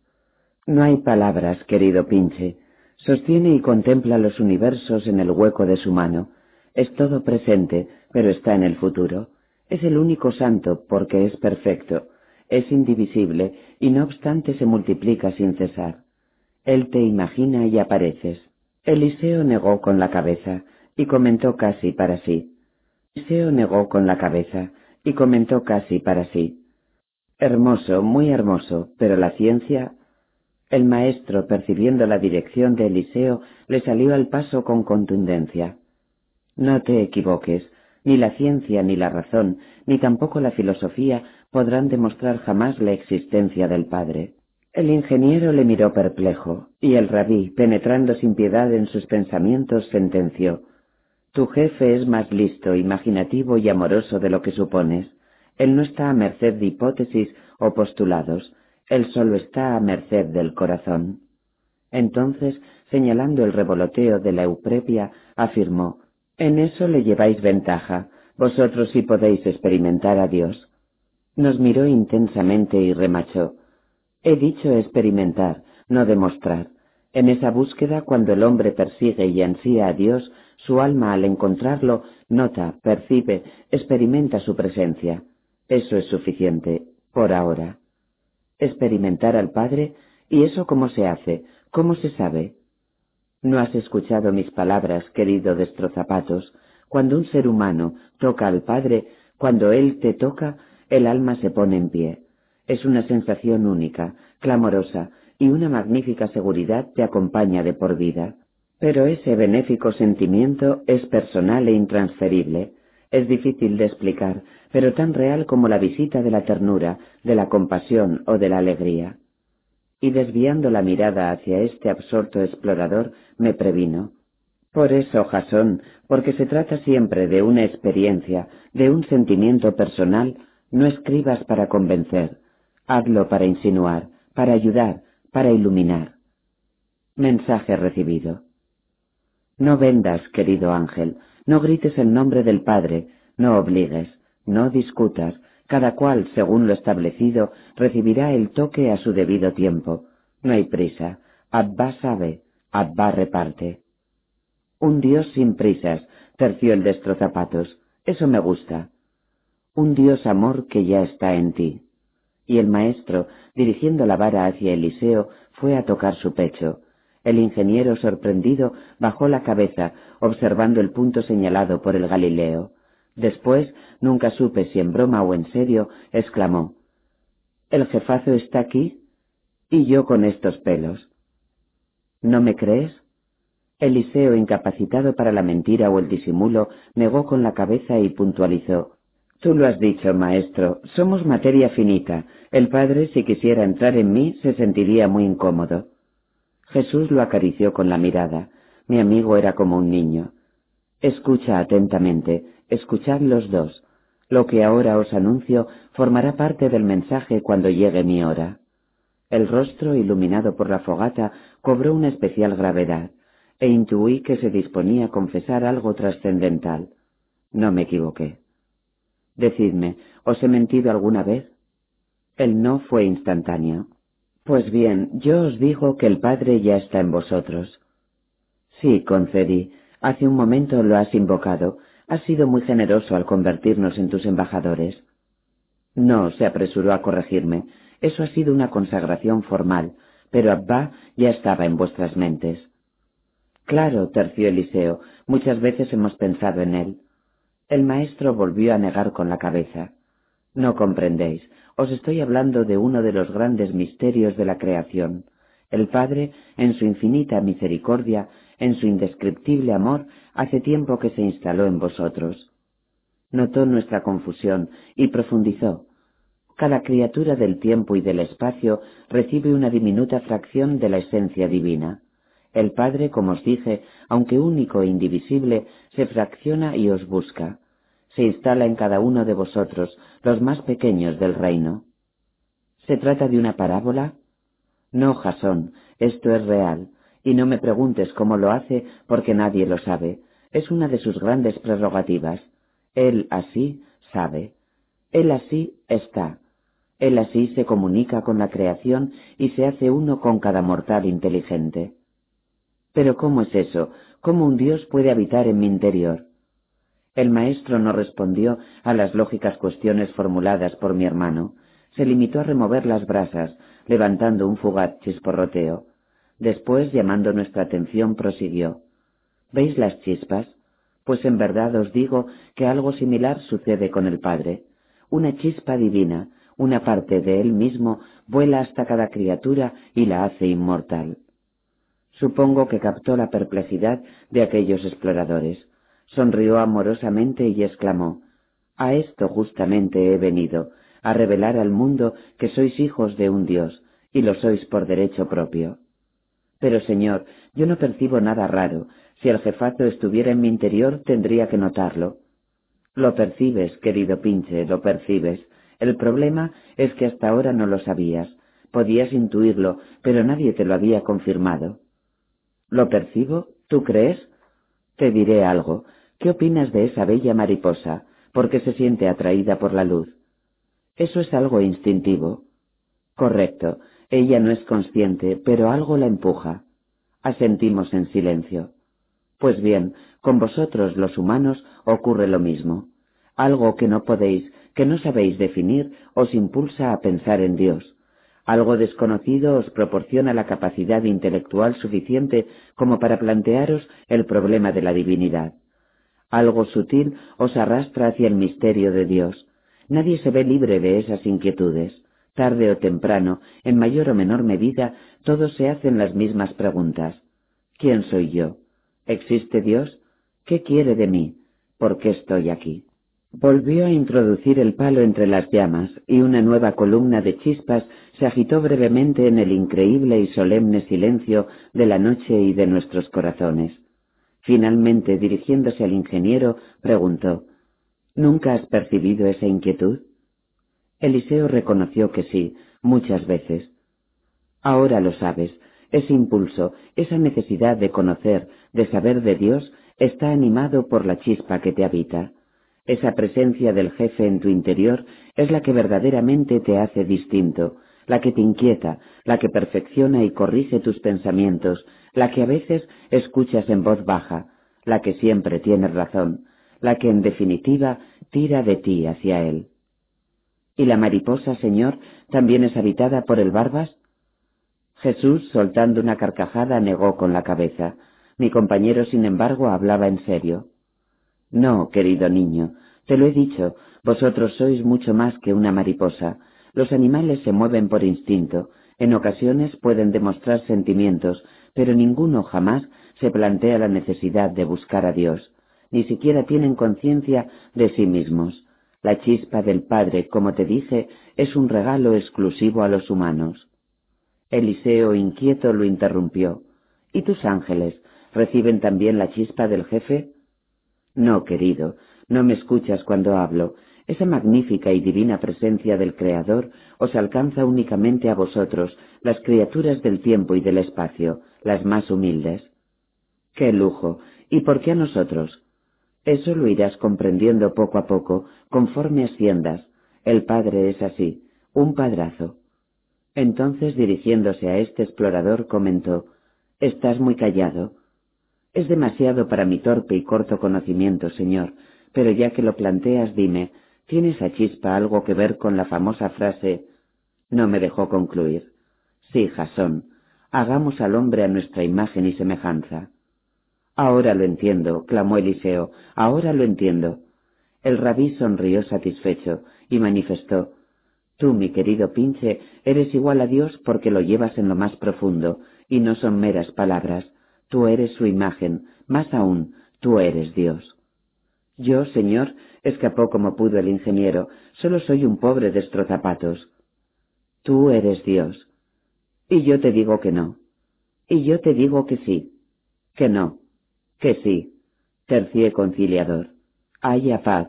No hay palabras, querido pinche. Sostiene y contempla los universos en el hueco de su mano. Es todo presente, pero está en el futuro. Es el único santo porque es perfecto, es indivisible y no obstante se multiplica sin cesar. Él te imagina y apareces. Eliseo negó con la cabeza y comentó casi para sí. Eliseo negó con la cabeza y comentó casi para sí. Hermoso, muy hermoso, pero la ciencia... El maestro, percibiendo la dirección de Eliseo, le salió al paso con contundencia. No te equivoques, ni la ciencia, ni la razón, ni tampoco la filosofía podrán demostrar jamás la existencia del Padre. El ingeniero le miró perplejo, y el rabí, penetrando sin piedad en sus pensamientos, sentenció Tu jefe es más listo, imaginativo y amoroso de lo que supones. Él no está a merced de hipótesis o postulados. Él solo está a merced del corazón. Entonces, señalando el revoloteo de la Euprepia, afirmó, En eso le lleváis ventaja, vosotros sí podéis experimentar a Dios. Nos miró intensamente y remachó, He dicho experimentar, no demostrar. En esa búsqueda, cuando el hombre persigue y ansía a Dios, su alma al encontrarlo nota, percibe, experimenta su presencia. Eso es suficiente, por ahora. Experimentar al Padre, ¿y eso cómo se hace? ¿Cómo se sabe? No has escuchado mis palabras, querido destrozapatos. Cuando un ser humano toca al Padre, cuando Él te toca, el alma se pone en pie. Es una sensación única, clamorosa, y una magnífica seguridad te acompaña de por vida. Pero ese benéfico sentimiento es personal e intransferible. Es difícil de explicar, pero tan real como la visita de la ternura, de la compasión o de la alegría. Y desviando la mirada hacia este absorto explorador, me previno. Por eso, Jasón, porque se trata siempre de una experiencia, de un sentimiento personal, no escribas para convencer, hazlo para insinuar, para ayudar, para iluminar. Mensaje recibido. No vendas, querido ángel, no grites el nombre del Padre, no obligues, no discutas, cada cual, según lo establecido, recibirá el toque a su debido tiempo. No hay prisa. Abba sabe, Abba reparte. Un Dios sin prisas, terció el destrozapatos. Eso me gusta. Un Dios amor que ya está en ti. Y el maestro, dirigiendo la vara hacia Eliseo, fue a tocar su pecho. El ingeniero, sorprendido, bajó la cabeza, observando el punto señalado por el Galileo. Después, nunca supe si en broma o en serio, exclamó ¿El jefazo está aquí? Y yo con estos pelos. ¿No me crees? Eliseo, incapacitado para la mentira o el disimulo, negó con la cabeza y puntualizó Tú lo has dicho, maestro, somos materia finita. El padre, si quisiera entrar en mí, se sentiría muy incómodo. Jesús lo acarició con la mirada. Mi amigo era como un niño. Escucha atentamente, escuchad los dos. Lo que ahora os anuncio formará parte del mensaje cuando llegue mi hora. El rostro, iluminado por la fogata, cobró una especial gravedad, e intuí que se disponía a confesar algo trascendental. No me equivoqué. Decidme, ¿os he mentido alguna vez? El no fue instantáneo. Pues bien, yo os digo que el Padre ya está en vosotros. Sí, concedí. Hace un momento lo has invocado. Has sido muy generoso al convertirnos en tus embajadores. No, se apresuró a corregirme. Eso ha sido una consagración formal, pero Abba ya estaba en vuestras mentes. Claro, terció Eliseo, muchas veces hemos pensado en él. El maestro volvió a negar con la cabeza. No comprendéis, os estoy hablando de uno de los grandes misterios de la creación. El Padre, en su infinita misericordia, en su indescriptible amor, hace tiempo que se instaló en vosotros. Notó nuestra confusión y profundizó. Cada criatura del tiempo y del espacio recibe una diminuta fracción de la esencia divina. El Padre, como os dije, aunque único e indivisible, se fracciona y os busca. Se instala en cada uno de vosotros, los más pequeños del reino. ¿Se trata de una parábola? No, Jasón, esto es real, y no me preguntes cómo lo hace, porque nadie lo sabe. Es una de sus grandes prerrogativas. Él así sabe. Él así está. Él así se comunica con la creación y se hace uno con cada mortal inteligente. Pero ¿cómo es eso? ¿Cómo un Dios puede habitar en mi interior? El maestro no respondió a las lógicas cuestiones formuladas por mi hermano. Se limitó a remover las brasas, levantando un fugaz chisporroteo. Después, llamando nuestra atención, prosiguió. ¿Veis las chispas? Pues en verdad os digo que algo similar sucede con el Padre. Una chispa divina, una parte de él mismo, vuela hasta cada criatura y la hace inmortal. Supongo que captó la perplejidad de aquellos exploradores. Sonrió amorosamente y exclamó A esto justamente he venido, a revelar al mundo que sois hijos de un Dios, y lo sois por derecho propio. Pero, señor, yo no percibo nada raro. Si el jefazo estuviera en mi interior, tendría que notarlo. Lo percibes, querido pinche, lo percibes. El problema es que hasta ahora no lo sabías. podías intuirlo, pero nadie te lo había confirmado. ¿Lo percibo? ¿Tú crees? Te diré algo. ¿Qué opinas de esa bella mariposa? porque se siente atraída por la luz. Eso es algo instintivo. Correcto. Ella no es consciente, pero algo la empuja. Asentimos en silencio. Pues bien, con vosotros los humanos ocurre lo mismo. Algo que no podéis, que no sabéis definir, os impulsa a pensar en Dios. Algo desconocido os proporciona la capacidad intelectual suficiente como para plantearos el problema de la divinidad. Algo sutil os arrastra hacia el misterio de Dios. Nadie se ve libre de esas inquietudes. Tarde o temprano, en mayor o menor medida, todos se hacen las mismas preguntas. ¿Quién soy yo? ¿Existe Dios? ¿Qué quiere de mí? ¿Por qué estoy aquí? Volvió a introducir el palo entre las llamas y una nueva columna de chispas se agitó brevemente en el increíble y solemne silencio de la noche y de nuestros corazones. Finalmente, dirigiéndose al ingeniero, preguntó ¿Nunca has percibido esa inquietud? Eliseo reconoció que sí, muchas veces. Ahora lo sabes, ese impulso, esa necesidad de conocer, de saber de Dios, está animado por la chispa que te habita. Esa presencia del jefe en tu interior es la que verdaderamente te hace distinto, la que te inquieta, la que perfecciona y corrige tus pensamientos, la que a veces escuchas en voz baja, la que siempre tiene razón, la que en definitiva tira de ti hacia él. ¿Y la mariposa, Señor, también es habitada por el Barbas? Jesús, soltando una carcajada, negó con la cabeza. Mi compañero, sin embargo, hablaba en serio. No, querido niño, te lo he dicho, vosotros sois mucho más que una mariposa, los animales se mueven por instinto, en ocasiones pueden demostrar sentimientos, pero ninguno jamás se plantea la necesidad de buscar a Dios, ni siquiera tienen conciencia de sí mismos. La chispa del Padre, como te dije, es un regalo exclusivo a los humanos. Eliseo inquieto lo interrumpió. ¿Y tus ángeles reciben también la chispa del jefe? No, querido, no me escuchas cuando hablo, esa magnífica y divina presencia del Creador os alcanza únicamente a vosotros, las criaturas del tiempo y del espacio, las más humildes. ¡Qué lujo! ¿Y por qué a nosotros? Eso lo irás comprendiendo poco a poco, conforme asciendas. El Padre es así, un padrazo. Entonces, dirigiéndose a este explorador, comentó, Estás muy callado. Es demasiado para mi torpe y corto conocimiento, señor, pero ya que lo planteas, dime, ¿Tiene esa chispa algo que ver con la famosa frase no me dejó concluir? Sí, Jasón, hagamos al hombre a nuestra imagen y semejanza. Ahora lo entiendo, clamó Eliseo, ahora lo entiendo. El rabí sonrió satisfecho y manifestó Tú, mi querido pinche, eres igual a Dios porque lo llevas en lo más profundo, y no son meras palabras. Tú eres su imagen, más aún, tú eres Dios. Yo, señor, escapó como pudo el ingeniero, solo soy un pobre destrozapatos. Tú eres Dios. Y yo te digo que no. Y yo te digo que sí. Que no. Que sí. Tercié conciliador. Haya paz.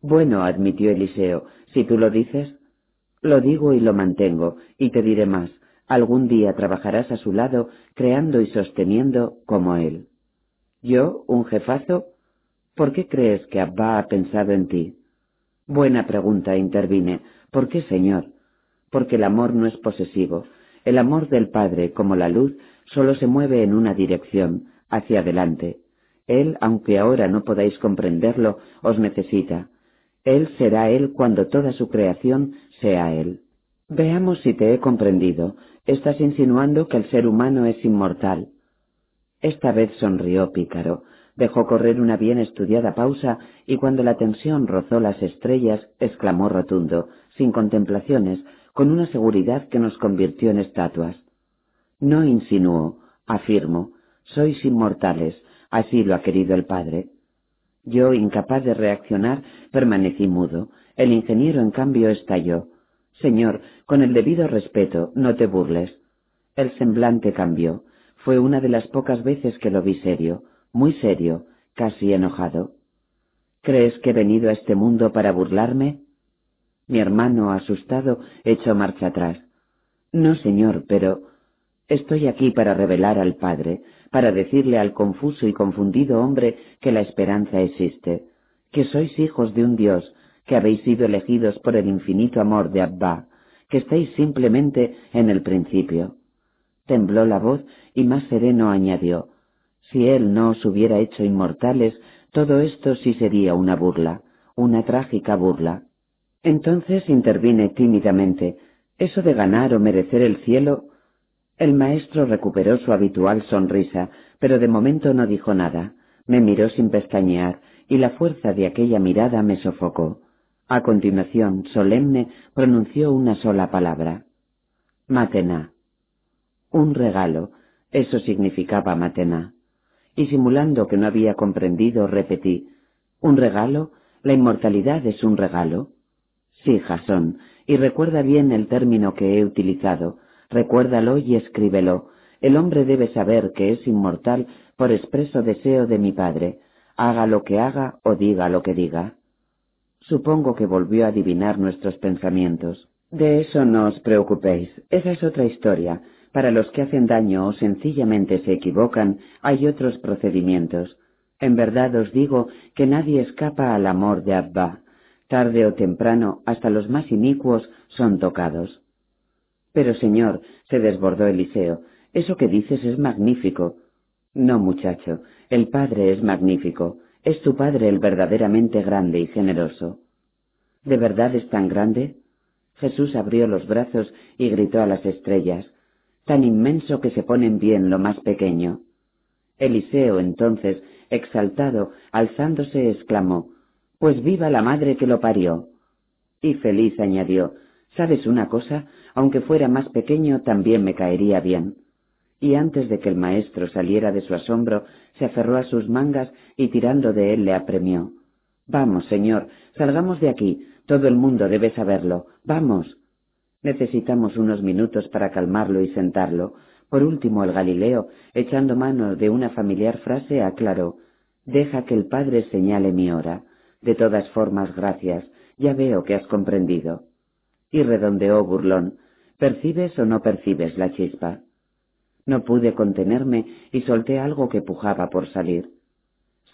Bueno, admitió Eliseo, si tú lo dices. Lo digo y lo mantengo, y te diré más. Algún día trabajarás a su lado, creando y sosteniendo como él. Yo, un jefazo, ¿Por qué crees que Abba ha pensado en ti? Buena pregunta, intervine. ¿Por qué, Señor? Porque el amor no es posesivo. El amor del Padre, como la luz, solo se mueve en una dirección, hacia adelante. Él, aunque ahora no podáis comprenderlo, os necesita. Él será Él cuando toda su creación sea Él. Veamos si te he comprendido. Estás insinuando que el ser humano es inmortal. Esta vez sonrió Pícaro. Dejó correr una bien estudiada pausa y cuando la tensión rozó las estrellas, exclamó rotundo, sin contemplaciones, con una seguridad que nos convirtió en estatuas. No insinuó, afirmo, sois inmortales, así lo ha querido el Padre. Yo, incapaz de reaccionar, permanecí mudo. El ingeniero, en cambio, estalló. Señor, con el debido respeto, no te burles. El semblante cambió. Fue una de las pocas veces que lo vi serio muy serio, casi enojado. ¿Crees que he venido a este mundo para burlarme? Mi hermano, asustado, echó marcha atrás. No, señor, pero estoy aquí para revelar al Padre, para decirle al confuso y confundido hombre que la esperanza existe, que sois hijos de un Dios, que habéis sido elegidos por el infinito amor de Abba, que estáis simplemente en el principio. Tembló la voz y más sereno añadió, si Él no os hubiera hecho inmortales, todo esto sí sería una burla, una trágica burla. Entonces intervine tímidamente, eso de ganar o merecer el cielo. El maestro recuperó su habitual sonrisa, pero de momento no dijo nada. Me miró sin pestañear, y la fuerza de aquella mirada me sofocó. A continuación, solemne, pronunció una sola palabra. Matena. Un regalo. Eso significaba Matena. Y simulando que no había comprendido, repetí. ¿Un regalo? ¿La inmortalidad es un regalo? Sí, Jasón, y recuerda bien el término que he utilizado. Recuérdalo y escríbelo. El hombre debe saber que es inmortal por expreso deseo de mi Padre, haga lo que haga o diga lo que diga. Supongo que volvió a adivinar nuestros pensamientos. De eso no os preocupéis, esa es otra historia. Para los que hacen daño o sencillamente se equivocan, hay otros procedimientos. En verdad os digo que nadie escapa al amor de Abba. Tarde o temprano, hasta los más inicuos son tocados. Pero, señor, se desbordó Eliseo, eso que dices es magnífico. No, muchacho, el Padre es magnífico. Es tu Padre el verdaderamente grande y generoso. ¿De verdad es tan grande? Jesús abrió los brazos y gritó a las estrellas, tan inmenso que se ponen bien lo más pequeño. Eliseo entonces, exaltado, alzándose, exclamó, Pues viva la madre que lo parió. Y feliz añadió, ¿Sabes una cosa? Aunque fuera más pequeño, también me caería bien y antes de que el maestro saliera de su asombro, se aferró a sus mangas y tirando de él le apremió. Vamos, señor, salgamos de aquí, todo el mundo debe saberlo. Vamos. Necesitamos unos minutos para calmarlo y sentarlo. Por último, el Galileo, echando mano de una familiar frase, aclaró Deja que el Padre señale mi hora. De todas formas, gracias. Ya veo que has comprendido. Y redondeó burlón. ¿Percibes o no percibes la chispa? No pude contenerme y solté algo que pujaba por salir.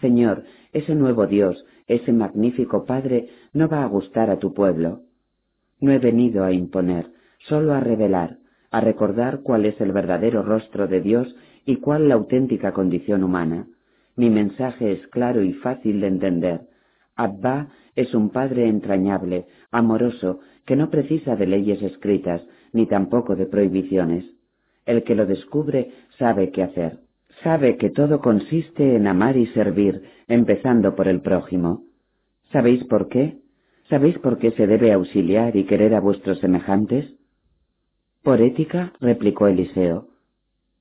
Señor, ese nuevo Dios, ese magnífico Padre, no va a gustar a tu pueblo. No he venido a imponer, solo a revelar, a recordar cuál es el verdadero rostro de Dios y cuál la auténtica condición humana. Mi mensaje es claro y fácil de entender. Abba es un Padre entrañable, amoroso, que no precisa de leyes escritas, ni tampoco de prohibiciones. El que lo descubre sabe qué hacer. Sabe que todo consiste en amar y servir, empezando por el prójimo. ¿Sabéis por qué? ¿Sabéis por qué se debe auxiliar y querer a vuestros semejantes? Por ética, replicó Eliseo.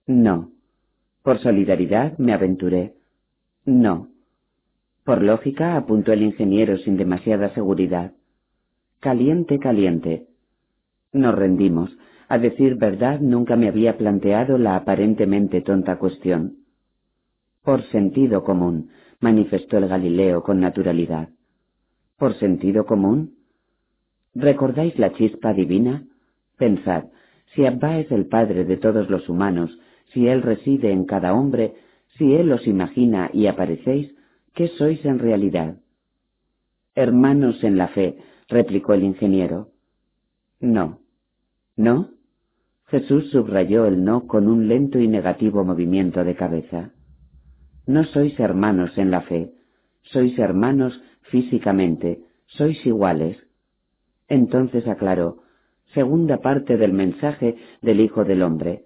No. Por solidaridad me aventuré. No. Por lógica, apuntó el ingeniero sin demasiada seguridad. Caliente, caliente. Nos rendimos. A decir verdad, nunca me había planteado la aparentemente tonta cuestión. Por sentido común, manifestó el Galileo con naturalidad. ¿Por sentido común? ¿Recordáis la chispa divina? Pensad, si Abba es el Padre de todos los humanos, si Él reside en cada hombre, si Él os imagina y aparecéis, ¿qué sois en realidad? Hermanos en la fe, replicó el ingeniero. No. ¿No? Jesús subrayó el no con un lento y negativo movimiento de cabeza. No sois hermanos en la fe, sois hermanos físicamente, sois iguales. Entonces aclaró, segunda parte del mensaje del Hijo del Hombre.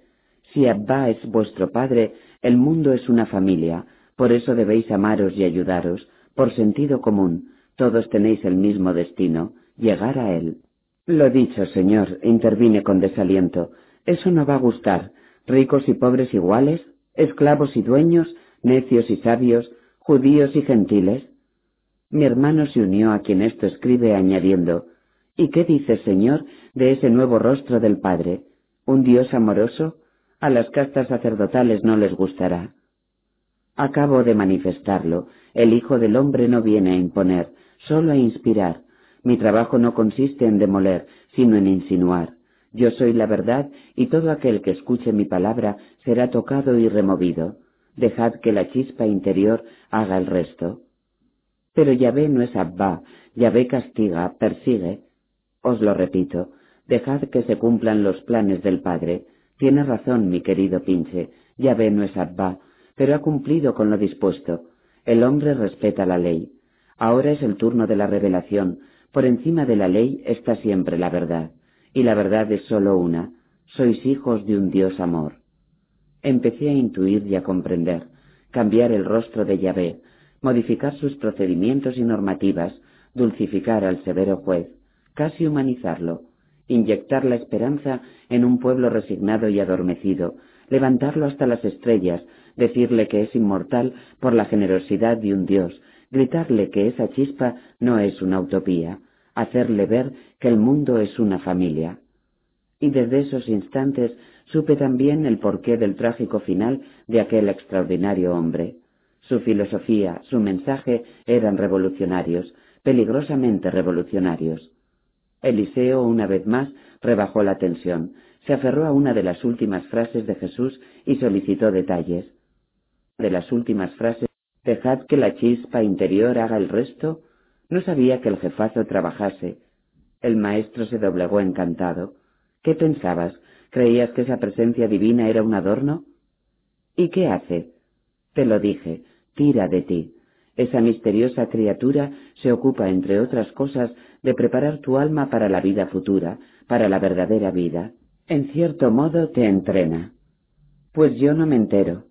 Si Abba es vuestro Padre, el mundo es una familia, por eso debéis amaros y ayudaros, por sentido común, todos tenéis el mismo destino, llegar a Él. Lo dicho, señor, intervine con desaliento, eso no va a gustar. Ricos y pobres iguales, esclavos y dueños, necios y sabios, judíos y gentiles. Mi hermano se unió a quien esto escribe añadiendo, ¿Y qué dice, Señor, de ese nuevo rostro del Padre? ¿Un Dios amoroso? A las castas sacerdotales no les gustará. Acabo de manifestarlo. El Hijo del Hombre no viene a imponer, solo a inspirar. Mi trabajo no consiste en demoler, sino en insinuar. Yo soy la verdad, y todo aquel que escuche mi palabra será tocado y removido. Dejad que la chispa interior haga el resto. Pero Yahvé no es Abba, Yahvé castiga, persigue. Os lo repito, dejad que se cumplan los planes del Padre. Tiene razón, mi querido Pinche, Yahvé no es Abba, pero ha cumplido con lo dispuesto. El hombre respeta la ley. Ahora es el turno de la revelación. Por encima de la ley está siempre la verdad. Y la verdad es sólo una. Sois hijos de un Dios amor. Empecé a intuir y a comprender, cambiar el rostro de Yahvé, modificar sus procedimientos y normativas, dulcificar al severo juez, casi humanizarlo, inyectar la esperanza en un pueblo resignado y adormecido, levantarlo hasta las estrellas, decirle que es inmortal por la generosidad de un Dios, gritarle que esa chispa no es una utopía, hacerle ver que el mundo es una familia. Y desde esos instantes supe también el porqué del trágico final de aquel extraordinario hombre. Su filosofía, su mensaje eran revolucionarios, peligrosamente revolucionarios. Eliseo, una vez más, rebajó la tensión, se aferró a una de las últimas frases de Jesús y solicitó detalles. De las últimas frases, dejad que la chispa interior haga el resto, no sabía que el jefazo trabajase. El maestro se doblegó encantado. ¿Qué pensabas? ¿Creías que esa presencia divina era un adorno? ¿Y qué hace? Te lo dije, tira de ti. Esa misteriosa criatura se ocupa, entre otras cosas, de preparar tu alma para la vida futura, para la verdadera vida. En cierto modo te entrena. Pues yo no me entero.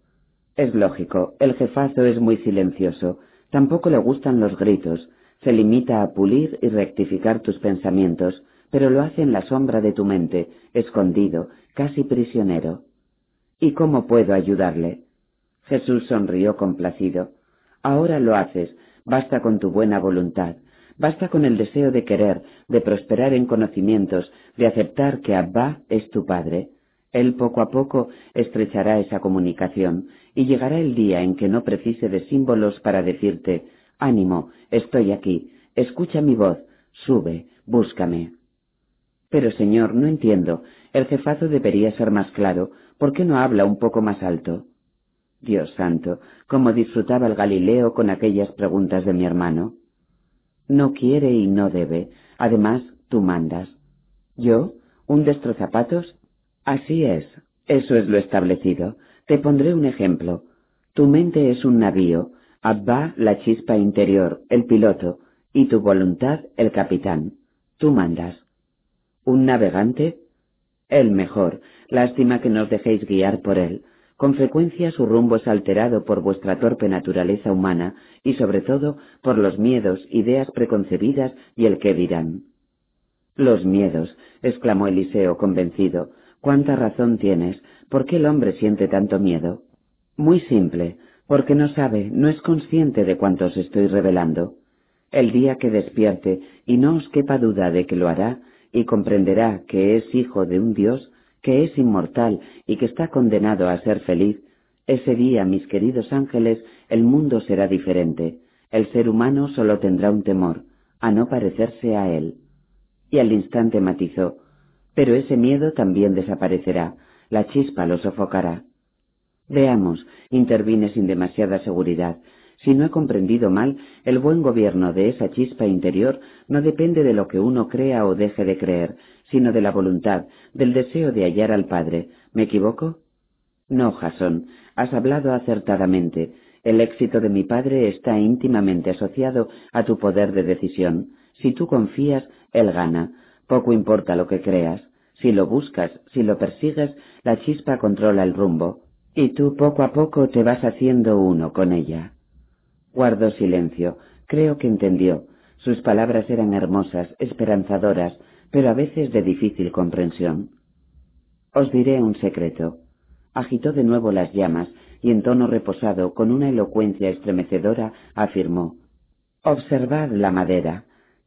Es lógico, el jefazo es muy silencioso, tampoco le gustan los gritos, se limita a pulir y rectificar tus pensamientos, pero lo hace en la sombra de tu mente, escondido, casi prisionero. ¿Y cómo puedo ayudarle? Jesús sonrió complacido. Ahora lo haces, basta con tu buena voluntad, basta con el deseo de querer, de prosperar en conocimientos, de aceptar que Abba es tu Padre. Él poco a poco estrechará esa comunicación y llegará el día en que no precise de símbolos para decirte Ánimo, estoy aquí, escucha mi voz, sube, búscame. Pero, señor, no entiendo. El jefazo debería ser más claro. ¿Por qué no habla un poco más alto? Dios santo, cómo disfrutaba el Galileo con aquellas preguntas de mi hermano. No quiere y no debe. Además, tú mandas. ¿Yo? ¿Un destrozapatos? Así es. Eso es lo establecido. Te pondré un ejemplo. Tu mente es un navío, Abba la chispa interior, el piloto, y tu voluntad el capitán. Tú mandas. ¿Un navegante? El mejor. Lástima que nos dejéis guiar por él. Con frecuencia su rumbo es alterado por vuestra torpe naturaleza humana y sobre todo por los miedos, ideas preconcebidas y el qué dirán. Los miedos, exclamó Eliseo convencido. Cuánta razón tienes. ¿Por qué el hombre siente tanto miedo? Muy simple porque no sabe, no es consciente de cuánto os estoy revelando. El día que despierte y no os quepa duda de que lo hará y comprenderá que es hijo de un Dios, que es inmortal y que está condenado a ser feliz, ese día, mis queridos ángeles, el mundo será diferente. El ser humano solo tendrá un temor, a no parecerse a él. Y al instante matizó, pero ese miedo también desaparecerá, la chispa lo sofocará. Veamos, intervine sin demasiada seguridad. Si no he comprendido mal, el buen gobierno de esa chispa interior no depende de lo que uno crea o deje de creer, sino de la voluntad, del deseo de hallar al Padre. ¿Me equivoco? No, Jasón, has hablado acertadamente. El éxito de mi Padre está íntimamente asociado a tu poder de decisión. Si tú confías, Él gana. Poco importa lo que creas. Si lo buscas, si lo persigues, la chispa controla el rumbo. Y tú poco a poco te vas haciendo uno con ella. Guardó silencio. Creo que entendió. Sus palabras eran hermosas, esperanzadoras, pero a veces de difícil comprensión. Os diré un secreto. Agitó de nuevo las llamas y en tono reposado, con una elocuencia estremecedora, afirmó Observad la madera.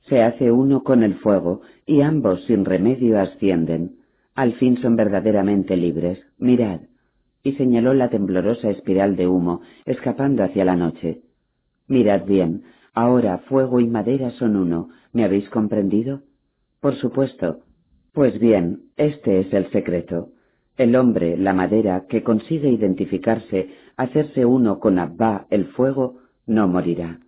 Se hace uno con el fuego y ambos sin remedio ascienden. Al fin son verdaderamente libres. Mirad y señaló la temblorosa espiral de humo escapando hacia la noche. Mirad bien, ahora fuego y madera son uno. ¿Me habéis comprendido? Por supuesto. Pues bien, este es el secreto. El hombre, la madera, que consigue identificarse, hacerse uno con Abba, el fuego, no morirá.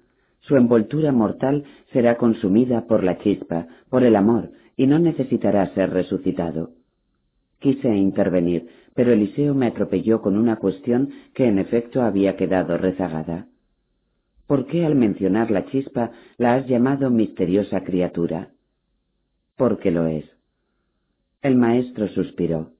Su envoltura mortal será consumida por la chispa, por el amor, y no necesitará ser resucitado. Quise intervenir, pero Eliseo me atropelló con una cuestión que en efecto había quedado rezagada. ¿Por qué al mencionar la chispa la has llamado misteriosa criatura? Porque lo es. El maestro suspiró.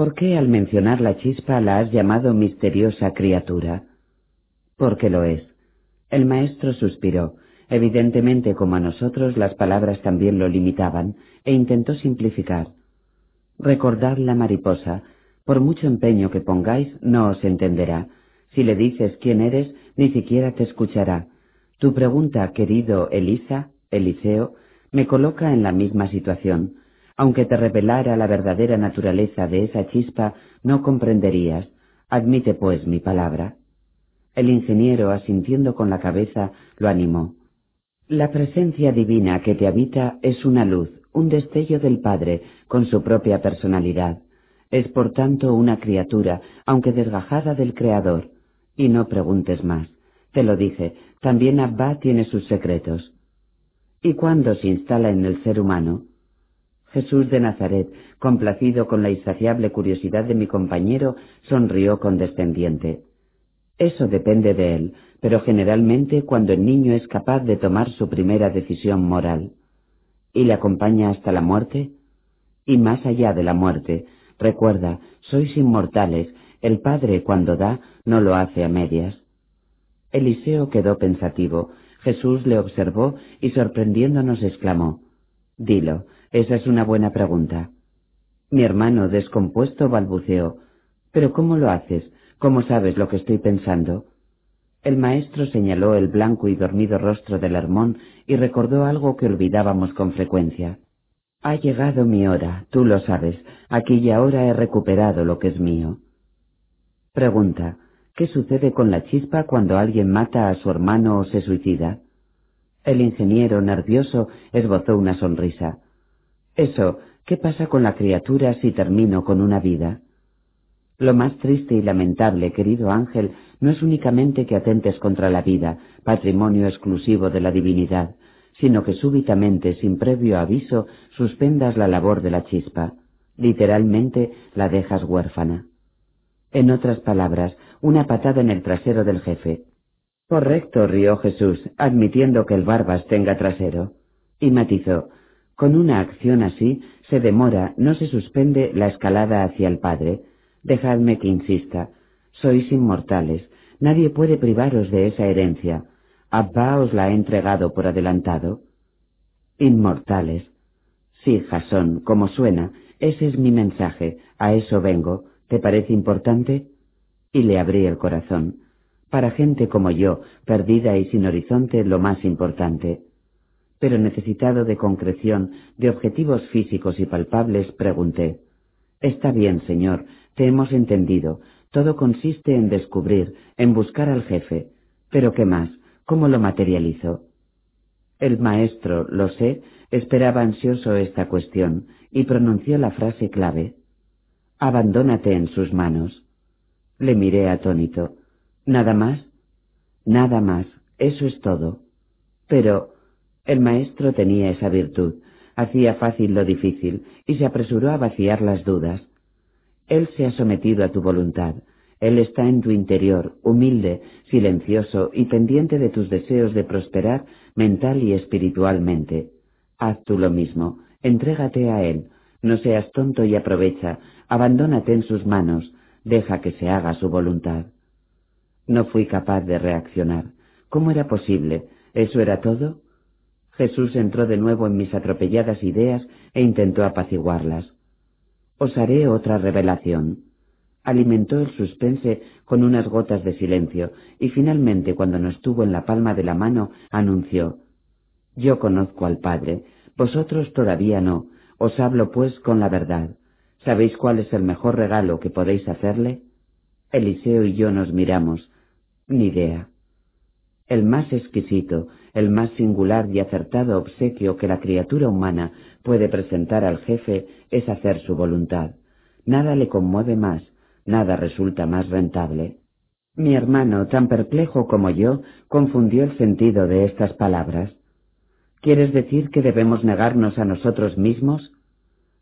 ¿Por qué al mencionar la chispa la has llamado misteriosa criatura? Porque lo es. El maestro suspiró. Evidentemente, como a nosotros, las palabras también lo limitaban, e intentó simplificar. Recordad la mariposa. Por mucho empeño que pongáis, no os entenderá. Si le dices quién eres, ni siquiera te escuchará. Tu pregunta, querido Elisa, Eliseo, me coloca en la misma situación. Aunque te revelara la verdadera naturaleza de esa chispa, no comprenderías. Admite, pues, mi palabra. El ingeniero, asintiendo con la cabeza, lo animó. La presencia divina que te habita es una luz, un destello del Padre, con su propia personalidad. Es por tanto una criatura, aunque desgajada del Creador. Y no preguntes más. Te lo dije, también Abba tiene sus secretos. ¿Y cuándo se instala en el ser humano? Jesús de Nazaret, complacido con la insaciable curiosidad de mi compañero, sonrió condescendiente. Eso depende de él, pero generalmente cuando el niño es capaz de tomar su primera decisión moral. ¿Y le acompaña hasta la muerte? Y más allá de la muerte, recuerda, sois inmortales, el Padre cuando da no lo hace a medias. Eliseo quedó pensativo. Jesús le observó y sorprendiéndonos exclamó, Dilo, esa es una buena pregunta. Mi hermano, descompuesto, balbuceó. ¿Pero cómo lo haces? ¿Cómo sabes lo que estoy pensando? El maestro señaló el blanco y dormido rostro del Hermón y recordó algo que olvidábamos con frecuencia. Ha llegado mi hora, tú lo sabes. Aquí y ahora he recuperado lo que es mío. Pregunta, ¿qué sucede con la chispa cuando alguien mata a su hermano o se suicida? El ingeniero, nervioso, esbozó una sonrisa. Eso, ¿qué pasa con la criatura si termino con una vida? Lo más triste y lamentable, querido ángel, no es únicamente que atentes contra la vida, patrimonio exclusivo de la divinidad, sino que súbitamente, sin previo aviso, suspendas la labor de la chispa. Literalmente la dejas huérfana. En otras palabras, una patada en el trasero del jefe. Correcto, rió Jesús, admitiendo que el barbas tenga trasero. Y matizó, con una acción así se demora, no se suspende la escalada hacia el Padre. Dejadme que insista. Sois inmortales. Nadie puede privaros de esa herencia. Abba os la ha entregado por adelantado. Inmortales. Sí, Jasón, como suena, ese es mi mensaje, a eso vengo. ¿Te parece importante? Y le abrí el corazón. Para gente como yo, perdida y sin horizonte, lo más importante pero necesitado de concreción, de objetivos físicos y palpables, pregunté Está bien, señor, te hemos entendido. Todo consiste en descubrir, en buscar al jefe. Pero ¿qué más? ¿Cómo lo materializo? El maestro, lo sé, esperaba ansioso esta cuestión y pronunció la frase clave. Abandónate en sus manos. Le miré atónito. ¿Nada más? Nada más. Eso es todo. Pero, el maestro tenía esa virtud, hacía fácil lo difícil y se apresuró a vaciar las dudas. Él se ha sometido a tu voluntad, Él está en tu interior, humilde, silencioso y pendiente de tus deseos de prosperar mental y espiritualmente. Haz tú lo mismo, entrégate a Él, no seas tonto y aprovecha, abandónate en sus manos, deja que se haga su voluntad. No fui capaz de reaccionar. ¿Cómo era posible? ¿Eso era todo? Jesús entró de nuevo en mis atropelladas ideas e intentó apaciguarlas. Os haré otra revelación. Alimentó el suspense con unas gotas de silencio y finalmente cuando nos tuvo en la palma de la mano anunció Yo conozco al Padre, vosotros todavía no, os hablo pues con la verdad. ¿Sabéis cuál es el mejor regalo que podéis hacerle? Eliseo y yo nos miramos. Ni idea. El más exquisito, el más singular y acertado obsequio que la criatura humana puede presentar al jefe es hacer su voluntad. Nada le conmueve más, nada resulta más rentable. Mi hermano, tan perplejo como yo, confundió el sentido de estas palabras. ¿Quieres decir que debemos negarnos a nosotros mismos?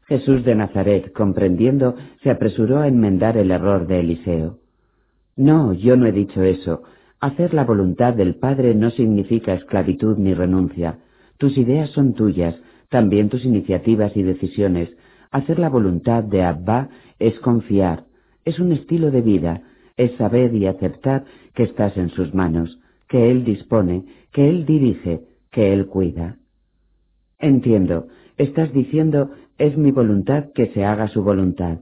Jesús de Nazaret, comprendiendo, se apresuró a enmendar el error de Eliseo. No, yo no he dicho eso. Hacer la voluntad del Padre no significa esclavitud ni renuncia. Tus ideas son tuyas, también tus iniciativas y decisiones. Hacer la voluntad de Abba es confiar, es un estilo de vida, es saber y aceptar que estás en sus manos, que Él dispone, que Él dirige, que Él cuida. Entiendo, estás diciendo, es mi voluntad que se haga su voluntad.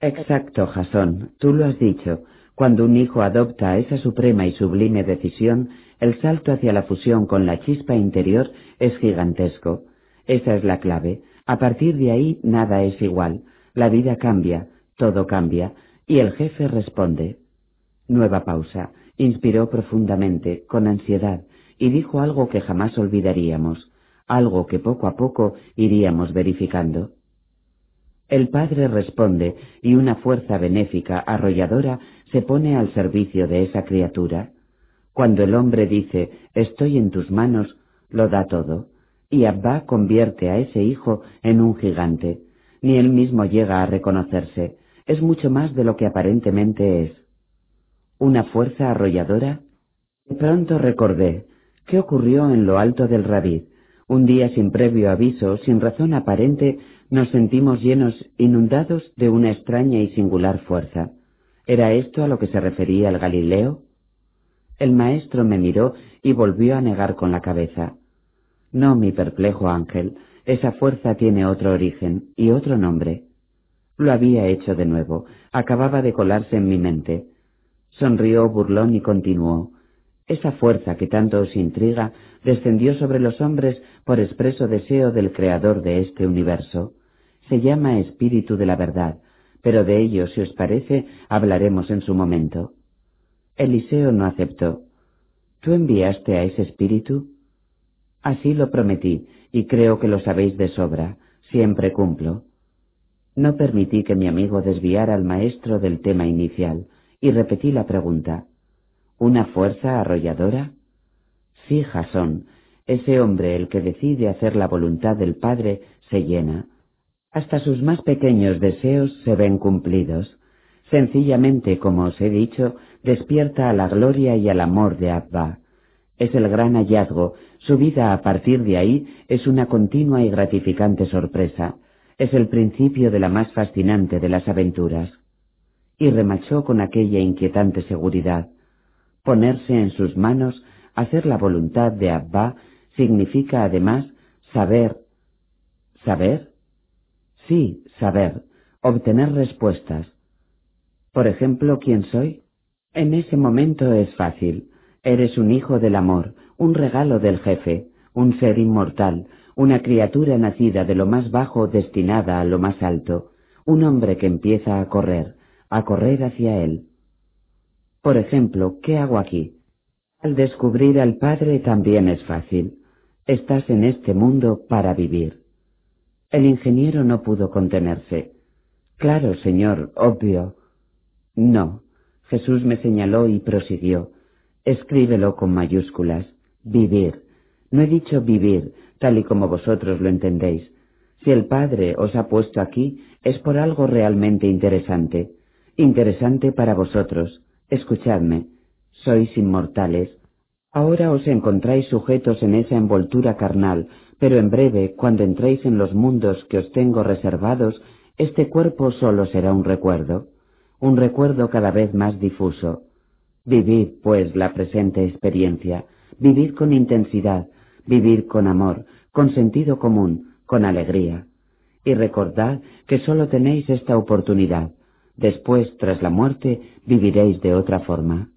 Exacto, Jasón, tú lo has dicho. Cuando un hijo adopta esa suprema y sublime decisión, el salto hacia la fusión con la chispa interior es gigantesco. Esa es la clave. A partir de ahí nada es igual. La vida cambia, todo cambia, y el jefe responde. Nueva pausa. Inspiró profundamente, con ansiedad, y dijo algo que jamás olvidaríamos, algo que poco a poco iríamos verificando. El Padre responde y una fuerza benéfica, arrolladora, se pone al servicio de esa criatura. Cuando el hombre dice, estoy en tus manos, lo da todo, y Abba convierte a ese hijo en un gigante. Ni él mismo llega a reconocerse, es mucho más de lo que aparentemente es. ¿Una fuerza arrolladora? De pronto recordé, ¿qué ocurrió en lo alto del Rabid? Un día sin previo aviso, sin razón aparente, nos sentimos llenos, inundados de una extraña y singular fuerza. ¿Era esto a lo que se refería el Galileo? El maestro me miró y volvió a negar con la cabeza. No, mi perplejo ángel, esa fuerza tiene otro origen y otro nombre. Lo había hecho de nuevo, acababa de colarse en mi mente. Sonrió burlón y continuó. Esa fuerza que tanto os intriga descendió sobre los hombres por expreso deseo del Creador de este universo se llama Espíritu de la Verdad, pero de ello, si os parece, hablaremos en su momento. Eliseo no aceptó. ¿Tú enviaste a ese Espíritu? Así lo prometí, y creo que lo sabéis de sobra. Siempre cumplo. No permití que mi amigo desviara al maestro del tema inicial, y repetí la pregunta. ¿Una fuerza arrolladora? Sí, Jasón, ese hombre el que decide hacer la voluntad del Padre se llena, hasta sus más pequeños deseos se ven cumplidos. Sencillamente, como os he dicho, despierta a la gloria y al amor de Abba. Es el gran hallazgo, su vida a partir de ahí es una continua y gratificante sorpresa, es el principio de la más fascinante de las aventuras. Y remachó con aquella inquietante seguridad. Ponerse en sus manos, hacer la voluntad de Abba, significa además saber. ¿Saber? Sí, saber, obtener respuestas. Por ejemplo, ¿quién soy? En ese momento es fácil. Eres un hijo del amor, un regalo del jefe, un ser inmortal, una criatura nacida de lo más bajo destinada a lo más alto, un hombre que empieza a correr, a correr hacia él. Por ejemplo, ¿qué hago aquí? Al descubrir al Padre también es fácil. Estás en este mundo para vivir. El ingeniero no pudo contenerse. Claro, señor, obvio. No. Jesús me señaló y prosiguió. Escríbelo con mayúsculas. Vivir. No he dicho vivir, tal y como vosotros lo entendéis. Si el Padre os ha puesto aquí, es por algo realmente interesante. Interesante para vosotros. Escuchadme. Sois inmortales. Ahora os encontráis sujetos en esa envoltura carnal, pero en breve, cuando entréis en los mundos que os tengo reservados, este cuerpo solo será un recuerdo, un recuerdo cada vez más difuso. Vivid, pues, la presente experiencia, vivid con intensidad, vivir con amor, con sentido común, con alegría. Y recordad que solo tenéis esta oportunidad. Después, tras la muerte, viviréis de otra forma.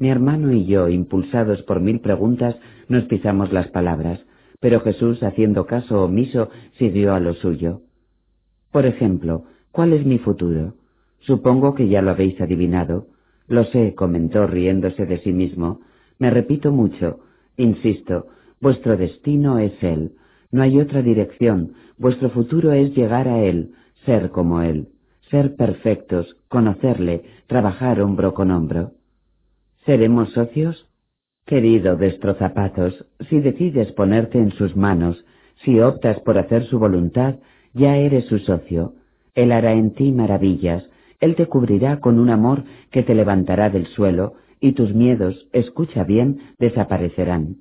Mi hermano y yo, impulsados por mil preguntas, nos pisamos las palabras, pero Jesús, haciendo caso omiso, siguió a lo suyo. Por ejemplo, ¿cuál es mi futuro? Supongo que ya lo habéis adivinado. Lo sé, comentó riéndose de sí mismo. Me repito mucho, insisto, vuestro destino es Él. No hay otra dirección, vuestro futuro es llegar a Él, ser como Él, ser perfectos, conocerle, trabajar hombro con hombro. ¿Seremos socios? Querido destrozapatos, si decides ponerte en sus manos, si optas por hacer su voluntad, ya eres su socio. Él hará en ti maravillas, Él te cubrirá con un amor que te levantará del suelo, y tus miedos, escucha bien, desaparecerán.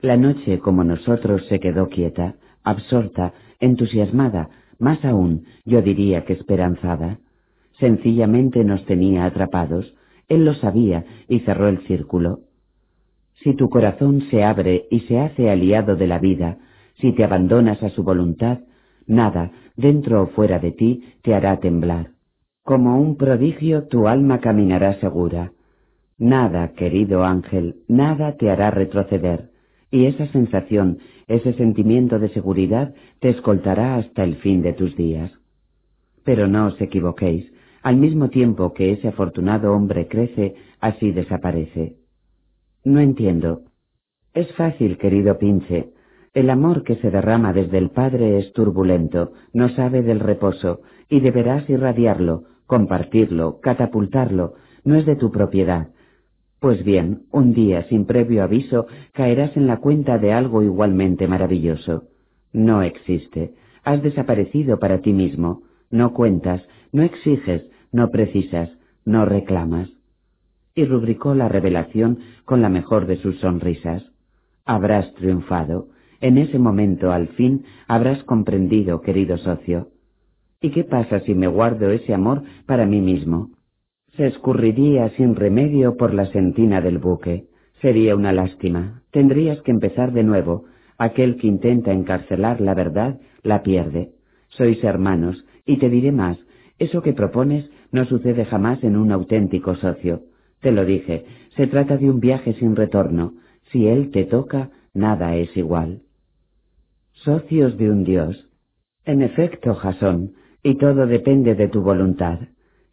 La noche, como nosotros, se quedó quieta, absorta, entusiasmada, más aún, yo diría que esperanzada. Sencillamente nos tenía atrapados, él lo sabía y cerró el círculo. Si tu corazón se abre y se hace aliado de la vida, si te abandonas a su voluntad, nada, dentro o fuera de ti, te hará temblar. Como un prodigio tu alma caminará segura. Nada, querido ángel, nada te hará retroceder, y esa sensación, ese sentimiento de seguridad te escoltará hasta el fin de tus días. Pero no os equivoquéis, al mismo tiempo que ese afortunado hombre crece, así desaparece. No entiendo. Es fácil, querido Pinche. El amor que se derrama desde el Padre es turbulento, no sabe del reposo, y deberás irradiarlo, compartirlo, catapultarlo, no es de tu propiedad. Pues bien, un día, sin previo aviso, caerás en la cuenta de algo igualmente maravilloso. No existe. Has desaparecido para ti mismo. No cuentas, no exiges, no precisas, no reclamas. Y rubricó la revelación con la mejor de sus sonrisas. Habrás triunfado. En ese momento, al fin, habrás comprendido, querido socio. ¿Y qué pasa si me guardo ese amor para mí mismo? Se escurriría sin remedio por la sentina del buque. Sería una lástima. Tendrías que empezar de nuevo. Aquel que intenta encarcelar la verdad, la pierde. Sois hermanos, y te diré más, eso que propones no sucede jamás en un auténtico socio. Te lo dije, se trata de un viaje sin retorno. Si él te toca, nada es igual. Socios de un Dios. En efecto, Jasón, y todo depende de tu voluntad.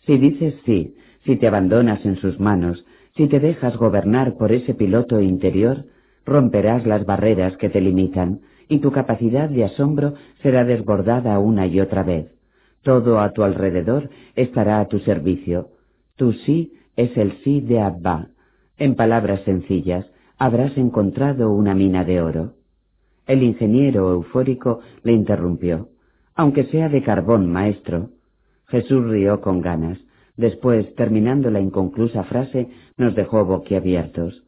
Si dices sí, si te abandonas en sus manos, si te dejas gobernar por ese piloto interior, romperás las barreras que te limitan, y tu capacidad de asombro será desbordada una y otra vez. Todo a tu alrededor estará a tu servicio. Tu sí es el sí de Abba. En palabras sencillas, habrás encontrado una mina de oro. El ingeniero eufórico le interrumpió. Aunque sea de carbón, maestro. Jesús rió con ganas. Después, terminando la inconclusa frase, nos dejó boquiabiertos.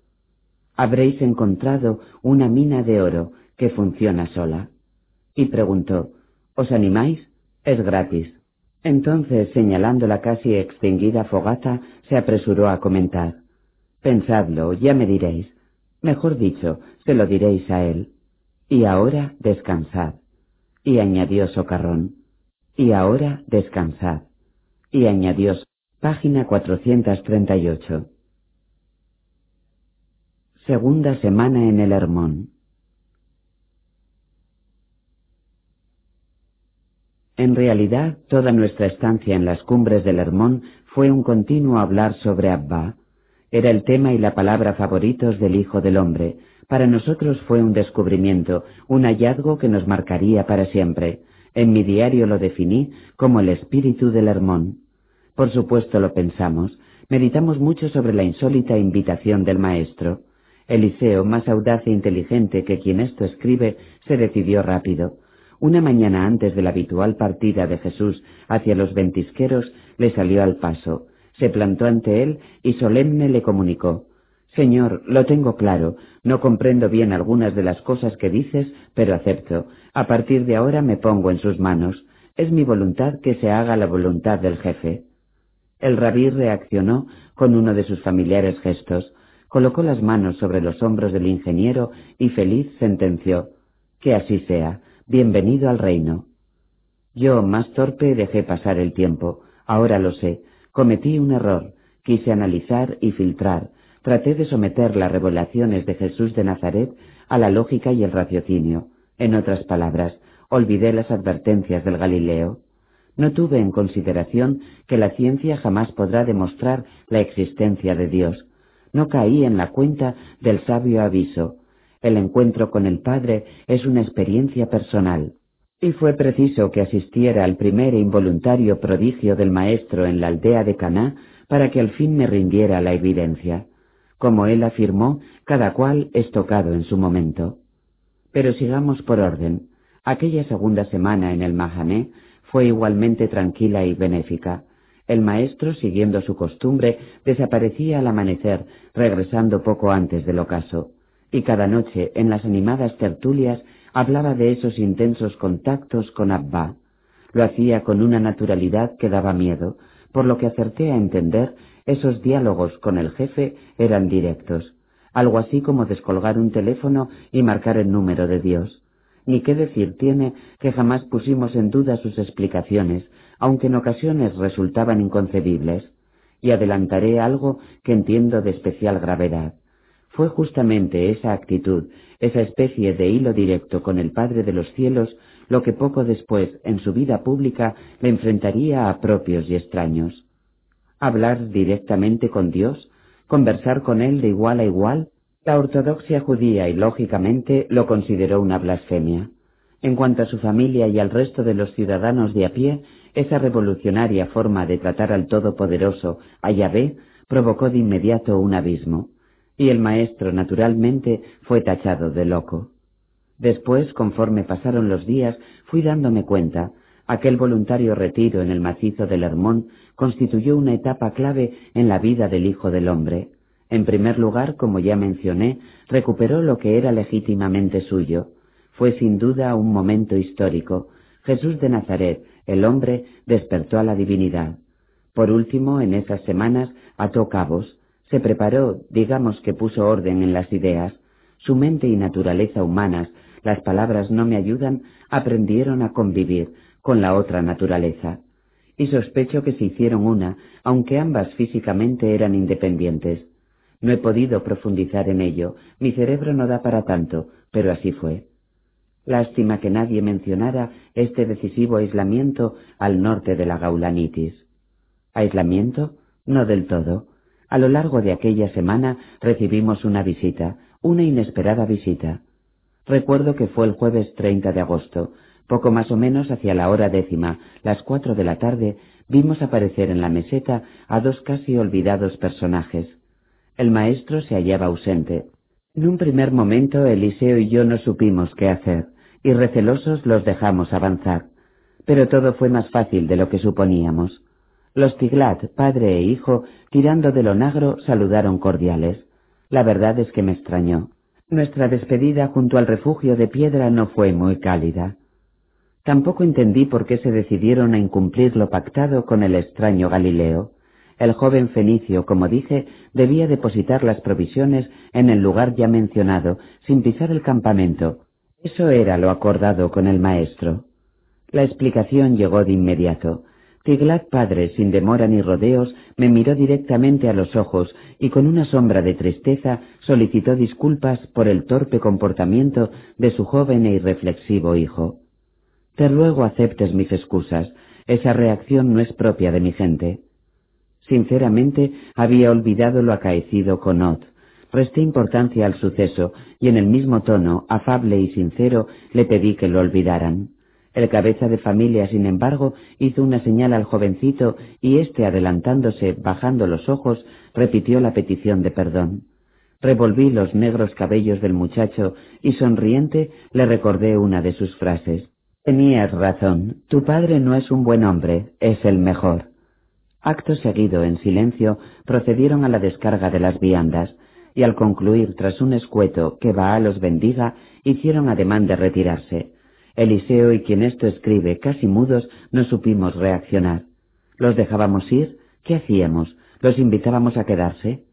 Habréis encontrado una mina de oro que funciona sola. Y preguntó, ¿Os animáis? Es gratis. Entonces, señalando la casi extinguida fogata, se apresuró a comentar. Pensadlo, ya me diréis. Mejor dicho, se lo diréis a él. Y ahora descansad. Y añadió Socarrón. Y ahora descansad. Y añadió página 438. Segunda semana en el Hermón. En realidad, toda nuestra estancia en las cumbres del Hermón fue un continuo hablar sobre Abba. Era el tema y la palabra favoritos del Hijo del Hombre. Para nosotros fue un descubrimiento, un hallazgo que nos marcaría para siempre. En mi diario lo definí como el espíritu del Hermón. Por supuesto lo pensamos. Meditamos mucho sobre la insólita invitación del Maestro. Eliseo, más audaz e inteligente que quien esto escribe, se decidió rápido. Una mañana antes de la habitual partida de Jesús hacia los ventisqueros, le salió al paso, se plantó ante él y solemne le comunicó Señor, lo tengo claro, no comprendo bien algunas de las cosas que dices, pero acepto. A partir de ahora me pongo en sus manos. Es mi voluntad que se haga la voluntad del jefe. El rabí reaccionó con uno de sus familiares gestos, colocó las manos sobre los hombros del ingeniero y feliz sentenció Que así sea, Bienvenido al reino. Yo, más torpe, dejé pasar el tiempo. Ahora lo sé. Cometí un error. Quise analizar y filtrar. Traté de someter las revelaciones de Jesús de Nazaret a la lógica y el raciocinio. En otras palabras, olvidé las advertencias del Galileo. No tuve en consideración que la ciencia jamás podrá demostrar la existencia de Dios. no caí en la cuenta del sabio aviso. El encuentro con el Padre es una experiencia personal. Y fue preciso que asistiera al primer e involuntario prodigio del Maestro en la aldea de Caná para que al fin me rindiera la evidencia. Como él afirmó, cada cual es tocado en su momento. Pero sigamos por orden. Aquella segunda semana en el Mahané fue igualmente tranquila y benéfica. El maestro, siguiendo su costumbre, desaparecía al amanecer, regresando poco antes del ocaso, y cada noche, en las animadas tertulias, hablaba de esos intensos contactos con Abba. Lo hacía con una naturalidad que daba miedo, por lo que acerté a entender esos diálogos con el jefe eran directos, algo así como descolgar un teléfono y marcar el número de Dios. Ni qué decir tiene que jamás pusimos en duda sus explicaciones, aunque en ocasiones resultaban inconcebibles. Y adelantaré algo que entiendo de especial gravedad. Fue justamente esa actitud, esa especie de hilo directo con el Padre de los cielos, lo que poco después, en su vida pública, le enfrentaría a propios y extraños. Hablar directamente con Dios, conversar con Él de igual a igual, la ortodoxia judía y lógicamente lo consideró una blasfemia. En cuanto a su familia y al resto de los ciudadanos de a pie, esa revolucionaria forma de tratar al Todopoderoso, a Yahvé, provocó de inmediato un abismo, y el maestro naturalmente fue tachado de loco. Después, conforme pasaron los días, fui dándome cuenta, aquel voluntario retiro en el macizo del Hermón constituyó una etapa clave en la vida del Hijo del Hombre. En primer lugar, como ya mencioné, recuperó lo que era legítimamente suyo. Fue sin duda un momento histórico. Jesús de Nazaret, el hombre, despertó a la divinidad. Por último, en esas semanas, ató cabos. Se preparó, digamos que puso orden en las ideas. Su mente y naturaleza humanas, las palabras no me ayudan, aprendieron a convivir con la otra naturaleza y sospecho que se hicieron una, aunque ambas físicamente eran independientes. No he podido profundizar en ello, mi cerebro no da para tanto, pero así fue. Lástima que nadie mencionara este decisivo aislamiento al norte de la gaulanitis. ¿Aislamiento? No del todo. A lo largo de aquella semana recibimos una visita, una inesperada visita. Recuerdo que fue el jueves 30 de agosto, poco más o menos hacia la hora décima, las cuatro de la tarde, vimos aparecer en la meseta a dos casi olvidados personajes. El maestro se hallaba ausente. En un primer momento Eliseo y yo no supimos qué hacer, y recelosos los dejamos avanzar. Pero todo fue más fácil de lo que suponíamos. Los Tiglat, padre e hijo, tirando de lo negro, saludaron cordiales. La verdad es que me extrañó. Nuestra despedida junto al refugio de piedra no fue muy cálida. Tampoco entendí por qué se decidieron a incumplir lo pactado con el extraño Galileo. El joven fenicio, como dije, debía depositar las provisiones en el lugar ya mencionado, sin pisar el campamento. Eso era lo acordado con el maestro. La explicación llegó de inmediato. Tiglat padre, sin demora ni rodeos, me miró directamente a los ojos y con una sombra de tristeza solicitó disculpas por el torpe comportamiento de su joven e irreflexivo hijo. Te ruego aceptes mis excusas. Esa reacción no es propia de mi gente. Sinceramente, había olvidado lo acaecido con Ot. Presté importancia al suceso y en el mismo tono, afable y sincero, le pedí que lo olvidaran. El cabeza de familia, sin embargo, hizo una señal al jovencito y éste, adelantándose, bajando los ojos, repitió la petición de perdón. Revolví los negros cabellos del muchacho y sonriente le recordé una de sus frases. Tenías razón, tu padre no es un buen hombre, es el mejor. Acto seguido, en silencio, procedieron a la descarga de las viandas, y al concluir tras un escueto que Baá los bendiga, hicieron ademán de retirarse. Eliseo y quien esto escribe, casi mudos, no supimos reaccionar. ¿Los dejábamos ir? ¿Qué hacíamos? ¿Los invitábamos a quedarse?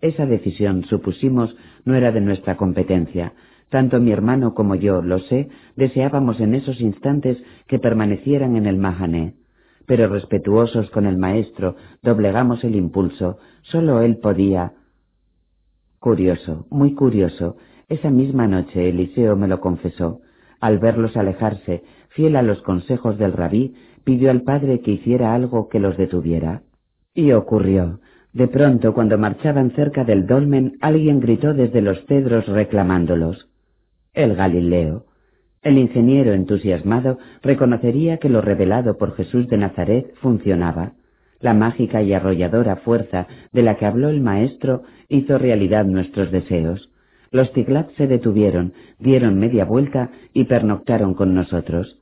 Esa decisión, supusimos, no era de nuestra competencia, tanto mi hermano como yo, lo sé, deseábamos en esos instantes que permanecieran en el Mahané. Pero respetuosos con el maestro, doblegamos el impulso. Solo él podía. Curioso, muy curioso. Esa misma noche Eliseo me lo confesó. Al verlos alejarse, fiel a los consejos del rabí, pidió al padre que hiciera algo que los detuviera. Y ocurrió. De pronto, cuando marchaban cerca del dolmen, alguien gritó desde los cedros reclamándolos. El Galileo. El ingeniero entusiasmado reconocería que lo revelado por Jesús de Nazaret funcionaba. La mágica y arrolladora fuerza de la que habló el Maestro hizo realidad nuestros deseos. Los Tiglat se detuvieron, dieron media vuelta y pernoctaron con nosotros.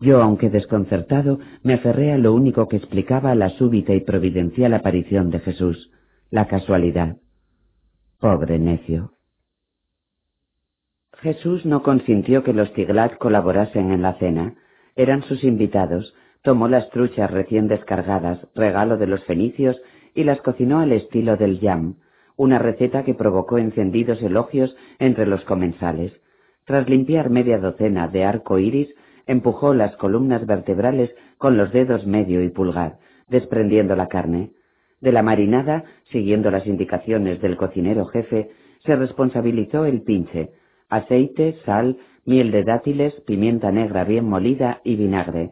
Yo, aunque desconcertado, me aferré a lo único que explicaba la súbita y providencial aparición de Jesús, la casualidad. Pobre necio. Jesús no consintió que los Tiglat colaborasen en la cena. Eran sus invitados, tomó las truchas recién descargadas, regalo de los fenicios, y las cocinó al estilo del yam, una receta que provocó encendidos elogios entre los comensales. Tras limpiar media docena de arco iris, empujó las columnas vertebrales con los dedos medio y pulgar, desprendiendo la carne. De la marinada, siguiendo las indicaciones del cocinero jefe, se responsabilizó el pinche, aceite, sal, miel de dátiles, pimienta negra bien molida y vinagre.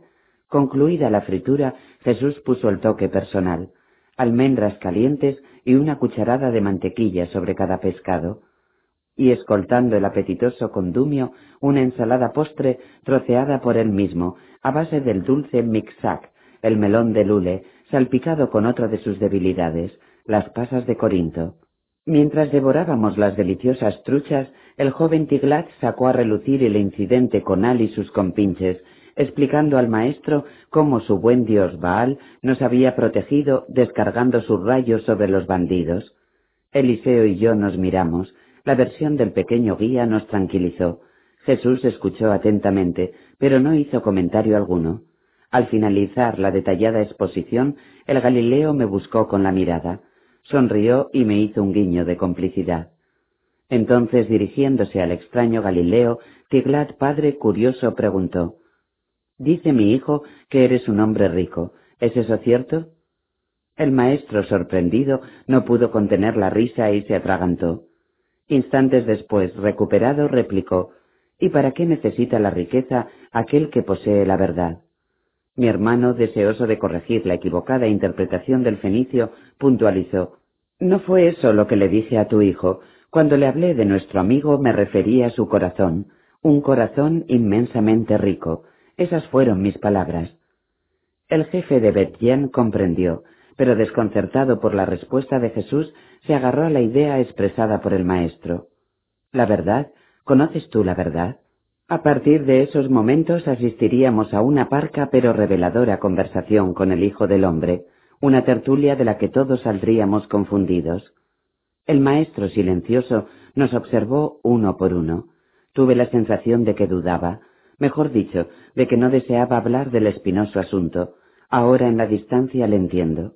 Concluida la fritura, Jesús puso el toque personal, almendras calientes y una cucharada de mantequilla sobre cada pescado, y escoltando el apetitoso condumio, una ensalada postre troceada por él mismo, a base del dulce mixac, el melón de lule, salpicado con otra de sus debilidades, las pasas de Corinto. Mientras devorábamos las deliciosas truchas, el joven Tiglat sacó a relucir el incidente con Al y sus compinches, explicando al maestro cómo su buen dios Baal nos había protegido descargando sus rayos sobre los bandidos. Eliseo y yo nos miramos, la versión del pequeño guía nos tranquilizó. Jesús escuchó atentamente, pero no hizo comentario alguno. Al finalizar la detallada exposición, el Galileo me buscó con la mirada, sonrió y me hizo un guiño de complicidad. Entonces, dirigiéndose al extraño Galileo, Tiglat padre curioso preguntó Dice mi hijo que eres un hombre rico. ¿Es eso cierto? El maestro, sorprendido, no pudo contener la risa y se atragantó. Instantes después, recuperado, replicó ¿Y para qué necesita la riqueza aquel que posee la verdad? Mi hermano, deseoso de corregir la equivocada interpretación del fenicio, puntualizó No fue eso lo que le dije a tu hijo. Cuando le hablé de nuestro amigo me refería a su corazón, un corazón inmensamente rico. Esas fueron mis palabras. El jefe de Betjen comprendió, pero desconcertado por la respuesta de Jesús, se agarró a la idea expresada por el Maestro. ¿La verdad? ¿Conoces tú la verdad? A partir de esos momentos asistiríamos a una parca pero reveladora conversación con el Hijo del Hombre, una tertulia de la que todos saldríamos confundidos. El maestro silencioso nos observó uno por uno. Tuve la sensación de que dudaba, mejor dicho, de que no deseaba hablar del espinoso asunto. Ahora en la distancia le entiendo.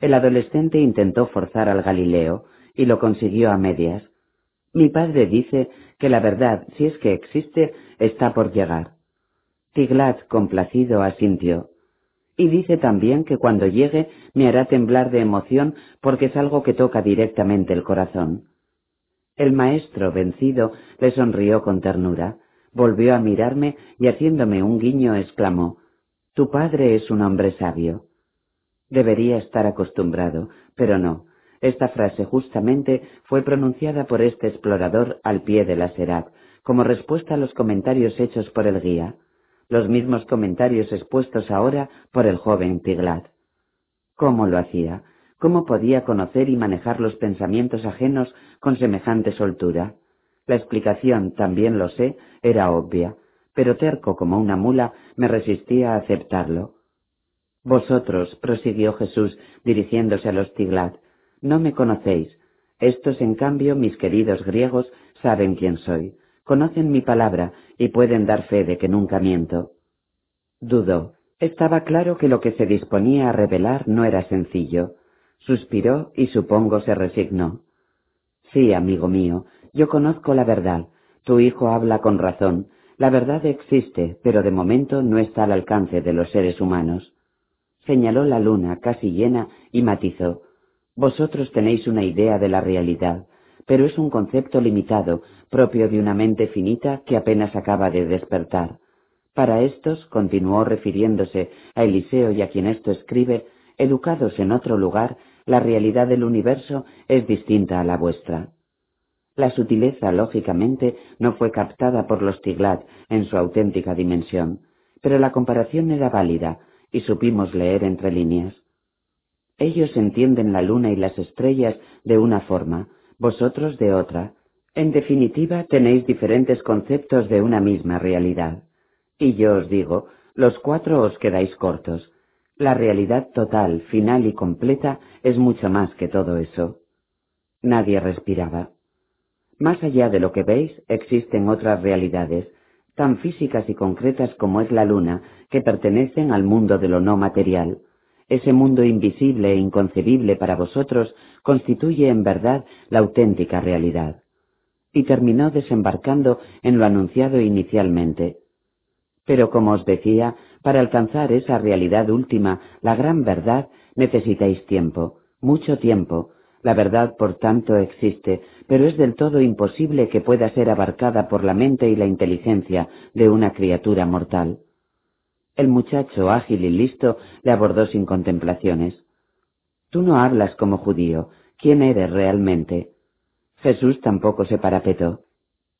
El adolescente intentó forzar al Galileo y lo consiguió a medias. Mi padre dice que la verdad, si es que existe, está por llegar. Tiglat, complacido, asintió. Y dice también que cuando llegue me hará temblar de emoción porque es algo que toca directamente el corazón. El maestro, vencido, le sonrió con ternura, volvió a mirarme y haciéndome un guiño exclamó Tu padre es un hombre sabio. Debería estar acostumbrado, pero no. Esta frase justamente fue pronunciada por este explorador al pie de la Serat, como respuesta a los comentarios hechos por el guía, los mismos comentarios expuestos ahora por el joven Tiglat. ¿Cómo lo hacía? ¿Cómo podía conocer y manejar los pensamientos ajenos con semejante soltura? La explicación, también lo sé, era obvia, pero terco como una mula me resistía a aceptarlo. Vosotros, prosiguió Jesús, dirigiéndose a los Tiglat, no me conocéis. Estos, en cambio, mis queridos griegos, saben quién soy, conocen mi palabra y pueden dar fe de que nunca miento. Dudó. Estaba claro que lo que se disponía a revelar no era sencillo. Suspiró y supongo se resignó. Sí, amigo mío, yo conozco la verdad. Tu hijo habla con razón. La verdad existe, pero de momento no está al alcance de los seres humanos señaló la luna casi llena y matizó Vosotros tenéis una idea de la realidad, pero es un concepto limitado, propio de una mente finita que apenas acaba de despertar. Para estos, continuó refiriéndose a Eliseo y a quien esto escribe, educados en otro lugar, la realidad del universo es distinta a la vuestra. La sutileza, lógicamente, no fue captada por los Tiglat en su auténtica dimensión, pero la comparación era válida y supimos leer entre líneas. Ellos entienden la luna y las estrellas de una forma, vosotros de otra. En definitiva, tenéis diferentes conceptos de una misma realidad. Y yo os digo, los cuatro os quedáis cortos. La realidad total, final y completa es mucho más que todo eso. Nadie respiraba. Más allá de lo que veis, existen otras realidades, tan físicas y concretas como es la luna, que pertenecen al mundo de lo no material. Ese mundo invisible e inconcebible para vosotros constituye en verdad la auténtica realidad. Y terminó desembarcando en lo anunciado inicialmente. Pero como os decía, para alcanzar esa realidad última, la gran verdad, necesitáis tiempo, mucho tiempo. La verdad, por tanto, existe, pero es del todo imposible que pueda ser abarcada por la mente y la inteligencia de una criatura mortal. El muchacho, ágil y listo, le abordó sin contemplaciones. Tú no hablas como judío. ¿Quién eres realmente? Jesús tampoco se parapetó.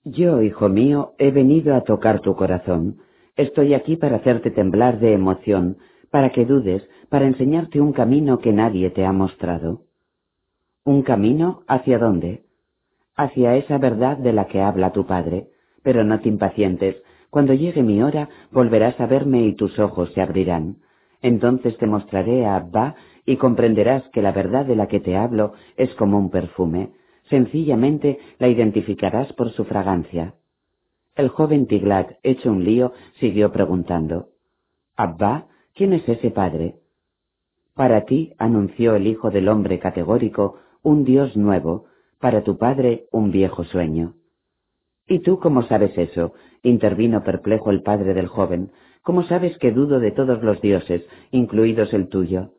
Yo, hijo mío, he venido a tocar tu corazón. Estoy aquí para hacerte temblar de emoción, para que dudes, para enseñarte un camino que nadie te ha mostrado. ¿Un camino hacia dónde? Hacia esa verdad de la que habla tu Padre. Pero no te impacientes, cuando llegue mi hora, volverás a verme y tus ojos se abrirán. Entonces te mostraré a Abba y comprenderás que la verdad de la que te hablo es como un perfume. Sencillamente la identificarás por su fragancia. El joven Tiglat, hecho un lío, siguió preguntando. Abba, ¿quién es ese padre? Para ti, anunció el Hijo del Hombre categórico, un Dios nuevo, para tu padre un viejo sueño. ¿Y tú cómo sabes eso? intervino perplejo el padre del joven. ¿Cómo sabes que dudo de todos los dioses, incluidos el tuyo?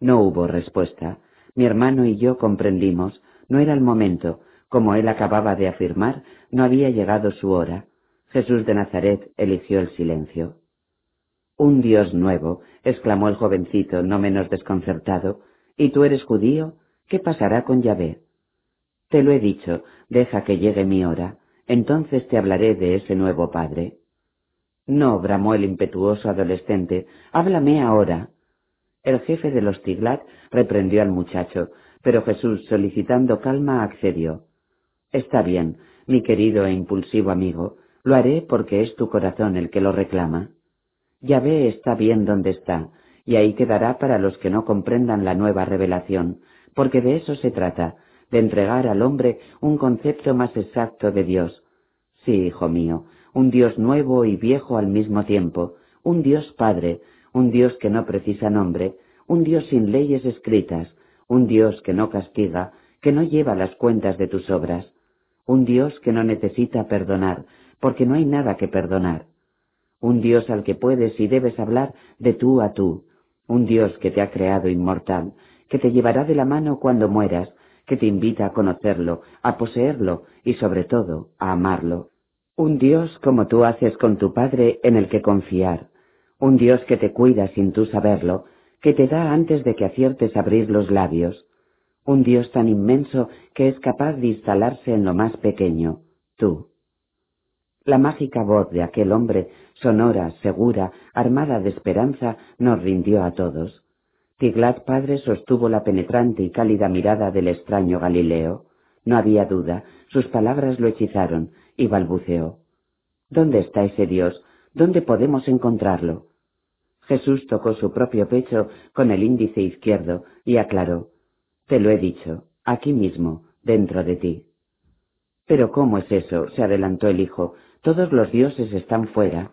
No hubo respuesta. Mi hermano y yo comprendimos. No era el momento. Como él acababa de afirmar, no había llegado su hora. Jesús de Nazaret eligió el silencio. Un Dios nuevo, exclamó el jovencito, no menos desconcertado. ¿Y tú eres judío? ¿Qué pasará con Yahvé? Te lo he dicho, deja que llegue mi hora entonces te hablaré de ese nuevo padre. No, bramó el impetuoso adolescente, háblame ahora. El jefe de los Tiglat reprendió al muchacho, pero Jesús, solicitando calma, accedió. Está bien, mi querido e impulsivo amigo, lo haré porque es tu corazón el que lo reclama. Yahvé está bien donde está, y ahí quedará para los que no comprendan la nueva revelación, porque de eso se trata, de entregar al hombre un concepto más exacto de Dios. Sí, hijo mío, un Dios nuevo y viejo al mismo tiempo, un Dios Padre, un Dios que no precisa nombre, un Dios sin leyes escritas, un Dios que no castiga, que no lleva las cuentas de tus obras, un Dios que no necesita perdonar, porque no hay nada que perdonar, un Dios al que puedes y debes hablar de tú a tú, un Dios que te ha creado inmortal, que te llevará de la mano cuando mueras, que te invita a conocerlo, a poseerlo y sobre todo a amarlo. Un Dios como tú haces con tu Padre en el que confiar, un Dios que te cuida sin tú saberlo, que te da antes de que aciertes abrir los labios, un Dios tan inmenso que es capaz de instalarse en lo más pequeño, tú. La mágica voz de aquel hombre, sonora, segura, armada de esperanza, nos rindió a todos. Tiglat padre sostuvo la penetrante y cálida mirada del extraño Galileo. No había duda, sus palabras lo hechizaron, y balbuceó. ¿Dónde está ese Dios? ¿Dónde podemos encontrarlo? Jesús tocó su propio pecho con el índice izquierdo y aclaró. Te lo he dicho, aquí mismo, dentro de ti. Pero ¿cómo es eso? se adelantó el hijo. Todos los dioses están fuera.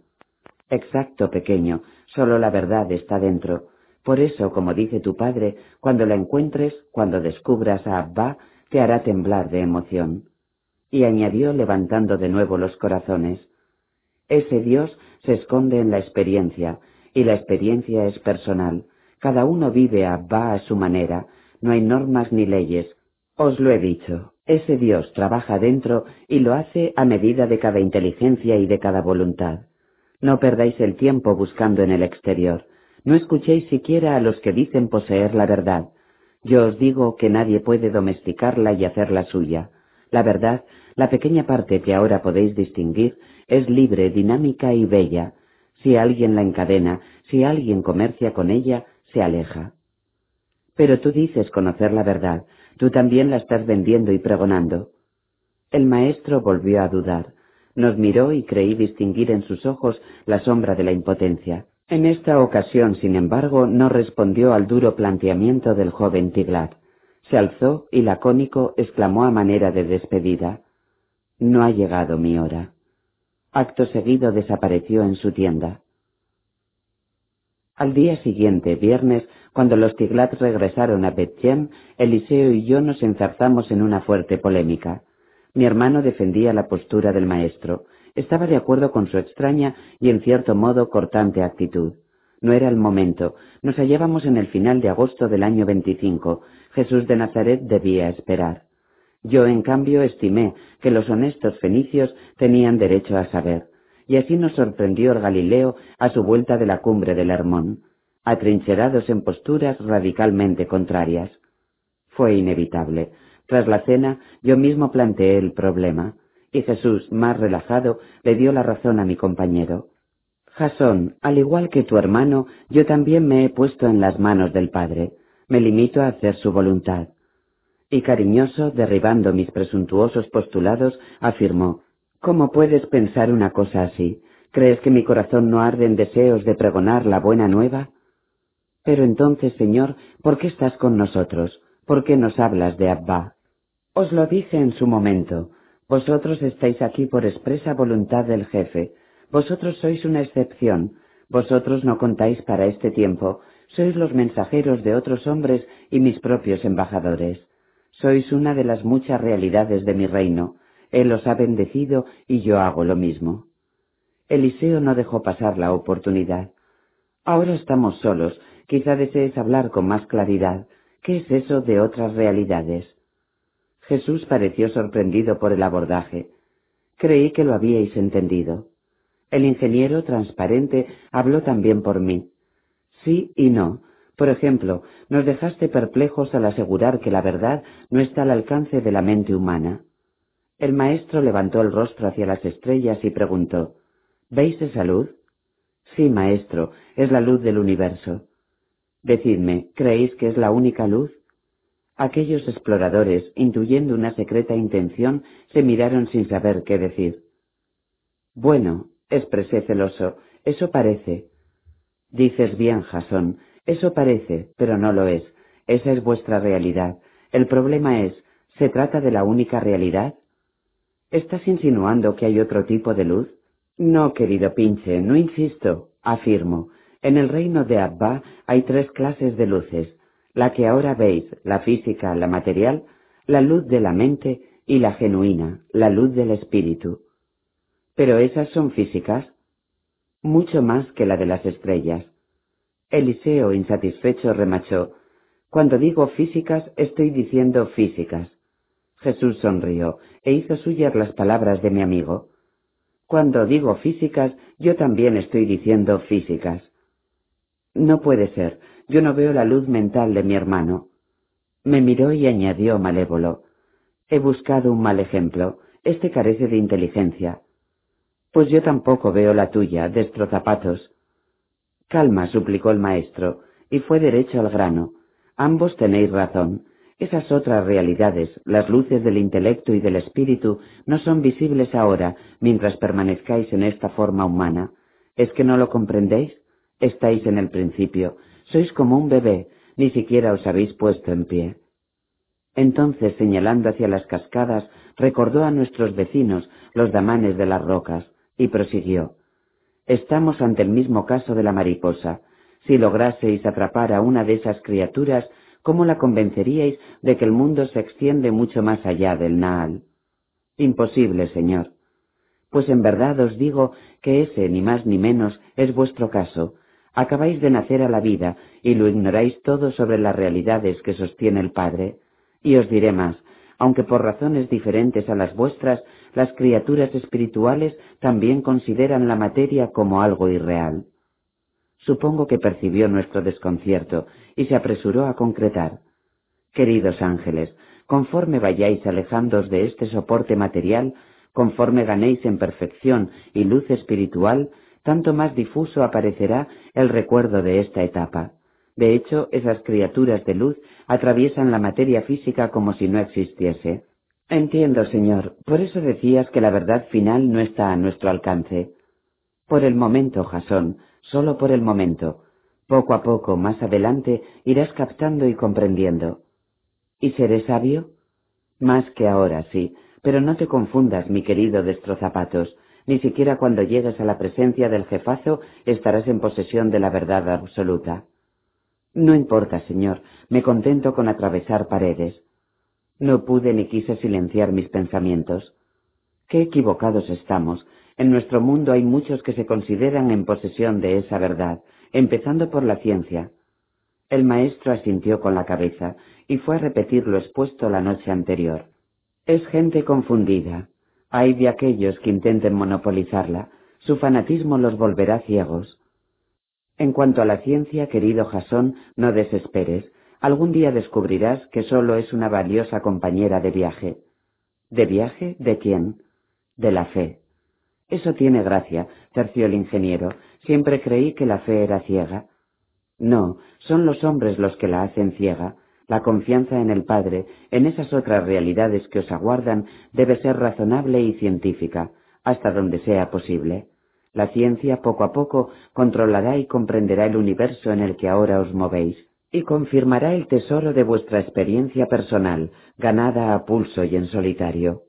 Exacto, pequeño, solo la verdad está dentro. Por eso, como dice tu padre, cuando la encuentres, cuando descubras a Abba, te hará temblar de emoción. Y añadió levantando de nuevo los corazones. Ese Dios se esconde en la experiencia, y la experiencia es personal. Cada uno vive a Abba a su manera, no hay normas ni leyes. Os lo he dicho, ese Dios trabaja dentro y lo hace a medida de cada inteligencia y de cada voluntad. No perdáis el tiempo buscando en el exterior no escuchéis siquiera a los que dicen poseer la verdad. Yo os digo que nadie puede domesticarla y hacerla suya. La verdad, la pequeña parte que ahora podéis distinguir es libre, dinámica y bella. Si alguien la encadena, si alguien comercia con ella, se aleja. Pero tú dices conocer la verdad, tú también la estás vendiendo y pregonando. El maestro volvió a dudar. Nos miró y creí distinguir en sus ojos la sombra de la impotencia. En esta ocasión, sin embargo, no respondió al duro planteamiento del joven Tiglat. Se alzó y lacónico exclamó a manera de despedida. No ha llegado mi hora. Acto seguido desapareció en su tienda. Al día siguiente, viernes, cuando los Tiglat regresaron a Betjem, Eliseo y yo nos enzarzamos en una fuerte polémica. Mi hermano defendía la postura del maestro, estaba de acuerdo con su extraña y en cierto modo cortante actitud. No era el momento. Nos hallábamos en el final de agosto del año 25. Jesús de Nazaret debía esperar. Yo, en cambio, estimé que los honestos fenicios tenían derecho a saber. Y así nos sorprendió el Galileo a su vuelta de la cumbre del Hermón, atrincherados en posturas radicalmente contrarias. Fue inevitable. Tras la cena, yo mismo planteé el problema y Jesús, más relajado, le dio la razón a mi compañero. Jasón, al igual que tu hermano, yo también me he puesto en las manos del Padre. Me limito a hacer su voluntad. Y cariñoso, derribando mis presuntuosos postulados, afirmó, ¿Cómo puedes pensar una cosa así? ¿Crees que mi corazón no arde en deseos de pregonar la buena nueva? Pero entonces, Señor, ¿por qué estás con nosotros? ¿Por qué nos hablas de Abba? Os lo dije en su momento. Vosotros estáis aquí por expresa voluntad del jefe. Vosotros sois una excepción. Vosotros no contáis para este tiempo. Sois los mensajeros de otros hombres y mis propios embajadores. Sois una de las muchas realidades de mi reino. Él os ha bendecido y yo hago lo mismo. Eliseo no dejó pasar la oportunidad. Ahora estamos solos. Quizá desees hablar con más claridad. ¿Qué es eso de otras realidades? Jesús pareció sorprendido por el abordaje. Creí que lo habíais entendido. El ingeniero transparente habló también por mí. Sí y no. Por ejemplo, nos dejaste perplejos al asegurar que la verdad no está al alcance de la mente humana. El maestro levantó el rostro hacia las estrellas y preguntó ¿Veis esa luz? Sí, maestro, es la luz del universo. Decidme, ¿creéis que es la única luz? Aquellos exploradores, intuyendo una secreta intención, se miraron sin saber qué decir. Bueno, expresé celoso, eso parece. Dices bien, Jasón, eso parece, pero no lo es. Esa es vuestra realidad. El problema es, ¿se trata de la única realidad? ¿Estás insinuando que hay otro tipo de luz? No, querido pinche, no insisto, afirmo. En el reino de Abba hay tres clases de luces, la que ahora veis, la física, la material, la luz de la mente y la genuina, la luz del espíritu. Pero esas son físicas, mucho más que la de las estrellas. Eliseo, insatisfecho, remachó, Cuando digo físicas, estoy diciendo físicas. Jesús sonrió e hizo suyas las palabras de mi amigo. Cuando digo físicas, yo también estoy diciendo físicas. No puede ser, yo no veo la luz mental de mi hermano. Me miró y añadió malévolo. He buscado un mal ejemplo. Este carece de inteligencia. Pues yo tampoco veo la tuya, destrozapatos. Calma, suplicó el maestro, y fue derecho al grano. Ambos tenéis razón. Esas otras realidades, las luces del intelecto y del espíritu, no son visibles ahora mientras permanezcáis en esta forma humana. ¿Es que no lo comprendéis? Estáis en el principio, sois como un bebé, ni siquiera os habéis puesto en pie. Entonces, señalando hacia las cascadas, recordó a nuestros vecinos los damanes de las rocas, y prosiguió. Estamos ante el mismo caso de la mariposa. Si lograseis atrapar a una de esas criaturas, ¿cómo la convenceríais de que el mundo se extiende mucho más allá del Naal? Imposible, señor. Pues en verdad os digo que ese, ni más ni menos, es vuestro caso, Acabáis de nacer a la vida y lo ignoráis todo sobre las realidades que sostiene el Padre. Y os diré más, aunque por razones diferentes a las vuestras, las criaturas espirituales también consideran la materia como algo irreal. Supongo que percibió nuestro desconcierto y se apresuró a concretar. Queridos ángeles, conforme vayáis alejándoos de este soporte material, conforme ganéis en perfección y luz espiritual, tanto más difuso aparecerá el recuerdo de esta etapa. De hecho, esas criaturas de luz atraviesan la materia física como si no existiese. Entiendo, Señor. Por eso decías que la verdad final no está a nuestro alcance. Por el momento, Jasón, solo por el momento. Poco a poco, más adelante, irás captando y comprendiendo. ¿Y seré sabio? Más que ahora, sí, pero no te confundas, mi querido destrozapatos. Ni siquiera cuando llegues a la presencia del jefazo estarás en posesión de la verdad absoluta. No importa, señor, me contento con atravesar paredes. No pude ni quise silenciar mis pensamientos. Qué equivocados estamos. En nuestro mundo hay muchos que se consideran en posesión de esa verdad, empezando por la ciencia. El maestro asintió con la cabeza y fue a repetir lo expuesto la noche anterior. Es gente confundida. Hay de aquellos que intenten monopolizarla. Su fanatismo los volverá ciegos. En cuanto a la ciencia, querido Jasón, no desesperes. Algún día descubrirás que sólo es una valiosa compañera de viaje. ¿De viaje? ¿De quién? De la fe. Eso tiene gracia, terció el ingeniero. Siempre creí que la fe era ciega. No, son los hombres los que la hacen ciega. La confianza en el Padre, en esas otras realidades que os aguardan, debe ser razonable y científica, hasta donde sea posible. La ciencia poco a poco controlará y comprenderá el universo en el que ahora os movéis, y confirmará el tesoro de vuestra experiencia personal, ganada a pulso y en solitario.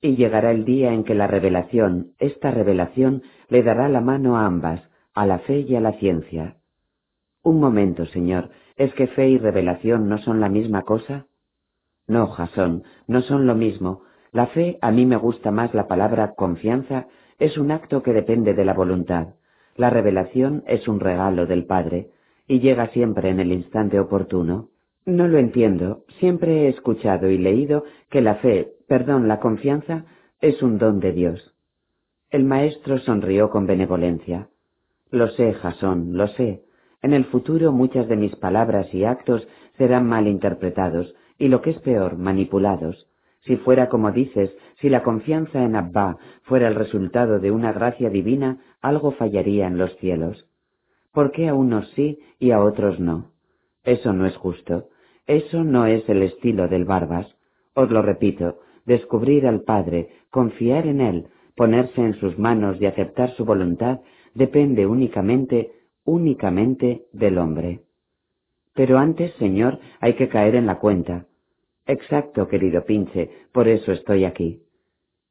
Y llegará el día en que la revelación, esta revelación, le dará la mano a ambas, a la fe y a la ciencia. Un momento, señor, ¿es que fe y revelación no son la misma cosa? No, Jasón, no son lo mismo. La fe, a mí me gusta más la palabra confianza es un acto que depende de la voluntad. La revelación es un regalo del Padre y llega siempre en el instante oportuno. No lo entiendo. Siempre he escuchado y leído que la fe, perdón, la confianza, es un don de Dios. El maestro sonrió con benevolencia. Lo sé, Jasón, lo sé. En el futuro muchas de mis palabras y actos serán mal interpretados y lo que es peor, manipulados. Si fuera como dices, si la confianza en Abba fuera el resultado de una gracia divina, algo fallaría en los cielos. ¿Por qué a unos sí y a otros no? Eso no es justo. Eso no es el estilo del Barbas. Os lo repito, descubrir al Padre, confiar en Él, ponerse en sus manos y aceptar su voluntad depende únicamente, únicamente del hombre. Pero antes, Señor, hay que caer en la cuenta. Exacto, querido Pinche, por eso estoy aquí.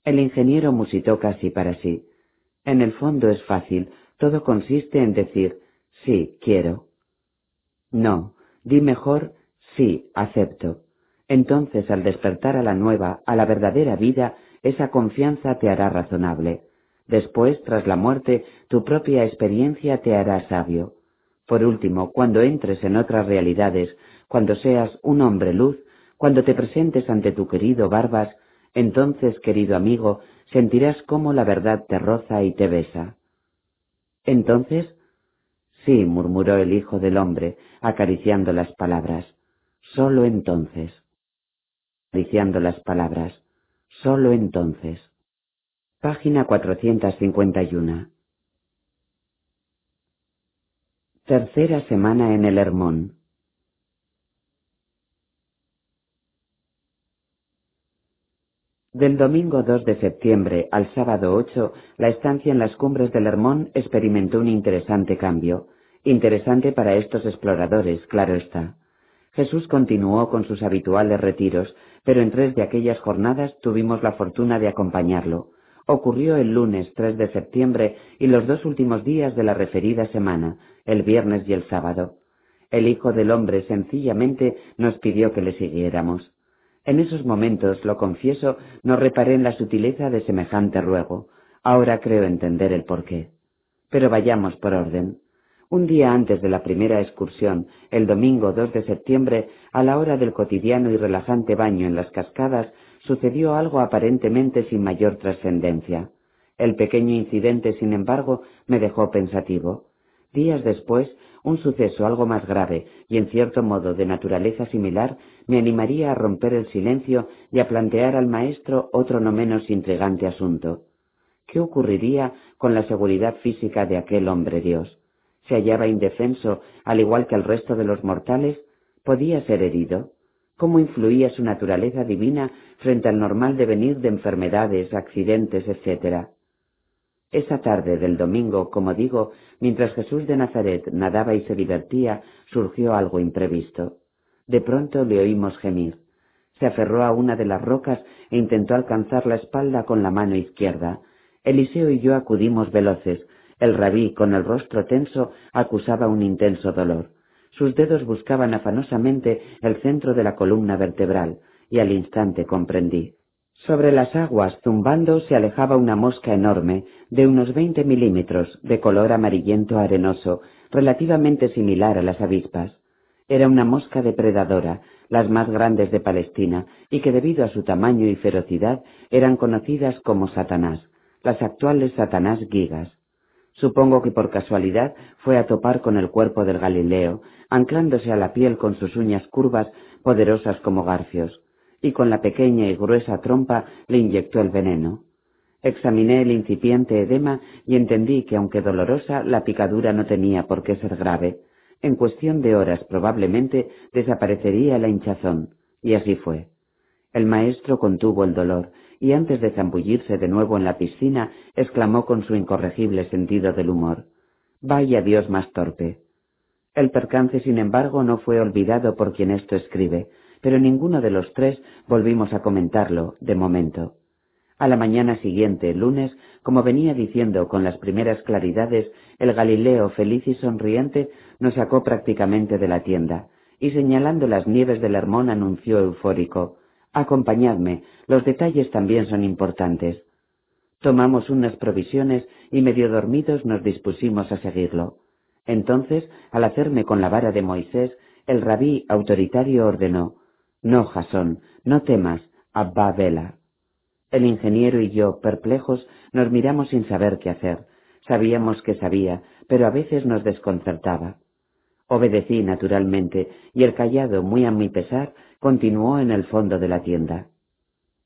El ingeniero musitó casi para sí. En el fondo es fácil, todo consiste en decir, sí, quiero. No, di mejor, sí, acepto. Entonces, al despertar a la nueva, a la verdadera vida, esa confianza te hará razonable. Después, tras la muerte, tu propia experiencia te hará sabio. Por último, cuando entres en otras realidades, cuando seas un hombre luz, cuando te presentes ante tu querido Barbas, entonces, querido amigo, sentirás cómo la verdad te roza y te besa. Entonces, sí, murmuró el Hijo del Hombre, acariciando las palabras, sólo entonces. Acariciando las palabras, sólo entonces. Página 451. Tercera semana en el Hermón. Del domingo 2 de septiembre al sábado 8, la estancia en las cumbres del Hermón experimentó un interesante cambio. Interesante para estos exploradores, claro está. Jesús continuó con sus habituales retiros, pero en tres de aquellas jornadas tuvimos la fortuna de acompañarlo. Ocurrió el lunes 3 de septiembre y los dos últimos días de la referida semana, el viernes y el sábado. El Hijo del Hombre sencillamente nos pidió que le siguiéramos. En esos momentos, lo confieso, no reparé en la sutileza de semejante ruego. Ahora creo entender el porqué. Pero vayamos por orden. Un día antes de la primera excursión, el domingo 2 de septiembre, a la hora del cotidiano y relajante baño en las cascadas, sucedió algo aparentemente sin mayor trascendencia. El pequeño incidente, sin embargo, me dejó pensativo. Días después, un suceso algo más grave y en cierto modo de naturaleza similar me animaría a romper el silencio y a plantear al maestro otro no menos intrigante asunto. ¿Qué ocurriría con la seguridad física de aquel hombre Dios? ¿Se hallaba indefenso al igual que el resto de los mortales? ¿Podía ser herido? ¿Cómo influía su naturaleza divina frente al normal devenir de enfermedades, accidentes, etc.? Esa tarde del domingo, como digo, mientras Jesús de Nazaret nadaba y se divertía, surgió algo imprevisto. De pronto le oímos gemir. Se aferró a una de las rocas e intentó alcanzar la espalda con la mano izquierda. Eliseo y yo acudimos veloces. El rabí, con el rostro tenso, acusaba un intenso dolor. Sus dedos buscaban afanosamente el centro de la columna vertebral, y al instante comprendí. Sobre las aguas, zumbando, se alejaba una mosca enorme, de unos veinte milímetros, de color amarillento arenoso, relativamente similar a las avispas. Era una mosca depredadora, las más grandes de Palestina, y que debido a su tamaño y ferocidad eran conocidas como Satanás, las actuales Satanás gigas. Supongo que por casualidad fue a topar con el cuerpo del Galileo, anclándose a la piel con sus uñas curvas, poderosas como garfios y con la pequeña y gruesa trompa le inyectó el veneno. Examiné el incipiente edema y entendí que aunque dolorosa, la picadura no tenía por qué ser grave. En cuestión de horas probablemente desaparecería la hinchazón, y así fue. El maestro contuvo el dolor, y antes de zambullirse de nuevo en la piscina, exclamó con su incorregible sentido del humor Vaya Dios más torpe. El percance, sin embargo, no fue olvidado por quien esto escribe, pero ninguno de los tres volvimos a comentarlo, de momento. A la mañana siguiente, lunes, como venía diciendo con las primeras claridades, el Galileo feliz y sonriente nos sacó prácticamente de la tienda, y señalando las nieves del Hermón anunció eufórico Acompañadme, los detalles también son importantes. Tomamos unas provisiones y medio dormidos nos dispusimos a seguirlo. Entonces, al hacerme con la vara de Moisés, el rabí autoritario ordenó no, Jasón, no temas, Abba Vela. El ingeniero y yo, perplejos, nos miramos sin saber qué hacer. Sabíamos que sabía, pero a veces nos desconcertaba. Obedecí naturalmente, y el callado, muy a mi pesar, continuó en el fondo de la tienda.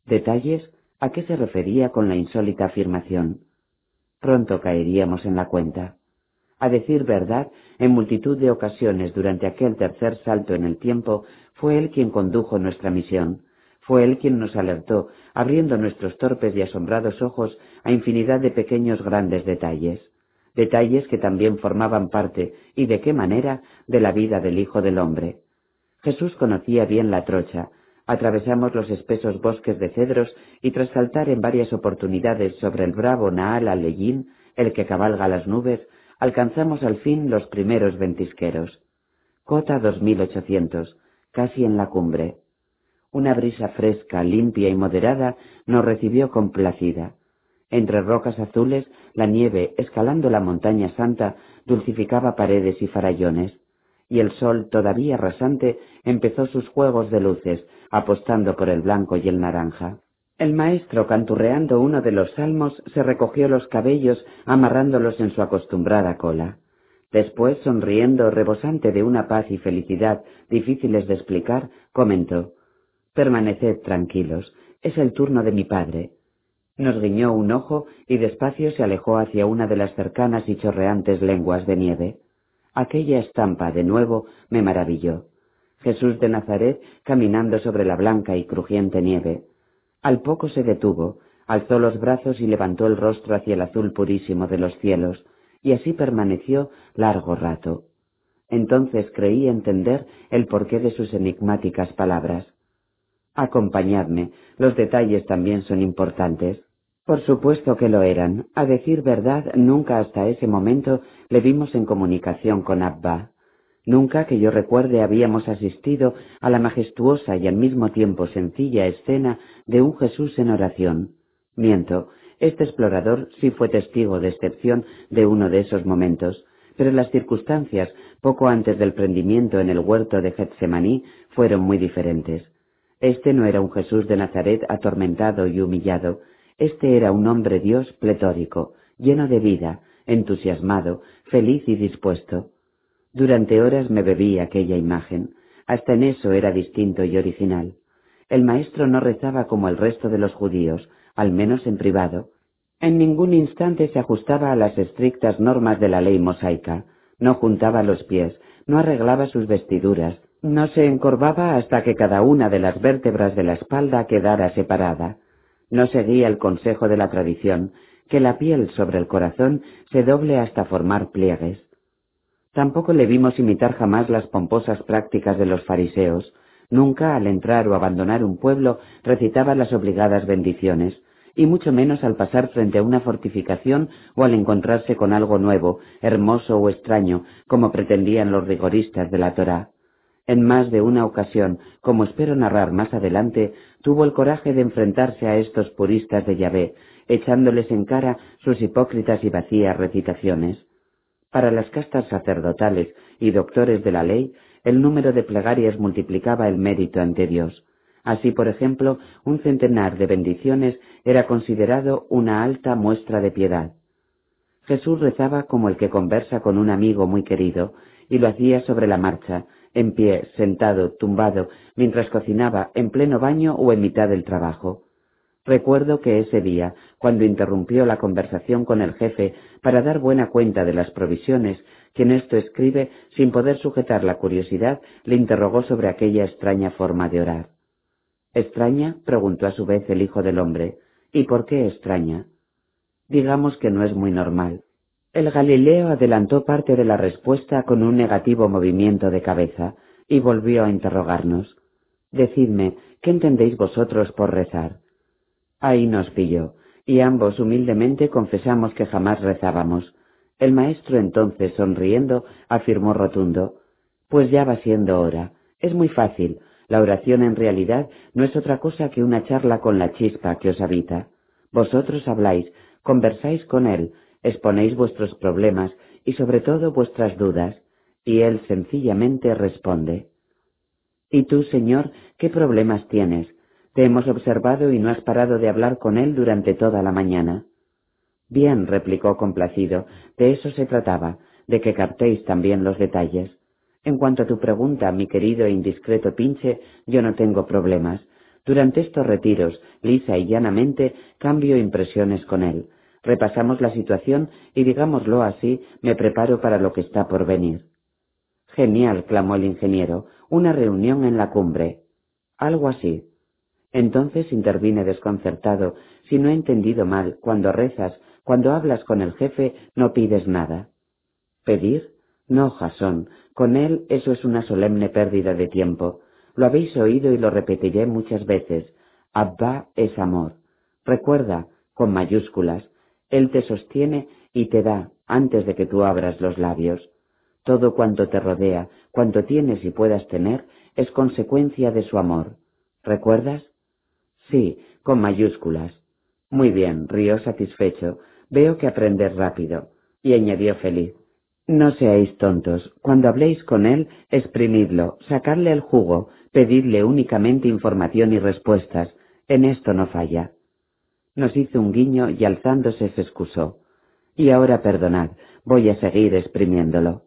¿Detalles? ¿A qué se refería con la insólita afirmación? Pronto caeríamos en la cuenta. A decir verdad, en multitud de ocasiones durante aquel tercer salto en el tiempo fue Él quien condujo nuestra misión, fue Él quien nos alertó, abriendo nuestros torpes y asombrados ojos a infinidad de pequeños grandes detalles, detalles que también formaban parte, y de qué manera, de la vida del Hijo del Hombre. Jesús conocía bien la trocha, atravesamos los espesos bosques de cedros y tras saltar en varias oportunidades sobre el bravo Naal Aleyín, el que cabalga las nubes, alcanzamos al fin los primeros ventisqueros. Cota 2800, casi en la cumbre. Una brisa fresca, limpia y moderada nos recibió complacida. Entre rocas azules, la nieve, escalando la montaña santa, dulcificaba paredes y farallones, y el sol, todavía rasante, empezó sus juegos de luces, apostando por el blanco y el naranja. El maestro, canturreando uno de los salmos, se recogió los cabellos, amarrándolos en su acostumbrada cola. Después, sonriendo, rebosante de una paz y felicidad difíciles de explicar, comentó Permaneced tranquilos, es el turno de mi padre. Nos guiñó un ojo y despacio se alejó hacia una de las cercanas y chorreantes lenguas de nieve. Aquella estampa, de nuevo, me maravilló. Jesús de Nazaret caminando sobre la blanca y crujiente nieve. Al poco se detuvo, alzó los brazos y levantó el rostro hacia el azul purísimo de los cielos, y así permaneció largo rato. Entonces creí entender el porqué de sus enigmáticas palabras. Acompañadme, los detalles también son importantes. Por supuesto que lo eran. A decir verdad, nunca hasta ese momento le vimos en comunicación con Abba. Nunca que yo recuerde habíamos asistido a la majestuosa y al mismo tiempo sencilla escena de un Jesús en oración. Miento, este explorador sí fue testigo de excepción de uno de esos momentos, pero las circunstancias, poco antes del prendimiento en el huerto de Getsemaní, fueron muy diferentes. Este no era un Jesús de Nazaret atormentado y humillado, este era un hombre Dios pletórico, lleno de vida, entusiasmado, feliz y dispuesto. Durante horas me bebí aquella imagen. Hasta en eso era distinto y original. El maestro no rezaba como el resto de los judíos, al menos en privado. En ningún instante se ajustaba a las estrictas normas de la ley mosaica, no juntaba los pies, no arreglaba sus vestiduras, no se encorvaba hasta que cada una de las vértebras de la espalda quedara separada. No seguía el consejo de la tradición, que la piel sobre el corazón se doble hasta formar pliegues. Tampoco le vimos imitar jamás las pomposas prácticas de los fariseos. Nunca al entrar o abandonar un pueblo recitaba las obligadas bendiciones, y mucho menos al pasar frente a una fortificación o al encontrarse con algo nuevo, hermoso o extraño, como pretendían los rigoristas de la Torá. En más de una ocasión, como espero narrar más adelante, tuvo el coraje de enfrentarse a estos puristas de Yahvé, echándoles en cara sus hipócritas y vacías recitaciones. Para las castas sacerdotales y doctores de la ley, el número de plegarias multiplicaba el mérito ante Dios. Así, por ejemplo, un centenar de bendiciones era considerado una alta muestra de piedad. Jesús rezaba como el que conversa con un amigo muy querido, y lo hacía sobre la marcha, en pie, sentado, tumbado, mientras cocinaba, en pleno baño o en mitad del trabajo. Recuerdo que ese día, cuando interrumpió la conversación con el jefe para dar buena cuenta de las provisiones, quien esto escribe, sin poder sujetar la curiosidad, le interrogó sobre aquella extraña forma de orar. ¿Extraña? preguntó a su vez el hijo del hombre. ¿Y por qué extraña? Digamos que no es muy normal. El Galileo adelantó parte de la respuesta con un negativo movimiento de cabeza y volvió a interrogarnos. Decidme, ¿qué entendéis vosotros por rezar? Ahí nos pilló, y ambos humildemente confesamos que jamás rezábamos. El maestro entonces, sonriendo, afirmó rotundo, Pues ya va siendo hora. Es muy fácil. La oración en realidad no es otra cosa que una charla con la chispa que os habita. Vosotros habláis, conversáis con él, exponéis vuestros problemas y sobre todo vuestras dudas, y él sencillamente responde. ¿Y tú, Señor, qué problemas tienes? Te hemos observado y no has parado de hablar con él durante toda la mañana. Bien, replicó complacido, de eso se trataba, de que captéis también los detalles. En cuanto a tu pregunta, mi querido e indiscreto pinche, yo no tengo problemas. Durante estos retiros, lisa y llanamente, cambio impresiones con él. Repasamos la situación y, digámoslo así, me preparo para lo que está por venir. Genial, clamó el ingeniero, una reunión en la cumbre. Algo así. Entonces intervine desconcertado. Si no he entendido mal, cuando rezas, cuando hablas con el jefe, no pides nada. ¿Pedir? No, Jasón. Con él eso es una solemne pérdida de tiempo. Lo habéis oído y lo repetiré muchas veces. Abba es amor. Recuerda, con mayúsculas, él te sostiene y te da antes de que tú abras los labios. Todo cuanto te rodea, cuanto tienes y puedas tener, es consecuencia de su amor. ¿Recuerdas? Sí, con mayúsculas. Muy bien, rió satisfecho. Veo que aprendes rápido. Y añadió feliz. No seáis tontos. Cuando habléis con él, exprimidlo, sacadle el jugo, pedidle únicamente información y respuestas. En esto no falla. Nos hizo un guiño y alzándose se excusó. Y ahora perdonad, voy a seguir exprimiéndolo.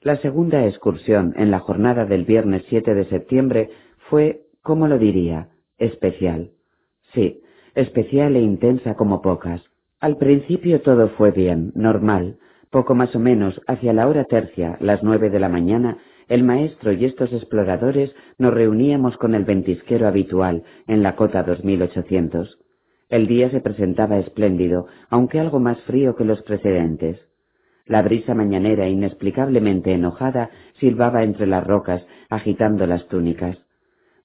La segunda excursión en la jornada del viernes 7 de septiembre fue, ¿cómo lo diría?, especial. Sí, especial e intensa como pocas. Al principio todo fue bien, normal. Poco más o menos hacia la hora tercia, las nueve de la mañana, el maestro y estos exploradores nos reuníamos con el ventisquero habitual en la cota 2800. El día se presentaba espléndido, aunque algo más frío que los precedentes. La brisa mañanera, inexplicablemente enojada, silbaba entre las rocas, agitando las túnicas.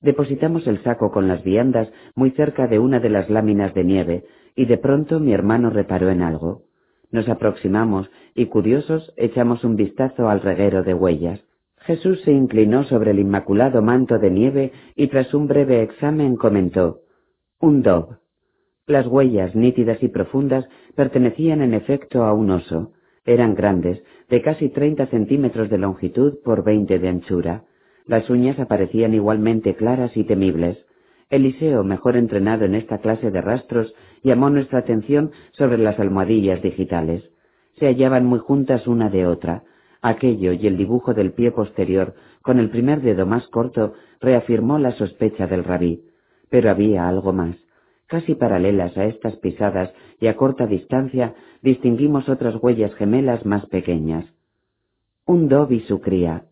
Depositamos el saco con las viandas muy cerca de una de las láminas de nieve, y de pronto mi hermano reparó en algo. Nos aproximamos y, curiosos, echamos un vistazo al reguero de huellas. Jesús se inclinó sobre el inmaculado manto de nieve y tras un breve examen comentó Un dog. Las huellas nítidas y profundas pertenecían en efecto a un oso. Eran grandes, de casi treinta centímetros de longitud por veinte de anchura. Las uñas aparecían igualmente claras y temibles. Eliseo, mejor entrenado en esta clase de rastros, llamó nuestra atención sobre las almohadillas digitales. Se hallaban muy juntas una de otra. Aquello y el dibujo del pie posterior, con el primer dedo más corto, reafirmó la sospecha del rabí. Pero había algo más. Casi paralelas a estas pisadas y a corta distancia, distinguimos otras huellas gemelas más pequeñas. Un dob y su cría.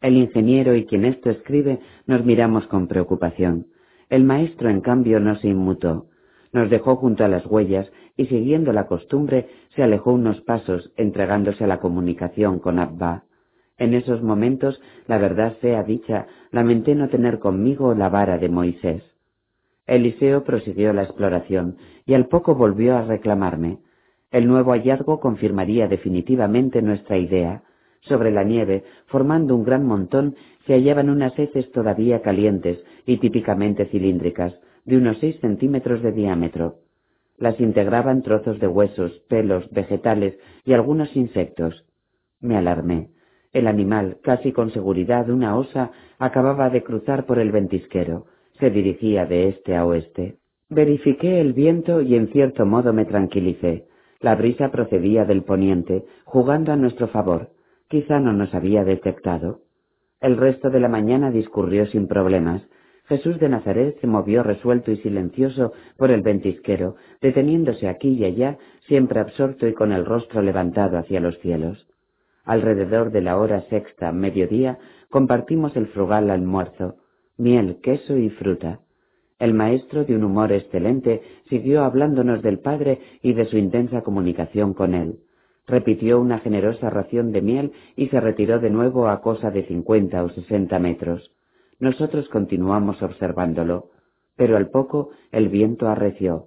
El ingeniero y quien esto escribe nos miramos con preocupación. El maestro, en cambio, no se inmutó. Nos dejó junto a las huellas y, siguiendo la costumbre, se alejó unos pasos, entregándose a la comunicación con Abba. En esos momentos, la verdad sea dicha, lamenté no tener conmigo la vara de Moisés. Eliseo prosiguió la exploración y al poco volvió a reclamarme. El nuevo hallazgo confirmaría definitivamente nuestra idea. Sobre la nieve, formando un gran montón, se hallaban unas heces todavía calientes y típicamente cilíndricas, de unos seis centímetros de diámetro. Las integraban trozos de huesos, pelos, vegetales y algunos insectos. Me alarmé. El animal, casi con seguridad una osa, acababa de cruzar por el ventisquero. Se dirigía de este a oeste. Verifiqué el viento y en cierto modo me tranquilicé. La brisa procedía del poniente, jugando a nuestro favor. Quizá no nos había detectado. El resto de la mañana discurrió sin problemas. Jesús de Nazaret se movió resuelto y silencioso por el ventisquero, deteniéndose aquí y allá, siempre absorto y con el rostro levantado hacia los cielos. Alrededor de la hora sexta, mediodía, compartimos el frugal almuerzo, miel, queso y fruta. El maestro, de un humor excelente, siguió hablándonos del Padre y de su intensa comunicación con él repitió una generosa ración de miel y se retiró de nuevo a cosa de cincuenta o sesenta metros. Nosotros continuamos observándolo, pero al poco el viento arreció.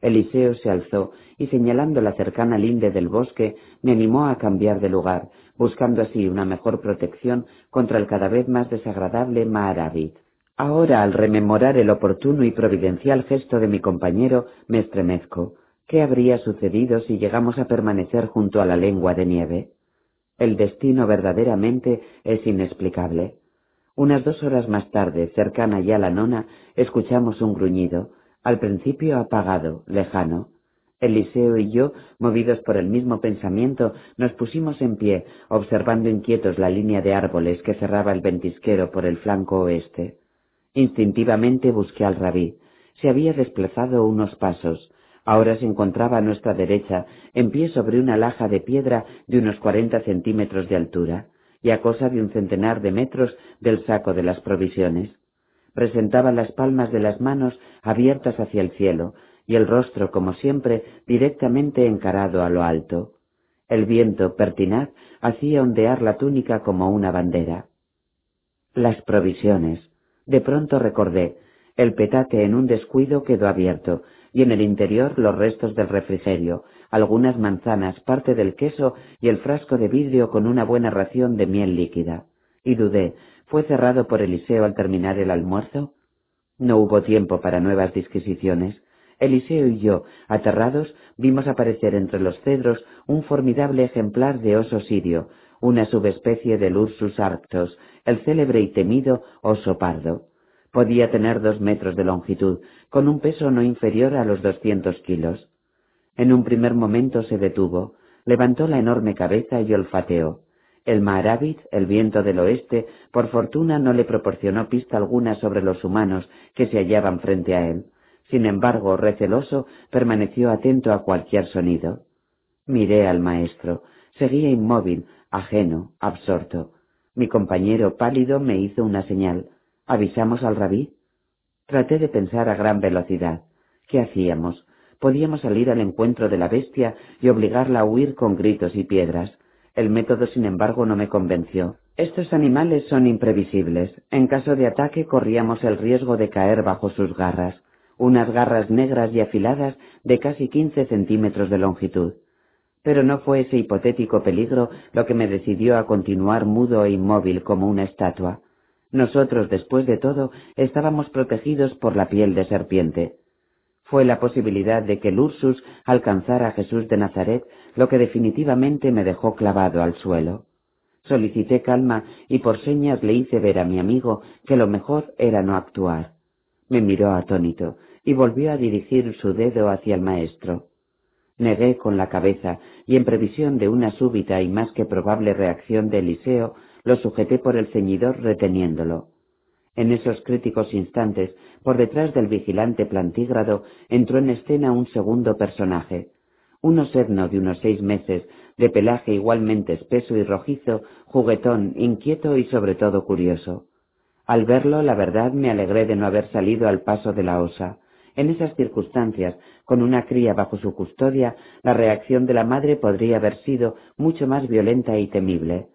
Eliseo se alzó y señalando la cercana linde del bosque me animó a cambiar de lugar, buscando así una mejor protección contra el cada vez más desagradable Maharavit. Ahora, al rememorar el oportuno y providencial gesto de mi compañero, me estremezco. ¿Qué habría sucedido si llegamos a permanecer junto a la lengua de nieve? El destino verdaderamente es inexplicable. Unas dos horas más tarde, cercana ya la nona, escuchamos un gruñido, al principio apagado, lejano. Eliseo y yo, movidos por el mismo pensamiento, nos pusimos en pie, observando inquietos la línea de árboles que cerraba el ventisquero por el flanco oeste. Instintivamente busqué al rabí. Se había desplazado unos pasos. Ahora se encontraba a nuestra derecha, en pie sobre una laja de piedra de unos cuarenta centímetros de altura, y a cosa de un centenar de metros del saco de las provisiones. Presentaba las palmas de las manos abiertas hacia el cielo, y el rostro, como siempre, directamente encarado a lo alto. El viento, pertinaz, hacía ondear la túnica como una bandera. Las provisiones. De pronto recordé. El petate en un descuido quedó abierto, y en el interior los restos del refrigerio, algunas manzanas, parte del queso y el frasco de vidrio con una buena ración de miel líquida. Y dudé, ¿fue cerrado por Eliseo al terminar el almuerzo? No hubo tiempo para nuevas disquisiciones. Eliseo y yo, aterrados, vimos aparecer entre los cedros un formidable ejemplar de oso sirio, una subespecie del Ursus arctos, el célebre y temido oso pardo. Podía tener dos metros de longitud, con un peso no inferior a los doscientos kilos. En un primer momento se detuvo, levantó la enorme cabeza y olfateó. El Maharavit, el viento del oeste, por fortuna no le proporcionó pista alguna sobre los humanos que se hallaban frente a él. Sin embargo, receloso, permaneció atento a cualquier sonido. Miré al maestro. Seguía inmóvil, ajeno, absorto. Mi compañero pálido me hizo una señal. ¿Avisamos al rabí? Traté de pensar a gran velocidad. ¿Qué hacíamos? Podíamos salir al encuentro de la bestia y obligarla a huir con gritos y piedras. El método, sin embargo, no me convenció. Estos animales son imprevisibles. En caso de ataque corríamos el riesgo de caer bajo sus garras, unas garras negras y afiladas de casi quince centímetros de longitud. Pero no fue ese hipotético peligro lo que me decidió a continuar mudo e inmóvil como una estatua. Nosotros, después de todo, estábamos protegidos por la piel de serpiente. Fue la posibilidad de que el Ursus alcanzara a Jesús de Nazaret lo que definitivamente me dejó clavado al suelo. Solicité calma y por señas le hice ver a mi amigo que lo mejor era no actuar. Me miró atónito y volvió a dirigir su dedo hacia el maestro. Negué con la cabeza y en previsión de una súbita y más que probable reacción de Eliseo, lo sujeté por el ceñidor reteniéndolo. En esos críticos instantes, por detrás del vigilante plantígrado, entró en escena un segundo personaje, un osedno de unos seis meses, de pelaje igualmente espeso y rojizo, juguetón, inquieto y sobre todo curioso. Al verlo, la verdad, me alegré de no haber salido al paso de la osa. En esas circunstancias, con una cría bajo su custodia, la reacción de la madre podría haber sido mucho más violenta y temible.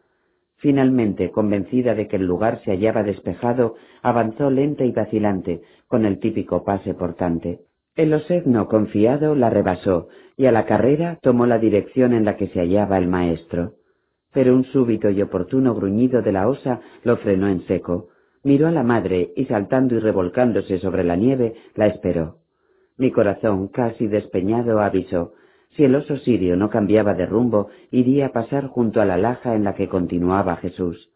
Finalmente, convencida de que el lugar se hallaba despejado, avanzó lenta y vacilante, con el típico pase portante. El osedno confiado la rebasó, y a la carrera tomó la dirección en la que se hallaba el maestro. Pero un súbito y oportuno gruñido de la osa lo frenó en seco. Miró a la madre y saltando y revolcándose sobre la nieve, la esperó. Mi corazón, casi despeñado, avisó. Si el oso sirio no cambiaba de rumbo, iría a pasar junto a la laja en la que continuaba Jesús.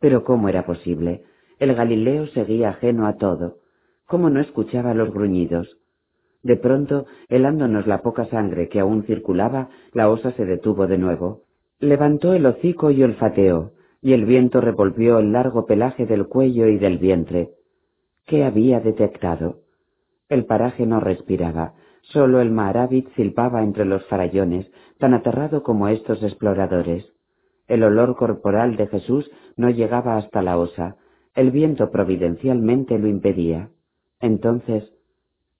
Pero ¿cómo era posible? El Galileo seguía ajeno a todo. ¿Cómo no escuchaba los gruñidos? De pronto, helándonos la poca sangre que aún circulaba, la osa se detuvo de nuevo. Levantó el hocico y olfateó, y el viento revolvió el largo pelaje del cuello y del vientre. ¿Qué había detectado? El paraje no respiraba, sólo el Maharavit silbaba entre los farallones, tan aterrado como estos exploradores. El olor corporal de Jesús no llegaba hasta la osa, el viento providencialmente lo impedía. Entonces,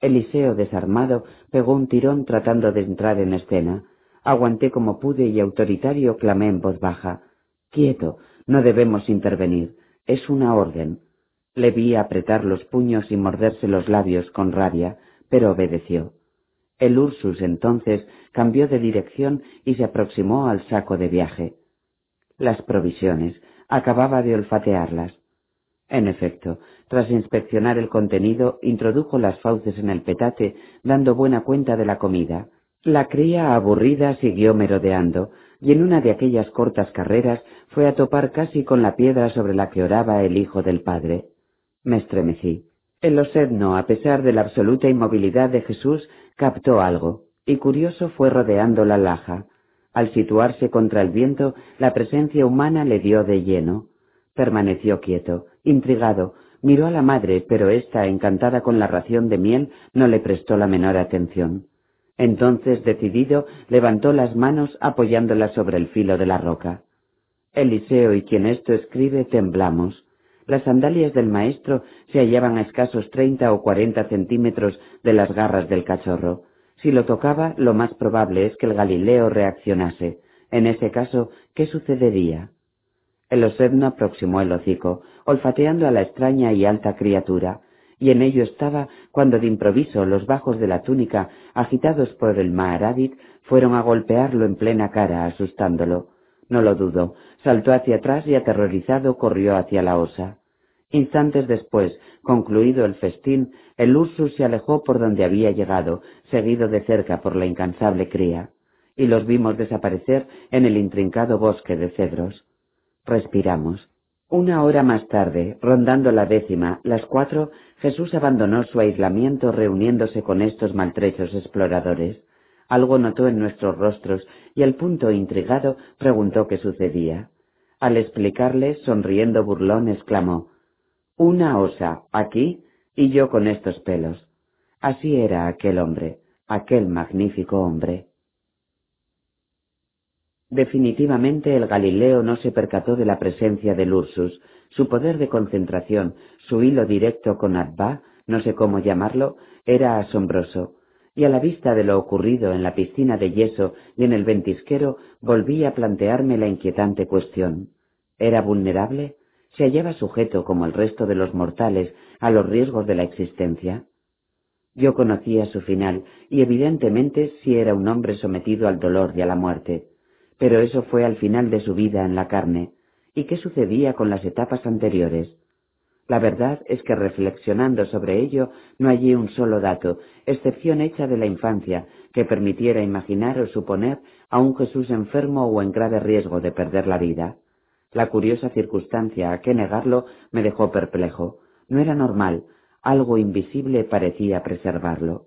Eliseo, desarmado, pegó un tirón tratando de entrar en escena. Aguanté como pude y autoritario clamé en voz baja. Quieto, no debemos intervenir. Es una orden. Le vi apretar los puños y morderse los labios con rabia, pero obedeció. El Ursus entonces cambió de dirección y se aproximó al saco de viaje. Las provisiones, acababa de olfatearlas. En efecto, tras inspeccionar el contenido, introdujo las fauces en el petate, dando buena cuenta de la comida. La cría aburrida siguió merodeando, y en una de aquellas cortas carreras fue a topar casi con la piedra sobre la que oraba el hijo del padre. Me estremecí. El osedno, a pesar de la absoluta inmovilidad de Jesús, captó algo, y curioso fue rodeando la laja. Al situarse contra el viento, la presencia humana le dio de lleno. Permaneció quieto, intrigado, miró a la madre, pero ésta, encantada con la ración de miel, no le prestó la menor atención. Entonces, decidido, levantó las manos apoyándolas sobre el filo de la roca. Eliseo y quien esto escribe temblamos. Las sandalias del maestro se hallaban a escasos treinta o cuarenta centímetros de las garras del cachorro. Si lo tocaba, lo más probable es que el Galileo reaccionase. En ese caso, ¿qué sucedería? El osedno aproximó el hocico, olfateando a la extraña y alta criatura, y en ello estaba cuando de improviso los bajos de la túnica, agitados por el Maharadit, fueron a golpearlo en plena cara, asustándolo. No lo dudó, saltó hacia atrás y aterrorizado corrió hacia la osa. Instantes después, concluido el festín, el Ursus se alejó por donde había llegado, seguido de cerca por la incansable cría, y los vimos desaparecer en el intrincado bosque de cedros. Respiramos. Una hora más tarde, rondando la décima, las cuatro, Jesús abandonó su aislamiento reuniéndose con estos maltrechos exploradores. Algo notó en nuestros rostros y al punto intrigado preguntó qué sucedía. Al explicarle, sonriendo burlón, exclamó Una osa, aquí, y yo con estos pelos. Así era aquel hombre, aquel magnífico hombre. Definitivamente el Galileo no se percató de la presencia del Ursus. Su poder de concentración, su hilo directo con Adba, no sé cómo llamarlo, era asombroso. Y a la vista de lo ocurrido en la piscina de yeso y en el ventisquero, volví a plantearme la inquietante cuestión. ¿Era vulnerable? ¿Se hallaba sujeto, como el resto de los mortales, a los riesgos de la existencia? Yo conocía su final, y evidentemente sí era un hombre sometido al dolor y a la muerte. Pero eso fue al final de su vida en la carne. ¿Y qué sucedía con las etapas anteriores? La verdad es que reflexionando sobre ello no hallé un solo dato, excepción hecha de la infancia, que permitiera imaginar o suponer a un Jesús enfermo o en grave riesgo de perder la vida. La curiosa circunstancia, a qué negarlo, me dejó perplejo. No era normal, algo invisible parecía preservarlo.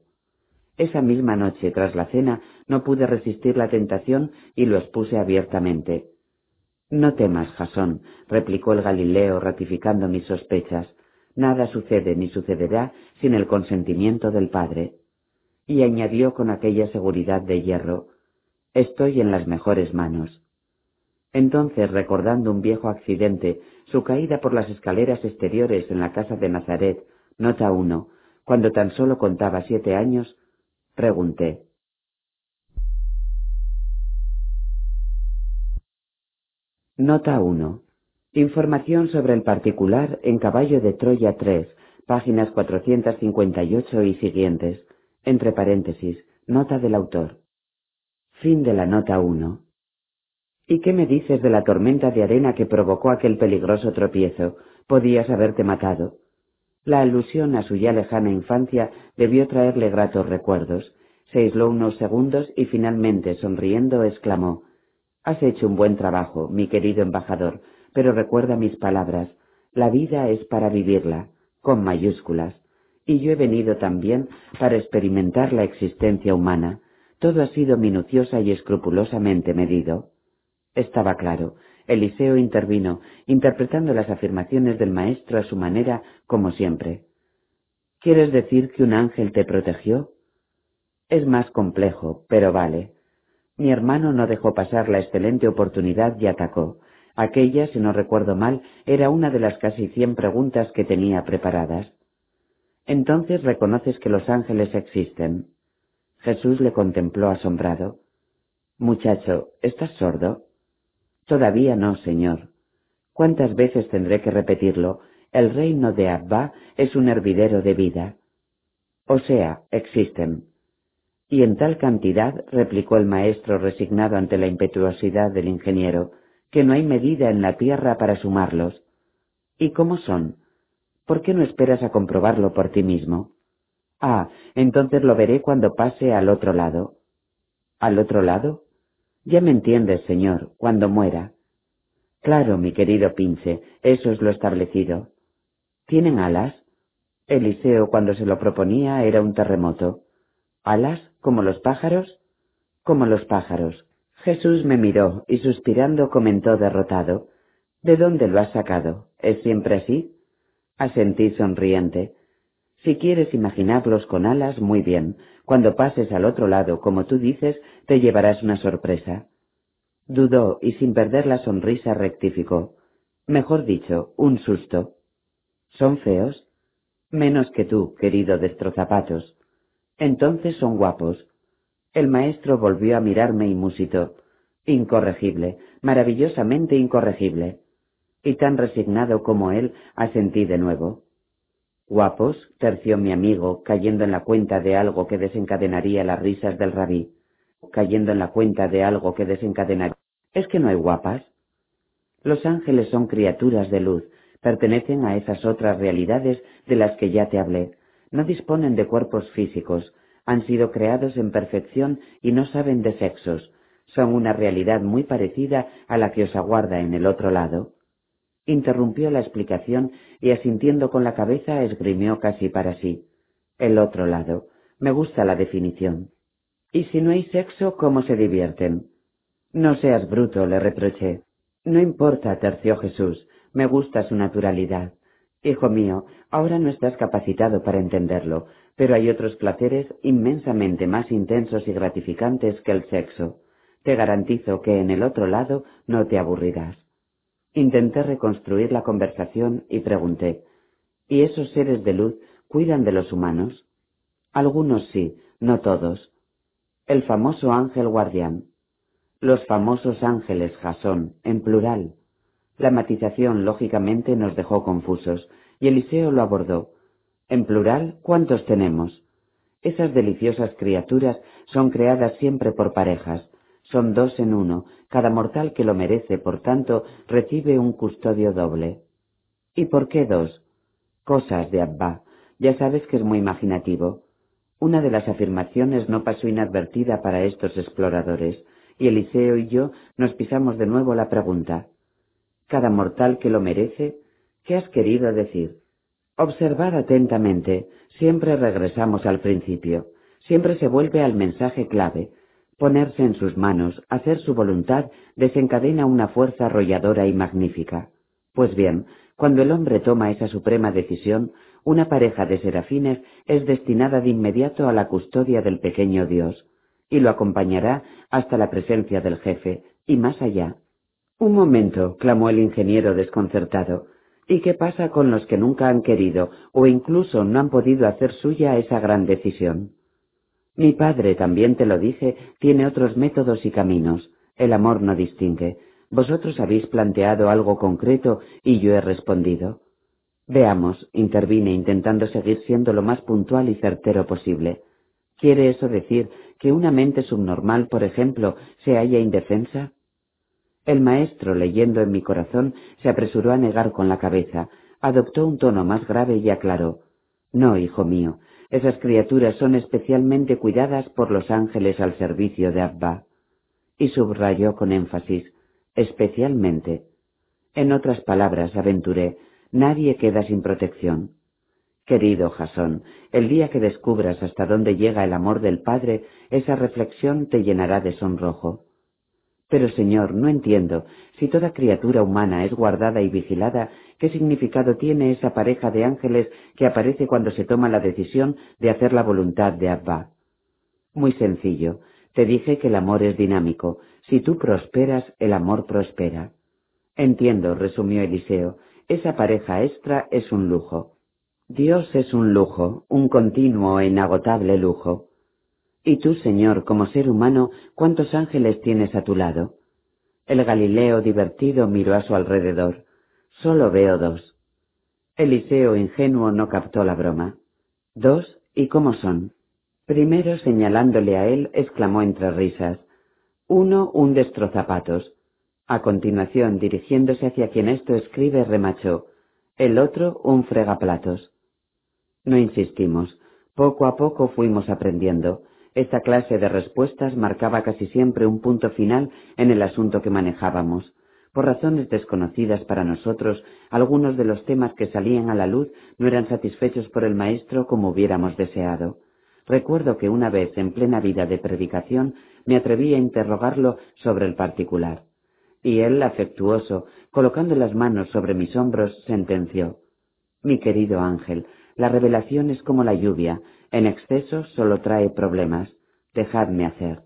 Esa misma noche, tras la cena, no pude resistir la tentación y lo expuse abiertamente. No temas, Jasón, replicó el Galileo ratificando mis sospechas. Nada sucede ni sucederá sin el consentimiento del Padre. Y añadió con aquella seguridad de hierro, Estoy en las mejores manos. Entonces, recordando un viejo accidente, su caída por las escaleras exteriores en la casa de Nazaret, nota uno, cuando tan solo contaba siete años, pregunté. Nota 1. Información sobre el particular en Caballo de Troya 3, páginas 458 y siguientes, entre paréntesis, nota del autor. Fin de la nota 1. ¿Y qué me dices de la tormenta de arena que provocó aquel peligroso tropiezo? Podías haberte matado. La alusión a su ya lejana infancia debió traerle gratos recuerdos. Se aisló unos segundos y finalmente, sonriendo, exclamó Has hecho un buen trabajo, mi querido embajador, pero recuerda mis palabras. La vida es para vivirla, con mayúsculas. Y yo he venido también para experimentar la existencia humana. Todo ha sido minuciosa y escrupulosamente medido. Estaba claro. Eliseo intervino, interpretando las afirmaciones del maestro a su manera, como siempre. ¿Quieres decir que un ángel te protegió? Es más complejo, pero vale. Mi hermano no dejó pasar la excelente oportunidad y atacó. Aquella, si no recuerdo mal, era una de las casi cien preguntas que tenía preparadas. Entonces reconoces que los ángeles existen. Jesús le contempló asombrado. Muchacho, ¿estás sordo? Todavía no, señor. ¿Cuántas veces tendré que repetirlo? El reino de Abba es un hervidero de vida. O sea, existen. Y en tal cantidad, replicó el maestro resignado ante la impetuosidad del ingeniero, que no hay medida en la tierra para sumarlos. ¿Y cómo son? ¿Por qué no esperas a comprobarlo por ti mismo? Ah, entonces lo veré cuando pase al otro lado. ¿Al otro lado? Ya me entiendes, señor, cuando muera. Claro, mi querido Pince, eso es lo establecido. ¿Tienen alas? Eliseo, cuando se lo proponía, era un terremoto. ¿Alas? ¿Como los pájaros? Como los pájaros. Jesús me miró y suspirando comentó derrotado. ¿De dónde lo has sacado? ¿Es siempre así? Asentí sonriente. Si quieres imaginarlos con alas, muy bien. Cuando pases al otro lado, como tú dices, te llevarás una sorpresa. Dudó y sin perder la sonrisa rectificó. Mejor dicho, un susto. ¿Son feos? Menos que tú, querido destrozapatos. Entonces son guapos. El maestro volvió a mirarme y musitó. Incorregible, maravillosamente incorregible. Y tan resignado como él, asentí de nuevo. Guapos, terció mi amigo, cayendo en la cuenta de algo que desencadenaría las risas del rabí. Cayendo en la cuenta de algo que desencadenaría. ¿Es que no hay guapas? Los ángeles son criaturas de luz, pertenecen a esas otras realidades de las que ya te hablé. No disponen de cuerpos físicos, han sido creados en perfección y no saben de sexos. Son una realidad muy parecida a la que os aguarda en el otro lado. Interrumpió la explicación y asintiendo con la cabeza esgrimió casi para sí. El otro lado. Me gusta la definición. ¿Y si no hay sexo, cómo se divierten? No seas bruto, le reproché. No importa, terció Jesús. Me gusta su naturalidad. Hijo mío, ahora no estás capacitado para entenderlo, pero hay otros placeres inmensamente más intensos y gratificantes que el sexo. Te garantizo que en el otro lado no te aburrirás. Intenté reconstruir la conversación y pregunté, ¿y esos seres de luz cuidan de los humanos? Algunos sí, no todos. El famoso ángel guardián. Los famosos ángeles Jasón, en plural. La matización, lógicamente, nos dejó confusos, y Eliseo lo abordó. En plural, ¿cuántos tenemos? Esas deliciosas criaturas son creadas siempre por parejas, son dos en uno, cada mortal que lo merece, por tanto, recibe un custodio doble. ¿Y por qué dos? Cosas de Abba. Ya sabes que es muy imaginativo. Una de las afirmaciones no pasó inadvertida para estos exploradores, y Eliseo y yo nos pisamos de nuevo la pregunta. ¿Cada mortal que lo merece? ¿Qué has querido decir? Observad atentamente, siempre regresamos al principio, siempre se vuelve al mensaje clave. Ponerse en sus manos, hacer su voluntad, desencadena una fuerza arrolladora y magnífica. Pues bien, cuando el hombre toma esa suprema decisión, una pareja de serafines es destinada de inmediato a la custodia del pequeño Dios, y lo acompañará hasta la presencia del jefe, y más allá. Un momento, clamó el ingeniero desconcertado. ¿Y qué pasa con los que nunca han querido o incluso no han podido hacer suya esa gran decisión? Mi padre, también te lo dije, tiene otros métodos y caminos. El amor no distingue. Vosotros habéis planteado algo concreto y yo he respondido. Veamos, intervine intentando seguir siendo lo más puntual y certero posible. ¿Quiere eso decir que una mente subnormal, por ejemplo, se halla indefensa? El maestro, leyendo en mi corazón, se apresuró a negar con la cabeza, adoptó un tono más grave y aclaró No, hijo mío, esas criaturas son especialmente cuidadas por los ángeles al servicio de Abba. Y subrayó con énfasis especialmente. En otras palabras, aventuré, Nadie queda sin protección. Querido Jasón, el día que descubras hasta dónde llega el amor del Padre, esa reflexión te llenará de sonrojo. Pero, Señor, no entiendo, si toda criatura humana es guardada y vigilada, ¿qué significado tiene esa pareja de ángeles que aparece cuando se toma la decisión de hacer la voluntad de Abba? Muy sencillo. Te dije que el amor es dinámico. Si tú prosperas, el amor prospera. Entiendo, resumió Eliseo, esa pareja extra es un lujo. Dios es un lujo, un continuo e inagotable lujo. Y tú, Señor, como ser humano, ¿cuántos ángeles tienes a tu lado? El Galileo divertido miró a su alrededor. Solo veo dos. Eliseo ingenuo no captó la broma. ¿Dos? ¿Y cómo son? Primero, señalándole a él, exclamó entre risas. Uno, un destrozapatos. A continuación, dirigiéndose hacia quien esto escribe, remachó, el otro un fregaplatos. No insistimos. Poco a poco fuimos aprendiendo. Esta clase de respuestas marcaba casi siempre un punto final en el asunto que manejábamos. Por razones desconocidas para nosotros, algunos de los temas que salían a la luz no eran satisfechos por el maestro como hubiéramos deseado. Recuerdo que una vez, en plena vida de predicación, me atreví a interrogarlo sobre el particular. Y él, afectuoso, colocando las manos sobre mis hombros, sentenció Mi querido ángel, la revelación es como la lluvia, en exceso solo trae problemas. Dejadme hacer.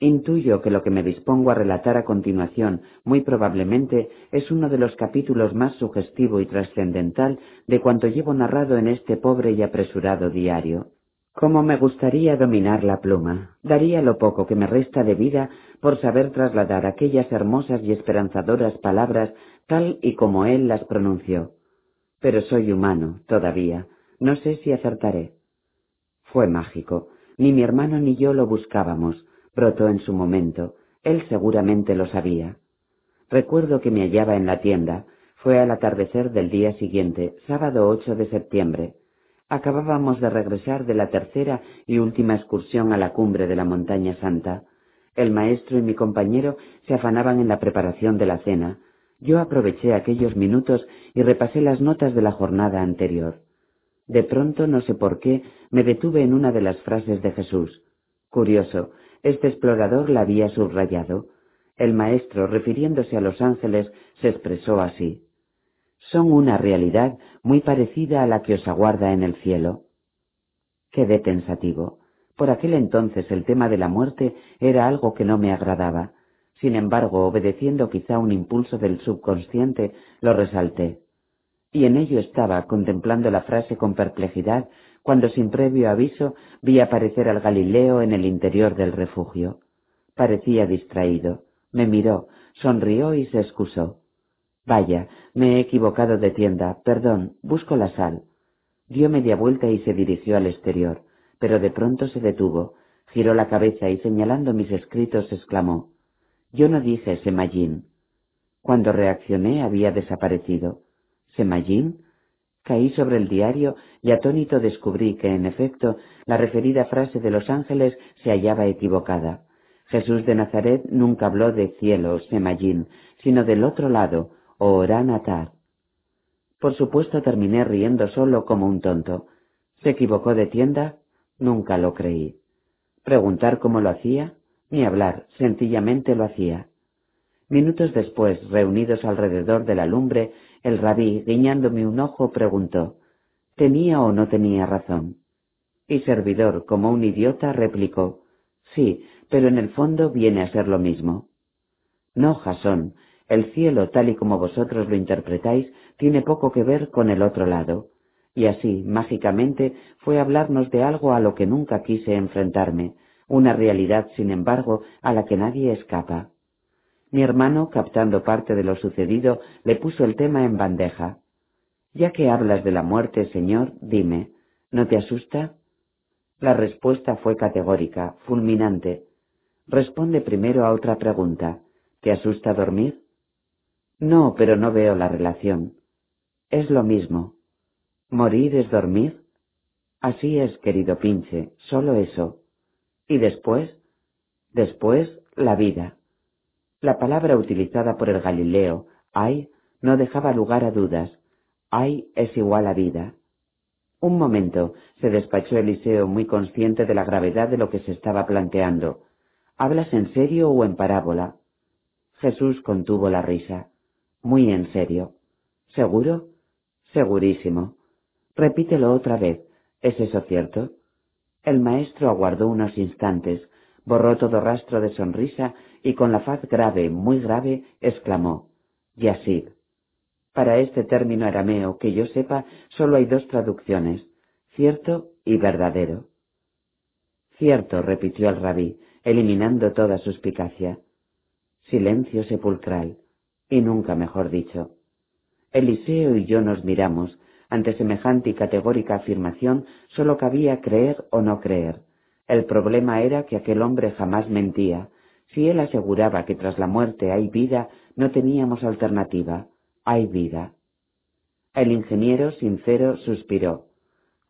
Intuyo que lo que me dispongo a relatar a continuación, muy probablemente, es uno de los capítulos más sugestivo y trascendental de cuanto llevo narrado en este pobre y apresurado diario. Cómo me gustaría dominar la pluma. Daría lo poco que me resta de vida por saber trasladar aquellas hermosas y esperanzadoras palabras tal y como él las pronunció. Pero soy humano, todavía. No sé si acertaré. Fue mágico. Ni mi hermano ni yo lo buscábamos. Brotó en su momento. Él seguramente lo sabía. Recuerdo que me hallaba en la tienda. Fue al atardecer del día siguiente, sábado 8 de septiembre. Acabábamos de regresar de la tercera y última excursión a la cumbre de la montaña santa. El maestro y mi compañero se afanaban en la preparación de la cena. Yo aproveché aquellos minutos y repasé las notas de la jornada anterior. De pronto, no sé por qué, me detuve en una de las frases de Jesús. Curioso, este explorador la había subrayado. El maestro, refiriéndose a los ángeles, se expresó así son una realidad muy parecida a la que os aguarda en el cielo. Quedé pensativo. Por aquel entonces el tema de la muerte era algo que no me agradaba. Sin embargo, obedeciendo quizá un impulso del subconsciente, lo resalté. Y en ello estaba, contemplando la frase con perplejidad, cuando sin previo aviso vi aparecer al Galileo en el interior del refugio. Parecía distraído. Me miró, sonrió y se excusó. Vaya, me he equivocado de tienda. Perdón, busco la sal. Dio media vuelta y se dirigió al exterior, pero de pronto se detuvo, giró la cabeza y señalando mis escritos exclamó Yo no dije Semallín. Cuando reaccioné había desaparecido. ¿Semallín? Caí sobre el diario y atónito descubrí que, en efecto, la referida frase de los ángeles se hallaba equivocada. Jesús de Nazaret nunca habló de cielo, Semallín, sino del otro lado, o Orán Atar. Por supuesto terminé riendo solo como un tonto. ¿Se equivocó de tienda? Nunca lo creí. ¿Preguntar cómo lo hacía? Ni hablar, sencillamente lo hacía. Minutos después, reunidos alrededor de la lumbre, el rabí, guiñándome un ojo, preguntó ¿Tenía o no tenía razón? Y servidor, como un idiota, replicó Sí, pero en el fondo viene a ser lo mismo. No, Jasón, el cielo, tal y como vosotros lo interpretáis, tiene poco que ver con el otro lado. Y así, mágicamente, fue hablarnos de algo a lo que nunca quise enfrentarme, una realidad, sin embargo, a la que nadie escapa. Mi hermano, captando parte de lo sucedido, le puso el tema en bandeja. Ya que hablas de la muerte, señor, dime, ¿no te asusta? La respuesta fue categórica, fulminante. Responde primero a otra pregunta. ¿Te asusta dormir? No, pero no veo la relación. Es lo mismo. ¿Morir es dormir? Así es, querido pinche, solo eso. ¿Y después? Después, la vida. La palabra utilizada por el Galileo, ay, no dejaba lugar a dudas. Ay es igual a vida. Un momento, se despachó Eliseo muy consciente de la gravedad de lo que se estaba planteando. ¿Hablas en serio o en parábola? Jesús contuvo la risa. Muy en serio. ¿Seguro? Segurísimo. Repítelo otra vez. ¿Es eso cierto? El maestro aguardó unos instantes, borró todo rastro de sonrisa y con la faz grave, muy grave, exclamó Yasid. Para este término arameo, que yo sepa, solo hay dos traducciones, cierto y verdadero. Cierto, repitió el rabí, eliminando toda suspicacia. Silencio sepulcral, y nunca mejor dicho. Eliseo y yo nos miramos. Ante semejante y categórica afirmación sólo cabía creer o no creer. El problema era que aquel hombre jamás mentía. Si él aseguraba que tras la muerte hay vida, no teníamos alternativa. Hay vida. El ingeniero, sincero, suspiró.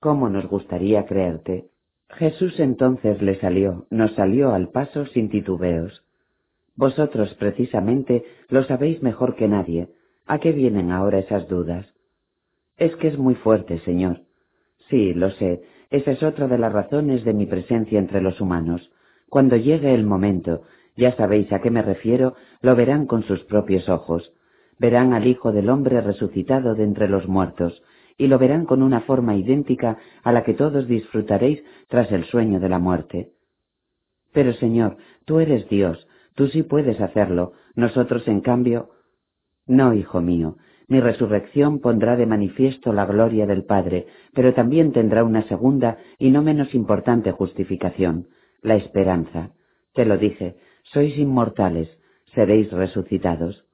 ¿Cómo nos gustaría creerte? Jesús entonces le salió, nos salió al paso sin titubeos. Vosotros precisamente lo sabéis mejor que nadie. ¿A qué vienen ahora esas dudas? Es que es muy fuerte, Señor. Sí, lo sé, esa es otra de las razones de mi presencia entre los humanos. Cuando llegue el momento, ya sabéis a qué me refiero, lo verán con sus propios ojos. Verán al Hijo del Hombre resucitado de entre los muertos, y lo verán con una forma idéntica a la que todos disfrutaréis tras el sueño de la muerte. Pero Señor, tú eres Dios, tú sí puedes hacerlo, nosotros en cambio. No, hijo mío, mi resurrección pondrá de manifiesto la gloria del Padre, pero también tendrá una segunda y no menos importante justificación, la esperanza. Te lo dije, sois inmortales, seréis resucitados.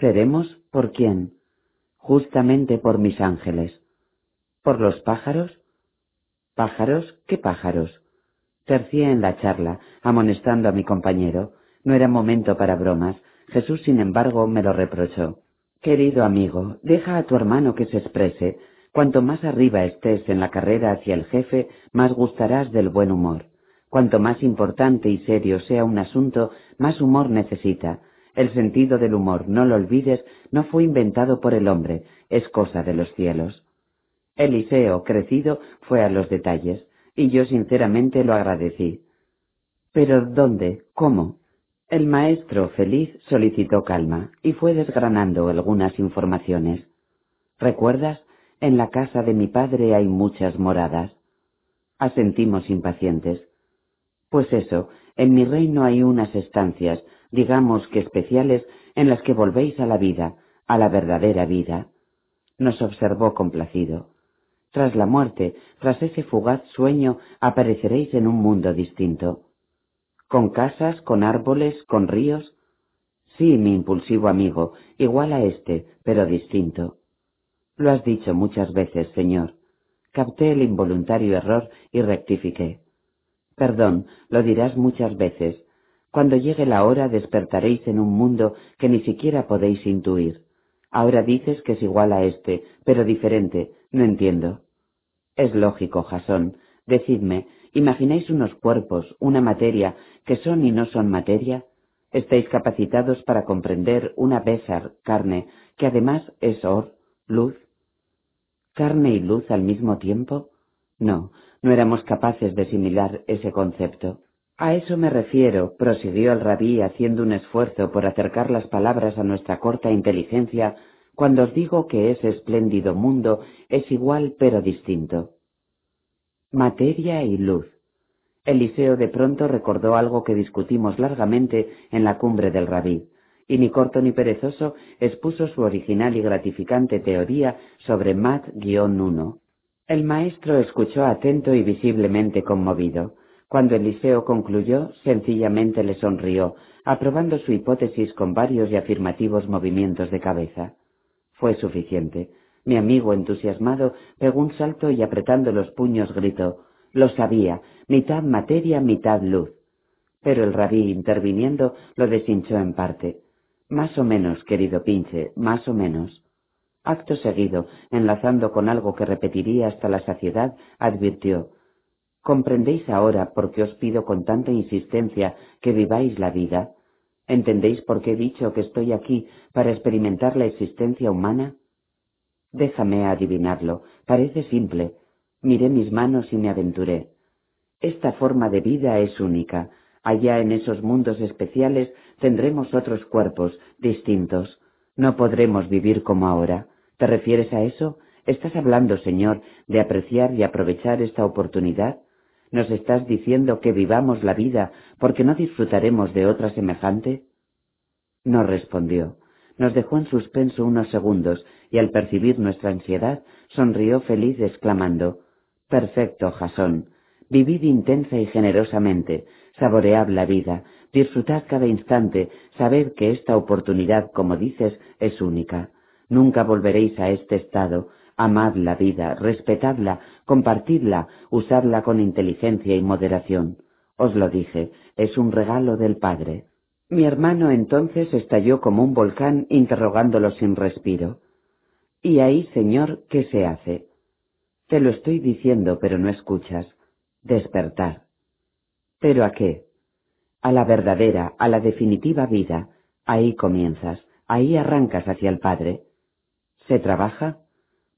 ¿Seremos por quién? Justamente por mis ángeles. ¿Por los pájaros? ¿Pájaros? ¿Qué pájaros? Tercié en la charla, amonestando a mi compañero. No era momento para bromas. Jesús, sin embargo, me lo reprochó. Querido amigo, deja a tu hermano que se exprese. Cuanto más arriba estés en la carrera hacia el jefe, más gustarás del buen humor. Cuanto más importante y serio sea un asunto, más humor necesita. El sentido del humor, no lo olvides, no fue inventado por el hombre, es cosa de los cielos. Eliseo, crecido, fue a los detalles, y yo sinceramente lo agradecí. Pero ¿dónde? ¿Cómo? El maestro, feliz, solicitó calma y fue desgranando algunas informaciones. ¿Recuerdas? En la casa de mi padre hay muchas moradas. Asentimos impacientes. Pues eso, en mi reino hay unas estancias, digamos que especiales, en las que volvéis a la vida, a la verdadera vida. Nos observó complacido. Tras la muerte, tras ese fugaz sueño, apareceréis en un mundo distinto con casas, con árboles, con ríos. Sí, mi impulsivo amigo, igual a este, pero distinto. Lo has dicho muchas veces, señor. Capté el involuntario error y rectifiqué. Perdón, lo dirás muchas veces. Cuando llegue la hora despertaréis en un mundo que ni siquiera podéis intuir. Ahora dices que es igual a este, pero diferente. No entiendo. Es lógico, Jasón. Decidme, ¿imagináis unos cuerpos, una materia, que son y no son materia? ¿Estáis capacitados para comprender una besar, carne, que además es or, luz. ¿Carne y luz al mismo tiempo? No, no éramos capaces de asimilar ese concepto. A eso me refiero, prosiguió el rabí haciendo un esfuerzo por acercar las palabras a nuestra corta inteligencia, cuando os digo que ese espléndido mundo es igual pero distinto. Materia y luz. Eliseo de pronto recordó algo que discutimos largamente en la cumbre del rabí, y ni corto ni perezoso expuso su original y gratificante teoría sobre Mat-1. El maestro escuchó atento y visiblemente conmovido. Cuando Eliseo concluyó, sencillamente le sonrió, aprobando su hipótesis con varios y afirmativos movimientos de cabeza. Fue suficiente. Mi amigo entusiasmado pegó un salto y apretando los puños gritó Lo sabía, mitad materia, mitad luz. Pero el rabí, interviniendo, lo deshinchó en parte. Más o menos, querido pinche, más o menos. Acto seguido, enlazando con algo que repetiría hasta la saciedad, advirtió ¿Comprendéis ahora por qué os pido con tanta insistencia que viváis la vida? ¿Entendéis por qué he dicho que estoy aquí para experimentar la existencia humana? Déjame adivinarlo. Parece simple. Miré mis manos y me aventuré. Esta forma de vida es única. Allá en esos mundos especiales tendremos otros cuerpos, distintos. No podremos vivir como ahora. ¿Te refieres a eso? ¿Estás hablando, Señor, de apreciar y aprovechar esta oportunidad? ¿Nos estás diciendo que vivamos la vida porque no disfrutaremos de otra semejante? No respondió. Nos dejó en suspenso unos segundos y al percibir nuestra ansiedad sonrió feliz exclamando Perfecto, Jasón. Vivid intensa y generosamente, saboread la vida, disfrutad cada instante, sabed que esta oportunidad, como dices, es única. Nunca volveréis a este estado, Amad la vida, respetadla, compartidla, usadla con inteligencia y moderación. Os lo dije, es un regalo del Padre. Mi hermano entonces estalló como un volcán interrogándolo sin respiro. ¿Y ahí, Señor, qué se hace? Te lo estoy diciendo, pero no escuchas. Despertar. ¿Pero a qué? A la verdadera, a la definitiva vida. Ahí comienzas, ahí arrancas hacia el Padre. ¿Se trabaja?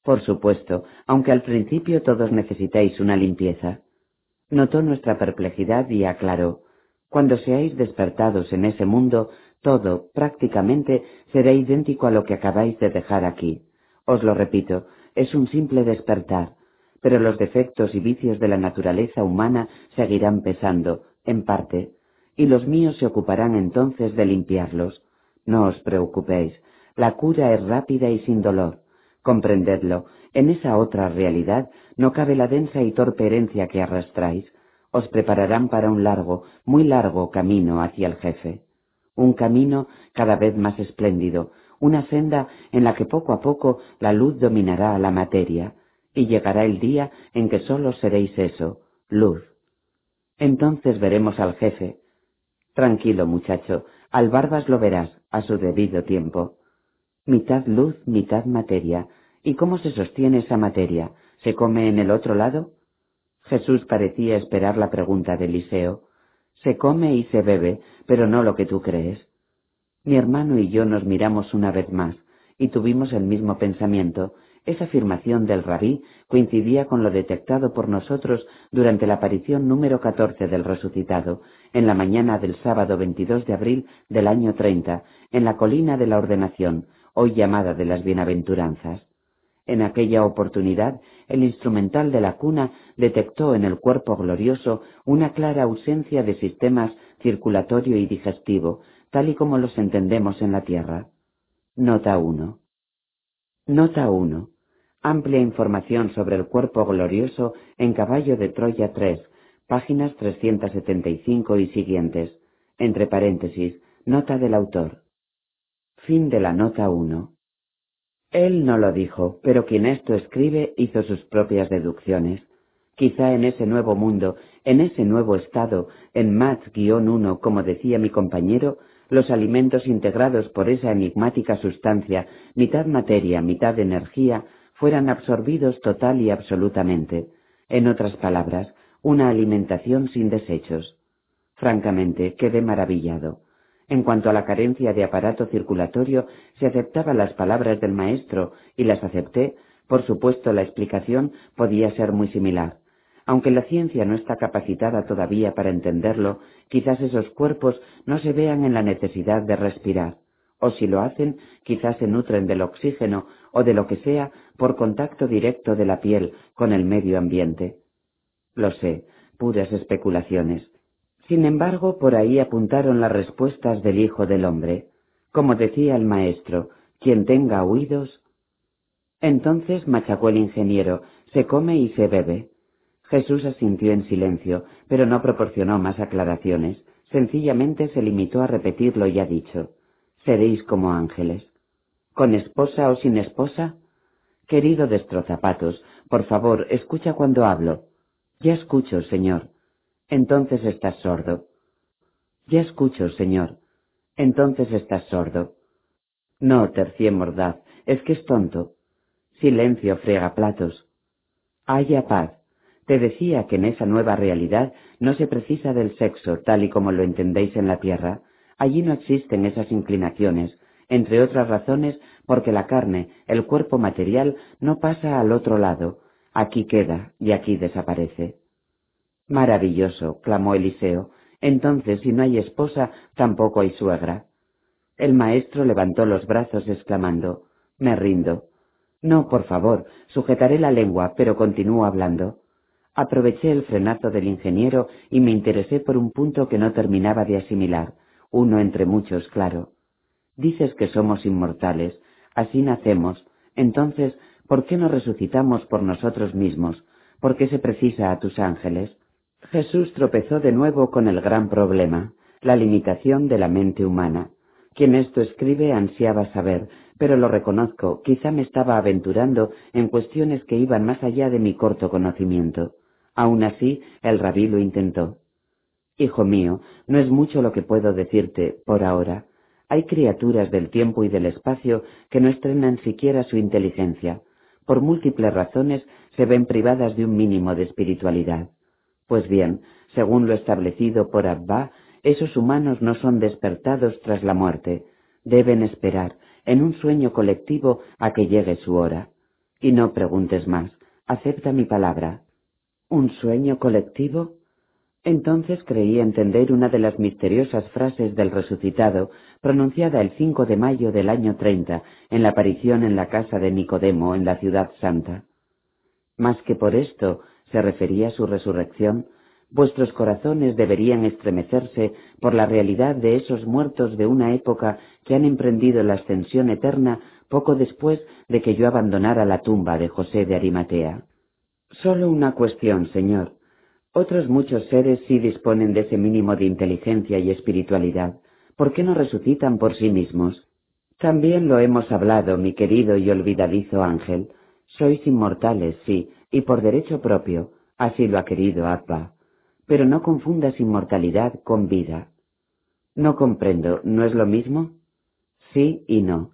Por supuesto, aunque al principio todos necesitáis una limpieza. Notó nuestra perplejidad y aclaró, cuando seáis despertados en ese mundo, todo, prácticamente, será idéntico a lo que acabáis de dejar aquí. Os lo repito, es un simple despertar, pero los defectos y vicios de la naturaleza humana seguirán pesando, en parte, y los míos se ocuparán entonces de limpiarlos. No os preocupéis, la cura es rápida y sin dolor. Comprendedlo, en esa otra realidad no cabe la densa y torpe herencia que arrastráis. Os prepararán para un largo, muy largo camino hacia el jefe. Un camino cada vez más espléndido, una senda en la que poco a poco la luz dominará a la materia, y llegará el día en que sólo seréis eso, luz. Entonces veremos al jefe. Tranquilo, muchacho, al barbas lo verás a su debido tiempo mitad luz, mitad materia. ¿Y cómo se sostiene esa materia? ¿Se come en el otro lado? Jesús parecía esperar la pregunta de Eliseo. Se come y se bebe, pero no lo que tú crees. Mi hermano y yo nos miramos una vez más, y tuvimos el mismo pensamiento. Esa afirmación del rabí coincidía con lo detectado por nosotros durante la aparición número catorce del resucitado, en la mañana del sábado 22 de abril del año 30, en la colina de la ordenación, hoy llamada de las bienaventuranzas. En aquella oportunidad, el instrumental de la cuna detectó en el cuerpo glorioso una clara ausencia de sistemas circulatorio y digestivo, tal y como los entendemos en la Tierra. Nota 1. Nota 1. Amplia información sobre el cuerpo glorioso en Caballo de Troya 3, páginas 375 y siguientes. Entre paréntesis, nota del autor. Fin de la nota 1. Él no lo dijo, pero quien esto escribe hizo sus propias deducciones. Quizá en ese nuevo mundo, en ese nuevo estado, en Mat-1, como decía mi compañero, los alimentos integrados por esa enigmática sustancia, mitad materia, mitad energía, fueran absorbidos total y absolutamente. En otras palabras, una alimentación sin desechos. Francamente, quedé maravillado. En cuanto a la carencia de aparato circulatorio, se aceptaban las palabras del maestro y las acepté, por supuesto la explicación podía ser muy similar. Aunque la ciencia no está capacitada todavía para entenderlo, quizás esos cuerpos no se vean en la necesidad de respirar, o si lo hacen, quizás se nutren del oxígeno o de lo que sea por contacto directo de la piel con el medio ambiente. Lo sé, puras especulaciones. Sin embargo, por ahí apuntaron las respuestas del Hijo del Hombre. Como decía el maestro, quien tenga oídos. Entonces machacó el ingeniero, se come y se bebe. Jesús asintió en silencio, pero no proporcionó más aclaraciones. Sencillamente se limitó a repetir lo ya dicho. Seréis como ángeles. ¿Con esposa o sin esposa? Querido destrozapatos, por favor, escucha cuando hablo. Ya escucho, señor. Entonces estás sordo. Ya escucho, señor. Entonces estás sordo. No, tercié mordaz, es que es tonto. Silencio, frega platos. Haya paz. Te decía que en esa nueva realidad no se precisa del sexo tal y como lo entendéis en la tierra. Allí no existen esas inclinaciones, entre otras razones porque la carne, el cuerpo material, no pasa al otro lado, aquí queda y aquí desaparece. Maravilloso, clamó Eliseo. Entonces, si no hay esposa, tampoco hay suegra. El maestro levantó los brazos exclamando Me rindo. No, por favor, sujetaré la lengua, pero continúo hablando. Aproveché el frenazo del ingeniero y me interesé por un punto que no terminaba de asimilar, uno entre muchos, claro. Dices que somos inmortales, así nacemos, entonces, ¿por qué no resucitamos por nosotros mismos? ¿Por qué se precisa a tus ángeles? Jesús tropezó de nuevo con el gran problema, la limitación de la mente humana. Quien esto escribe ansiaba saber, pero lo reconozco, quizá me estaba aventurando en cuestiones que iban más allá de mi corto conocimiento. Aun así, el rabí lo intentó. Hijo mío, no es mucho lo que puedo decirte por ahora. Hay criaturas del tiempo y del espacio que no estrenan siquiera su inteligencia. Por múltiples razones se ven privadas de un mínimo de espiritualidad. Pues bien, según lo establecido por Abba, esos humanos no son despertados tras la muerte, deben esperar, en un sueño colectivo, a que llegue su hora. Y no preguntes más, acepta mi palabra. ¿Un sueño colectivo? Entonces creí entender una de las misteriosas frases del resucitado, pronunciada el 5 de mayo del año 30, en la aparición en la casa de Nicodemo, en la ciudad santa. Más que por esto, se refería a su resurrección, vuestros corazones deberían estremecerse por la realidad de esos muertos de una época que han emprendido la ascensión eterna poco después de que yo abandonara la tumba de José de Arimatea. Solo una cuestión, Señor. Otros muchos seres sí disponen de ese mínimo de inteligencia y espiritualidad. ¿Por qué no resucitan por sí mismos? También lo hemos hablado, mi querido y olvidadizo ángel. Sois inmortales, sí, y por derecho propio, así lo ha querido Abba. Pero no confundas inmortalidad con vida. No comprendo, ¿no es lo mismo? Sí y no.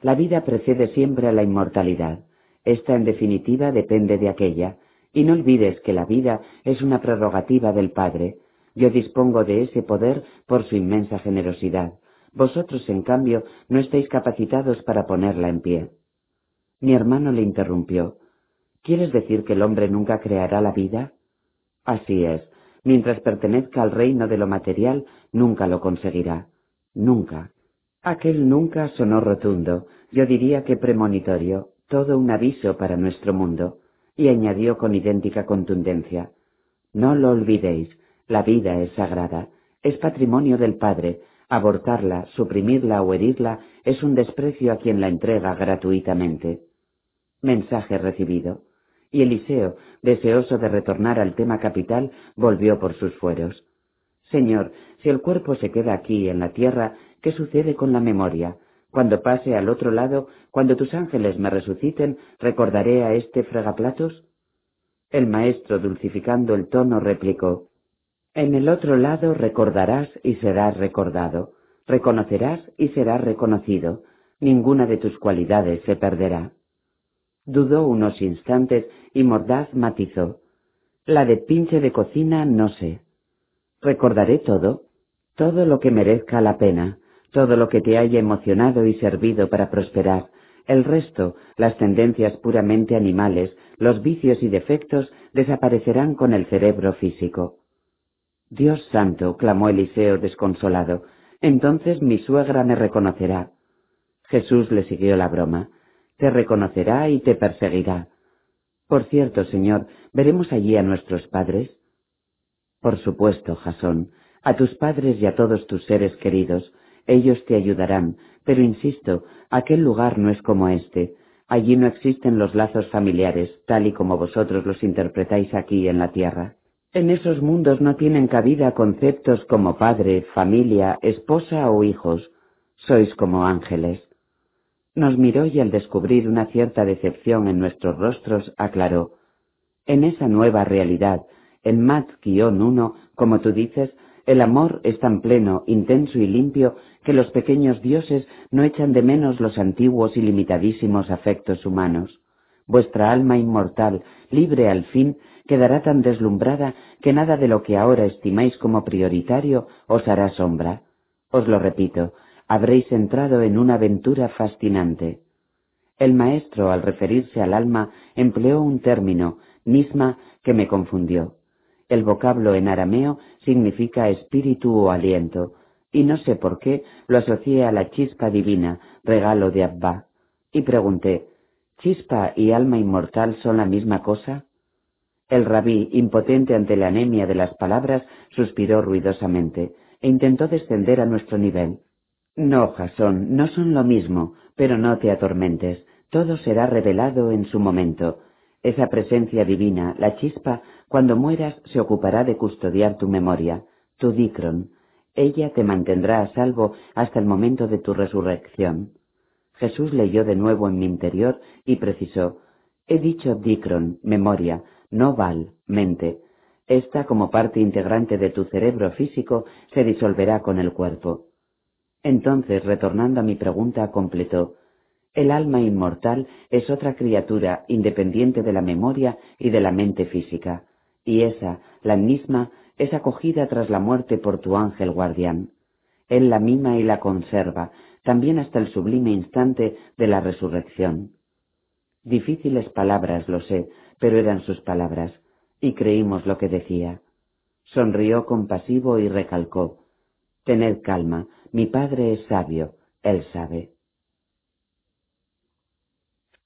La vida precede siempre a la inmortalidad. Esta, en definitiva, depende de aquella, y no olvides que la vida es una prerrogativa del Padre. Yo dispongo de ese poder por su inmensa generosidad. Vosotros, en cambio, no estáis capacitados para ponerla en pie. Mi hermano le interrumpió. ¿Quieres decir que el hombre nunca creará la vida? Así es. Mientras pertenezca al reino de lo material, nunca lo conseguirá. Nunca. Aquel nunca sonó rotundo, yo diría que premonitorio, todo un aviso para nuestro mundo, y añadió con idéntica contundencia, No lo olvidéis, la vida es sagrada, es patrimonio del Padre, abortarla, suprimirla o herirla es un desprecio a quien la entrega gratuitamente. Mensaje recibido y Eliseo, deseoso de retornar al tema capital, volvió por sus fueros. Señor, si el cuerpo se queda aquí en la tierra, ¿qué sucede con la memoria? Cuando pase al otro lado, cuando tus ángeles me resuciten, ¿recordaré a este fregaplatos? El maestro, dulcificando el tono, replicó En el otro lado recordarás y serás recordado, reconocerás y serás reconocido, ninguna de tus cualidades se perderá. Dudó unos instantes y mordaz matizó. La de pinche de cocina no sé. ¿Recordaré todo? Todo lo que merezca la pena, todo lo que te haya emocionado y servido para prosperar, el resto, las tendencias puramente animales, los vicios y defectos, desaparecerán con el cerebro físico. Dios santo, clamó Eliseo desconsolado, entonces mi suegra me reconocerá. Jesús le siguió la broma. Te reconocerá y te perseguirá. Por cierto, Señor, ¿veremos allí a nuestros padres? Por supuesto, Jasón, a tus padres y a todos tus seres queridos. Ellos te ayudarán, pero insisto, aquel lugar no es como este. Allí no existen los lazos familiares, tal y como vosotros los interpretáis aquí en la tierra. En esos mundos no tienen cabida conceptos como padre, familia, esposa o hijos. Sois como ángeles. Nos miró y al descubrir una cierta decepción en nuestros rostros aclaró. En esa nueva realidad, en Mat-1, como tú dices, el amor es tan pleno, intenso y limpio que los pequeños dioses no echan de menos los antiguos y limitadísimos afectos humanos. Vuestra alma inmortal, libre al fin, quedará tan deslumbrada que nada de lo que ahora estimáis como prioritario os hará sombra. Os lo repito, habréis entrado en una aventura fascinante. El maestro, al referirse al alma, empleó un término, misma, que me confundió. El vocablo en arameo significa espíritu o aliento, y no sé por qué lo asocié a la chispa divina, regalo de Abba, y pregunté, ¿chispa y alma inmortal son la misma cosa? El rabí, impotente ante la anemia de las palabras, suspiró ruidosamente e intentó descender a nuestro nivel. No, Jasón, no son lo mismo, pero no te atormentes, todo será revelado en su momento. Esa presencia divina, la chispa, cuando mueras se ocupará de custodiar tu memoria, tu dicron. Ella te mantendrá a salvo hasta el momento de tu resurrección. Jesús leyó de nuevo en mi interior y precisó, he dicho dicron, memoria, no val, mente. Esta, como parte integrante de tu cerebro físico, se disolverá con el cuerpo. Entonces, retornando a mi pregunta, completó, el alma inmortal es otra criatura independiente de la memoria y de la mente física, y esa, la misma, es acogida tras la muerte por tu ángel guardián. Él la mima y la conserva, también hasta el sublime instante de la resurrección. Difíciles palabras, lo sé, pero eran sus palabras, y creímos lo que decía. Sonrió compasivo y recalcó, Tened calma, mi padre es sabio, él sabe.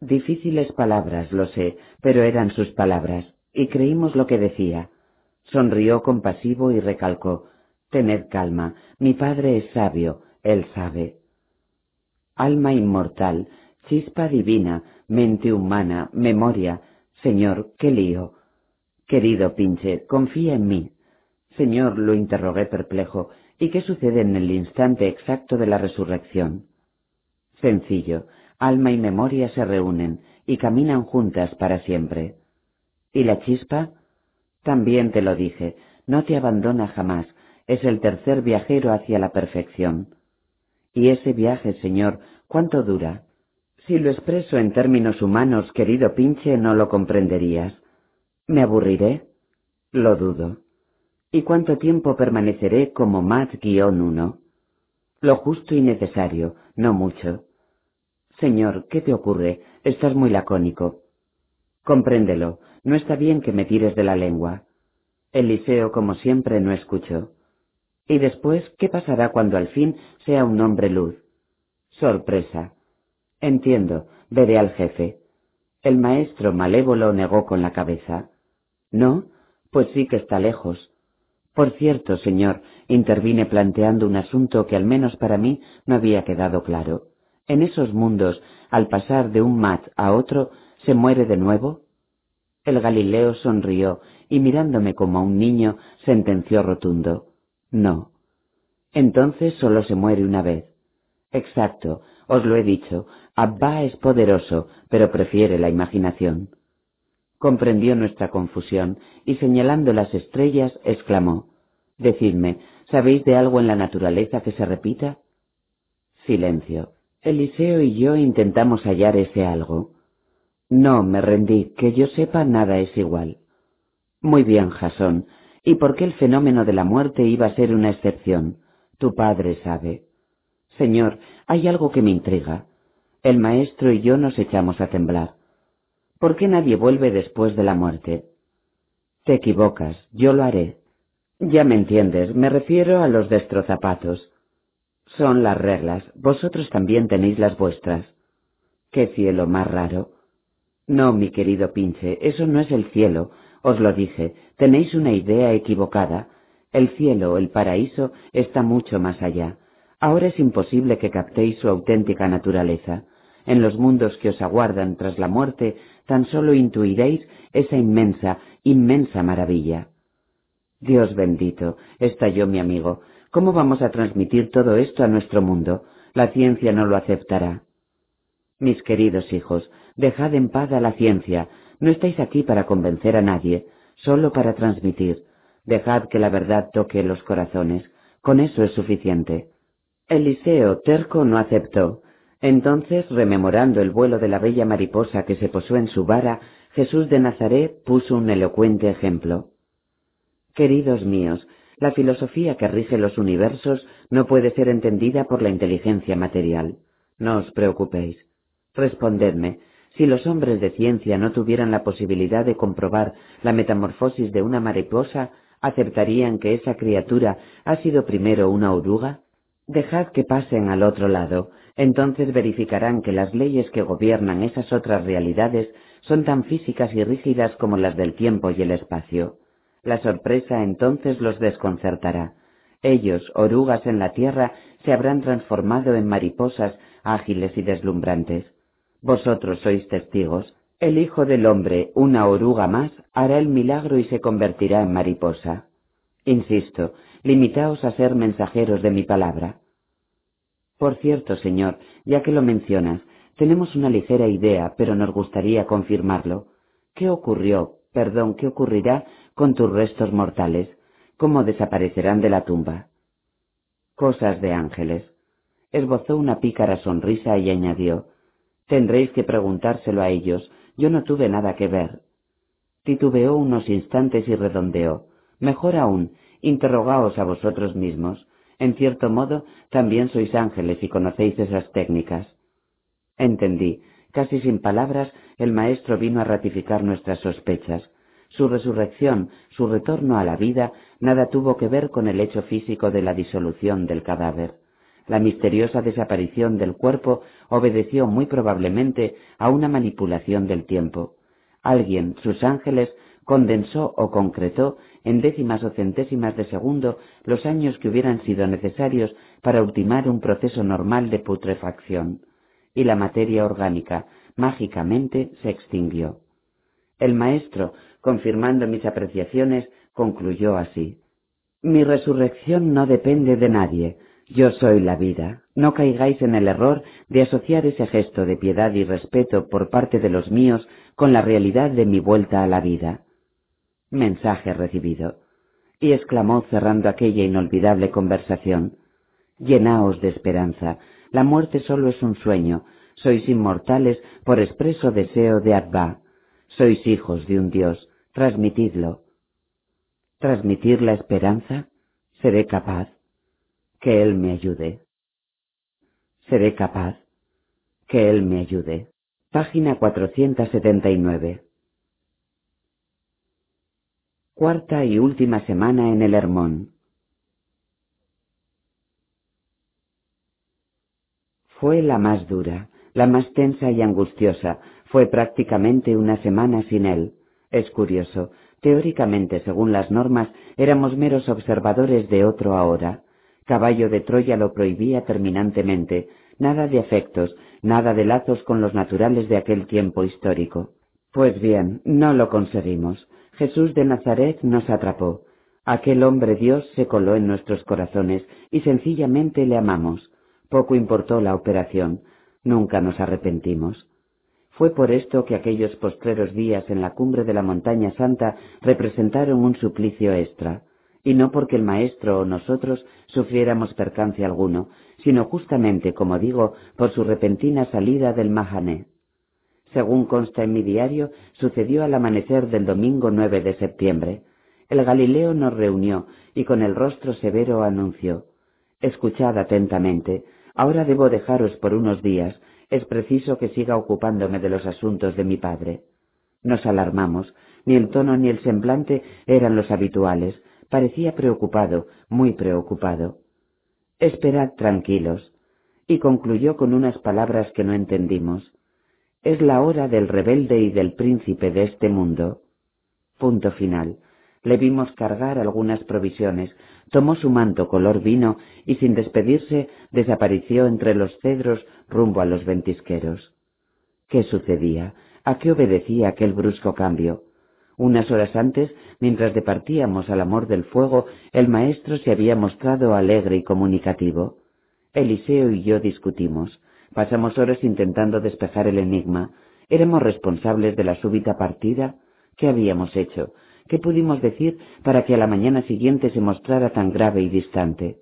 Difíciles palabras, lo sé, pero eran sus palabras, y creímos lo que decía. Sonrió compasivo y recalcó, Tened calma, mi padre es sabio, él sabe. Alma inmortal, chispa divina, mente humana, memoria, Señor, qué lío. Querido Pinche, confía en mí. Señor, lo interrogué perplejo, ¿y qué sucede en el instante exacto de la resurrección? Sencillo, alma y memoria se reúnen y caminan juntas para siempre. ¿Y la chispa? También te lo dije, no te abandona jamás, es el tercer viajero hacia la perfección. Y ese viaje, Señor, ¿cuánto dura? Si lo expreso en términos humanos, querido pinche, no lo comprenderías. ¿Me aburriré? Lo dudo. ¿Y cuánto tiempo permaneceré como Mat-1? Lo justo y necesario, no mucho. Señor, ¿qué te ocurre? Estás muy lacónico. Compréndelo, no está bien que me tires de la lengua. Eliseo, como siempre, no escuchó. Y después, ¿qué pasará cuando al fin sea un hombre luz? Sorpresa. Entiendo, veré al jefe. El maestro malévolo negó con la cabeza. ¿No? Pues sí que está lejos. Por cierto, señor, intervine planteando un asunto que al menos para mí no había quedado claro. En esos mundos, al pasar de un mat a otro, ¿se muere de nuevo? El Galileo sonrió y mirándome como a un niño sentenció rotundo. No. Entonces solo se muere una vez. Exacto, os lo he dicho, Abba es poderoso, pero prefiere la imaginación. Comprendió nuestra confusión y señalando las estrellas exclamó, Decidme, ¿sabéis de algo en la naturaleza que se repita? Silencio. Eliseo y yo intentamos hallar ese algo. No, me rendí, que yo sepa nada es igual. Muy bien, Jasón. ¿Y por qué el fenómeno de la muerte iba a ser una excepción? Tu padre sabe. Señor, hay algo que me intriga. El maestro y yo nos echamos a temblar. ¿Por qué nadie vuelve después de la muerte? Te equivocas, yo lo haré. Ya me entiendes, me refiero a los destrozapatos. Son las reglas, vosotros también tenéis las vuestras. Qué cielo más raro. No, mi querido Pinche, eso no es el cielo, os lo dije, tenéis una idea equivocada. El cielo, el paraíso, está mucho más allá. Ahora es imposible que captéis su auténtica naturaleza. En los mundos que os aguardan tras la muerte, tan solo intuiréis esa inmensa, inmensa maravilla. Dios bendito, estalló mi amigo, ¿cómo vamos a transmitir todo esto a nuestro mundo? La ciencia no lo aceptará. Mis queridos hijos, dejad en paz a la ciencia, no estáis aquí para convencer a nadie, solo para transmitir. Dejad que la verdad toque los corazones, con eso es suficiente. Eliseo, terco, no aceptó. Entonces, rememorando el vuelo de la bella mariposa que se posó en su vara, Jesús de Nazaret puso un elocuente ejemplo. Queridos míos, la filosofía que rige los universos no puede ser entendida por la inteligencia material. No os preocupéis. Respondedme, si los hombres de ciencia no tuvieran la posibilidad de comprobar la metamorfosis de una mariposa, ¿aceptarían que esa criatura ha sido primero una oruga? Dejad que pasen al otro lado, entonces verificarán que las leyes que gobiernan esas otras realidades son tan físicas y rígidas como las del tiempo y el espacio. La sorpresa entonces los desconcertará. Ellos, orugas en la tierra, se habrán transformado en mariposas ágiles y deslumbrantes. Vosotros sois testigos. El Hijo del Hombre, una oruga más, hará el milagro y se convertirá en mariposa. Insisto, limitaos a ser mensajeros de mi palabra. Por cierto, Señor, ya que lo mencionas, tenemos una ligera idea, pero nos gustaría confirmarlo. ¿Qué ocurrió, perdón, qué ocurrirá con tus restos mortales, cómo desaparecerán de la tumba. Cosas de ángeles. Esbozó una pícara sonrisa y añadió, Tendréis que preguntárselo a ellos, yo no tuve nada que ver. Titubeó unos instantes y redondeó, Mejor aún, interrogaos a vosotros mismos. En cierto modo, también sois ángeles y conocéis esas técnicas. Entendí. Casi sin palabras, el maestro vino a ratificar nuestras sospechas. Su resurrección, su retorno a la vida, nada tuvo que ver con el hecho físico de la disolución del cadáver. La misteriosa desaparición del cuerpo obedeció muy probablemente a una manipulación del tiempo. Alguien, sus ángeles, condensó o concretó en décimas o centésimas de segundo los años que hubieran sido necesarios para ultimar un proceso normal de putrefacción, y la materia orgánica mágicamente se extinguió. El maestro, confirmando mis apreciaciones, concluyó así. Mi resurrección no depende de nadie. Yo soy la vida. No caigáis en el error de asociar ese gesto de piedad y respeto por parte de los míos con la realidad de mi vuelta a la vida. Mensaje recibido. Y exclamó cerrando aquella inolvidable conversación. Llenaos de esperanza. La muerte solo es un sueño. Sois inmortales por expreso deseo de Adva. Sois hijos de un Dios, transmitidlo. ¿Transmitir la esperanza? Seré capaz. Que Él me ayude. Seré capaz. Que Él me ayude. Página 479. Cuarta y última semana en el Hermón. Fue la más dura, la más tensa y angustiosa, fue prácticamente una semana sin él. Es curioso, teóricamente, según las normas, éramos meros observadores de otro ahora. Caballo de Troya lo prohibía terminantemente, nada de afectos, nada de lazos con los naturales de aquel tiempo histórico. Pues bien, no lo conseguimos. Jesús de Nazaret nos atrapó. Aquel hombre Dios se coló en nuestros corazones y sencillamente le amamos. Poco importó la operación, nunca nos arrepentimos. Fue por esto que aquellos postreros días en la cumbre de la montaña santa representaron un suplicio extra, y no porque el maestro o nosotros sufriéramos percance alguno, sino justamente, como digo, por su repentina salida del Mahané. Según consta en mi diario, sucedió al amanecer del domingo 9 de septiembre. El Galileo nos reunió y con el rostro severo anunció Escuchad atentamente. Ahora debo dejaros por unos días. Es preciso que siga ocupándome de los asuntos de mi padre. Nos alarmamos. Ni el tono ni el semblante eran los habituales. Parecía preocupado, muy preocupado. Esperad tranquilos. Y concluyó con unas palabras que no entendimos. Es la hora del rebelde y del príncipe de este mundo. Punto final. Le vimos cargar algunas provisiones, tomó su manto color vino y sin despedirse desapareció entre los cedros rumbo a los ventisqueros. ¿Qué sucedía? ¿A qué obedecía aquel brusco cambio? Unas horas antes, mientras departíamos al amor del fuego, el maestro se había mostrado alegre y comunicativo. Eliseo y yo discutimos. Pasamos horas intentando despejar el enigma. ¿Éramos responsables de la súbita partida? ¿Qué habíamos hecho? ¿Qué pudimos decir para que a la mañana siguiente se mostrara tan grave y distante?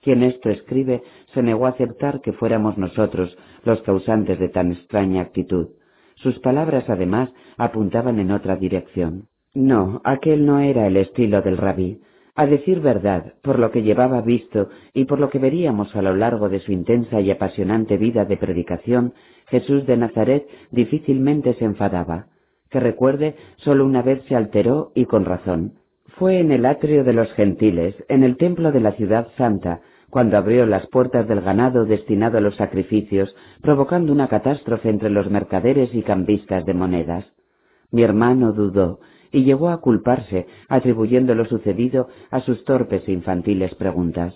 Quien esto escribe se negó a aceptar que fuéramos nosotros los causantes de tan extraña actitud. Sus palabras, además, apuntaban en otra dirección. No, aquel no era el estilo del rabí. A decir verdad, por lo que llevaba visto y por lo que veríamos a lo largo de su intensa y apasionante vida de predicación, Jesús de Nazaret difícilmente se enfadaba que recuerde, solo una vez se alteró y con razón. Fue en el atrio de los gentiles, en el templo de la ciudad santa, cuando abrió las puertas del ganado destinado a los sacrificios, provocando una catástrofe entre los mercaderes y cambistas de monedas. Mi hermano dudó y llegó a culparse, atribuyendo lo sucedido a sus torpes e infantiles preguntas.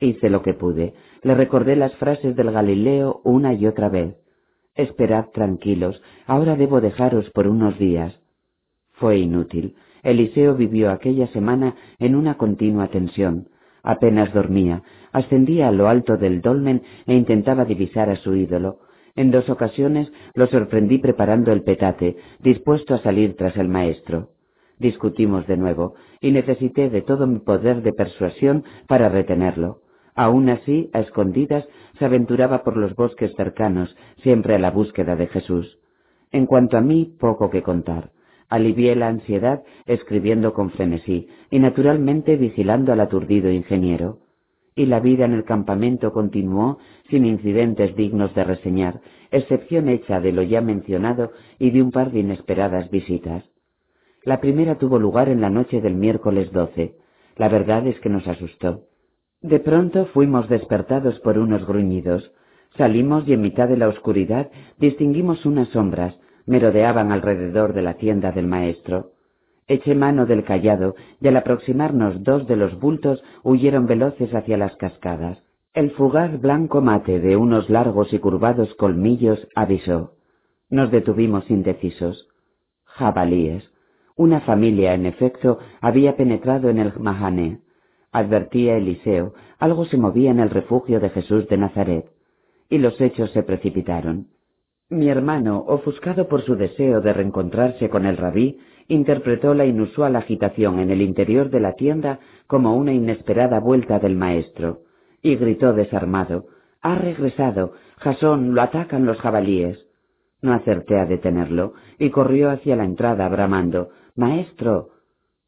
Hice lo que pude, le recordé las frases del Galileo una y otra vez. Esperad tranquilos, ahora debo dejaros por unos días. Fue inútil. Eliseo vivió aquella semana en una continua tensión. Apenas dormía, ascendía a lo alto del dolmen e intentaba divisar a su ídolo. En dos ocasiones lo sorprendí preparando el petate, dispuesto a salir tras el maestro. Discutimos de nuevo, y necesité de todo mi poder de persuasión para retenerlo. Aún así, a escondidas, se aventuraba por los bosques cercanos, siempre a la búsqueda de Jesús. En cuanto a mí, poco que contar. Alivié la ansiedad escribiendo con frenesí y naturalmente vigilando al aturdido ingeniero. Y la vida en el campamento continuó sin incidentes dignos de reseñar, excepción hecha de lo ya mencionado y de un par de inesperadas visitas. La primera tuvo lugar en la noche del miércoles doce. La verdad es que nos asustó. De pronto fuimos despertados por unos gruñidos. Salimos y en mitad de la oscuridad distinguimos unas sombras, merodeaban alrededor de la tienda del maestro. Eché mano del callado y al aproximarnos dos de los bultos huyeron veloces hacia las cascadas. El fugaz blanco mate de unos largos y curvados colmillos avisó. Nos detuvimos indecisos. Jabalíes. Una familia, en efecto, había penetrado en el Mahané advertía Eliseo, algo se movía en el refugio de Jesús de Nazaret, y los hechos se precipitaron. Mi hermano, ofuscado por su deseo de reencontrarse con el rabí, interpretó la inusual agitación en el interior de la tienda como una inesperada vuelta del maestro, y gritó desarmado Ha regresado. Jasón, lo atacan los jabalíes. No acerté a detenerlo, y corrió hacia la entrada bramando Maestro.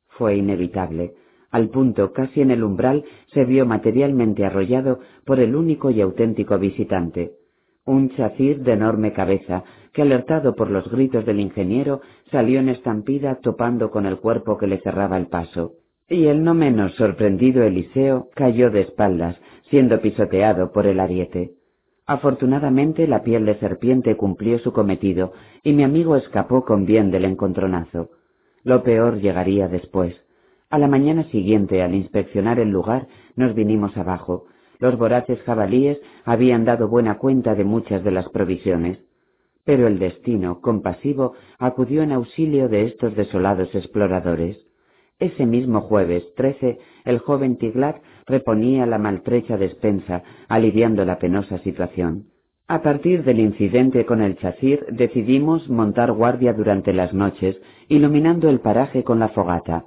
Fue inevitable. Al punto, casi en el umbral, se vio materialmente arrollado por el único y auténtico visitante, un chacir de enorme cabeza, que alertado por los gritos del ingeniero, salió en estampida topando con el cuerpo que le cerraba el paso. Y el no menos sorprendido Eliseo cayó de espaldas, siendo pisoteado por el ariete. Afortunadamente la piel de serpiente cumplió su cometido, y mi amigo escapó con bien del encontronazo. Lo peor llegaría después. A la mañana siguiente, al inspeccionar el lugar, nos vinimos abajo. Los voraces jabalíes habían dado buena cuenta de muchas de las provisiones. Pero el destino, compasivo, acudió en auxilio de estos desolados exploradores. Ese mismo jueves trece, el joven Tiglat reponía la maltrecha despensa, aliviando la penosa situación. A partir del incidente con el chacir, decidimos montar guardia durante las noches, iluminando el paraje con la fogata.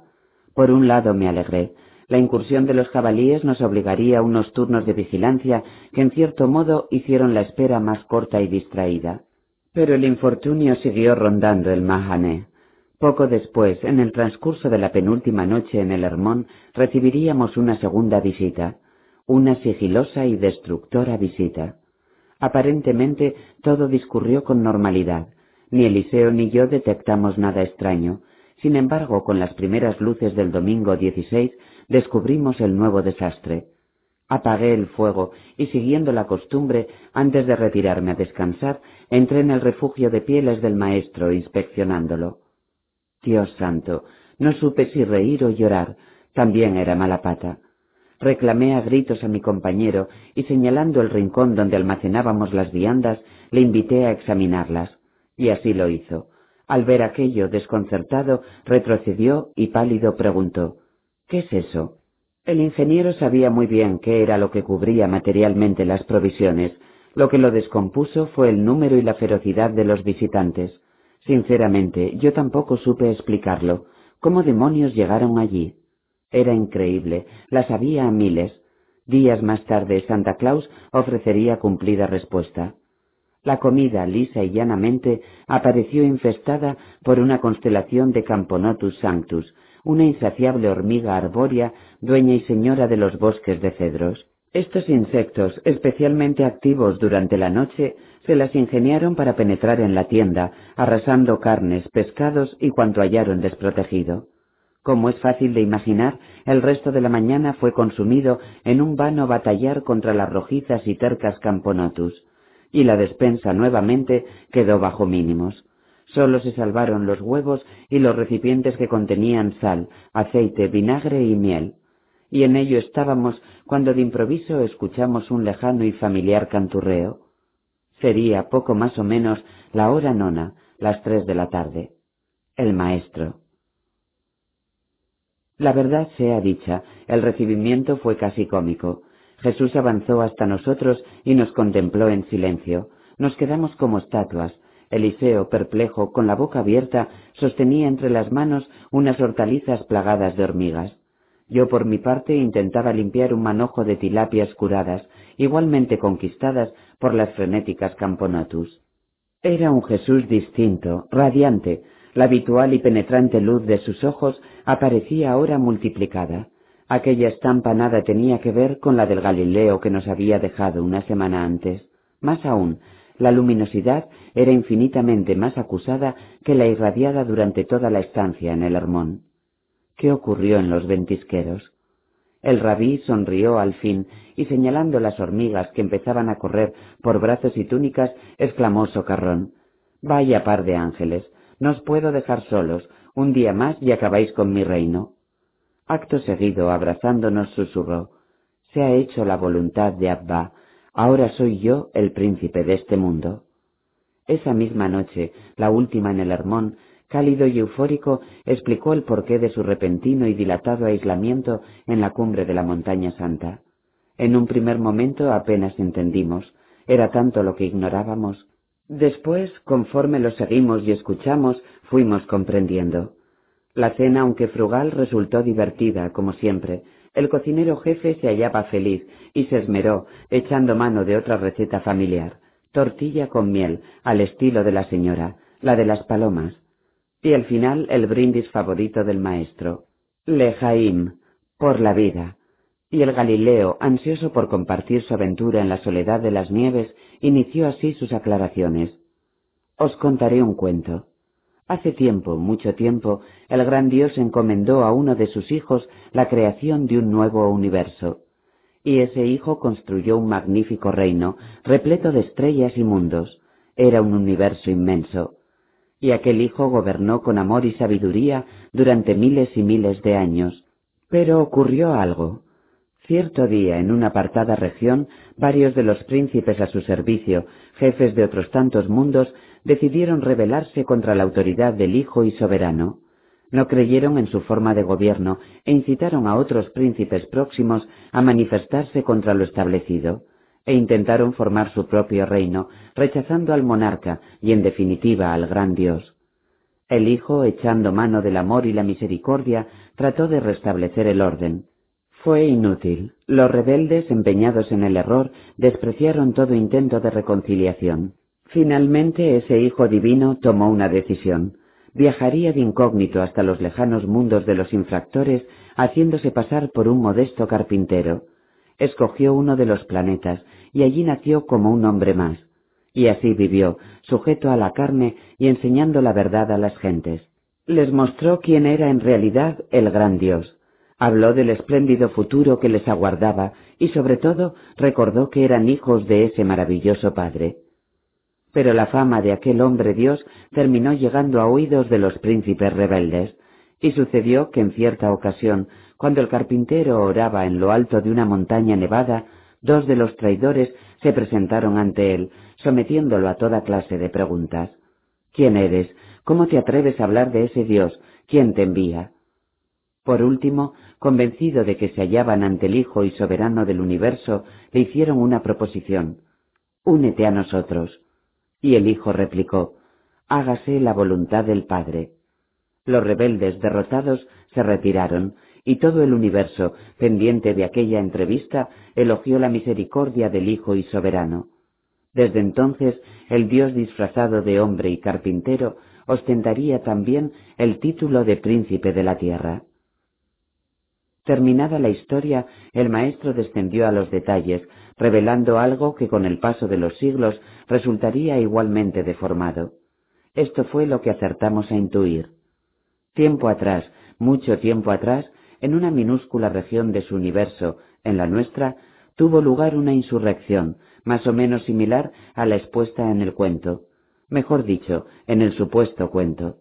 Por un lado me alegré. La incursión de los jabalíes nos obligaría a unos turnos de vigilancia que en cierto modo hicieron la espera más corta y distraída. Pero el infortunio siguió rondando el Mahané. Poco después, en el transcurso de la penúltima noche en el Hermón, recibiríamos una segunda visita. una sigilosa y destructora visita. Aparentemente todo discurrió con normalidad. Ni Eliseo ni yo detectamos nada extraño. Sin embargo, con las primeras luces del domingo 16 descubrimos el nuevo desastre. Apagué el fuego y siguiendo la costumbre, antes de retirarme a descansar, entré en el refugio de pieles del maestro inspeccionándolo. Dios santo, no supe si reír o llorar, también era mala pata. Reclamé a gritos a mi compañero y señalando el rincón donde almacenábamos las viandas, le invité a examinarlas, y así lo hizo. Al ver aquello desconcertado, retrocedió y pálido preguntó ¿Qué es eso? El ingeniero sabía muy bien qué era lo que cubría materialmente las provisiones. Lo que lo descompuso fue el número y la ferocidad de los visitantes. Sinceramente, yo tampoco supe explicarlo. ¿Cómo demonios llegaron allí? Era increíble, las había a miles. Días más tarde Santa Claus ofrecería cumplida respuesta. La comida, lisa y llanamente, apareció infestada por una constelación de Camponotus sanctus, una insaciable hormiga arbórea, dueña y señora de los bosques de cedros. Estos insectos, especialmente activos durante la noche, se las ingeniaron para penetrar en la tienda, arrasando carnes, pescados y cuanto hallaron desprotegido. Como es fácil de imaginar, el resto de la mañana fue consumido en un vano batallar contra las rojizas y tercas camponotus, y la despensa nuevamente quedó bajo mínimos. Solo se salvaron los huevos y los recipientes que contenían sal, aceite, vinagre y miel. Y en ello estábamos cuando de improviso escuchamos un lejano y familiar canturreo. Sería poco más o menos la hora nona, las tres de la tarde. El maestro. La verdad sea dicha, el recibimiento fue casi cómico. Jesús avanzó hasta nosotros y nos contempló en silencio. Nos quedamos como estatuas, Eliseo, perplejo, con la boca abierta, sostenía entre las manos unas hortalizas plagadas de hormigas. Yo por mi parte intentaba limpiar un manojo de tilapias curadas, igualmente conquistadas por las frenéticas camponatus. Era un Jesús distinto, radiante, la habitual y penetrante luz de sus ojos aparecía ahora multiplicada. Aquella estampa nada tenía que ver con la del Galileo que nos había dejado una semana antes. Más aún, la luminosidad era infinitamente más acusada que la irradiada durante toda la estancia en el Hermón. ¿Qué ocurrió en los ventisqueros? El rabí sonrió al fin y señalando las hormigas que empezaban a correr por brazos y túnicas, exclamó socarrón Vaya par de ángeles, no os puedo dejar solos, un día más y acabáis con mi reino. Acto seguido, abrazándonos, susurró Se ha hecho la voluntad de Abba, Ahora soy yo el príncipe de este mundo. Esa misma noche, la última en el Hermón, cálido y eufórico, explicó el porqué de su repentino y dilatado aislamiento en la cumbre de la montaña santa. En un primer momento apenas entendimos, era tanto lo que ignorábamos. Después, conforme lo seguimos y escuchamos, fuimos comprendiendo. La cena, aunque frugal, resultó divertida, como siempre, el cocinero jefe se hallaba feliz y se esmeró, echando mano de otra receta familiar, tortilla con miel, al estilo de la señora, la de las palomas. Y al final el brindis favorito del maestro, Lejaim, por la vida. Y el Galileo, ansioso por compartir su aventura en la soledad de las nieves, inició así sus aclaraciones. Os contaré un cuento. Hace tiempo, mucho tiempo, el gran Dios encomendó a uno de sus hijos la creación de un nuevo universo. Y ese hijo construyó un magnífico reino, repleto de estrellas y mundos. Era un universo inmenso. Y aquel hijo gobernó con amor y sabiduría durante miles y miles de años. Pero ocurrió algo. Cierto día, en una apartada región, varios de los príncipes a su servicio, jefes de otros tantos mundos, decidieron rebelarse contra la autoridad del Hijo y Soberano. No creyeron en su forma de gobierno e incitaron a otros príncipes próximos a manifestarse contra lo establecido, e intentaron formar su propio reino, rechazando al monarca y en definitiva al gran Dios. El Hijo, echando mano del amor y la misericordia, trató de restablecer el orden. Fue inútil. Los rebeldes, empeñados en el error, despreciaron todo intento de reconciliación. Finalmente ese Hijo Divino tomó una decisión. Viajaría de incógnito hasta los lejanos mundos de los infractores, haciéndose pasar por un modesto carpintero. escogió uno de los planetas y allí nació como un hombre más. Y así vivió, sujeto a la carne y enseñando la verdad a las gentes. Les mostró quién era en realidad el gran Dios. Habló del espléndido futuro que les aguardaba y sobre todo recordó que eran hijos de ese maravilloso Padre. Pero la fama de aquel hombre Dios terminó llegando a oídos de los príncipes rebeldes, y sucedió que en cierta ocasión, cuando el carpintero oraba en lo alto de una montaña nevada, dos de los traidores se presentaron ante él, sometiéndolo a toda clase de preguntas. ¿Quién eres? ¿Cómo te atreves a hablar de ese Dios? ¿Quién te envía? Por último, convencido de que se hallaban ante el Hijo y Soberano del universo, le hicieron una proposición. Únete a nosotros. Y el Hijo replicó, Hágase la voluntad del Padre. Los rebeldes derrotados se retiraron, y todo el universo, pendiente de aquella entrevista, elogió la misericordia del Hijo y Soberano. Desde entonces, el Dios disfrazado de hombre y carpintero ostentaría también el título de príncipe de la tierra. Terminada la historia, el maestro descendió a los detalles, revelando algo que con el paso de los siglos resultaría igualmente deformado. Esto fue lo que acertamos a intuir. Tiempo atrás, mucho tiempo atrás, en una minúscula región de su universo, en la nuestra, tuvo lugar una insurrección, más o menos similar a la expuesta en el cuento, mejor dicho, en el supuesto cuento.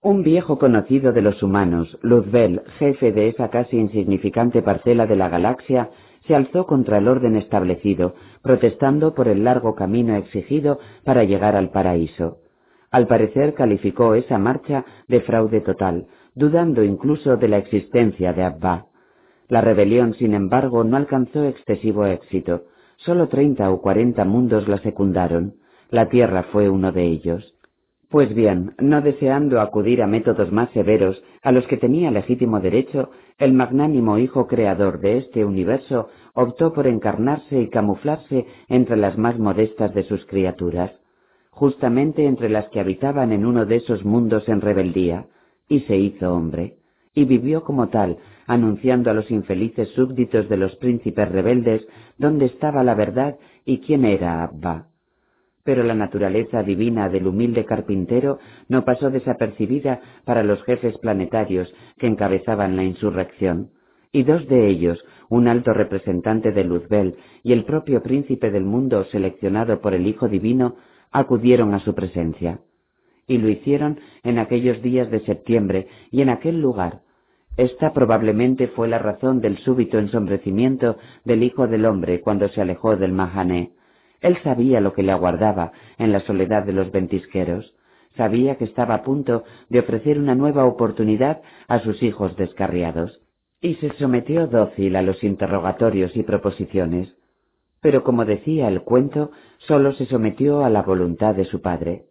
Un viejo conocido de los humanos, Luzbel, jefe de esa casi insignificante parcela de la galaxia, se alzó contra el orden establecido, protestando por el largo camino exigido para llegar al paraíso. Al parecer calificó esa marcha de fraude total, dudando incluso de la existencia de Abba. La rebelión, sin embargo, no alcanzó excesivo éxito. Solo treinta o cuarenta mundos la secundaron. La Tierra fue uno de ellos. Pues bien, no deseando acudir a métodos más severos a los que tenía legítimo derecho, el magnánimo Hijo Creador de este universo optó por encarnarse y camuflarse entre las más modestas de sus criaturas, justamente entre las que habitaban en uno de esos mundos en rebeldía, y se hizo hombre, y vivió como tal, anunciando a los infelices súbditos de los príncipes rebeldes dónde estaba la verdad y quién era Abba pero la naturaleza divina del humilde carpintero no pasó desapercibida para los jefes planetarios que encabezaban la insurrección, y dos de ellos, un alto representante de Luzbel y el propio príncipe del mundo seleccionado por el Hijo Divino, acudieron a su presencia. Y lo hicieron en aquellos días de septiembre y en aquel lugar. Esta probablemente fue la razón del súbito ensombrecimiento del Hijo del Hombre cuando se alejó del Mahané él sabía lo que le aguardaba en la soledad de los ventisqueros, sabía que estaba a punto de ofrecer una nueva oportunidad a sus hijos descarriados, y se sometió dócil a los interrogatorios y proposiciones. Pero como decía el cuento, sólo se sometió a la voluntad de su padre.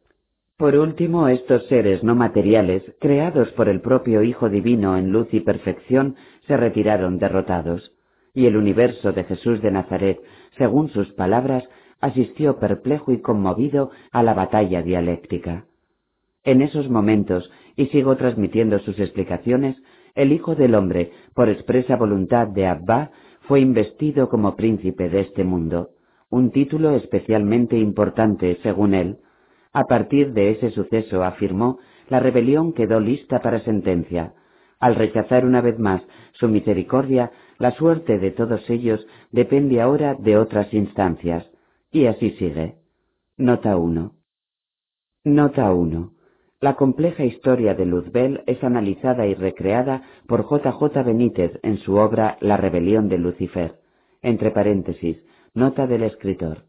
Por último, estos seres no materiales, creados por el propio Hijo Divino en luz y perfección, se retiraron derrotados, y el universo de Jesús de Nazaret, según sus palabras, asistió perplejo y conmovido a la batalla dialéctica. En esos momentos, y sigo transmitiendo sus explicaciones, el Hijo del Hombre, por expresa voluntad de Abba, fue investido como príncipe de este mundo, un título especialmente importante, según él. A partir de ese suceso, afirmó, la rebelión quedó lista para sentencia. Al rechazar una vez más su misericordia, la suerte de todos ellos depende ahora de otras instancias. Y así sigue. Nota 1. Nota 1. La compleja historia de Luzbel es analizada y recreada por J. J. Benítez en su obra La rebelión de Lucifer. Entre paréntesis, nota del escritor.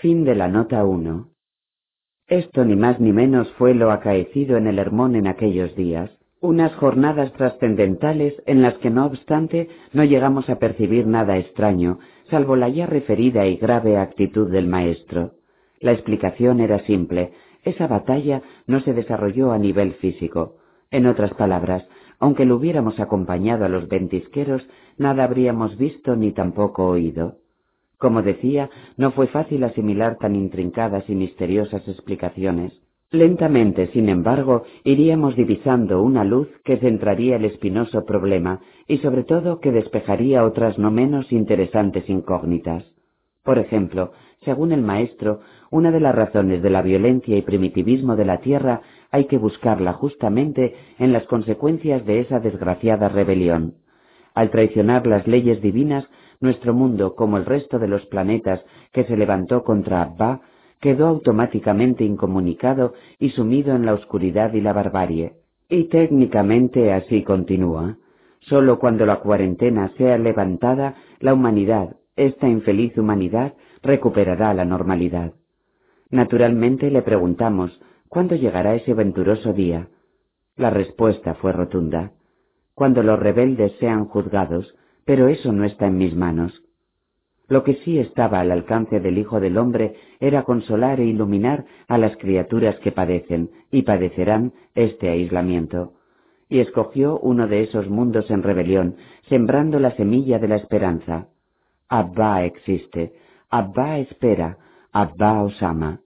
Fin de la nota 1. Esto ni más ni menos fue lo acaecido en el Hermón en aquellos días, unas jornadas trascendentales en las que no obstante no llegamos a percibir nada extraño, salvo la ya referida y grave actitud del maestro. La explicación era simple, esa batalla no se desarrolló a nivel físico. En otras palabras, aunque lo hubiéramos acompañado a los ventisqueros, nada habríamos visto ni tampoco oído. Como decía, no fue fácil asimilar tan intrincadas y misteriosas explicaciones. Lentamente, sin embargo, iríamos divisando una luz que centraría el espinoso problema y sobre todo que despejaría otras no menos interesantes incógnitas. Por ejemplo, según el maestro, una de las razones de la violencia y primitivismo de la Tierra hay que buscarla justamente en las consecuencias de esa desgraciada rebelión. Al traicionar las leyes divinas, nuestro mundo, como el resto de los planetas que se levantó contra Abba, quedó automáticamente incomunicado y sumido en la oscuridad y la barbarie. Y técnicamente así continúa. Solo cuando la cuarentena sea levantada, la humanidad, esta infeliz humanidad, recuperará la normalidad. Naturalmente le preguntamos, ¿cuándo llegará ese venturoso día? La respuesta fue rotunda. Cuando los rebeldes sean juzgados, pero eso no está en mis manos. Lo que sí estaba al alcance del Hijo del Hombre era consolar e iluminar a las criaturas que padecen y padecerán este aislamiento. Y escogió uno de esos mundos en rebelión, sembrando la semilla de la esperanza. Abba existe, Abba espera, Abba os ama.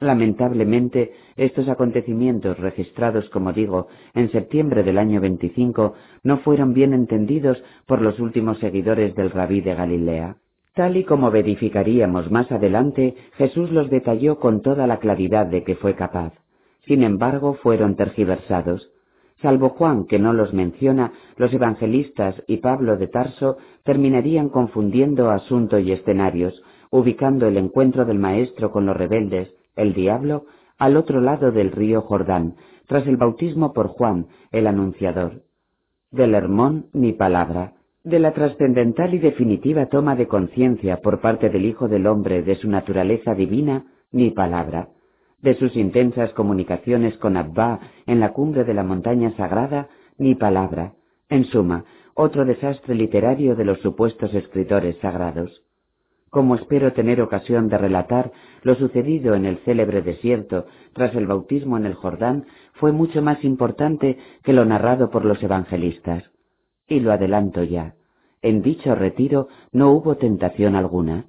Lamentablemente, estos acontecimientos registrados, como digo, en septiembre del año 25, no fueron bien entendidos por los últimos seguidores del rabí de Galilea. Tal y como verificaríamos más adelante, Jesús los detalló con toda la claridad de que fue capaz. Sin embargo, fueron tergiversados. Salvo Juan, que no los menciona, los evangelistas y Pablo de Tarso terminarían confundiendo asunto y escenarios, ubicando el encuentro del Maestro con los rebeldes, el diablo, al otro lado del río Jordán, tras el bautismo por Juan, el anunciador. Del Hermón ni palabra, de la trascendental y definitiva toma de conciencia por parte del Hijo del Hombre de su naturaleza divina, ni palabra, de sus intensas comunicaciones con Abba en la cumbre de la montaña sagrada, ni palabra, en suma, otro desastre literario de los supuestos escritores sagrados como espero tener ocasión de relatar, lo sucedido en el célebre desierto tras el bautismo en el Jordán fue mucho más importante que lo narrado por los evangelistas. Y lo adelanto ya. En dicho retiro no hubo tentación alguna.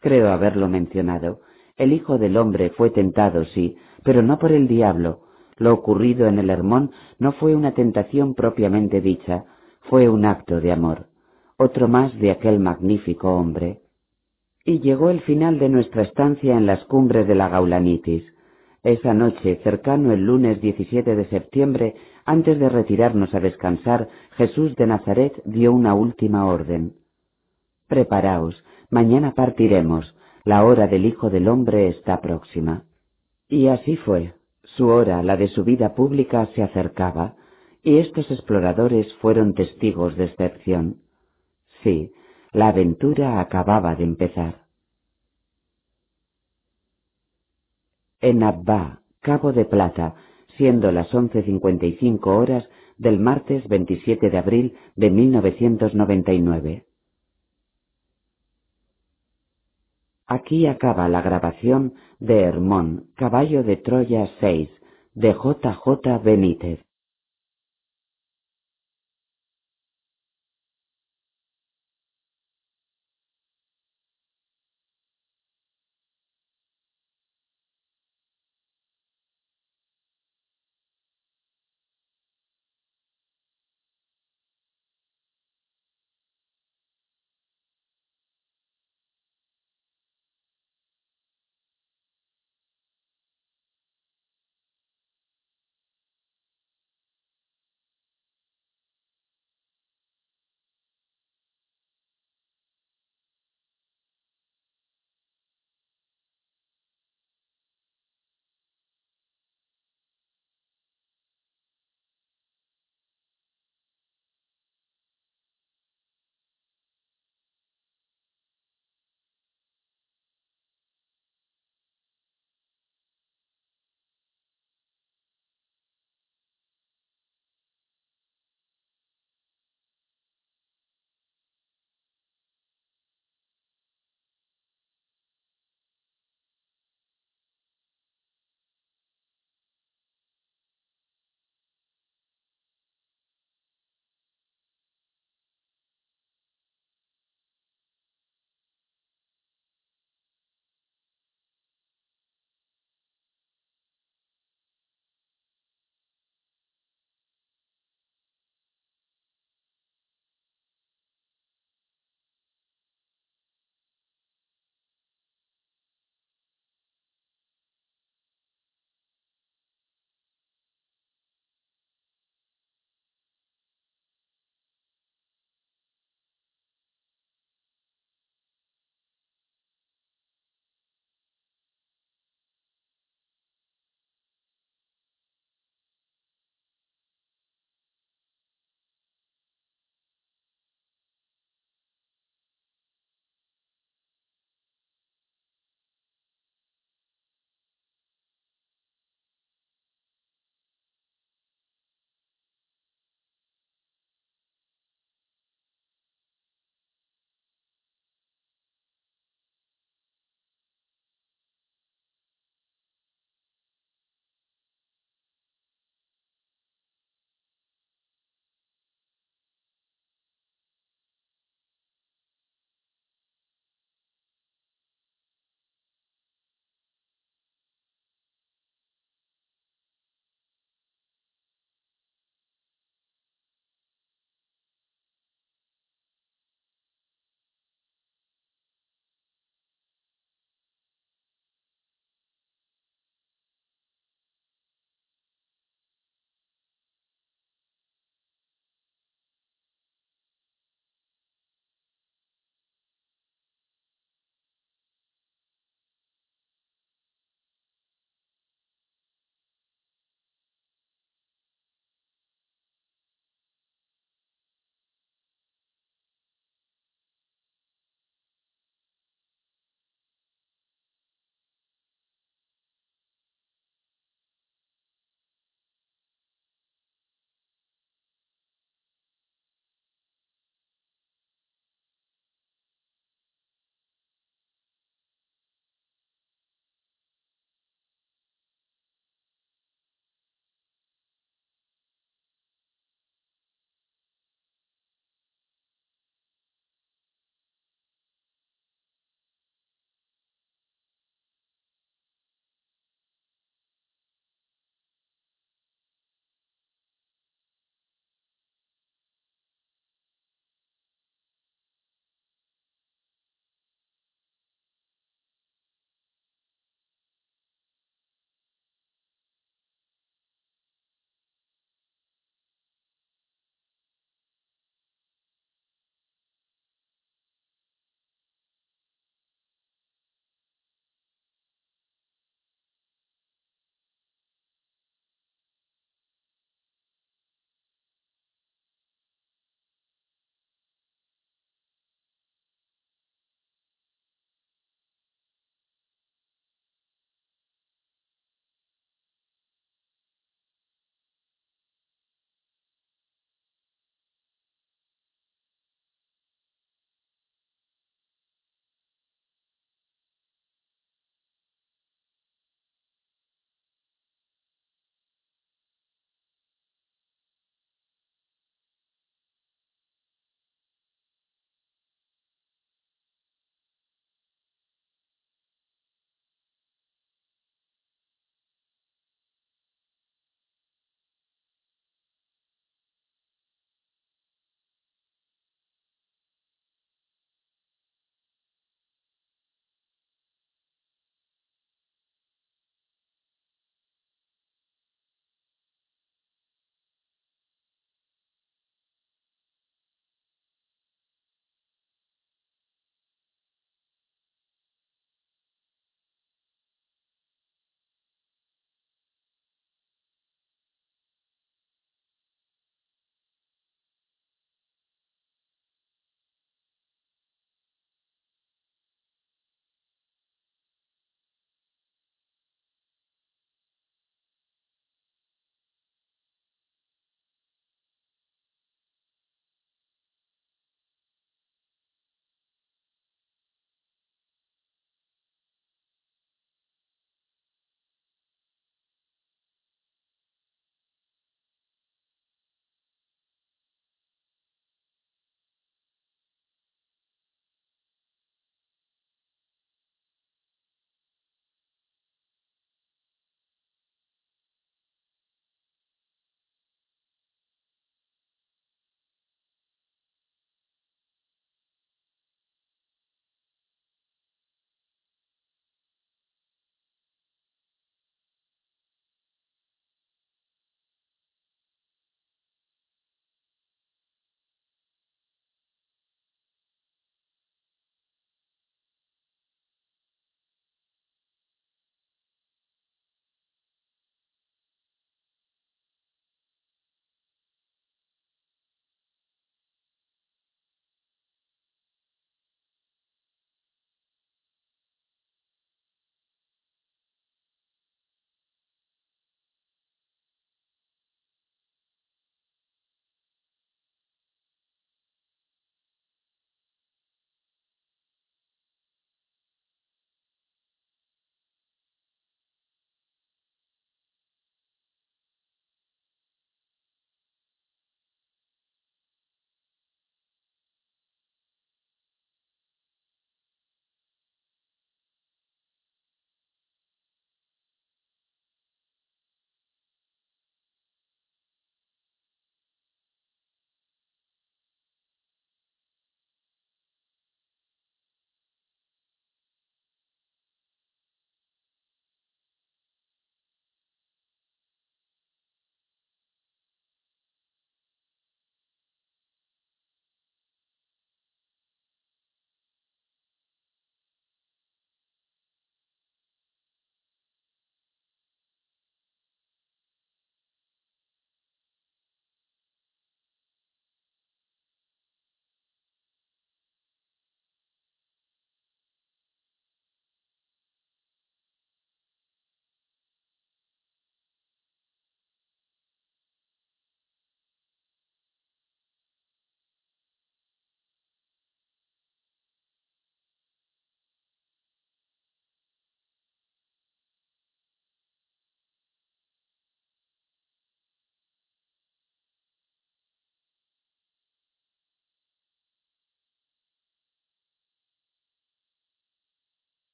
Creo haberlo mencionado. El Hijo del Hombre fue tentado, sí, pero no por el diablo. Lo ocurrido en el Hermón no fue una tentación propiamente dicha, fue un acto de amor. Otro más de aquel magnífico hombre. Y llegó el final de nuestra estancia en las cumbres de la Gaulanitis. Esa noche, cercano el lunes 17 de septiembre, antes de retirarnos a descansar, Jesús de Nazaret dio una última orden. Preparaos, mañana partiremos, la hora del Hijo del Hombre está próxima. Y así fue. Su hora, la de su vida pública, se acercaba, y estos exploradores fueron testigos de excepción. Sí, la aventura acababa de empezar. En Abba, Cabo de Plata, siendo las 11.55 horas del martes 27 de abril de 1999. Aquí acaba la grabación de Hermón, Caballo de Troya 6, de J. J. Benítez.